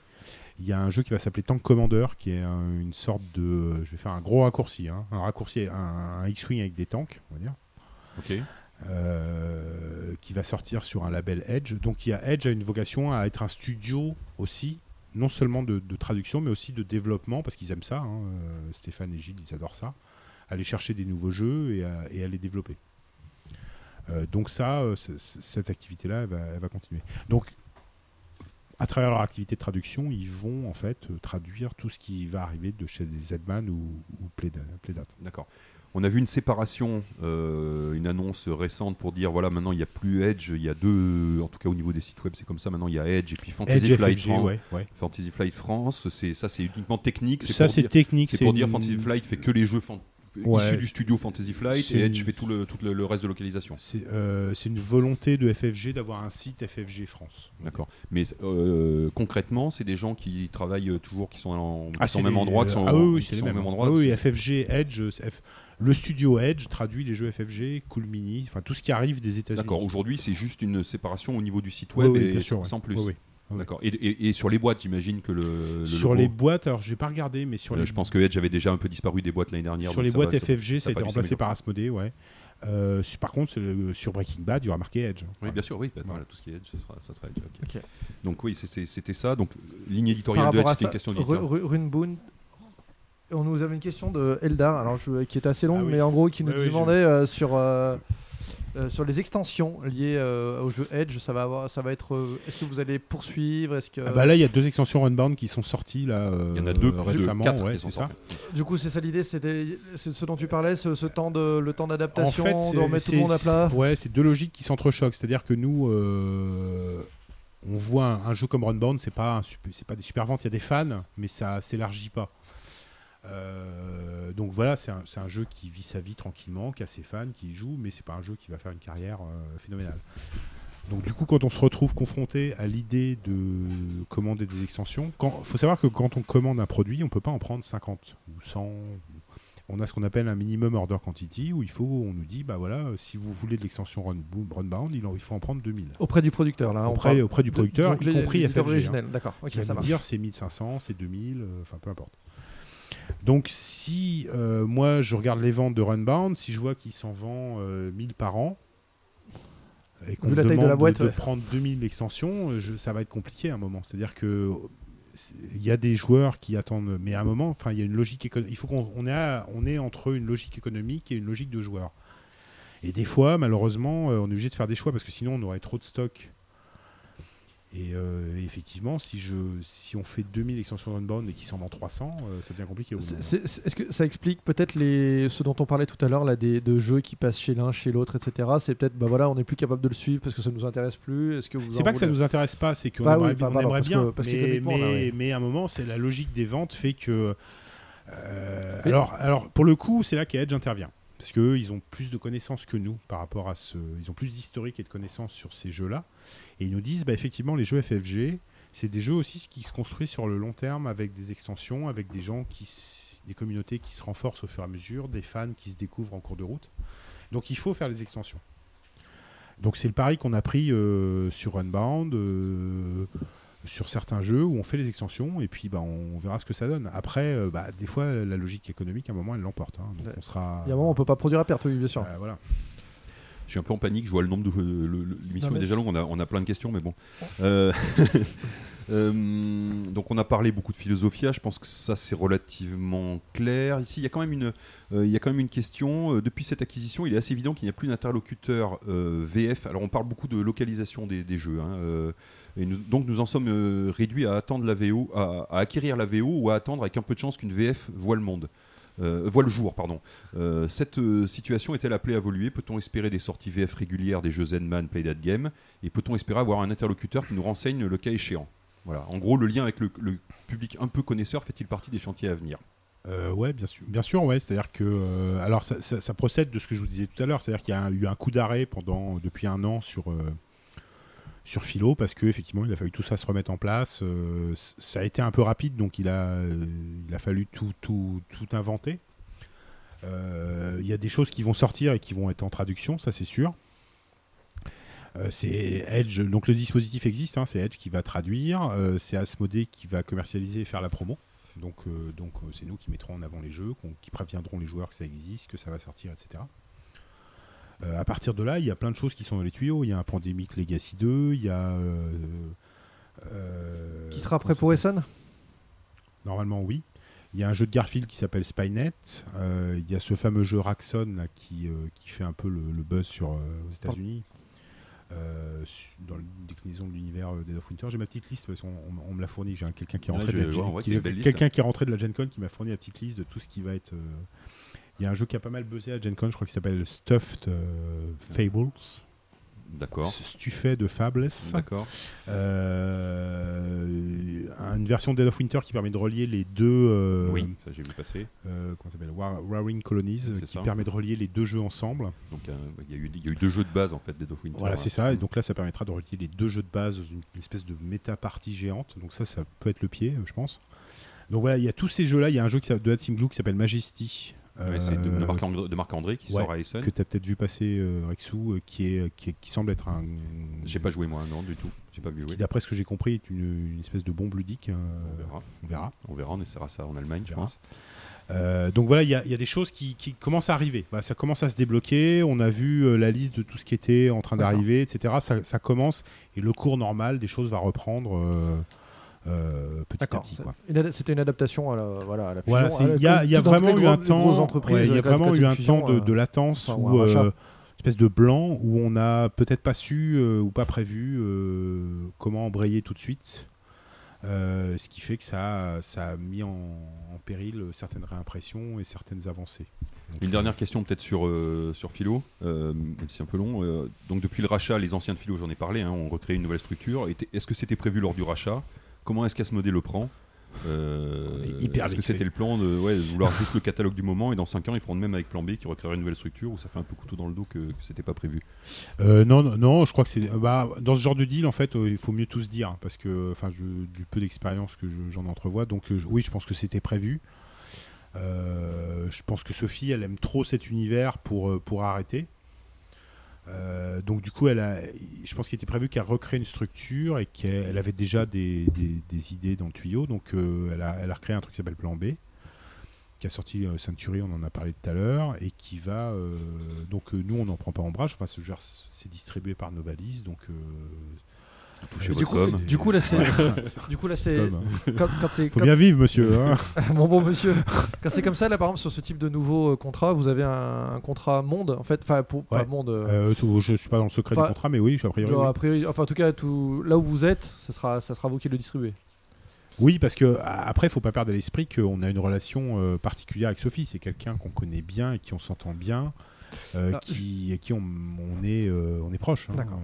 Il y a un jeu qui va s'appeler Tank Commander, qui est un- une sorte de. Je vais faire un gros raccourci, hein, un raccourci, un, un X-wing avec des tanks, on va dire, Ok. Euh, qui va sortir sur un label Edge. Donc il a Edge a une vocation à être un studio aussi, non seulement de, traduction, mais aussi de développement, parce qu'ils aiment ça. hein, euh, Stéphane et Gilles, ils adorent ça. Aller chercher des nouveaux jeux et à, les développer. Euh, donc ça, cette activité-là, elle va, continuer. Donc à travers leur activité de traduction, ils vont en fait traduire tout ce qui va arriver de chez des Zedman ou, ou. D'accord. On a vu une séparation, euh, une annonce récente pour dire voilà maintenant il n'y a plus Edge, il y a deux, en tout cas au niveau des sites web c'est comme ça maintenant il y a Edge et puis Fantasy Edge Flight FFG, France. ouais, ouais. Fantasy Flight France, c'est ça c'est uniquement technique. Ça c'est technique. C'est pour dire une- Fantasy Flight fait que les jeux Ouais. issus du studio Fantasy Flight et Edge une- fait tout le tout le, le reste de localisation. C'est euh, une volonté de FFG d'avoir un site FFG France. D'accord. Mais euh, concrètement, c'est des gens qui travaillent toujours, qui sont, en, qui sont Ah, au même endroit, qui sont, ah au même endroit. Ah oui, FFG, Edge, F- le studio Edge traduit les jeux FFG, Cool Mini, enfin tout ce qui arrive des États-Unis. D'accord. Aujourd'hui, c'est juste une séparation au niveau du site web oui, et sûr, sans ouais. plus. Oui, oui. Ouais. D'accord. Et, et- et sur les boîtes, j'imagine que le. le sur logo- les boîtes, alors j'ai pas regardé, mais sur Euh, les je pense que Edge avait déjà un peu disparu des boîtes l'année dernière. sur les boîtes va- FFG, ça a été remplacé par. Asmodée, ouais. Euh, par contre, le- sur Breaking Bad, il y aura marqué Edge. Oui, bien sûr, oui. bah, voilà, tout ce qui est Edge, ça sera, ça sera Edge. ok. Ok. Donc oui, c'est- c'est- c'était ça. Donc ligne Par éditoriale de rapport Edge, c'était une question d'éditeur. Ru- Runebound, on nous avait une question de Eldar, alors je- qui était assez longue, Ah oui. mais en gros qui nous oui, demandait euh, sur euh, euh, sur les extensions liées euh, au jeu Edge. Ça va avoir, ça va être. euh, Est-ce que vous allez poursuivre Est-ce que Ah bah là, il y a deux extensions Runbound qui sont sorties là. euh, Il y en a deux, récemment, quatre ouais, qui sont c'est ça. du coup c'est ça l'idée C'était c'est ce dont tu parlais, ce, ce temps de le temps En d'adaptation, fait, de c'est- remettre tout le c'est- monde à plat. Ouais, c'est deux logiques qui s'entrechoquent. C'est-à-dire que nous, euh, on voit un, un jeu comme Runbound, c'est pas un super- c'est pas des super ventes. Il y a des fans, mais ça s'élargit pas. Euh, donc voilà, c'est un, jeu qui vit sa vie tranquillement, qui a ses fans, qui y joue, mais c'est pas un jeu qui va faire une carrière euh, phénoménale. Donc du coup, quand on se retrouve confronté à l'idée de commander des extensions, il faut savoir que quand on commande un produit, on peut pas en prendre 50 ou 100. On a ce qu'on appelle un minimum order quantity où il faut, on nous dit, bah voilà, si vous voulez de l'extension Run- Runbound, il, faut en prendre 2000. Auprès du producteur là. on Auprès, auprès du de- producteur, donc y compris FFG. hein. D'accord. Ok, qui va ça marche. dire c'est 1500, c'est 2000, euh, enfin peu importe. Donc si euh, moi je regarde les ventes de Runbound, si je vois qu'il s'en vend euh, 1000 par an, et qu'on Vu me la taille de demande la boîte, de ouais. prendre 2000 extensions, euh, je- ça va être compliqué à un moment. C'est-à-dire que il y a des joueurs qui attendent, mais à un moment, enfin il y a une logique économique. Il faut qu'on on est, à- on est entre une logique économique et une logique de joueur. Et des fois, malheureusement, euh, on est obligé de faire des choix parce que sinon on aurait trop de stock. Et euh, effectivement, si, je, si on fait 2000 extensions Runbound et qu'il s'en vend 300, euh, ça devient compliqué. Est-ce que ça explique peut-être les ce dont on parlait tout à l'heure là des de jeux qui passent chez l'un chez l'autre etc. C'est peut-être bah voilà on n'est plus capable de le suivre parce que ça nous intéresse plus. Est-ce que C'est pas que ça voulez- nous intéresse pas, c'est qu'on Bah aimerait, oui, bah, on pardon, aimerait parce bien. que- parce mais, mais, là, oui. mais à un moment, c'est la logique des ventes fait que. euh, alors, alors, pour le coup, c'est là qu'Edge intervient. Parce qu'eux, ils ont plus de connaissances que nous par rapport à ce. Ils ont plus d'historique et de connaissances sur ces jeux-là. Et ils nous disent, bah, effectivement, les jeux FFG, c'est des jeux aussi qui se construisent sur le long terme avec des extensions, avec des gens qui. des communautés qui se renforcent au fur et à mesure, des fans qui se découvrent en cours de route. Donc il faut faire les extensions. Donc c'est le pari qu'on a pris euh, sur Runbound, euh, sur certains jeux où on fait les extensions et puis bah, on verra ce que ça donne. Après, euh, bah, des fois, la logique économique, à un moment, elle l'emporte. hein. donc Ouais. on sera. Il y a un moment on peut pas produire à perte oui bien sûr. Euh, voilà. Je suis un peu en panique, je vois le nombre de. L'émission est déjà longue, on a, on a plein de questions, mais bon. Euh, euh, donc on a parlé beaucoup de philosophia, je pense que ça c'est relativement clair. Ici, il y a quand même une, euh, il y a quand même une question. Depuis cette acquisition, il est assez évident qu'il n'y a plus d'interlocuteur VF. Alors on parle beaucoup de localisation des, des jeux. hein, et nous- donc nous en sommes réduits à attendre la VO, à, à acquérir la VO ou à attendre avec un peu de chance qu'une VF voit le monde. Euh, voit le jour, pardon. Euh, cette euh, situation est-elle appelée à évoluer? Peut-on espérer des sorties VF régulières des jeux Zenman Play That Game? Et peut-on espérer avoir un interlocuteur qui nous renseigne le cas échéant? Voilà. En gros, le lien avec le, public un peu connaisseur fait-il partie des chantiers à venir? Euh, ouais, bien sûr, bien sûr, ouais. C'est-à-dire que, alors, ça, procède de ce que je vous disais tout à l'heure. C'est-à-dire qu'il y a eu un coup d'arrêt pendant depuis un an sur sur Philo parce que effectivement, il a fallu tout ça se remettre en place. Euh, ça a été un peu rapide, donc il a fallu tout tout tout inventer. Euh, Il y a des choses qui vont sortir et qui vont être en traduction, ça c'est sûr. Euh, c'est Edge, donc le dispositif existe, hein, c'est Edge qui va traduire, c'est Asmodée qui va commercialiser et faire la promo. Donc, c'est nous qui mettrons en avant les jeux, qui préviendront les joueurs que ça existe, que ça va sortir, etc. Euh, à partir de là, il y a plein de choses qui sont dans les tuyaux. Il y a un Pandemic Legacy 2, il y a. euh, euh, Qui sera prêt pour Essen? Normalement, oui. Il y a un jeu de Garfield qui s'appelle Spynet. Euh, il y a ce fameux jeu Raxon là, qui, euh, qui fait un peu le, le buzz sur, euh, aux États-Unis. Euh, su- dans la déclinaison de l'univers euh, Dead of Winter. J'ai ma petite liste, parce qu'on- on, on me l'a fourni. J'ai un- quelqu'un qui est rentré de la qui- liste, quelqu'un qui est rentré de la Gen Con qui m'a fourni la petite liste de tout ce qui va être. euh, Il y a un jeu qui a pas mal buzzé à Gen Con, je crois qu'il s'appelle Stuffed euh, Fables. D'accord. Stuffé de Fables. D'accord. Euh, une version de Dead of Winter qui permet de relier les deux. euh, oui, ça j'ai vu passer. euh, comment s'appelle War- Warring Colonies, qui ça. permet de relier les deux jeux ensemble. Donc il y, a eu- il y a eu deux jeux de base en fait des of Winter. Voilà, hein. c'est ça. Et donc là, ça permettra de relier les deux jeux de base dans une, une espèce de méta-partie géante. Donc ça, ça peut être le pied, je pense. Donc voilà, il y a tous ces jeux-là. Il y a un jeu qui de Hudson Blue qui s'appelle Majesty, Ouais, c'est de, de Euh, Marc-André, de Marc-André qui ouais, sort à Essen. que tu as peut-être vu passer euh, Rexou, euh, qui, est, qui, est- qui semble être un. J'ai pas joué moi, non du tout. J'ai pas vu jouer. D'après ce que j'ai compris, est une, une espèce de bombe ludique. euh, On verra. on verra. On verra, on essaiera ça en Allemagne, je pense. Euh, donc voilà, il y, y a des choses qui, qui commencent à arriver. Voilà, ça commence à se débloquer. On a vu euh, la liste de tout ce qui était en train d'arriver, etc. Ça, ça commence et le cours normal des choses va reprendre euh, petit à petit. C'était une adaptation à la, voilà, à la fusion. Voilà, à c'est- la- il y a, y vraiment eu un temps, il y a vraiment eu un temps de, euh, de latence enfin, ou euh, espèce de blanc où on n'a peut-être pas su euh, ou pas prévu euh, comment embrayer tout de suite. Euh, ce qui fait que ça, ça a mis en, en péril certaines réimpressions et certaines avancées. Donc, Une dernière question peut-être sur, euh, sur Philo, euh, même si un peu long. Euh, donc depuis le rachat, les anciens de Philo, j'en ai parlé, hein, ont recréé une nouvelle structure. Est-ce que c'était prévu lors du rachat? Comment est-ce qu'Asmodée le prend Euh, hyper Est-ce que c'était le plan de, ouais, de vouloir juste le catalogue du moment et dans 5 ans ils feront de même avec Plan B qui recréerait une nouvelle structure ou ça fait un peu couteau dans le dos que, que c'était pas prévu Euh, non, non, je crois que c'est. bah, dans ce genre de deal, en fait, euh, il faut mieux tout se dire. Parce que, enfin, du peu d'expérience que je- j'en entrevois. Donc, je- oui, je pense que c'était prévu. Je pense que Sophie, elle aime trop cet univers pour, pour arrêter. Euh, donc, du coup, elle je pense qu'il était prévu qu'elle recrée une structure et qu'elle elle avait déjà des, idées dans le tuyau. Donc, euh, elle, a, recréé un truc qui s'appelle Plan B qui a sorti euh, on en a parlé tout à l'heure, et qui va. euh, donc nous, on n'en prend pas ombrage. Enfin, c'est distribué par Novalis, donc. Touchez Et votre du coup, com. du coup là c'est, du coup là c'est, quand, quand c'est, Faut quand- bien vivre, monsieur. hein. mon bon monsieur, quand c'est comme ça là par exemple sur ce type de nouveau euh, contrat, vous avez un, un contrat monde en fait, enfin pour, Ouais. monde. euh, Euh, je je suis pas dans le secret du contrat, mais oui, a priori. genre, oui. a priori, enfin en tout cas tout, là où vous êtes, ça sera, ça sera vous qui le distribuez. Oui, parce que après, faut pas perdre à l'esprit qu'on a une relation particulière avec Sophie. C'est quelqu'un qu'on connaît bien et qui on s'entend bien, euh, qui, et qui on, on est, euh, on est proche. hein. D'accord.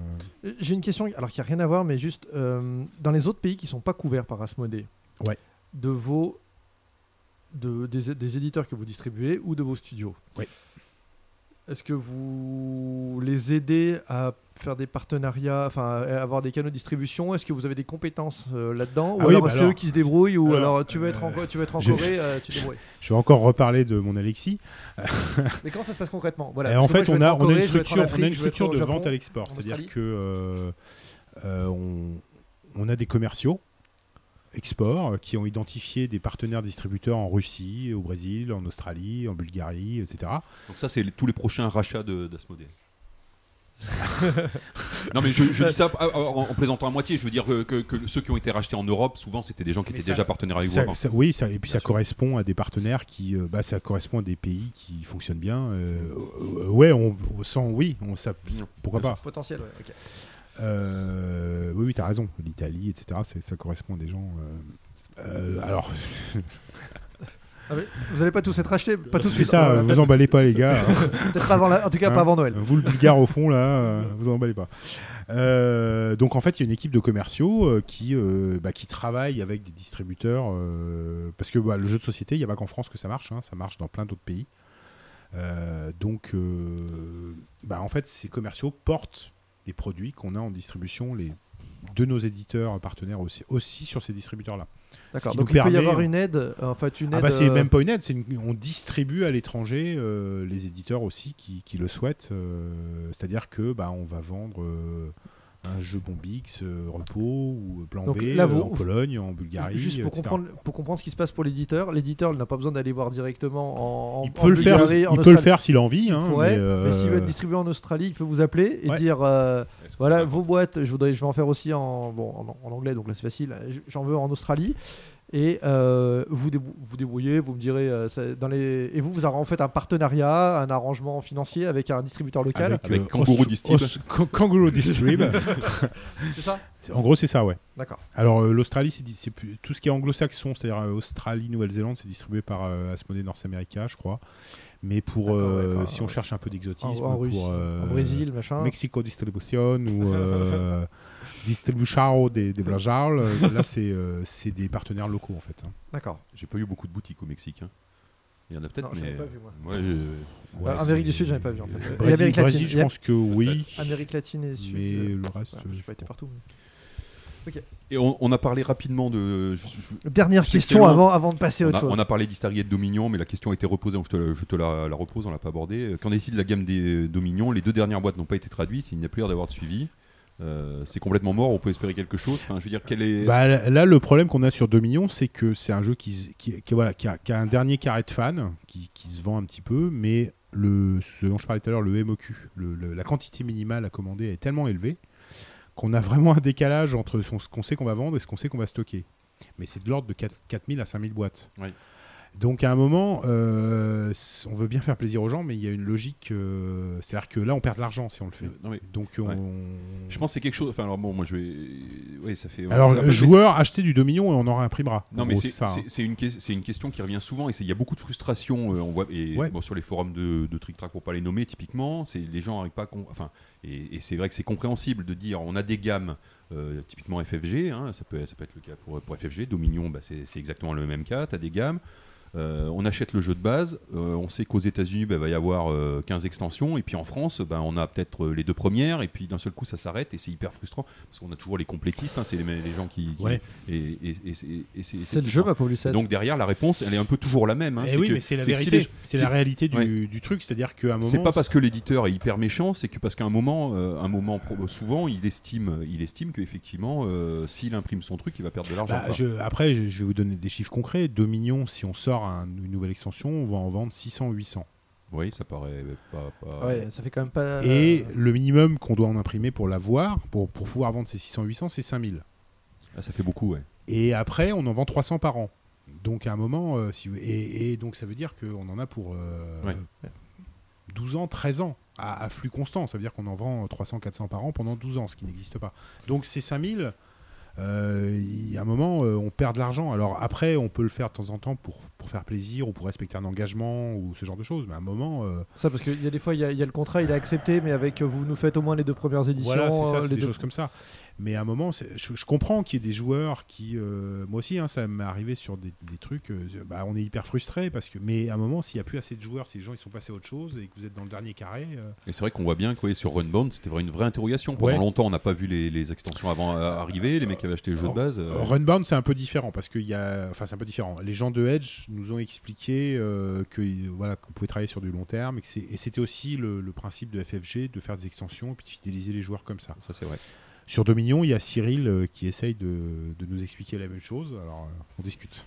J'ai une question, alors qui a rien à voir, mais juste euh, dans les autres pays qui sont pas couverts par Asmodée, Ouais. de vos de, des, des éditeurs que vous distribuez ou de vos studios. Oui. Est-ce que vous les aidez à faire des partenariats, enfin à avoir des canaux de distribution Est-ce que vous avez des compétences euh, là-dedans Ah Ou oui, alors bah c'est eux qui se débrouillent Ou alors, alors, tu veux être en, euh, tu veux être en je- Corée, euh, tu te débrouilles. Je vais encore reparler de mon Alexis. Mais comment ça se passe concrètement? Voilà, parce en fait, on a, en on a une structure, on a une structure de Japon. vente à l'export. C'est-à-dire que euh, euh, on, on a des commerciaux export euh, qui ont identifié des partenaires distributeurs en Russie, au Brésil, en Australie, en Bulgarie, etc. Donc ça, c'est tous les prochains rachats de- d'Asmodée. non mais je, je dis ça ah, ah, en, en plaisantant à moitié. Je veux dire que, que- que ceux qui ont été rachetés en Europe, souvent c'était des gens qui Mais étaient ça- déjà partenaires avec vous Ça- ça- oui, ça, et puis Bien ça sûr. correspond à des partenaires qui, euh, bah, ça correspond à des pays qui fonctionnent bien. euh, euh, ouais, on, on sent, oui, on, ça, Mmh. pourquoi pas. Potentiel, ouais, ok. Euh, oui, oui, t'as raison. L'Italie, etc. Ça correspond à des gens. euh, euh, alors, Ah, vous allez pas tous être achetés, pas tous c'est ça. euh, vous emballez pas, les gars. hein. Peut-être pas avant la- en tout cas Hein pas avant Noël. Vous, le bulgare au fond, là, euh, vous emballez pas. Euh, donc, en fait, il y a une équipe de commerciaux euh, qui, euh, bah, qui travaille avec des distributeurs. parce que bah, le jeu de société, il n'y a pas qu'en France que ça marche. hein, ça marche dans plein d'autres pays. Donc, bah, en fait, ces commerciaux portent les produits qu'on a en distribution, les, de nos éditeurs partenaires aussi, aussi sur ces distributeurs-là. D'accord. Donc il peut y permet, avoir une aide, en fait une Ah aide. bah c'est euh, même pas une aide, c'est une- on distribue à l'étranger euh, les éditeurs aussi qui, qui le souhaitent. euh, C'est-à-dire que bah, on va vendre un jeu Bombix, euh, Repos ou Plan Donc B là, euh, vous- en Pologne, en Bulgarie. Juste pour etc. comprendre, pour comprendre ce qui se passe pour l'éditeur, l'éditeur n'a pas besoin d'aller voir directement en. Il en peut le faire, Bulgarie, il peut le faire s'il a envie. Hein, Il pourrait, mais, euh, mais s'il veut être distribué en Australie, il peut vous appeler et Ouais. dire euh, voilà vos boîtes, je voudrais, je vais en faire aussi en bon en, en anglais, donc là c'est facile. J'en veux en Australie et euh, vous débou- vous débrouillez, vous me direz euh, ça- dans les et vous vous avez en fait un partenariat, un arrangement financier avec un distributeur local, avec, Avec euh, Kangaroo Os- Distrib. Os- c'est ça? En gros, c'est ça, ouais. D'accord. Alors euh, l'Australie, c'est di- c'est plus- tout ce qui est anglo-saxon, c'est-à-dire euh, Australie, Nouvelle-Zélande, c'est distribué par euh, Asmodee North America, je crois. Mais pour D'accord, euh, ouais, enfin, si on cherche un peu d'exotisme, en Russie, pour euh, en Brésil, machin. Mexico Distribution ou euh, Distribution des, des Blajal, là c'est euh, c'est des partenaires locaux en fait. hein. D'accord. J'ai pas eu beaucoup de boutiques au Mexique. hein. Il y en a peut-être, Non, j'en ai mais pas vu, moi. Je- Euh, Amérique du Sud, j'en ai pas vu, en fait. Brésil, Et Amérique Brésil, latine. je pense que oui. Amérique latine et Sud. Mais euh, le reste, ouais, j'ai je pas été partout. Et on, on a parlé rapidement de. je- je- Dernière question avant, avant de passer à on, autre a, chose. on a parlé d'Histarie et de Dominion, mais la question a été reposée, donc je te, la- je te la, la repose, on l'a pas abordée. Qu'en est-il de la gamme des Dominion Les deux dernières boîtes n'ont pas été traduites, il n'y a plus l'air d'avoir de suivi. Euh, c'est complètement mort, on peut espérer quelque chose. Enfin, je veux dire, quel est. Bah, là, le problème qu'on a sur Dominion, c'est que c'est un jeu qui, qui, qui- voilà, qui, a, qui a un dernier carré de fans, qui, se vend un petit peu, mais le, ce dont je parlais tout à l'heure, le MOQ, le- le- la quantité minimale à commander est tellement élevée qu'on a vraiment un décalage entre ce qu'on sait qu'on va vendre et ce qu'on sait qu'on va stocker. Mais c'est de l'ordre de 4, 4000 à 5000 boîtes. Oui. Donc à un moment, euh, on veut bien faire plaisir aux gens, mais il y a une logique. euh, C'est-à-dire que là, on perd de l'argent si on le fait. Euh, non, mais Donc on, Ouais. Je pense que c'est quelque chose. Enfin, alors bon, moi je vais. Oui, ça fait. Alors, joueur, achetez du Dominion et on en imprimera. Non, En mais c'est hein. c'est- une, une question qui revient souvent et il y a beaucoup de frustration. euh, on voit et Ouais. bon, sur les forums de, de Trick Track pour pas les nommer typiquement, c'est les gens n'arrivent pas. à com- Enfin, et, et c'est vrai que c'est compréhensible de dire on a des gammes. euh, typiquement FFG, hein, ça, peut, ça peut être le cas pour, pour FFG. Dominion, bah, c'est exactement le même cas. Tu as des gammes. Euh, on achète le jeu de base. euh, on sait qu'aux États-Unis, bah, il va y avoir euh, 15 extensions. Et puis en France, bah, on a peut-être euh, les deux premières. Et puis d'un seul coup, ça s'arrête. Et c'est hyper frustrant. Parce qu'on a toujours les complétistes. hein, c'est les, les gens qui. qui- Ouais. Et, et- et c'est- et c'est- C'est le jeu, ma pauvre Lucette. Donc derrière, la réponse, elle est un peu toujours la même. hein. Eh oui, que- mais c'est la si vérité. C'est la réalité du, Ouais. du truc, c'est-à-dire qu'à un moment. C'est pas parce que l'éditeur est hyper méchant, c'est que parce qu'à un moment, euh, un moment souvent, il estime, il estime qu'effectivement, euh, s'il imprime son truc, il va perdre de l'argent. Bah, après, je, je vais vous donner des chiffres concrets. Dominion, si on sort un- une nouvelle extension, on va en vendre 600 ou 800. Oui, ça paraît pas. pas- Ouais, ça fait quand même pas. Et euh, le minimum qu'on doit en imprimer pour l'avoir, pour, pour pouvoir vendre ces 600 800, c'est 5000. Ah, ça fait beaucoup, ouais. Et après, on en vend 300 par an. Donc à un moment, euh, si vous- et, et donc ça veut dire qu'on en a pour euh, Ouais. 12 ans, 13 ans, à, à flux constant. Ça veut dire qu'on en vend 300, 400 par an pendant 12 ans, ce qui n'existe pas. Donc ces 5000, euh, il y a un moment, euh, on perd de l'argent. Alors après, on peut le faire de temps en temps pour, pour faire plaisir ou pour respecter un engagement ou ce genre de choses. Mais à un moment, euh, Ça, parce qu'il y a des fois, il y, a- il y a le contrat, il est accepté, mais avec euh, vous nous faites au moins les deux premières éditions. Voilà, c'est ça, euh, les des deux- choses comme ça. Mais à un moment, je, je comprends qu'il y ait des joueurs qui, euh, moi aussi, hein, ça m'est arrivé sur des, des trucs, euh, bah, on est hyper frustré parce que, mais à un moment, s'il n'y a plus assez de joueurs, si les gens ils sont passés à autre chose et que vous êtes dans le dernier carré, euh, Et c'est vrai qu'on voit bien que sur Runbound, c'était vraiment une vraie interrogation. Pendant Ouais. longtemps, on n'a pas vu les, les extensions avant arriver, les mecs qui avaient acheté le jeu de base. Runbound c'est un peu différent parce qu'il y a, enfin c'est un peu différent. Les gens de Edge nous ont expliqué que voilà qu'on pouvait travailler sur du long terme et que et c'était aussi le, le principe de FFG de faire des extensions et puis de fidéliser les joueurs comme ça. Ça, c'est vrai. Sur Dominion, il y a Cyril euh, qui essaye de, de nous expliquer la même chose. Alors, euh, on discute.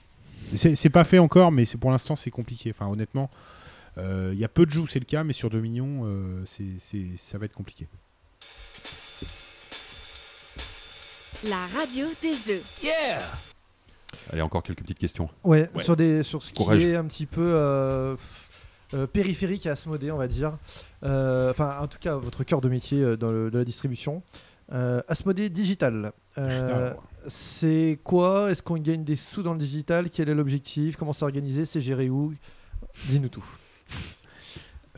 C'est pas fait encore, mais c'est pour l'instant, c'est compliqué. Enfin, honnêtement, euh, il y a peu de jeux où c'est le cas, mais sur Dominion, euh, ça va être compliqué. La radio des jeux. Yeah! Allez, encore quelques petites questions. Ouais, Ouais. Sur, des, sur ce Courage. qui est un petit peu euh, euh, périphérique à Asmodée, on va dire. Euh, Enfin, en tout cas, votre cœur de métier euh, dans le- de la distribution. Euh, Asmodée Digital. Euh, c'est quoi? Est-ce qu'on gagne des sous dans le digital? Quel est l'objectif? Comment c'est organisé C'est géré où? Dis-nous tout.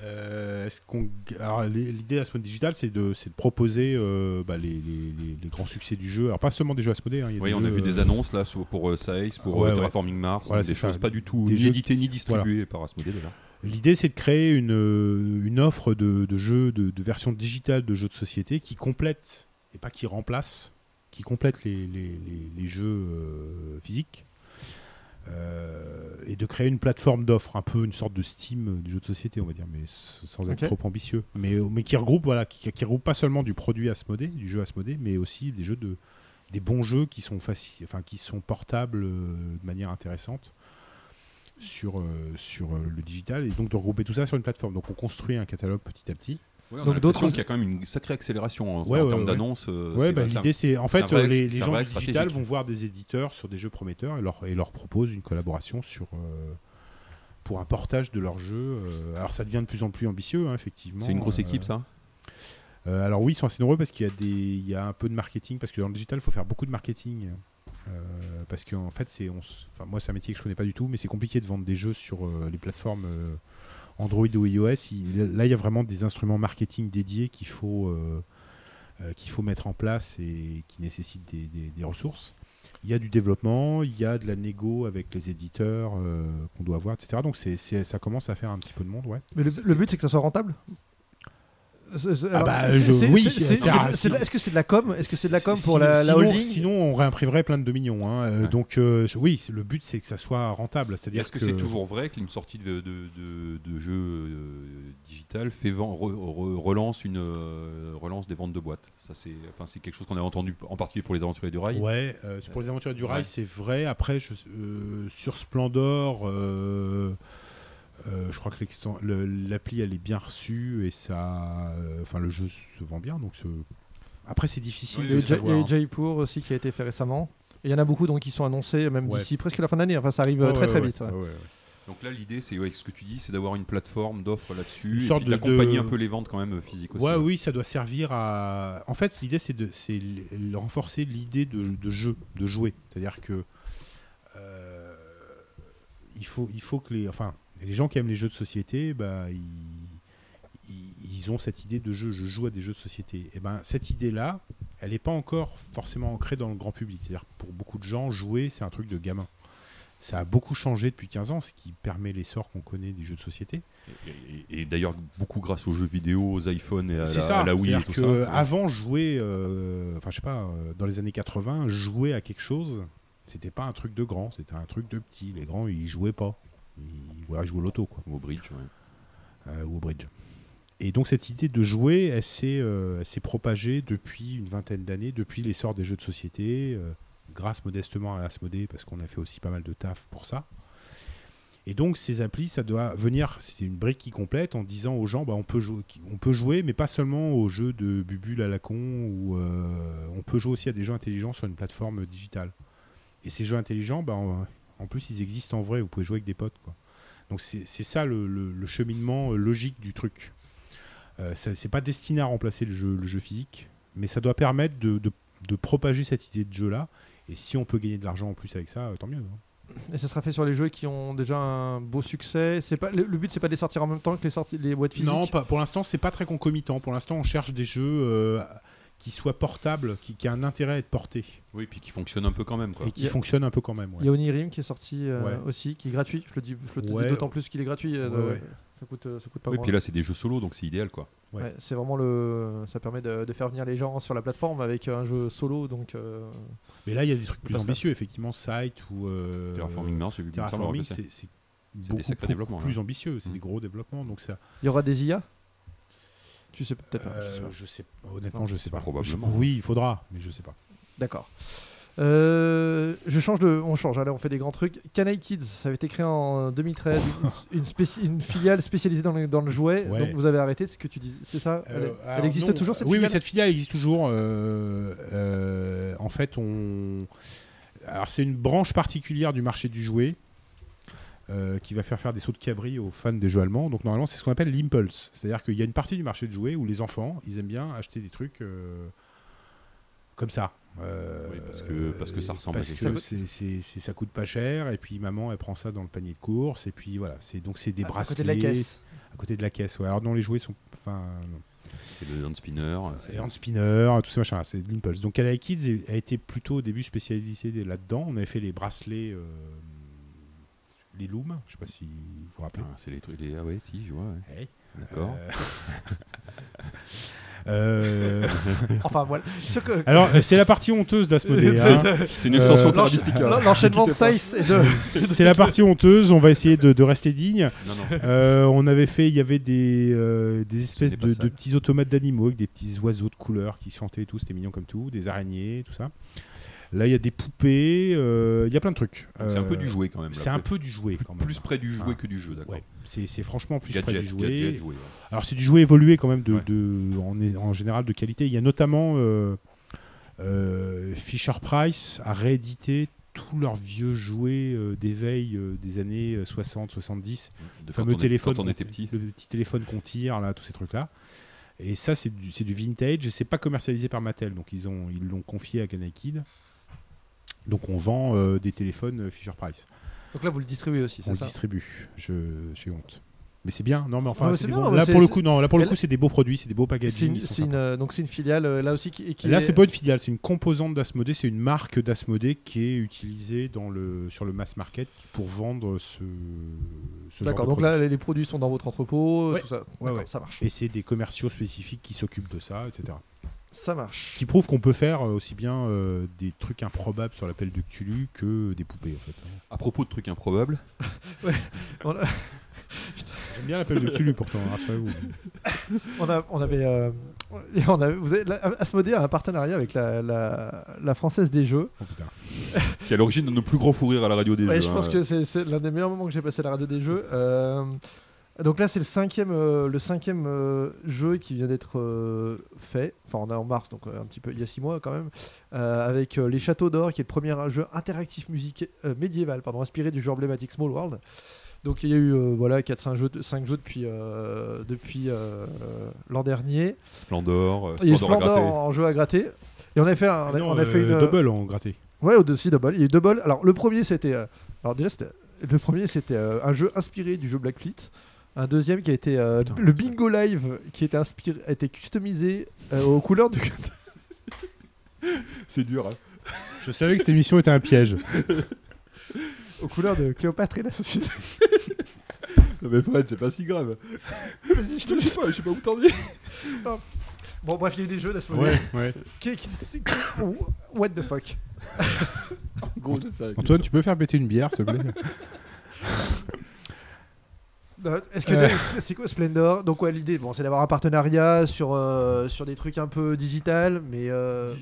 Euh, est-ce qu'on- Alors, l'idée d'Asmodee Digital, c'est de, c'est de proposer euh, bah, les, les- les- les grands succès du jeu. Alors, pas seulement des jeux Asmodée. hein, il y a Oui, des on a vu des annonces là pour euh, Size, pour Ouais, Mars, Voilà, des c'est ça. choses pas du tout Des ni jeux- éditées ni distribuées par Asmodée d'ailleurs. L'idée, c'est de créer une, une offre de, de jeux, de, de versions digitales de jeux de société qui complète, et pas qui remplace, qui complète les, les- les- les jeux euh, physiques. Euh, et de créer une plateforme d'offres, un peu une sorte de Steam euh, du jeu de société, on va dire, mais sans être trop ambitieux. Mais, mais qui regroupe, voilà, qui, qui regroupe pas seulement du produit Asmodée, du jeu Asmodée, mais aussi des jeux de des bons jeux qui sont faci- enfin qui sont portables euh, de manière intéressante sur, euh, sur le digital et donc de regrouper tout ça sur une plateforme. Donc on construit un catalogue petit à petit. Ouais, on Donc d'autres- qu'il y a quand même une sacrée accélération en, Ouais, en termes d'annonces. euh, ouais, bah, l'idée c'est en fait vrai euh, les, gens du digital vont voir des éditeurs sur des jeux prometteurs et leur, et leur proposent une collaboration sur euh, pour un portage de leur jeu. alors ça devient de plus en plus ambitieux, hein, effectivement. C'est une grosse équipe ça? Euh, alors oui, ils sont assez nombreux parce qu'il y a des, il y a un peu de marketing parce que dans le digital, il faut faire beaucoup de marketing. Euh, parce qu'en fait, c'est, on moi, c'est un métier que je connais pas du tout, mais c'est compliqué de vendre des jeux sur euh, les plateformes Android ou iOS. Il- là, il y a vraiment des instruments marketing dédiés qu'il faut, euh, euh, faut mettre en place et qui nécessitent des, ressources. Il y a du développement, il y a de la négo avec les éditeurs euh, qu'on doit avoir, etc. Donc ça commence à faire un petit peu de monde, ouais. Mais le, le but, c'est que ça soit rentable? Est-ce que c'est de la com Est-ce que c'est de la com pour la, holding? Sinon, on réimprimerait plein de dominions. hein. Euh, Ouais. Donc, euh, oui, le but, c'est que ça soit rentable. C'est-à-dire Est-ce que, c'est toujours vrai qu'une sortie de, de, de, de jeu euh, digital fait vend- re- re- relance, une, relance des ventes de boîtes? Ça, c'est enfin, c'est quelque chose qu'on a entendu en particulier pour les aventuriers du rail. Ouais, c'est pour les aventures du rail, Ouais. c'est vrai. Après, je- sur Splendor, euh, je crois que l'appli elle est bien reçue et ça, euh, enfin le jeu se vend bien. Donc après c'est difficile Il y de a eu Ja- il y a Jaipur aussi qui a été fait récemment. Il y en a beaucoup donc qui sont annoncés même Ouais. d'ici presque la fin de l'année. Enfin, ça arrive euh, très ouais, très ouais, vite. ouais. ouais, ouais. Donc là, l'idée, c'est ouais, ce que tu dis, c'est d'avoir une plateforme d'offres là-dessus, Une et sorte puis d'accompagner de- un peu les ventes quand même physiques aussi. Ouais, oui, ça doit servir à. En fait, l'idée, c'est de, renforcer l'idée de, de jeu, de jouer. C'est-à-dire que euh, il faut, il faut que les, enfin, les gens qui aiment les jeux de société, bah, ils, ont cette idée de jeu. Je joue à des jeux de société. Et ben, cette idée-là, elle n'est pas encore forcément ancrée dans le grand public. C'est-à-dire pour beaucoup de gens, jouer, c'est un truc de gamin. Ça a beaucoup changé depuis 15 ans, ce qui permet l'essor qu'on connaît des jeux de société. Et, et- et d'ailleurs, beaucoup grâce aux jeux vidéo, aux iPhones et à, la, ça. à la Wii et tout que ça. Ouais. Avant, jouer, euh, enfin je sais pas, euh, dans les années 80, jouer à quelque chose, c'était pas un truc de grand, c'était un truc de petit. Les grands, ils jouaient pas. Ils, voilà, ils jouaient au loto, quoi, Ou au bridge, ouais. euh, ou au bridge. Et donc cette idée de jouer, elle s'est, euh, elle s'est propagée depuis une vingtaine d'années, depuis l'essor des jeux de société, euh, grâce modestement à Asmodée, parce qu'on a fait aussi pas mal de taf pour ça. Et donc ces applis, ça doit venir, c'est une brique qui complète en disant aux gens, bah, on, peut jouer, on peut jouer, mais pas seulement aux jeux de bubule à la con, ou euh, on peut jouer aussi à des jeux intelligents sur une plateforme digitale. Et ces jeux intelligents, bah, en plus, ils existent en vrai, vous pouvez jouer avec des potes. Quoi. Donc c'est ça le, le- le cheminement euh, logique du truc. Euh, c'est pas destiné à remplacer le jeu, le jeu physique, mais ça doit permettre de, de- de propager cette idée de jeu-là. Et si on peut gagner de l'argent en plus avec ça, euh, tant mieux. hein. Et ça sera fait sur les jeux qui ont déjà un beau succès. C'est pas le, le but, c'est pas de les sortir en même temps que les sorties, les boîtes physiques. Non, pas, pour l'instant, c'est pas très concomitant. Pour l'instant, on cherche des jeux euh, qui soient portables, qui, qui aient un intérêt à être portés Oui, puis qui fonctionne un peu quand même. Quoi. et qui Il y a- fonctionnent un peu quand même. ouais. Il y a Onirim qui est sorti euh, Ouais. aussi, qui est gratuit. Je le dis, je le dis Ouais. d'autant plus qu'il est gratuit. euh, Ouais, de- ouais. Ça coûte, euh, ça coûte pas Oui, puis là, c'est des jeux solo, donc c'est idéal. quoi. Ouais. Ouais, c'est vraiment le. Ça permet de, de faire venir les gens sur la plateforme avec un jeu solo, donc. euh, Mais là, il y a des trucs plus ambitieux, effectivement. Site ou. euh, Terraforming Mars, j'ai vu Terraforming, c'est c'est des beaucoup, sacrés beaucoup développements, plus ambitieux. C'est Mm. des gros développements. Donc ça. Il y aura des IA Tu sais peut-être pas. je sais Euh, pas. je sais, honnêtement, je sais pas. Probablement. Je- oui, il faudra, mais je sais pas. D'accord. Euh, je change de, on change. Allez, on fait des grands trucs. Canai Kids, ça avait été créé en 2013, une, une spéci- une filiale spécialisée dans le, dans le jouet. Ouais. Donc vous avez arrêté, ce que tu dis, c'est ça? Elle, Euh, elle existe non, toujours cette oui, filiale? Oui, cette filiale existe toujours. euh, euh, en fait, on. Alors, c'est une branche particulière du marché du jouet euh, qui va faire faire des sauts de cabri aux fans des jeux allemands. Donc, normalement, c'est ce qu'on appelle l'impulse. C'est-à-dire qu'il y a une partie du marché du jouet où les enfants, ils aiment bien acheter des trucs euh, comme ça. Euh, Oui, parce que- parce que ça ressemble à parce quelque que chose. c'est- ça coûte pas cher et puis maman elle prend ça dans le panier de course et puis voilà c'est donc c'est des à bracelets côté de la caisse. à côté de la caisse ouais. alors non les jouets sont enfin C'est le hand spinner. c'est- hand spinner, tout ça machin, c'est de l'impulse. Donc Kanai Kids a été plutôt au début spécialisé là-dedans. On avait fait les bracelets, euh, les looms, je sais pas si vous vous rappelez. Ah, c'est les trucs. les- Ah ouais, si, je vois. ouais. Ouais. D'accord. Euh, Enfin voilà. Ce que- Alors euh, c'est la partie honteuse d'Asmodée. hein. C'est une Euh, extension. L'en- L'enchaînement de size et de. C'est la partie honteuse. On va essayer de, de rester digne. Non, non. Euh, on avait fait, il y avait des, euh, des espèces de petits automates d'animaux avec des petits oiseaux de couleur qui chantaient et tout, c'était mignon comme tout, des araignées, tout ça. Là, il y a des poupées, euh, il y a plein de trucs. C'est un peu Euh, du jouet quand même. C'est un peu du jouet quand même. Plus près du jouet Ah. que du jeu, d'accord. Ouais, c'est franchement plus près du jouet. gadget, jouet. ouais. Alors c'est du jouet évolué quand même de, Ouais. de- en, en général de qualité. Il y a notamment euh, Fisher Price a réédité tous leurs vieux jouets euh, d'éveil euh, des années 60-70 De le quand fameux on est- téléphone Quand on était petit. le petit téléphone qu'on tire là tous ces trucs là et ça c'est du, du vintage c'est pas commercialisé par Mattel donc ils l'ont confié à Kanakid donc on vend euh, des téléphones euh, Fisher Price Donc là vous le distribuez aussi, on c'est le ça distribue je j'ai honte Mais c'est bien. Non, mais enfin, c'est bien, là pour le coup, non, là pour le coup, c'est des beaux produits, c'est des beaux packaging. c'est une, euh, donc c'est une filiale là aussi qui, qui Là, est- c'est pas une filiale, c'est une composante d'Asmodée, c'est une marque d'Asmodée qui est utilisée dans le, sur le mass market pour vendre ce, ce D'accord, donc produit. là les produits sont dans votre entrepôt, Ouais. tout ça. Ouais, ouais. ça marche. Et c'est des commerciaux spécifiques qui s'occupent de ça, etc. Ça marche. Qui prouve qu'on peut faire euh, aussi bien euh, des trucs improbables sur l'appel de Cthulhu que des poupées, en fait. À propos de trucs improbables, On a, J'aime bien l'appel de Cthulhu pourtant, hein, rassurez-vous. on a- on avait, euh, on avait, vous avez, la- Asmodée a un partenariat avec la, la, la française des jeux. Oh, putain. qui est à l'origine de nos plus grands fous rires à la radio des Ouais, jeux. je pense hein. que c'est c'est l'un des meilleurs moments que j'ai passé à la radio des jeux. Euh, donc là, c'est le cinquième, euh, le cinquième euh, jeu qui vient d'être euh, fait. Enfin, on est en mars, donc euh, un petit peu il y a six mois quand même, euh, avec euh, les Châteaux d'Or, qui est le premier jeu interactif musique euh, médiéval, pardon, inspiré du jeu emblématique Small World. Donc il y a eu euh, voilà 4-5 jeux, de- cinq jeux depuis, euh, depuis euh, l'an dernier. Splendor, euh, Il y a eu Splendor en, jeu à gratter. Et on a fait, un- on a, Non, on a fait une double en gratté. Ouais, au-dessus double. Il y a eu double. Alors, le premier, c'était. euh, alors, déjà, c'était. Le premier, c'était euh, un jeu inspiré du jeu Black Fleet. Un deuxième qui a été euh, Putain, le Bingo Live, qui était inspiré, a été customisé euh, aux couleurs du. C'est dur. hein. Je savais que cette émission était un piège. aux couleurs de Cléopâtre et la société. Non, mais Fred, c'est pas si grave. Vas-y, je te laisse. je sais pas où t'en es. Bon, bref, il y a eu des jeux d'Asmodée. Ouais, ouais. Qui, qui- c'est- what the fuck Gros, c'est ça. Antoine, tu peux faire péter une bière, s'il te plaît? Est-ce que Euh. c'est- quoi Splendor Donc ouais, l'idée, bon, c'est d'avoir un partenariat sur euh, sur des trucs un peu digital, mais euh,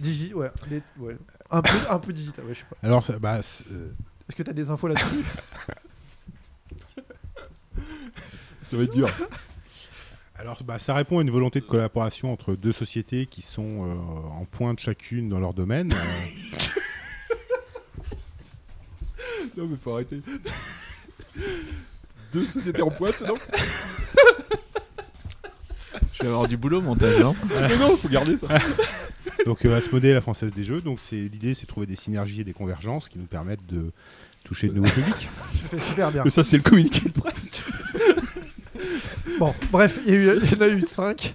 digi, ouais, des- ouais, un peu un peu digital, ouais, je sais pas. Alors, bah, euh, Est-ce que t'as des infos là-dessus? Ça va être dur. alors bah, ça répond à une volonté de collaboration entre deux sociétés qui sont euh, en pointe chacune dans leur domaine. Non, mais faut arrêter. Deux sociétés en pointe, non Je vais avoir du boulot au montage, non Mais non, faut garder ça. donc euh, Asmodée, la française des jeux. Donc c'est l'idée, c'est de trouver des synergies et des convergences qui nous permettent de toucher de nouveaux publics. Je fais super bien. Mais ça, c'est le communiqué de presse. Bon, bref, il y en a eu 5.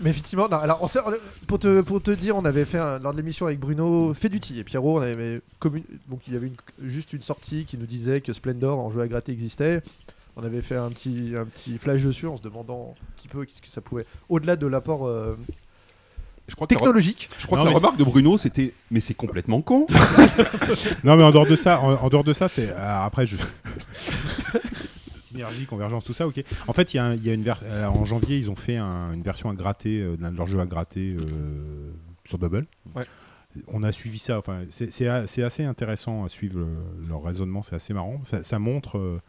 Mais effectivement, non, alors on on pour, te, pour te dire, on avait fait un- lors de l'émission avec Bruno Feduti et Pierrot, on avait commu- donc il y avait une- juste une sortie qui nous disait que Splendor en jeu à gratter existait. On avait fait un petit, un petit flash dessus en se demandant un petit peu qu'est-ce que ça pouvait, au-delà de l'apport euh, Je crois que, la, re- technologique. je crois Non, que la mais remarque de Bruno, c'était Mais c'est complètement con. non, mais en dehors de ça, en, en dehors de ça, c'est euh, après je. Synergie, convergence, tout ça, ok. En fait, il y a, un- il y a une ver- euh, en janvier, ils ont fait un- une version à gratter euh, d'un de leurs jeux à gratter euh, sur Double. Ouais. On a suivi ça. Enfin, c'est- assez intéressant à suivre le- leur raisonnement. C'est assez marrant. Ça, ça montre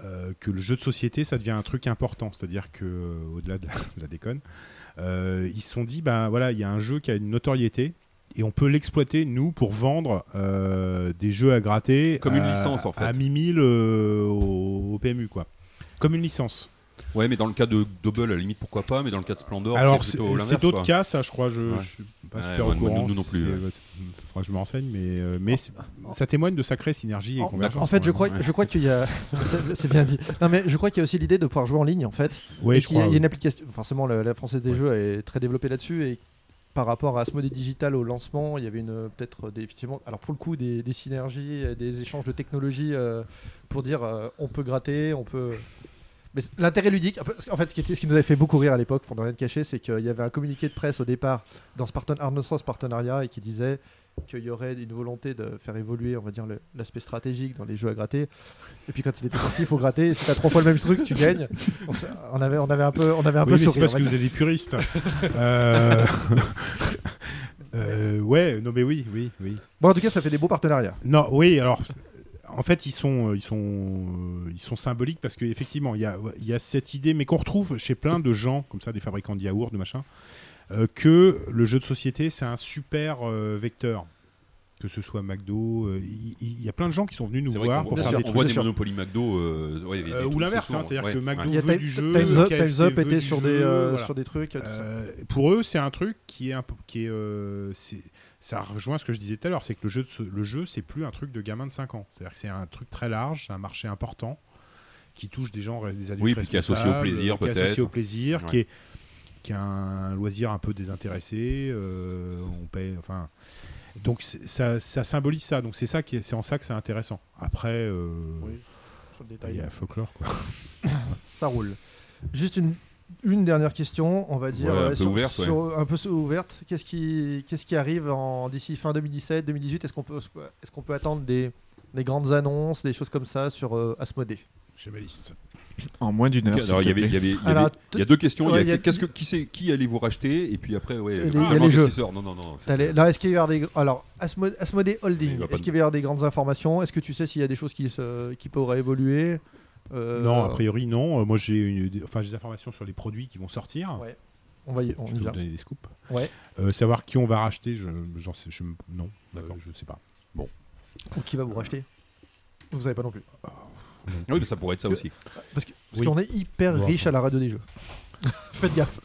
euh, que le jeu de société, ça devient un truc important. C'est-à-dire que au-delà de, la- de la déconne, ils se sont dit, ben voilà, il y a un jeu qui a une notoriété et on peut l'exploiter nous pour vendre euh, des jeux à gratter Comme une à- licence, en fait. à mi-mille euh, au, au PMU quoi comme une licence Ouais, mais dans le cas de Double, à la limite, pourquoi pas, mais dans le cas de Splendor, alors c'est d'autres quoi. cas ça je crois je, Ouais. je suis pas Ouais, super ouais, au courant nous non plus, je me renseigne mais, euh, mais c'est- ça témoigne de sacrée synergie et En, convergence en fait, je crois, je crois qu'il y a. c'est- bien dit. Non, mais je crois qu'il y a aussi l'idée de pouvoir jouer en ligne, en fait. Ouais, Et je qu'il y a- crois, il y a une oui. application. Forcément, la, la française des Ouais. jeux est très développée là-dessus. Et par rapport à Asmodee Digital au lancement, il y avait peut-être des effectivement. Alors pour le coup, des, synergies, des échanges de technologies euh, pour dire euh, on peut gratter, on peut. Mais l'intérêt ludique, qu'en fait, ce qui, ce qui nous avait fait beaucoup rire à l'époque, pour ne rien cacher, c'est qu'il y avait un communiqué de presse au départ dans ce, parten- Arnold Source partenariat et qui disait qu'il y aurait une volonté de faire évoluer, on va dire, l'aspect stratégique dans les jeux à gratter. Et puis quand il était sorti, il faut gratter. Et si t'as trois fois le même truc, tu gagnes. On, avait, on avait un peu, on avait un Oui, peu c'est parce que vous êtes des puristes. Euh, euh, ouais, non mais oui, oui, oui. Bon, en tout cas, ça fait des beaux partenariats. Non, oui, alors en fait, ils sont, euh, ils sont, ils sont symboliques parce qu'effectivement, il y a, y a cette idée, mais qu'on retrouve chez plein de gens, comme ça, des fabricants de yaourts, de machin, que le jeu de société, c'est un super euh, vecteur. Que ce soit McDo, euh, il y, a plein de gens qui sont venus nous voir pour faire sûr, des on trucs. voit bien des. Monopoly McDo. euh, ouais, il y a des Euh, trucs, ou l'inverse, hein, c'est-à-dire ouais, que ouais. McDo a veut du jeu, Time's Up, était sur jeu, des, euh, voilà. sur des trucs. tout ça. Euh, pour eux, c'est un truc qui est, qui est, euh, ça rejoint ce que je disais tout à l'heure, c'est que le jeu, de le jeu, c'est plus un truc de gamin de 5 ans. C'est-à-dire que c'est un truc très large, c'est un marché important, qui touche des gens, des adultes Oui, puis qui est associé au plaisir, qui est peut-être. associé au plaisir, Ouais. qui est qui a un loisir un peu désintéressé. euh, on paye, enfin. Donc ça, ça symbolise ça. Donc c'est ça qui est, c'est en ça que c'est intéressant. Après, euh, Oui, sur le bah, détail. il y a folklore quoi. Ça roule. Juste une, une dernière question, on va dire. Ouais, un euh, peu sur- ouverte, ouais. sur- un peu ouverte. Qu'est-ce qui, qu'est-ce qui arrive en, d'ici fin 2017, 2018 Est-ce qu'on peut, est-ce qu'on peut attendre des, des grandes annonces, des choses comme ça sur euh, Asmodée? J'ai ma liste. En moins d'une heure. Alors, il y avait, il y avait- il y Alors, avait- il y a deux questions. ouais, il y il y a, a- qu'est-ce que, qui, c'est, qui allez-vous racheter? Et puis après, ouais, Il y a les- vraiment, il y a les jeux. Non, non, non. T'as les- Là, est-ce qu'il va y avoir des. Alors, Asmo- Asmodée Il Holding, est-ce qu'il va y avoir des grandes informations? Est-ce que tu sais s'il y a des choses qui, se, qui pourraient évoluer Euh, Non, a priori non. Euh, moi j'ai une, enfin j'ai des informations sur les produits qui vont sortir. Ouais. On va y, on Je y peux vous donner des scoops? Ouais. Euh, savoir qui on va racheter, je, j'en sais, je, non, D'accord. Euh, je sais pas. Ou qui va vous racheter? Vous savez pas non plus. Oui, mais ça pourrait être ça aussi. Parce que- parce Oui. qu'on est hyper Bon, riche à la radio des jeux. Faites gaffe.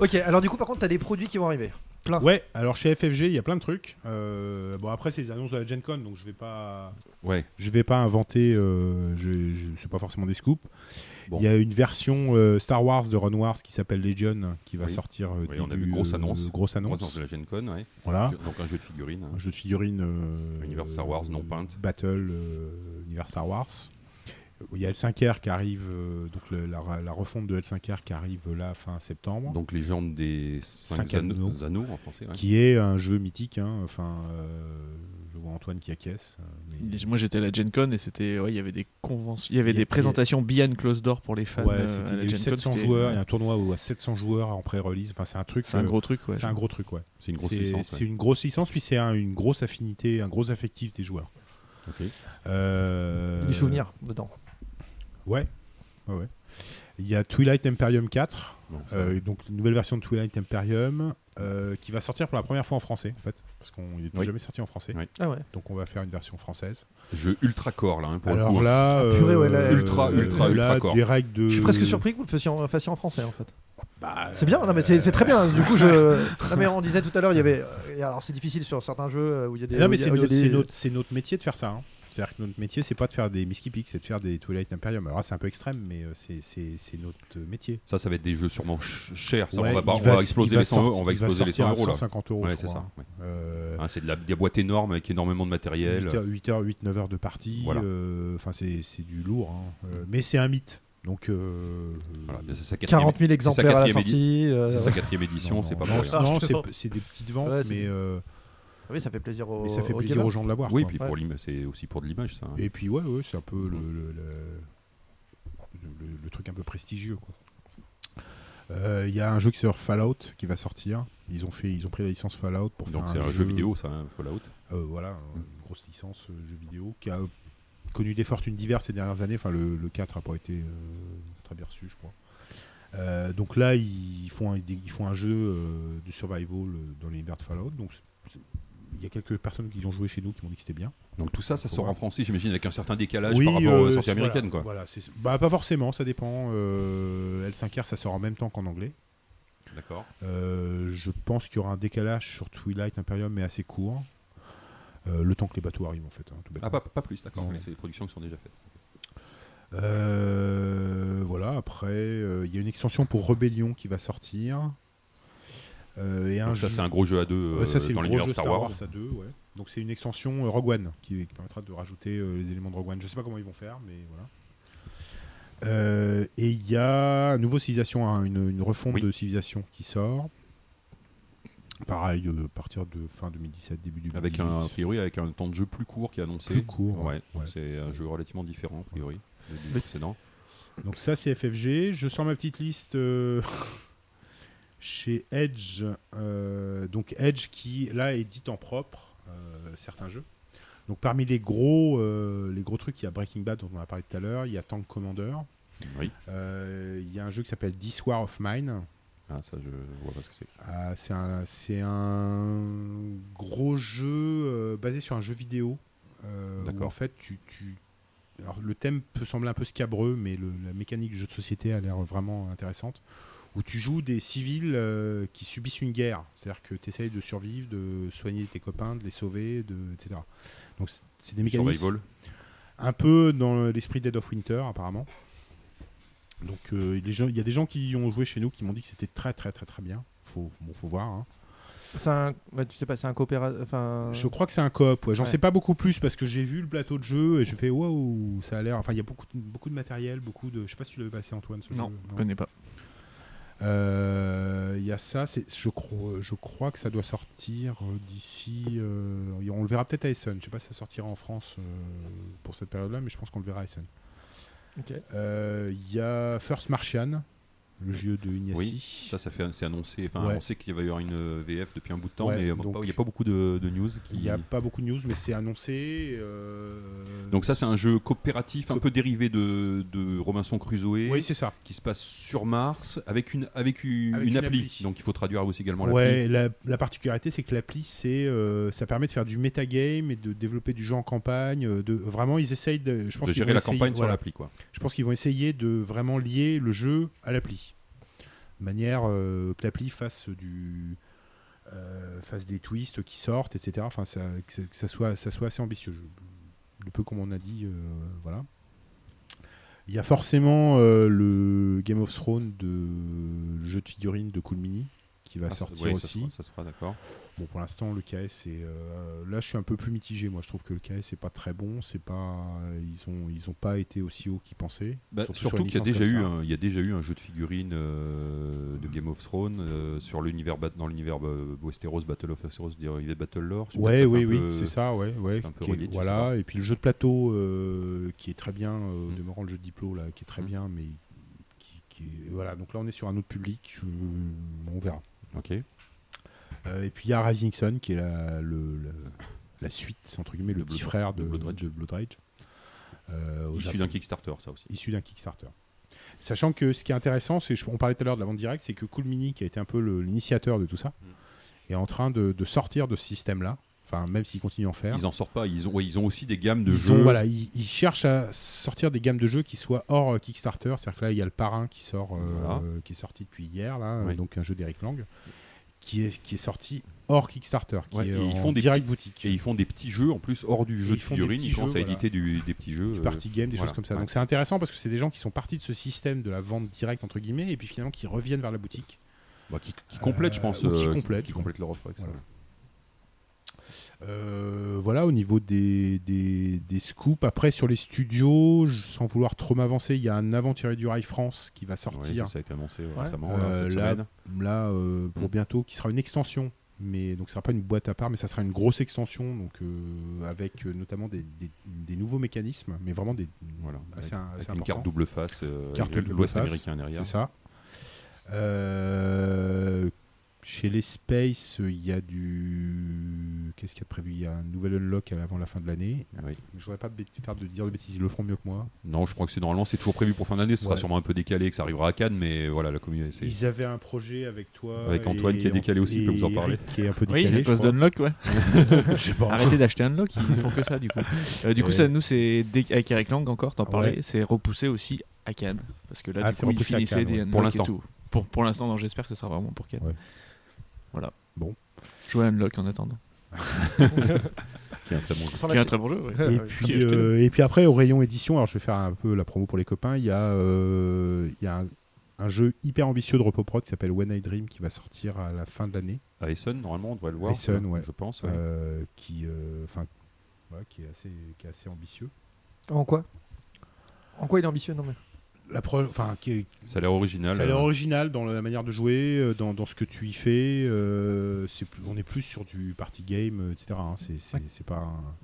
ok, alors du coup, par contre, t'as des produits qui vont arriver. Plein. Ouais, alors chez FFG, il y a plein de trucs. Euh, bon après c'est les annonces de la Gen Con, donc je vais pas, Ouais. je vais pas inventer. Euh, je, je c'est pas forcément des scoops. Bon. Il y a une version euh, Star Wars de Run Wars qui s'appelle Legion qui va Oui. sortir. euh, Oui, on a début, vu grosse euh, annonce. grosse Annonce de la Gen Con, ouais. Voilà. Jeu- Donc un jeu de figurines. hein. Un jeu de figurines. euh, Univers Star Wars non peinte. Battle, euh, univers Star Wars. Il y a L5R qui arrive, euh, donc le- la, la refonte de L5R qui arrive là fin septembre. Donc légende des cinq, Cinq anneaux, anneaux. anneaux en français. ouais. qui est un jeu mythique. hein, Enfin, euh, je vois Antoine qui acquiesce. euh, mais- Moi j'étais à la Gen Con et c'était ouais, il y avait des conventions, il y avait y des présentations behind closed door pour les fans. Ouais, euh, à y a eu Gen Con, 700 c'était- joueurs, il y a un tournoi où à 700 joueurs en pré-release. Enfin, c'est un truc. C'est un euh, gros truc ouais. c'est un gros truc, ouais. C'est une grosse licence. c'est une grosse licence, puis c'est un- une grosse affinité, un gros affectif des joueurs. Ok. Euh, Des souvenirs dedans. Ouais. ouais, ouais. Il y a Twilight Imperium 4, Bon, ça- euh, donc une nouvelle version de Twilight Imperium euh, qui va sortir pour la première fois en français, en fait, parce qu'on n'est Oui. jamais sorti en français. Oui. Ah ouais. Donc on va faire une version française. Jeu ultra core là, hein, pour le Alors coup. là, Ah, purée, ouais, là, euh, ultra, ultra, là, ultra core. des règles de. Je suis presque surpris que vous le fassiez en, fassiez en français en fait. Bah, C'est bien, non mais c'est c'est très bien. Du coup, je. Non mais on disait tout à l'heure, il y avait. Alors c'est difficile sur certains jeux où il y a des. Non, mais c'est notre, des- c'est notre- c'est notre métier de faire ça. hein. C'est-à-dire que notre métier, c'est pas de faire des Miski Peak, c'est de faire des Twilight Imperium. Alors là, c'est un peu extrême, mais euh, c'est- notre métier. Ça, ça va être des jeux sûrement ch- chers. Ça, Ouais, on va, on va exploser va les 100 euros. On va exploser les 100 sortir à euros là. 150 euros. Ouais, c'est ça. hein. ouais. Euh, Hein, c'est de la, des boîtes énormes avec énormément de matériel. 8 heures, 8 heures, 8, 9 heures de partie. Voilà. euh, Enfin, c'est c'est du lourd. hein. Euh, mais c'est un mythe. Donc. euh, Voilà, c'est sa quatrième, 40 000 exemplaires à la sortie. euh, c'est sa quatrième édition, c'est pas mal. non, c'est des petites ventes, Ouais, mais, euh, Oui, ça fait plaisir aux. mais ça fait aux plaisir aux gens de l'avoir. Oui, quoi. puis Ouais. pour c'est aussi pour de l'image, ça. hein. Et puis ouais, ouais c'est un peu le, le, le- le- le truc un peu prestigieux. quoi. Euh, Il y a un jeu qui sort Fallout qui va sortir. Ils ont fait, ils ont pris la licence Fallout pour Donc faire c'est un jeu vidéo, ça, hein, Fallout. Euh, voilà, une grosse licence euh, jeu vidéo qui a connu des fortunes diverses ces dernières années. Enfin, le, le 4 n'a pas été euh, très bien reçu, je crois. Euh, donc là, ils font un, ils font un jeu euh, de survival euh, dans l'univers de Fallout. Donc il y a quelques personnes qui ont joué chez nous qui m'ont dit que c'était bien. Donc tout ça, ça sort en français, j'imagine, avec un certain décalage Oui, par rapport euh, aux sorties c'est- américaines, quoi. Voilà, bah, pas forcément, ça dépend. Euh, L5R, ça sort en même temps qu'en anglais. D'accord. Euh, je pense qu'il y aura un décalage sur Twilight Imperium, mais assez court. Euh, le temps que les bateaux arrivent, en fait. hein, tout Ah, pas, pas plus, d'accord. C'est des productions qui sont déjà faites. Voilà, après, il y a une extension pour Rébellion qui va sortir. Euh, et un Donc ça, jeu- c'est un gros jeu à deux euh, ça, dans l'univers Star Wars. à deux, ouais. Donc c'est une extension euh, Rogue One qui, qui permettra de rajouter les éléments de Rogue One. Je sais pas comment ils vont faire, mais voilà. Euh, et il y a un nouveau civilisation, hein, une, une refonte Oui. de civilisation qui sort. Pareil, euh, à partir de fin 2017, début 2018. Avec un, a priori, avec un temps de jeu plus court qui est annoncé. Plus court, Ouais, ouais. c'est un jeu relativement différent, a priori, du précédent. Donc ça c'est FFG. Je sors ma petite liste euh, chez Edge. euh, donc Edge qui là édite en propre euh, certains jeux. Donc parmi les gros, euh, les gros trucs, il y a Breaking Bad dont on a parlé tout à l'heure, il y a Tank Commander, Oui. il y a un jeu qui s'appelle This War of Mine. Ah, ça, je vois pas ce que c'est. Ah, c'est un, c'est un gros jeu euh, basé sur un jeu vidéo. euh, D'accord. en fait, tu, tu- Alors, le thème peut sembler un peu scabreux, mais le- la mécanique du jeu de société a l'air vraiment intéressante. Où tu joues des civils euh, qui subissent une guerre. C'est-à-dire que tu essayes de survivre, de soigner tes copains, de les sauver, de, etc. Donc, c'est- des mécanismes. Survival. un peu dans l'esprit Dead of Winter apparemment. Donc euh, les gens- il y a des gens qui ont joué chez nous qui m'ont dit que c'était très très très très bien. Faut, bon, faut voir. hein. C'est un, bah, tu sais pas, c'est un coopératif. Enfin, Je crois que c'est un coop. Ouais. J'en Ouais. sais pas beaucoup plus parce que j'ai vu le plateau de jeu et je fais waouh, ça a l'air. Enfin, il y a beaucoup de, beaucoup de matériel, beaucoup de. Je sais pas si tu l'avais passé Antoine. Ce Non, jeu. je connais pas. Euh, Il y a ça. Je crois, je crois que ça doit sortir euh, d'ici. euh, on le verra peut-être à Essen. Je sais pas si ça sortira en France euh, pour cette période-là, mais je pense qu'on le verra à Essen. Euh, Il y a First Martian, le jeu de Ignacy. Oui, ça, ça fait, c'est annoncé. Enfin, Ouais. on sait qu'il va y avoir une euh, VF depuis un bout de temps, Ouais, mais il n'y a pas beaucoup de, de news. Qui... Il n'y a pas beaucoup de news, mais c'est annoncé. euh, Donc ça, c'est un jeu coopératif, un peu dérivé de, de Robinson Crusoe, Oui, c'est ça. qui se passe sur Mars avec une avec une, Avec une une appli. appli. Donc il faut traduire aussi également l'appli. Ouais, la, la particularité, c'est que l'appli, c'est, euh, ça permet de faire du metagame et de développer du jeu en campagne. De, vraiment, ils essayent de, je pense de gérer la essayer- campagne sur l'appli, quoi. Je pense qu'ils vont essayer de vraiment lier le jeu à l'appli. Manière euh, que l'appli fasse du euh, des twists qui sortent, etc. Enfin, ça, que, ça- soit, ça soit assez ambitieux. Je- le peu comme on a dit, euh, voilà. Il y a forcément euh, le Game of Thrones de jeu de figurines de Cool Mini qui va Ah, sortir aussi. ça se fera, d'accord. Bon, pour l'instant, le KS est. euh, là, je suis un peu plus mitigé. Moi, je trouve que le KS est pas très bon. C'est pas. Ils ont, ils ont pas été aussi haut qu'ils pensaient. Bah, sur surtout qu'il y a déjà eu un, il y a déjà eu un jeu de figurines euh, de Game of Thrones euh, sur l'univers dans l'univers Westeros Battle of Westeros dérivé Battle Lore. Ouais, oui, oui, c'est ça, ouais, ouais. c'est un peu qui est- relié, je sais voilà. Et puis le jeu de plateau qui est très bien, Mm. demeurant le jeu de Diplo là, qui est très Mm. bien, mais voilà. Donc là, on est sur un autre public. je- On verra. Ok. Euh, et puis il y a Rising Sun qui est la, le- le- la suite entre guillemets, le, petit Blood- frère de Blood Rage. de Blood Rage. Euh, au Issu Japon. d'un Kickstarter, ça aussi. issu d'un Kickstarter. Sachant que ce qui est intéressant, c'est on parlait tout à l'heure de la vente directe, c'est que Cool Mini, qui a été un peu le- l'initiateur de tout ça, Mm. est en train de, de sortir de ce système-là. Enfin, même s'ils continuent à en faire. Ils en sortent pas. Ils ont, ouais, ils ont aussi des gammes de Ils jeux. ont- voilà, ils, ils cherchent à sortir des gammes de jeux qui soient hors euh, Kickstarter. C'est-à-dire que là, il y a le parrain qui sort, euh, Voilà. qui est sorti depuis hier, là, Oui. donc un jeu d'Eric Lang, qui est, qui est sorti hors Kickstarter, qui Ouais, est et ils font des direct petits- boutique. Et ils font des petits jeux en plus hors du jeu de figurines. Ils commencent jeux, à voilà. éditer du- des petits jeux. du euh, party game, des voilà. choses comme ça. Ouais. Donc c'est intéressant parce que c'est des gens qui sont partis de ce système de la vente directe entre guillemets et puis finalement qui reviennent vers la boutique. Bah, qui, qui complètent, je pense. qui complètent, qui quoi. complètent leur offre. avec ça. Voilà. Euh, voilà au niveau des, des, des scoops. Après sur les studios, je- sans vouloir trop m'avancer, il y a un aventurier du rail France qui va Ouais, sortir ça a été annoncé ouais, récemment, là, Euh, cette là, semaine. là euh, pour Mm. bientôt, qui sera une extension. Mais donc, ce sera pas une boîte à part, mais ça sera une grosse extension, donc euh, avec euh, notamment des, des- des nouveaux mécanismes, mais vraiment des Voilà. assez, Avec- assez avec une carte double face, euh, Carte l'Ouest américain derrière. C'est ça. Euh, chez les Space, il y a du. Qu'est-ce qu'il y a de prévu? Il y a un nouvel unlock avant la fin de l'année. Oui. Je voudrais pas faire de dire de bêtises, ils le feront mieux que moi. Non, je crois que c'est normalement c'est toujours prévu pour fin d'année. Ce sera sûrement un peu décalé, que ça arrivera à Cannes, mais voilà, la communauté. c'est- Ils avaient un projet avec toi. Avec Antoine et- qui est décalé aussi, il peut vous en parler. Qui est un peu Oui, décalé. à cause d'Unlock, ouais. Arrêtez d'acheter Unlock, ils font que ça du coup. Euh, du coup, Ouais. ça, nous, c'est dé- avec Eric Lang encore, t'en Ouais. parlais, c'est repoussé aussi à Cannes. Parce que là, Ah, du c'est coup, ils finissaient des ouais. Unlock Pour et l'instant. tout. Pour, pour l'instant, non, j'espère que ça sera vraiment pour Cannes. Voilà. Bon. Jouer à Unlock en attendant. Qui est un très bon jeu. Sans Qui est un l'acheter. très bon jeu, ouais. Et puis, euh, et après, au rayon édition, alors je vais faire un peu la promo pour les copains. Il y a, euh, il y a un, un jeu hyper ambitieux de Repoprod qui s'appelle When I Dream qui va sortir à la fin de l'année. À Essen, normalement, on devrait le voir. Essen, ouais. Je pense. ouais. euh, qui, euh, qui, est assez, qui est assez ambitieux. En quoi? En quoi il est ambitieux? Non mais. La pro- enfin, qui est, Ça a l'air original. ça a l'air euh, original dans la manière de jouer, euh, dans, dans ce que tu y fais. euh, c'est plus- on est plus sur du party game, etc. hein, c'est c'est- Ouais. c'est pas. un-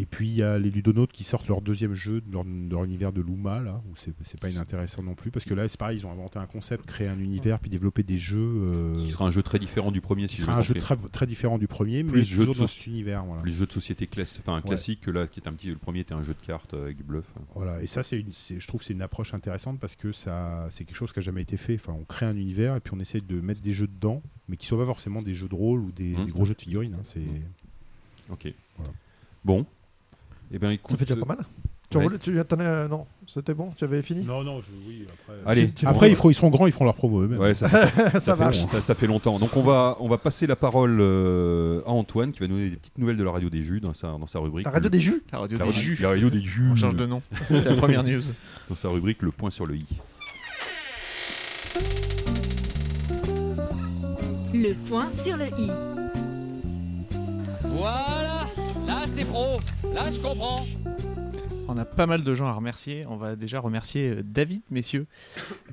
Et puis il y a les ludonautes qui sortent leur deuxième jeu de leur, univers de Luma là, où c'est pas inintéressant non plus parce que là c'est pareil, ils ont inventé un concept, créé un univers, puis développé des jeux. euh, Qui sera un jeu très différent du premier, qui si sera un jeu très, très différent du premier, mais Plus jeu toujours de dans cet univers. Voilà. Plus jeu de société classique, enfin classique que là, qui est un petit. Le premier était un jeu de cartes euh, avec du bluff. Voilà, et ça, c'est je trouve que c'est une approche intéressante parce que ça, c'est quelque chose qui n'a jamais été fait. Enfin, on crée un univers et puis on essaie de mettre des jeux dedans, mais qui ne soient pas forcément des jeux de rôle ou des, des gros jeux de figurines. hein, c'est... Ok. Voilà. Bon. Eh bien, écoute. Ça fait déjà pas mal. Tu, Ouais. voulais- tu as- non, c'était bon, tu avais fini? Non, non, je, oui, après. Allez, Tu- tu- Après, ils, feront- ils seront grands, ils feront leur promo eux-mêmes. Ouais, ça, fait, ça, ça fait- marche. ça- ça fait longtemps. Donc on va, on va passer la parole euh, à Antoine qui va nous donner des petites nouvelles de la radio des jus dans sa, dans sa rubrique. La radio des jus? La radio La des radio- jus. La radio des jus. On change de nom. C'est la première news. Dans sa rubrique Le point sur le i. Le point sur le i. Voilà, c'est pro, là je comprends. On a pas mal de gens à remercier. On va déjà remercier euh, David, messieurs,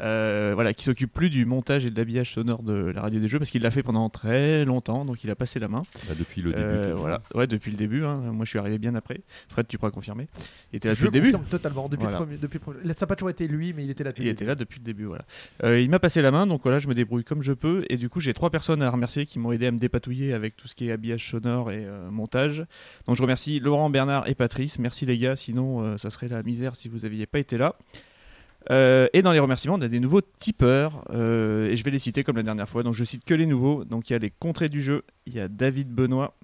euh, voilà, qui s'occupe plus du montage et de l'habillage sonore de la radio des jeux parce qu'il l'a fait pendant très longtemps, donc il a passé la main. Bah, depuis le début. Euh, quasiment. voilà, ouais, depuis le début. hein. Moi, je suis arrivé bien après. Fred, tu pourras confirmer. Il était là Je depuis le début. totalement. Depuis Voilà. le premier, depuis le premier- Ça n'a pas toujours été lui, mais il était là depuis Il le était là depuis le début, voilà. Euh, il m'a passé la main, donc voilà, je me débrouille comme je peux. Et du coup, j'ai trois personnes à remercier qui m'ont aidé à me dépatouiller avec tout ce qui est habillage sonore et euh, montage. Donc je remercie Laurent, Bernard et Patrice. Merci les gars, sinon euh, ça serait la misère si vous n'aviez pas été là. Euh, et dans les remerciements, on a des nouveaux tipeurs euh, et je vais les citer comme la dernière fois. Donc je cite que les nouveaux. Donc il y a les contrées du jeu, il y a David Benoît,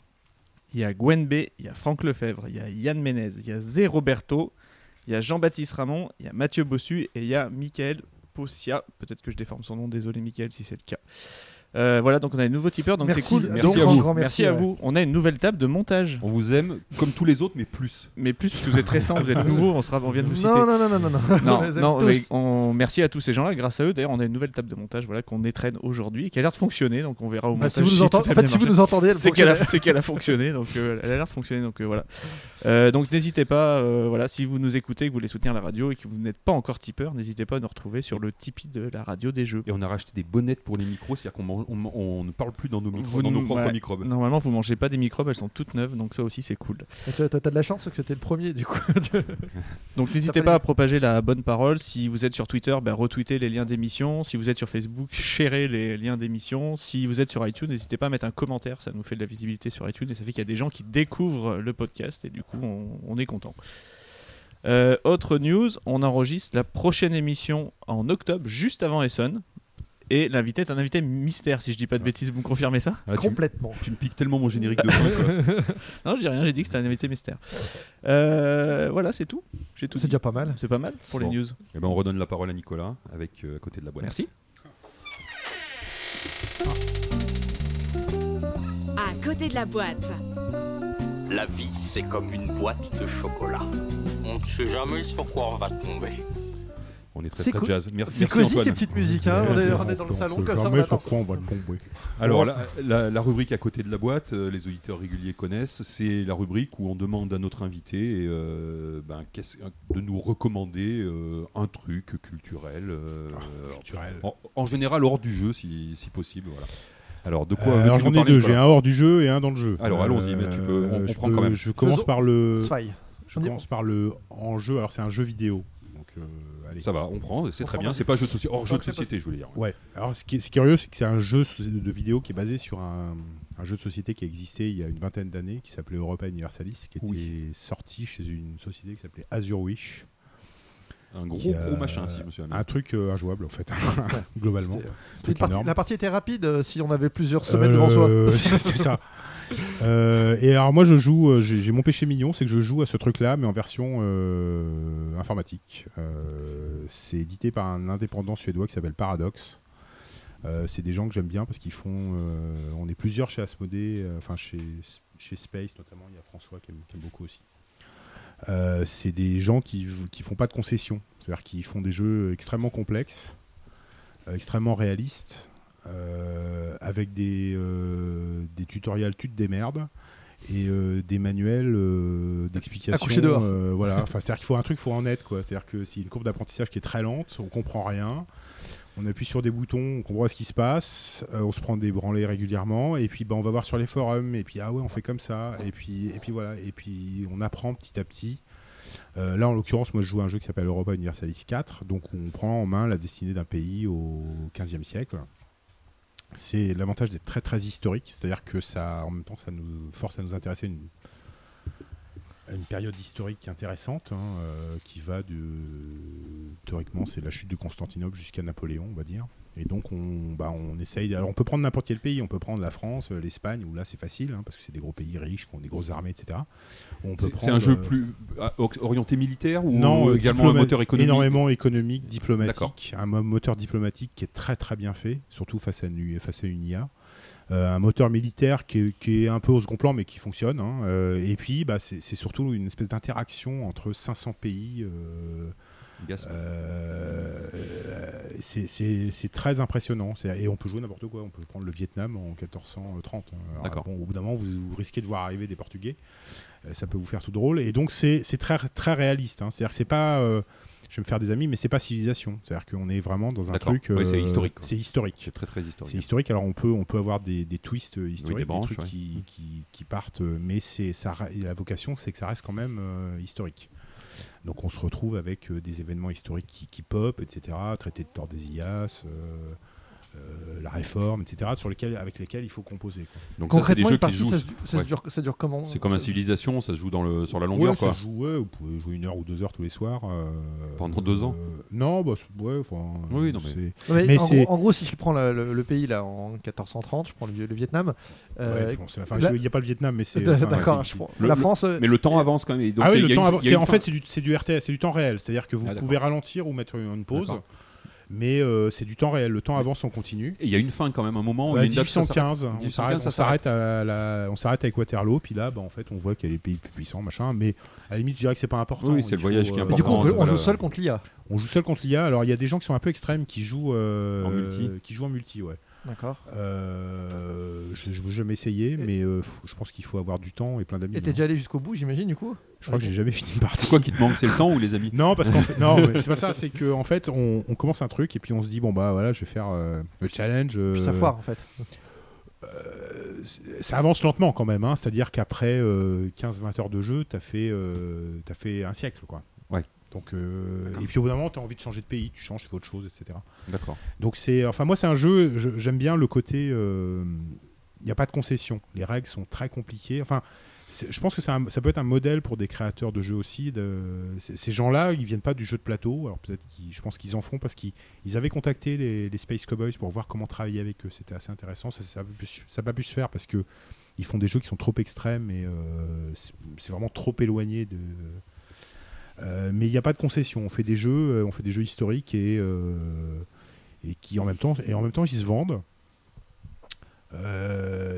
il y a Gwen B, il y a Franck Lefebvre, il y a Yann Ménez, il y a Zé Roberto, il y a Jean-Baptiste Ramon, il y a Mathieu Bossu et il y a Michael Possia. Peut-être que je déforme son nom, désolé Michael si c'est le cas. Euh, voilà, donc on a des nouveaux tipeurs, donc c'est Merci, cool. donc, Merci à grand, vous. grand Merci, merci, à ouais. vous. On a une nouvelle table de montage. On vous aime comme tous les autres, mais plus. Mais plus parce que vous êtes récents, vous êtes nouveaux, on, sera, on vient de vous citer. Non, non, non, non, non, non. On Non, les aime non, tous. mais on- merci à tous ces gens-là. Grâce à eux, d'ailleurs, on a une nouvelle table de montage voilà, qu'on étraîne aujourd'hui et qui a l'air de fonctionner. Donc on verra au Bah, montage. si vous nous si entendez, a en fait, bien si vous marché. nous entendez, elle c'est qu'elle a, fonctionne. c'est qu'elle a fonctionné, donc euh, elle a l'air de fonctionner, donc euh, voilà. Euh, donc n'hésitez pas, euh, voilà, si vous nous écoutez, que vous voulez soutenir la radio et que vous n'êtes pas encore tipeur, n'hésitez pas à nous retrouver sur le Tipeee de la radio des jeux. Et on a racheté des bonnettes pour les micros, c'est-à-dire qu'on on, on ne parle plus dans nos, micros, Vous dans nos propres ouais. microbes. Normalement, vous mangez pas des microbes, elles sont toutes neuves, donc ça aussi c'est cool. Et Tu as, t'as de la chance parce que t'es le premier, du coup. Donc n'hésitez pas à propager la bonne parole. Si vous êtes sur Twitter, bah, retweetez les liens d'émission. Si vous êtes sur Facebook, sharez les liens d'émission. Si vous êtes sur iTunes, n'hésitez pas à mettre un commentaire. Ça nous fait de la visibilité sur iTunes et ça fait qu'il y a des gens qui découvrent le podcast et du coup on, on est content. Euh, autre news, on enregistre la prochaine émission en octobre, juste avant Essonne. Et l'invité est un invité mystère, si je dis pas de bêtises, vous me confirmez ça? Ah, Complètement. tu me piques tellement mon générique de fin. quoi. Non, je dis rien, j'ai dit que c'était un invité mystère. Euh, voilà, c'est tout. J'ai tout C'est dit. déjà pas mal. C'est pas mal pour Bon. les news. Eh ben, on redonne la parole à Nicolas avec euh, à côté de la boîte. Merci. À côté de la boîte. La vie c'est comme une boîte de chocolat. On ne sait jamais sur quoi on va tomber. On est très C'est très jazz. Merci, C'est cosy ces petites musiques. Hein. on, est, on est dans le On salon comme ça. On jamais attend. sur quoi on va le. Alors, la, la- la rubrique à côté de la boîte, euh, les auditeurs réguliers connaissent, c'est la rubrique où on demande à notre invité euh, ben, qu'est-ce- de nous recommander euh, un truc culturel. euh, culturel. En, en général, hors du jeu, si, si possible. Voilà. Alors, de quoi Euh, alors j'en ai parler, deux, j'ai un hors du jeu et un dans le jeu. Alors, allons-y, mais tu peux- on- prend quand même. Je commence Faisons- par le, je commence par le en jeu. Alors c'est un jeu vidéo. Donc euh, allez. Ça va, on prend, c'est très bien. C'est pas jeu de société, hors On jeu de société, je voulais dire. Ouais. Alors ce qui est, curieux, c'est que c'est un jeu de vidéo qui est basé sur un, un jeu de société qui a existé il y a une vingtaine d'années, qui s'appelait Europa Universalis, qui était Oui. sorti chez une société qui s'appelait Azure Wish. Un gros, gros machin, si je me souviens bien. Un truc euh, injouable en fait, globalement. Partie- énorme. la partie était rapide euh, si on avait plusieurs semaines devant soi. Euh, c'est ça. Euh, et alors moi je joue, euh, j'ai j'ai mon péché mignon, c'est que je joue à ce truc-là, mais en version euh, informatique. Euh, c'est édité par un indépendant suédois qui s'appelle Paradox. Euh, c'est des gens que j'aime bien parce qu'ils font. euh, on est plusieurs chez Asmodée, enfin chez, chez Space notamment. Il y a François qui aime, beaucoup aussi. C'est des gens qui, qui font pas de concessions, c'est-à-dire qu'ils font des jeux extrêmement complexes, extrêmement réalistes, avec des, des tutoriels tu te démerdes et euh, des manuels euh, d'explication. dehors. euh, voilà, enfin c'est-à-dire qu'il faut un truc, il faut en être quoi. C'est-à-dire que a une courbe d'apprentissage qui est très lente, on comprend rien. On appuie sur des boutons, on comprend ce qui se passe, on se prend des branlées régulièrement, et puis bah, on va voir sur les forums, et puis ah ouais, on fait comme ça, et puis, et puis voilà, et puis on apprend petit à petit. Euh, là, en l'occurrence, moi je joue à un jeu qui s'appelle Europa Universalis 4, donc on prend en main la destinée d'un pays au 15e siècle. C'est l'avantage d'être très très historique, c'est-à-dire que ça, en même temps, ça nous force à nous intéresser à une, période historique intéressante, hein, euh, qui va de, théoriquement, c'est la chute de Constantinople jusqu'à Napoléon, on va dire. Et donc, on, bah, on essaye. Alors, on peut prendre n'importe quel pays. On peut prendre la France, euh, l'Espagne, où là, c'est facile, hein, parce que c'est des gros pays riches, qui ont des grosses armées, etc. On peut C'est un jeu euh, plus o- orienté militaire ou non, euh, également un moteur économique? Énormément économique, diplomatique. Un mo- moteur diplomatique qui est très très bien fait, surtout face à une, face à une IA. Euh, un moteur militaire qui est, qui est un peu au second plan mais qui fonctionne. hein. Euh, et puis bah, c'est surtout une espèce d'interaction entre 500 pays. Euh, euh, c'est- très impressionnant. Et on peut jouer n'importe quoi. On peut prendre le Vietnam en 1430. Alors, D'accord. bon, au bout d'un moment, vous, vous risquez de voir arriver des Portugais. Euh, ça peut vous faire tout drôle. Et donc, c'est très, très réaliste. hein. C'est-à-dire que c'est pas. euh, je vais me faire des amis, mais c'est pas civilisation. C'est-à-dire qu'on est vraiment dans un truc. Ouais, c'est euh, historique. C'est historique. C'est très très historique. C'est historique. Alors on peut on peut avoir des, des twists euh, historiques, des branches, trucs ouais. qui, qui, qui partent, euh, mais c'est ça ra- la vocation c'est que ça reste quand même euh, historique. Donc on se retrouve avec euh, des événements historiques qui, pop, etc. Traité de Tordesillas, euh, la réforme, etc. Sur lesquels avec lesquels il faut composer. quoi. Donc ça, c'est des Concrètement, jeux une qui se jouent. ça, se- ça se ouais. dure, ça dure comment C'est comme un Ça- civilisation, ça se joue dans le, sur la longueur Ouais, ça quoi. se joue, ouais, vous pouvez jouer une heure ou deux heures tous les soirs. euh, Pendant deux ans euh, Non, bah, ouais, enfin, Oui, non, mais- c'est- Ouais, Mais en, c'est- gros, en gros, si je prends la- le, le pays là en 1430, je prends le, le Vietnam. euh, ouais, il n'y a pas le Vietnam, mais c'est. enfin, D'accord, je prends Le- la France. euh, Mais le temps avance quand même. donc ah oui, le temps une- avant- il y a c'est- une en fin. fait c'est du, c'est du RTS, c'est du temps réel. C'est-à-dire que vous Ah, pouvez ralentir ou mettre une pause, D'accord. Mais euh, c'est du temps réel. Le temps avance en continu. Et il y a une fin quand même, un moment. où il y Ouais, a une date, ça s'arrête. 1815, on 1815, s'arrête- on à la- on s'arrête avec Waterloo, puis là, bah, en fait, on voit qu'il y a les pays plus puissants, machin. Mais à la limite, je dirais que c'est pas important. Oui, c'est le voyage faut, qui est euh, et du coup, on, important, peut- c'est on joue seul contre l'IA. On joue seul contre l'IA. Alors, il y a des gens qui sont un peu extrêmes qui jouent euh, En multi. qui jouent en multi, ouais. D'accord. Euh, je n'ai jamais essayé, mais euh, je pense qu'il faut avoir du temps et plein d'amis. Et t'es déjà allé jusqu'au bout, j'imagine, du coup? Je crois que j'ai jamais fini une partie. C'est quoi qui te manque C'est le temps ou les amis? Non, parce qu'en fait, non, c'est pas ça. C'est que en fait, on, on commence un truc et puis on se dit bon bah voilà, je vais faire euh, le challenge. euh, Puis ça foire, en fait. euh, ça avance lentement quand même. hein. C'est-à-dire qu'après euh, 15-20 heures de jeu, t'as fait, euh, t'as fait un siècle, quoi. Ouais. Donc euh, et puis au bout d'un moment, t'as envie de changer de pays, tu changes, tu fais autre chose, etc. D'accord. Donc c'est, enfin moi c'est un jeu, je- j'aime bien le côté, il n'y a pas de concession, les règles sont très compliquées. Enfin, je pense que un- ça peut être un modèle pour des créateurs de jeux aussi. De, ces gens-là, ils viennent pas du jeu de plateau. Alors peut-être, je pense qu'ils en font parce qu'ils ils avaient contacté les, les Space Cowboys pour voir comment travailler avec eux. C'était assez intéressant. Ça, ça, a pu se- ça a pas pu se faire parce que ils font des jeux qui sont trop extrêmes et euh, c'est vraiment trop éloigné de. Euh, mais il n'y a pas de concession. On fait des jeux, euh, on fait des jeux historiques et euh, et qui en même temps et en même temps ils se vendent.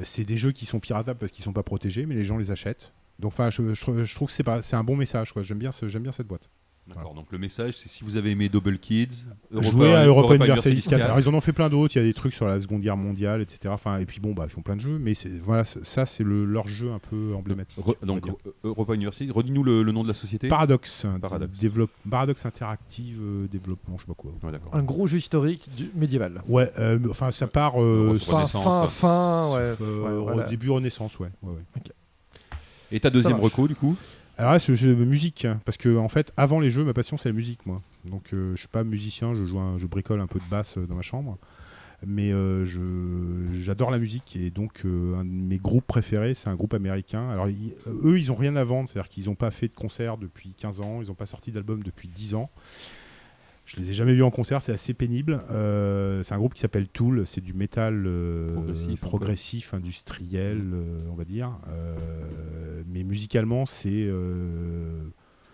C'est des jeux qui sont piratables parce qu'ils sont pas protégés, mais les gens les achètent. Donc enfin, je, trouve que c'est un bon message. J'aime bien, j'aime bien cette boîte. D'accord. Donc le message, c'est si vous avez aimé Double Kids, Jouer à Europa Universalis 4. 4. Alors, ils en ont fait plein d'autres. Il y a des trucs sur la Seconde Guerre mondiale, etc. Enfin, et puis bon, bah, ils font plein de jeux, mais c'est- voilà, c'est- ça c'est le, leur jeu un peu emblématique. Re- donc euh, Europa University, redis-nous le, le nom de la société. Paradox, Paradox. développe, Paradox Interactive euh, Développement, je sais pas quoi. Ouais, d'accord. Un gros jeu historique du médiéval. Ouais, euh, enfin ça part euh, fin- Renaissance, fin, fin, ouais. euh, ouais, au voilà. début Renaissance, ouais. ouais, ouais. Et ta deuxième reco, du coup? Alors c'est le jeu de musique, hein, parce que en fait, avant les jeux, ma passion c'est la musique, moi. Donc, euh, je suis pas musicien, je joue, un- je bricole un peu de basse euh, dans ma chambre, mais euh, je- j'adore la musique et donc un de mes groupes préférés, c'est un groupe américain. Alors, eux, ils ont rien à vendre, c'est-à-dire qu'ils n'ont pas fait de concert depuis 15 ans, ils n'ont pas sorti d'album depuis 10 ans. Je les ai jamais vus en concert, c'est assez pénible. Euh, c'est un groupe qui s'appelle Tool, c'est du métal euh, Progressif, industriel, euh, on va dire. Mais musicalement, c'est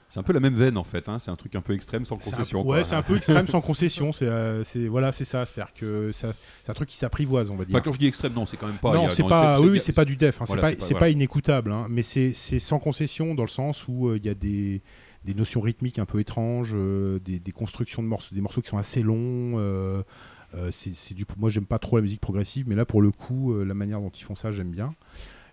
C'est un peu la même veine en fait. hein. C'est un truc un peu extrême sans un, concession. ouais, c'est un peu extrême sans concession. C'est euh, voilà, c'est ça. C'est que c'est un truc qui s'apprivoise, on va dire. Enfin, quand je dis extrême, non, c'est quand même pas. non, c'est pas. Oui, c'est- pas du def. hein, Voilà, c'est pas, pas- c'est voilà. pas inécoutable. hein, mais c'est sans concession dans le sens où euh, il y a des des notions rythmiques un peu étranges, euh, des, constructions de morceaux, des morceaux qui sont assez longs. euh, euh, c'est du. Moi, j'aime pas trop la musique progressive, mais là, pour le coup, la manière dont ils font ça, j'aime bien.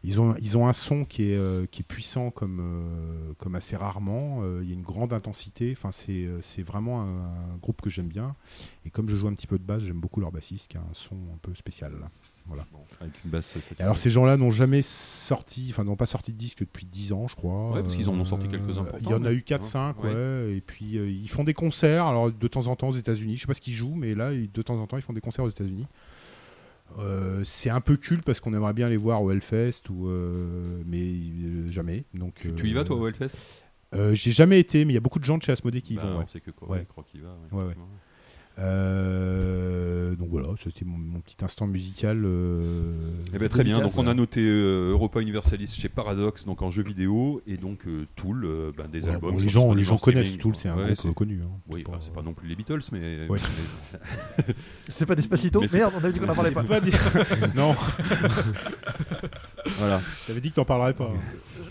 Ils ont, ils ont un son qui est, qui est puissant comme, comme assez rarement. Il y a une grande intensité. Enfin, c'est vraiment un, groupe que j'aime bien. Et comme je joue un petit peu de basse, j'aime beaucoup leur bassiste qui a un son un peu spécial. Voilà. Bon, avec une basse, ça- ça te Et alors ces gens-là n'ont jamais sorti, enfin n'ont pas sorti de disque depuis 10 ans, je crois. Ouais, parce qu'ils en ont sorti Euh, quelques-uns pourtant, Il y en a eu 4-5, Ouais. ouais. Et puis euh, ils font des concerts, alors de temps en temps aux États-Unis. Je sais pas ce qu'ils jouent, mais là, de temps en temps, ils font des concerts aux États-Unis. Euh, c'est un peu culte parce qu'on aimerait bien les voir au Hellfest, ou, euh, mais euh, jamais. Donc, Tu, tu y vas toi au Hellfest? J'ai jamais été, mais il y a beaucoup de gens de chez Asmodée qui y Bah, vont. on ouais. sait que quoi, Ouais. Croc y va. Ouais. Euh, donc voilà, c'était mon, mon petit instant musical. euh, Eh ben, très bien, donc on a noté euh, Europa Universalis chez Paradox, donc en jeu vidéo, et donc euh, Tool, euh, ben, des Ouais, albums. bon, les gens, les gens en connaissent. Tool, c'est un Ouais, groupe c'est- connu. hein. Oui, C'est enfin, pas- non plus les Beatles, mais. Ouais. mais- C'est pas Despacito Mais Merde, on avait dit qu'on en parlait pas. pas non, voilà. t'avais dit que t'en parlerais pas.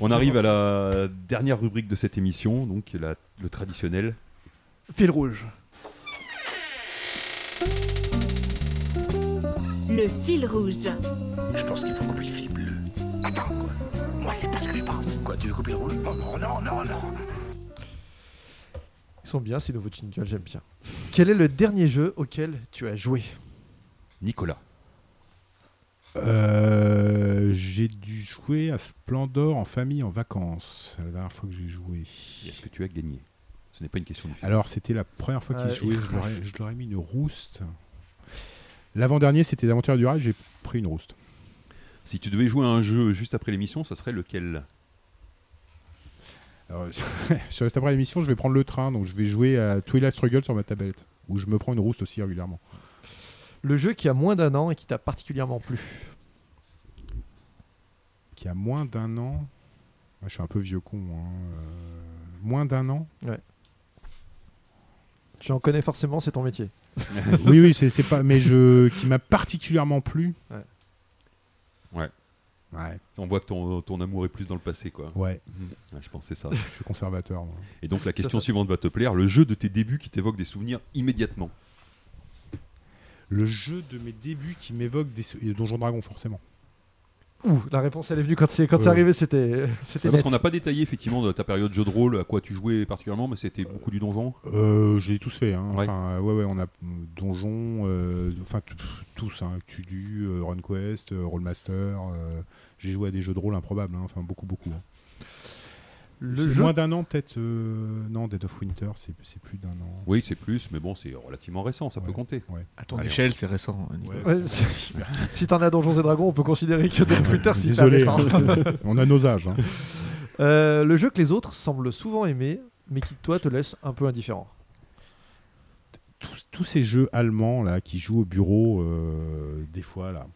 On arrive à la dernière rubrique de cette émission, donc la- le traditionnel. Fil rouge. Le fil rouge. Je pense qu'il faut couper le fil bleu. Attends, quoi. Moi, c'est pas ce que je pense. Quoi, tu veux couper le rouge? Oh non, non, non, non. Ils sont bien ces nouveaux jingles, j'aime bien. Quel est le dernier jeu auquel tu as joué? Nicolas. Euh, j'ai dû jouer à Splendor en famille en vacances. C'est la dernière fois que j'ai joué. Et Est-ce que tu as gagné? Ce n'est pas une question de film. Alors, c'était la première fois qu'il Ouais, jouait. Je leur ai- je leur ai mis une rouste. L'avant-dernier, c'était l'Aventure du rail. J'ai pris une rouste. Si tu devais jouer à un jeu juste après l'émission, ça serait lequel? Alors, sur reste après l'émission, je vais prendre le train. Donc, je vais jouer à Twilight Struggle sur ma tablette. Où je me prends une rouste aussi régulièrement. Le jeu qui a moins d'un an et qui t'a particulièrement plu? Qui a moins d'un an? Ah, je suis un peu vieux con. hein. Euh, Moins d'un an? Tu en connais forcément, c'est ton métier. Oui, oui, c'est c'est pas. Mais je, qui m'a particulièrement plu. Ouais. Ouais. Ouais, On voit que ton, ton amour est plus dans le passé, quoi. ouais. Ouais, je pense que c'est ça. Je suis conservateur. moi. Et donc la question ça. suivante va te plaire. Le jeu de tes débuts qui t'évoque des souvenirs immédiatement. Le jeu de mes débuts qui m'évoque des sou- et Donjon Dragon forcément. Ouh, la réponse elle est venue quand c'est quand c'est arrivé, c'était c'était Ouais, parce qu'on n'a pas détaillé effectivement de ta période jeu de rôle, à quoi tu jouais particulièrement, mais c'était beaucoup du donjon. Euh, je l'ai tous fait. Hein. Ouais. Enfin, ouais, ouais, on a Donjon, euh, enfin tous, hein, Cthulhu, euh, RunQuest, euh, Rollmaster. euh, J'ai joué à des jeux de rôle improbables. hein. Enfin, beaucoup, beaucoup. Le jeu Moins d'un an peut-être. euh, Non, Dead of Winter, c'est c'est plus d'un an. Oui, c'est plus, mais bon, c'est relativement récent, ça Ouais. peut compter. À ton Allez, échelle, c'est récent. hein. Ouais, si t'en as Donjons et Dragons, on peut considérer que Dead of Winter c'est récent. hein. on a nos âges. hein. Euh, le jeu que les autres semblent souvent aimer, mais qui toi te laisse un peu indifférent. tous, tous ces jeux allemands là qui jouent au bureau, euh, des fois là,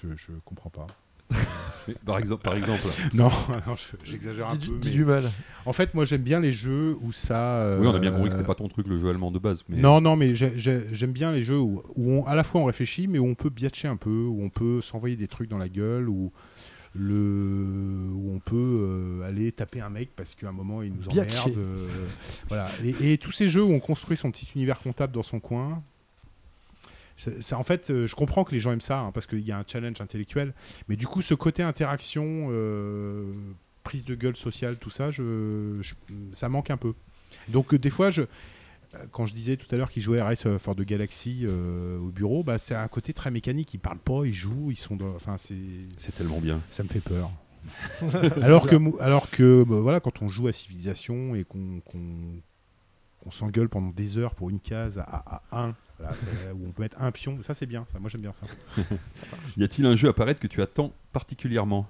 je, je comprends pas. Par exemple, par exemple Non, non, je- j'exagère un Dis, peu. dis mais- du mal. En fait, moi j'aime bien les jeux où ça. euh, oui, on a bien compris que c'était pas ton truc, le jeu allemand de base. Mais... Non, non, mais j'ai- j'ai- j'aime bien les jeux où, où on- à la fois on réfléchit, mais où on peut biatcher un peu, où on peut s'envoyer des trucs dans la gueule, où, le, où on peut euh, aller taper un mec parce qu'à un moment il nous emmerde. euh, voilà. Et, et tous ces jeux où on construit son petit univers comptable dans son coin. Ça- en fait, euh, je comprends que les gens aiment ça hein, parce qu'il y a un challenge intellectuel, mais du coup, ce côté interaction, euh, prise de gueule sociale, tout ça, je, je- ça manque un peu. Donc, euh, des fois, je, quand je disais tout à l'heure qu'ils jouaient à Race for the Galaxy euh, au bureau, bah, c'est un côté très mécanique. Ils parlent pas, ils jouent, ils sont. dans- Enfin, c'est. C'est tellement bien. Ça me fait peur. alors que, alors que bah, voilà, quand on joue à Civilisation et qu'on qu'on- qu'on s'engueule pendant des heures pour une case à, à 1, où on peut mettre un pion, ça c'est bien, ça. Moi j'aime bien ça. Y a-t-il un jeu à paraître que tu attends particulièrement?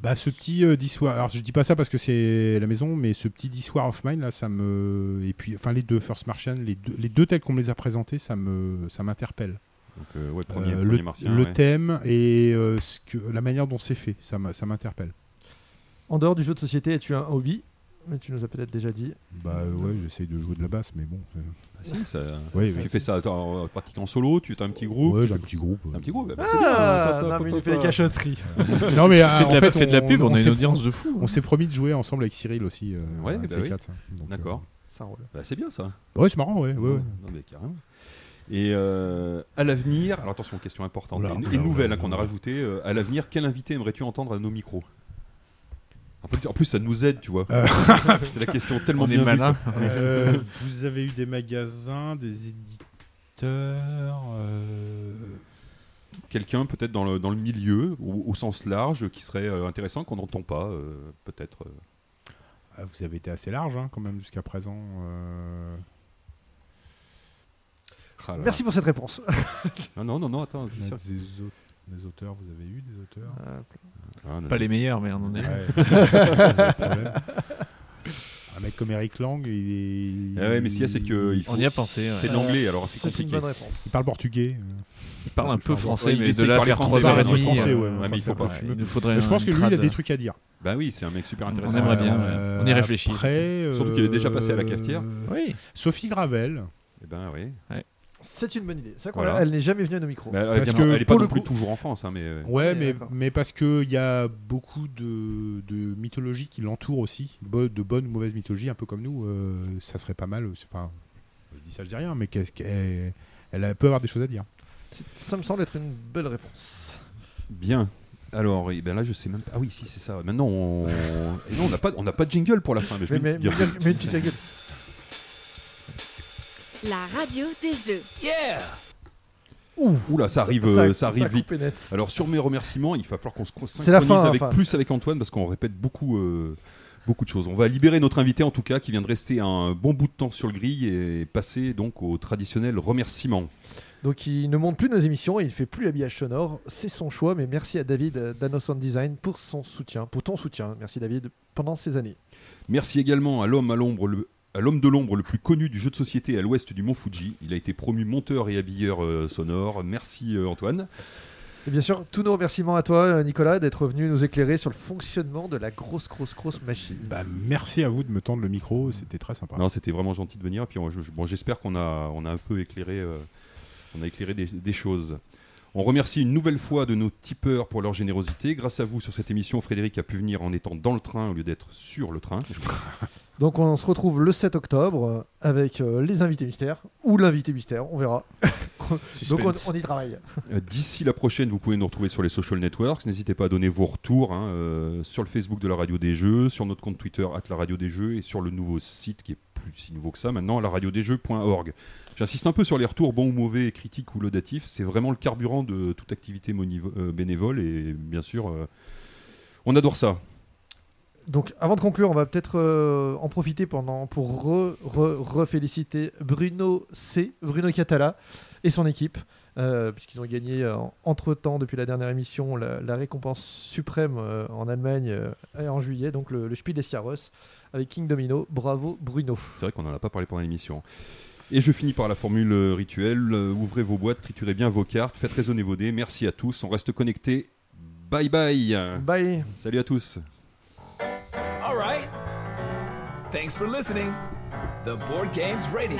Bah, ce petit euh, War- alors je dis pas ça parce que c'est la maison, mais ce petit War of Mine là, ça me. Et puis, enfin, les deux First Martian, les deux, les deux tels qu'on me les a présentés, ça me, ça m'interpelle. Donc, euh, ouais, premier, Euh, premier le, martien. le ouais. thème et euh, ce que, la manière dont c'est fait, ça m'interpelle. En dehors du jeu de société, as-tu un hobby? Mais tu nous as peut-être déjà dit. Bah euh, ouais, j'essaye de jouer de la basse, mais bon. Ah, si, ça- Ouais, tu ouais. fais ça en pratiquant en solo, tu as un petit groupe. Ouais, tu j'ai un petit groupe. Un petit groupe, bah, c'est bien. Ah, Hop, hop, non, mais il fait des cachotteries. non mais ah, en la, fait, fais de la pub, on, a une audience de fou. On s'est promis de jouer ensemble avec Cyril aussi. euh, Ouais, bah oui. quatre, donc, D'accord. Ça roule. Bah, c'est bien ça. euh, Ouais, c'est marrant, ouais. ouais, ouais. Non, mais carrément. Et euh, à l'avenir, alors attention, question importante, Oula, et une, et nouvelle hein, qu'on a rajoutée. euh, à l'avenir, quel invité aimerais-tu entendre à nos micros? En, fait, en plus, ça nous aide, tu vois. Euh. c'est la question tellement malin. Euh, vous avez eu des magasins, des éditeurs. euh, Quelqu'un peut-être dans le, dans le milieu, au, au sens large, qui serait intéressant, qu'on n'entend pas, euh, peut-être. ah, vous avez été assez large hein, quand même jusqu'à présent. euh. Ah. Merci pour cette réponse. Ah non, non, non, attends. c'est sûr. Des, au- des auteurs, vous avez eu des auteurs Euh, Ah, Pas les meilleurs, mais on en. Ouais, problème. Un mec comme Eric Lang, il est. Ah ouais, mais ce qu'il y a, c'est que il On y a pensé, ouais. C'est de l'anglais, alors c'est c'est une compliqué. bonne réponse. Il parle portugais. Il parle un peu français, mais de là faire français, 3 heures et demie. français, euh, ouais, ouais, enfin, mais il nous faudrait Mais je pense que lui, il a des trucs à dire. Bah oui, c'est un mec super On intéressant. aimerait bien, ouais. Euh, On y réfléchit. Après, Surtout qu'il est déjà passé à la cafetière. Oui. Sophie Gravel. Eh ben oui. C'est une bonne idée. C'est vrai qu'on Voilà. l'a- elle n'est jamais venue à nos micros. Bah, elle, Parce vient- que elle est pas pour non le plus coup- toujours en France, hein, mais euh, Ouais, mais, mais parce qu'il y a beaucoup de, de mythologie qui l'entourent aussi, de bonnes ou mauvaises mythologies, un peu comme nous. euh, ça serait pas mal. Enfin, je dis ça, je dis rien, mais qu'est-ce qu'elle elle a- peut avoir des choses à dire. Ça me semble être une belle réponse. bien. Alors, eh ben là, je sais même pas. Ah oui, si, c'est ça. Maintenant, on, et non, on n'a pas, on n'a pas de jingle pour la fin. Mais je Mais, mais. La radio des jeux. Yeah! Oula, ça arrive, euh, ça arrive a vite. net. Alors sur mes remerciements, il va falloir qu'on se C'est la synchronise fin, avec enfin. plus avec Antoine parce qu'on répète beaucoup, euh, beaucoup de choses. On va libérer notre invité en tout cas qui vient de rester un bon bout de temps sur le grill et passer donc au traditionnel remerciement. Donc il ne monte plus nos émissions et il fait plus l'habillage sonore. C'est son choix, mais merci à David euh, d'Anno Sound Design pour son soutien, pour ton soutien. Merci David pendant ces années. Merci également à l'homme à l'ombre le l'homme de l'ombre le plus connu du jeu de société à l'ouest du Mont Fuji. Il a été promu monteur et habilleur euh, sonore. Merci euh, Antoine. Et bien sûr, tous nos remerciements à toi, euh, Nicolas, d'être venu nous éclairer sur le fonctionnement de la grosse, grosse, grosse machine. Bah, merci à vous de me tendre le micro, c'était très sympa. Non, c'était vraiment gentil de venir. Et puis, on- je- je- bon, j'espère qu'on a, on a un peu éclairé, euh, on a éclairé des, des choses. On remercie une nouvelle fois de nos tipeurs pour leur générosité. Grâce à vous, sur cette émission, Frédéric a pu venir en étant dans le train au lieu d'être sur le train. Donc on se retrouve le 7 octobre avec euh, les invités mystères ou l'invité mystère, on verra. Donc on, on y travaille. Euh, D'ici la prochaine, vous pouvez nous retrouver sur les social networks. N'hésitez pas à donner vos retours hein, euh, sur le Facebook de la Radio des Jeux, sur notre compte Twitter la Radio des Jeux et sur le nouveau site qui est plus si nouveau que ça maintenant, la radiodesjeux.org. J'insiste un peu sur les retours bons ou mauvais, critiques ou laudatifs. C'est vraiment le carburant de toute activité bénévole et bien sûr, euh, on adore ça. Donc avant de conclure, on va peut-être euh, en profiter pendant, pour re, re- reféliciter Bruno C, Bruno Catala et son équipe, euh, puisqu'ils ont gagné euh, entre-temps, depuis la dernière émission, la, la récompense suprême en Allemagne euh, en juillet, donc le, le Spiel des Jahres avec King Domino. Bravo Bruno. C'est vrai qu'on n'en a pas parlé pendant l'émission. Et je finis par la formule rituelle. Ouvrez vos boîtes, triturez bien vos cartes, faites résonner vos dés. Merci à tous. On reste connectés. Bye bye. Bye. Salut à tous. All right. Thanks for listening. The Board Games Radio.